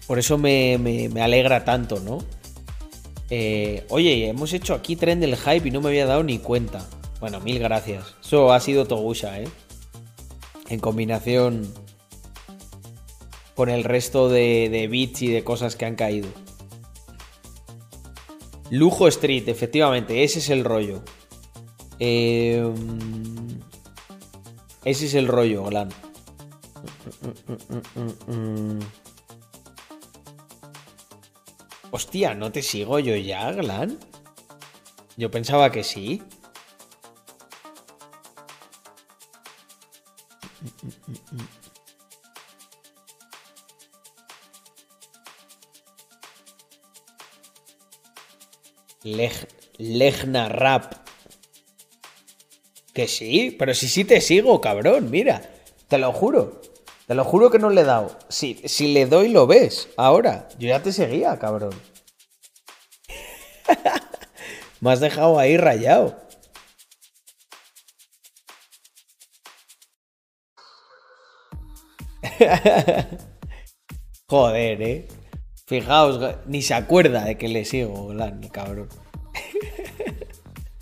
por eso me, me- me alegra tanto, ¿no? Eh, oye, hemos hecho aquí tren del hype y no me había dado ni cuenta. Bueno, mil gracias. Eso ha sido Togusha, ¿eh? En combinación con el resto de, de beats y de cosas que han caído. Lujo Street, efectivamente, ese es el rollo. Eh, ese es el rollo, Olan. Mm. Hostia, ¿no te sigo yo ya, Glan? Yo pensaba que sí. Leg- Legna Rap. Que sí, pero si sí te sigo, cabrón, mira. Te lo juro. Te lo juro que no le he dado. Si, si le doy, lo ves. Ahora, yo ya te seguía, cabrón. <laughs> Me has dejado ahí rayado. <laughs> Joder, eh. Fijaos, ni se acuerda de que le sigo, Glan, el cabrón.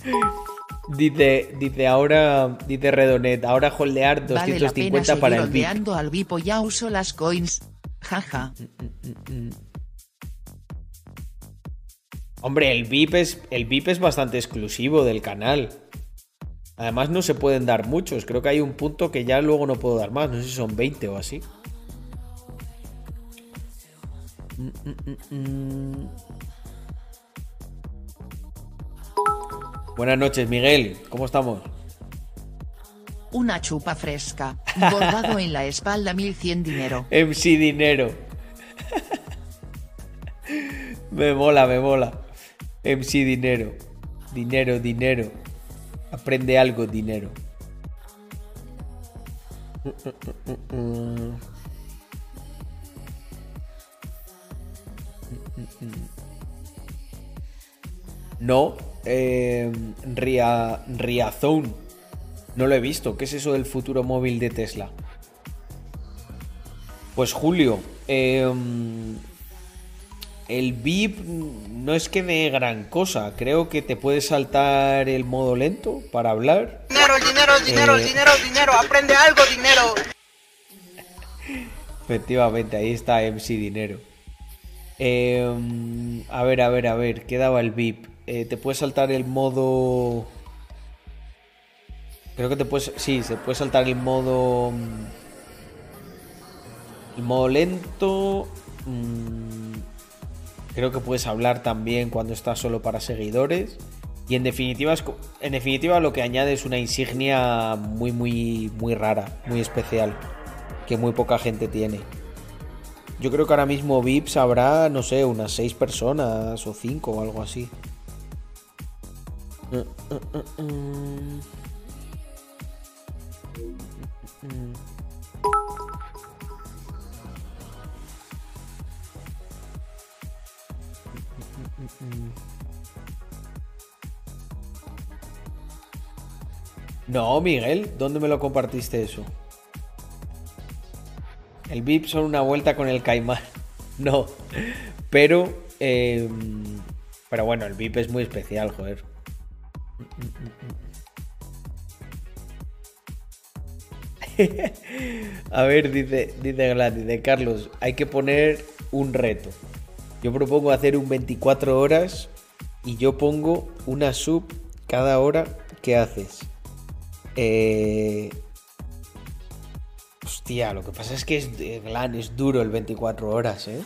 <laughs> dice, dice ahora, dice Redonet, ahora holdear Vale la pena 250 seguir para el VIP. al ya uso las coins. Jaja. Hombre, el VIP es el VIP es bastante exclusivo del canal. Además no se pueden dar muchos, creo que hay un punto que ya luego no puedo dar más, no sé si son 20 o así. Mm, mm, mm, mm. Buenas noches, Miguel, ¿cómo estamos? Una chupa fresca. <laughs> Bordado en la espalda 1100 dinero. MC Dinero. me mola, me mola. MC Dinero. Dinero, dinero. Aprende algo, dinero. No, eh, Ria, Riazone. No lo he visto. ¿Qué es eso del futuro móvil de Tesla? Pues Julio, eh, el VIP no es que de gran cosa. Creo que te puedes saltar el modo lento para hablar. Dinero, dinero, dinero, Eh. dinero, dinero. Aprende algo, dinero. Efectivamente, ahí está MC Dinero. Eh, a ver, a ver, a ver, ¿qué daba el VIP? Eh, te puedes saltar el modo... Creo que te puedes... Sí, se puede saltar el modo... mm, El modo lento. mm, Creo que puedes hablar también cuando estás solo para seguidores. Y en definitiva, en definitiva lo que añade es una insignia muy, muy, muy rara, muy especial. Que muy poca gente tiene. Yo creo que ahora mismo VIPs habrá, no sé, unas 6 personas o 5 o algo así. No, Miguel, ¿dónde me lo compartiste eso? El VIP son una vuelta con el caimán. <laughs> No, pero... eh, pero bueno, el VIP es muy especial, joder. <laughs> A ver, dice, dice Glad, dice Carlos, hay que poner un reto. Yo propongo hacer un 24 horas y yo pongo una sub cada hora que haces. Eh... Hostia, lo que pasa es que es, eh, Glan, es duro el 24 horas, ¿eh?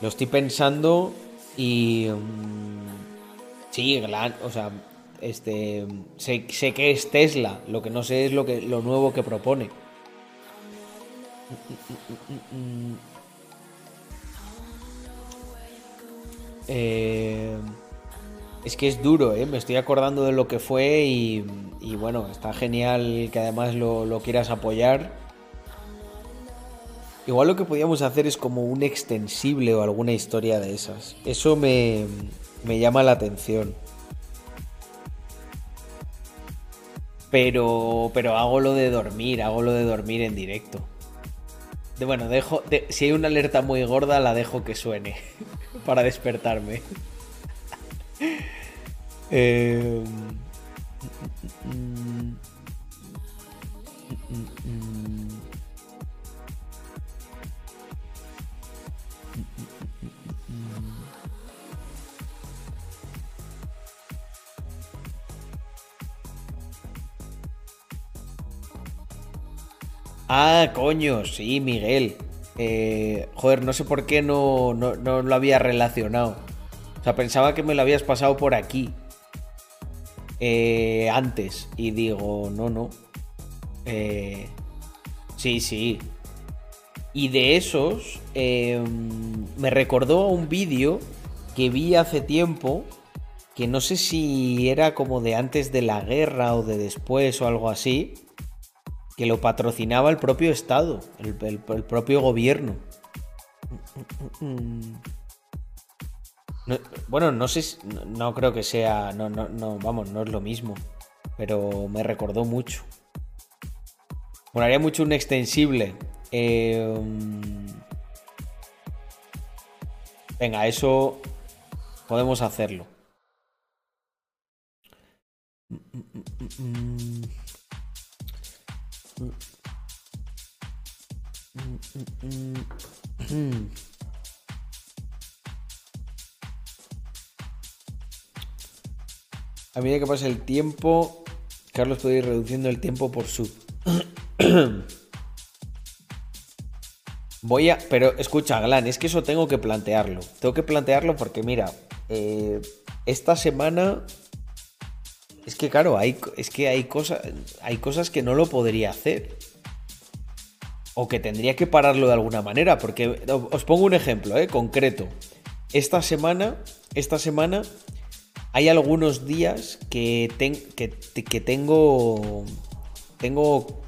Lo estoy pensando y... mm, sí, Glan, o sea, este... Sé, sé que es Tesla, lo que no sé es lo, que, lo nuevo que propone. Eh, es que es duro, ¿eh? Me estoy acordando de lo que fue y, bueno, está genial que además lo, lo quieras apoyar. Igual lo que podíamos hacer es como un extensible o alguna historia de esas. Eso me, me llama la atención. Pero, pero hago lo de dormir, hago lo de dormir en directo. De, bueno, dejo, de- si hay una alerta muy gorda, la dejo que suene <laughs> para despertarme. Eh, Ah, coño, sí, Miguel. Eh, joder, no sé por qué no, no, no lo había relacionado. O sea, pensaba que me lo habías pasado por aquí. eh, antes. Y digo, no, no. Eh, sí, sí. Y de esos, eh, me recordó a un vídeo que vi hace tiempo, que no sé si era como de antes de la guerra o de después o algo así, que lo patrocinaba el propio Estado, el, propio gobierno. No- bueno, no sé, no, no creo que sea, no, no, no, vamos, no es lo mismo, pero me recordó mucho. Molaría mucho un extensible. Eh, venga, eso podemos hacerlo. A medida que pasa el tiempo, Carlos puede ir reduciendo el tiempo por sub. Voy a. Pero escucha, Glan, es que eso tengo que plantearlo. Tengo que plantearlo porque, mira, eh, esta semana. Es que, claro, hay, es que hay, cosas, hay cosas que no lo podría hacer. O que tendría que pararlo de alguna manera. Porque os pongo un ejemplo, ¿eh? Concreto. Esta semana. Esta semana. Hay algunos días que tengo. Tengo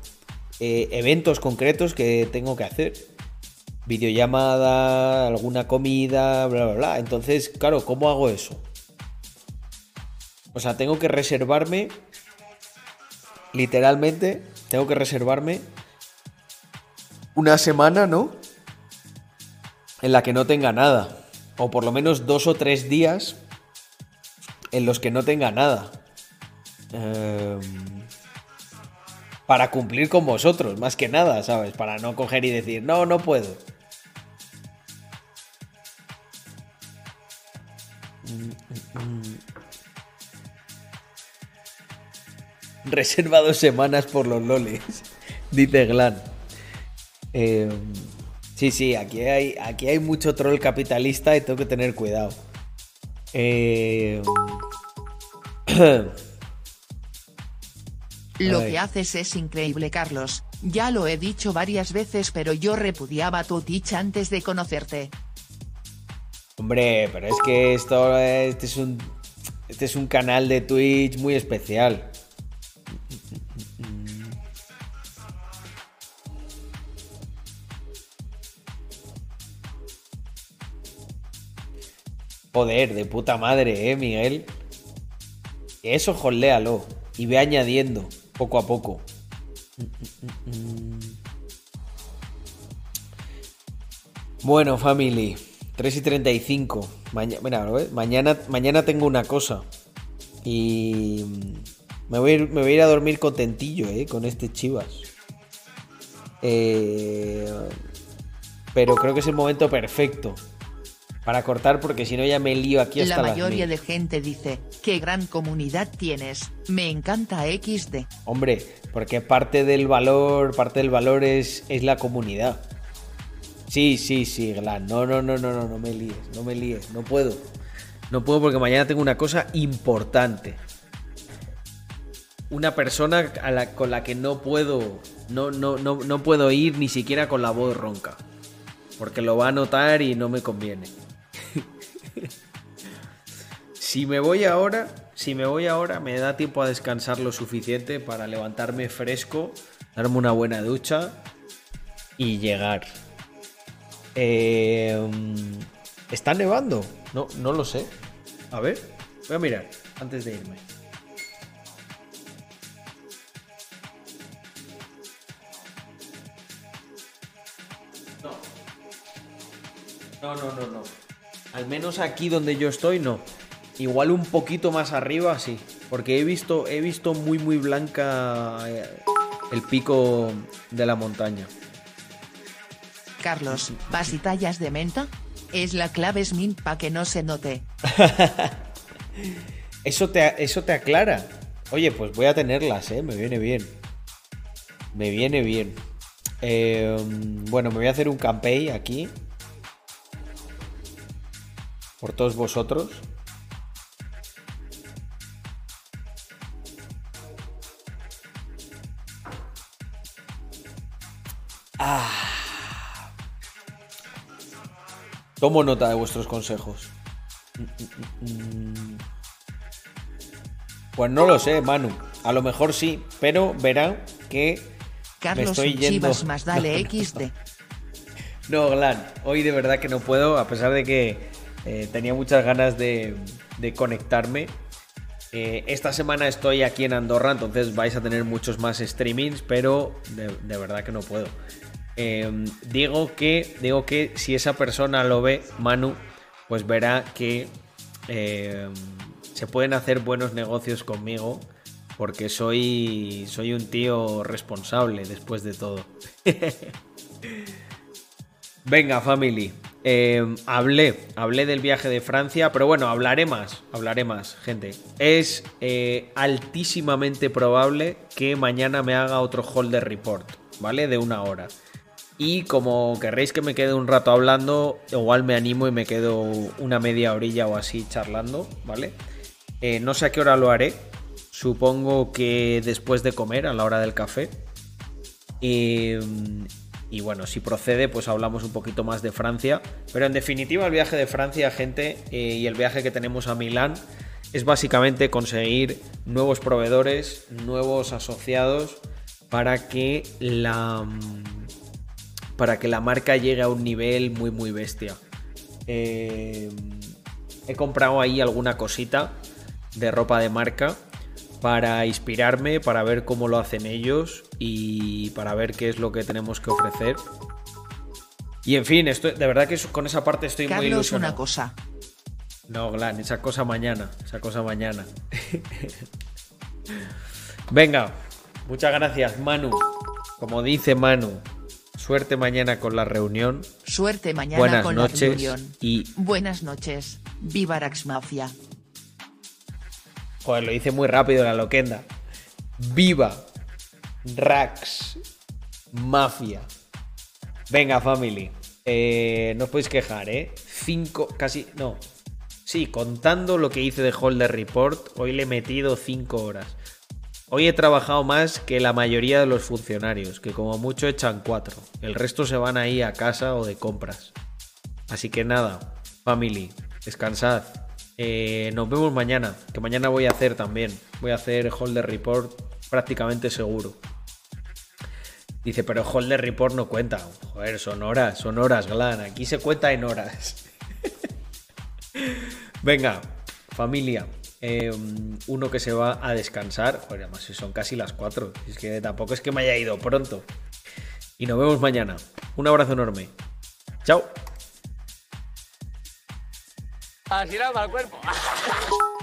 eh, eventos concretos que tengo que hacer. Videollamada, alguna comida, bla, bla, bla. Entonces, claro, ¿cómo hago eso? O sea, tengo que reservarme. Literalmente, tengo que reservarme una semana, ¿no? En la que no tenga nada. O por lo menos dos o tres días en los que no tenga nada. Em, para cumplir con vosotros, más que nada, ¿sabes? Para no coger y decir, no, no puedo. Reserva dos semanas por los lolis, <laughs> dice Glan. Eh, sí, sí, aquí hay, aquí hay mucho troll capitalista y tengo que tener cuidado. Eh, <clears throat> Lo que haces es increíble, Carlos. Ya lo he dicho varias veces, pero yo repudiaba tu Twitch antes de conocerte. Hombre, pero es que esto este es un este es un canal de Twitch muy especial. Joder, de puta madre, eh, Miguel. Eso joléalo y ve añadiendo poco a poco. Bueno, family, 3 y 35. Maña- mira, mañana, mañana tengo una cosa. Y me voy, a ir, me voy a dormir contentillo, ¿eh? Con este chivas. Eh, pero creo que es el momento perfecto para cortar porque si no ya me lío aquí hasta La las mayoría mil. de gente dice, qué gran comunidad tienes, me encanta XD. Hombre, porque parte del valor, parte del valor es, es la comunidad. Sí, sí, sí, Glan. No, no, no, no, no, no me líes, no me líes, no puedo. No puedo porque mañana tengo una cosa importante. Una persona a la- con la que no puedo, no, no, no, no puedo ir ni siquiera con la voz ronca. Porque lo va a notar y no me conviene. Si me voy ahora, si me voy ahora, me da tiempo a descansar lo suficiente para levantarme fresco, darme una buena ducha y llegar. Eh, mm, ¿Está nevando? No, no lo sé. A ver, voy a mirar antes de irme. No, no, no, no. Al menos aquí donde yo estoy, no. Igual un poquito más arriba, sí. Porque he visto, he visto muy, muy blanca eh, el pico de la montaña. Carlos, ¿vas y tallas de menta? Es la clave Smint para que no se note. <laughs> Eso te, eso te aclara. Oye, pues voy a tenerlas, ¿eh? Me viene bien. Me viene bien. Eh, bueno, me voy a hacer un campey aquí. Por todos vosotros. Ah. Tomo nota de vuestros consejos. Pues no lo sé, Manu. A lo mejor sí, pero verán que me Carlos estoy un yendo. Chivas más dale <laughs> No, no, XD. No, Glan, hoy de verdad que no puedo, a pesar de que eh, tenía muchas ganas de, de conectarme. Eh, esta semana estoy aquí en Andorra, entonces vais a tener muchos más streamings, pero de, de verdad que no puedo. Eh, digo, que, digo que si esa persona lo ve, Manu, pues verá que eh, se pueden hacer buenos negocios conmigo, porque soy, soy un tío responsable después de todo. <laughs> Venga, family. Eh, hablé, hablé del viaje de Francia, pero bueno, hablaré más, hablaré más, gente. Es eh, altísimamente probable que mañana me haga otro holder report, ¿vale? De una hora. Y como querréis que me quede un rato hablando, igual me animo y me quedo una media orilla o así charlando, ¿vale? Eh, no sé a qué hora lo haré. Supongo que después de comer, a la hora del café. Y, y bueno, si procede, pues hablamos un poquito más de Francia. Pero en definitiva, el viaje de Francia, gente, eh, y el viaje que tenemos a Milán es básicamente conseguir nuevos proveedores, nuevos asociados para que la para que la marca llegue a un nivel muy muy bestia. Eh, he comprado ahí alguna cosita de ropa de marca para inspirarme, para ver cómo lo hacen ellos y para ver qué es lo que tenemos que ofrecer. Y en fin, estoy, de verdad que con esa parte estoy muy Carlos, ilusionado. una cosa. No, Glan, esa cosa mañana. Esa cosa mañana. <laughs> Venga, muchas gracias, Manu. Como dice Manu, suerte mañana con la reunión. Suerte mañana Buenas con noches la reunión. y Buenas noches. Viva Rax Mafia. Joder, lo hice muy rápido la loquenda. Viva Rax Mafia. Venga, family. Eh, no os podéis quejar, ¿eh? Cinco, casi, no. Sí, contando lo que hice de Holder Report, hoy le he metido cinco horas. Hoy he trabajado más que la mayoría de los funcionarios, que como mucho echan cuatro. El resto se van ahí a casa o de compras. Así que nada, family, descansad. Eh, nos vemos mañana, que mañana voy a hacer también. Voy a hacer Holder Report prácticamente seguro. Dice, pero Holder Report no cuenta. Joder, son horas, son horas, Glan. Aquí se cuenta en horas. <laughs> Venga, familia. Eh, uno que se va a descansar. Joder, además son casi las 4. Es que tampoco es que me haya ido pronto. Y nos vemos mañana. Un abrazo enorme. Chao. Así era cuerpo. <laughs>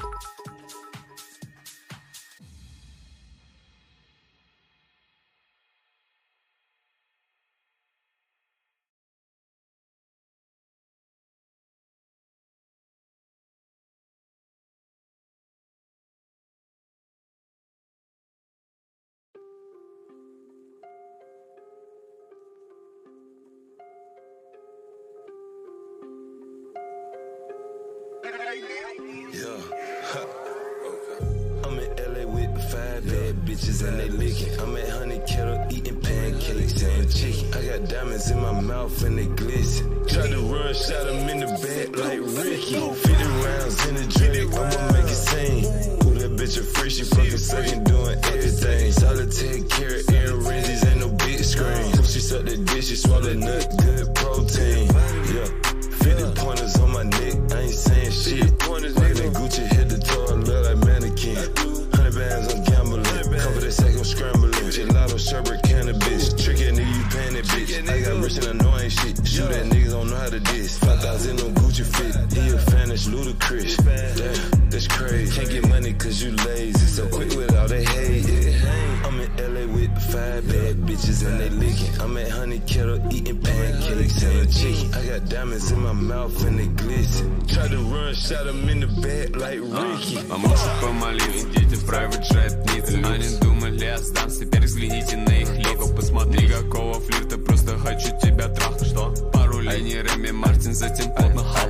diamonds in my mouth and they glisten. Try to run, shot 'em in the back like Ricky. А может помолиться, дети в private jet ницы Они думали, я сдамся, теперь взгляните на их лица Посмотри, какого флирта, просто хочу тебя трахнуть Что? Пару линий Реми Мартин, затем плотно хап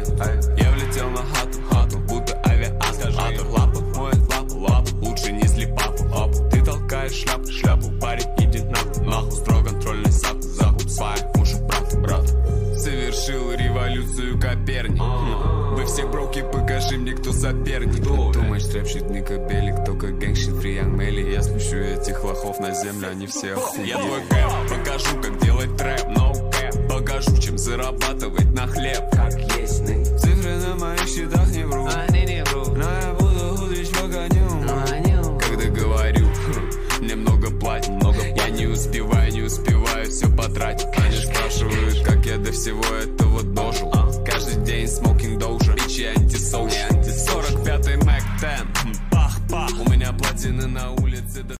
мне, кто соперник Думаешь, трэпщит Ника Белик, только гэнгщит Фриянг Мели Я спущу этих лохов на землю, они все охуели. Я твой кэп, покажу, как делать трэп, no cap Покажу, чем зарабатывать на хлеб. Как есть Цифры на моих счетах не врут. Они не врут. Но я буду худрить по коню. Когда говорю, мне много платят, много платят. Я не успеваю, не успеваю все потратить. Они спрашивают, как я до всего этого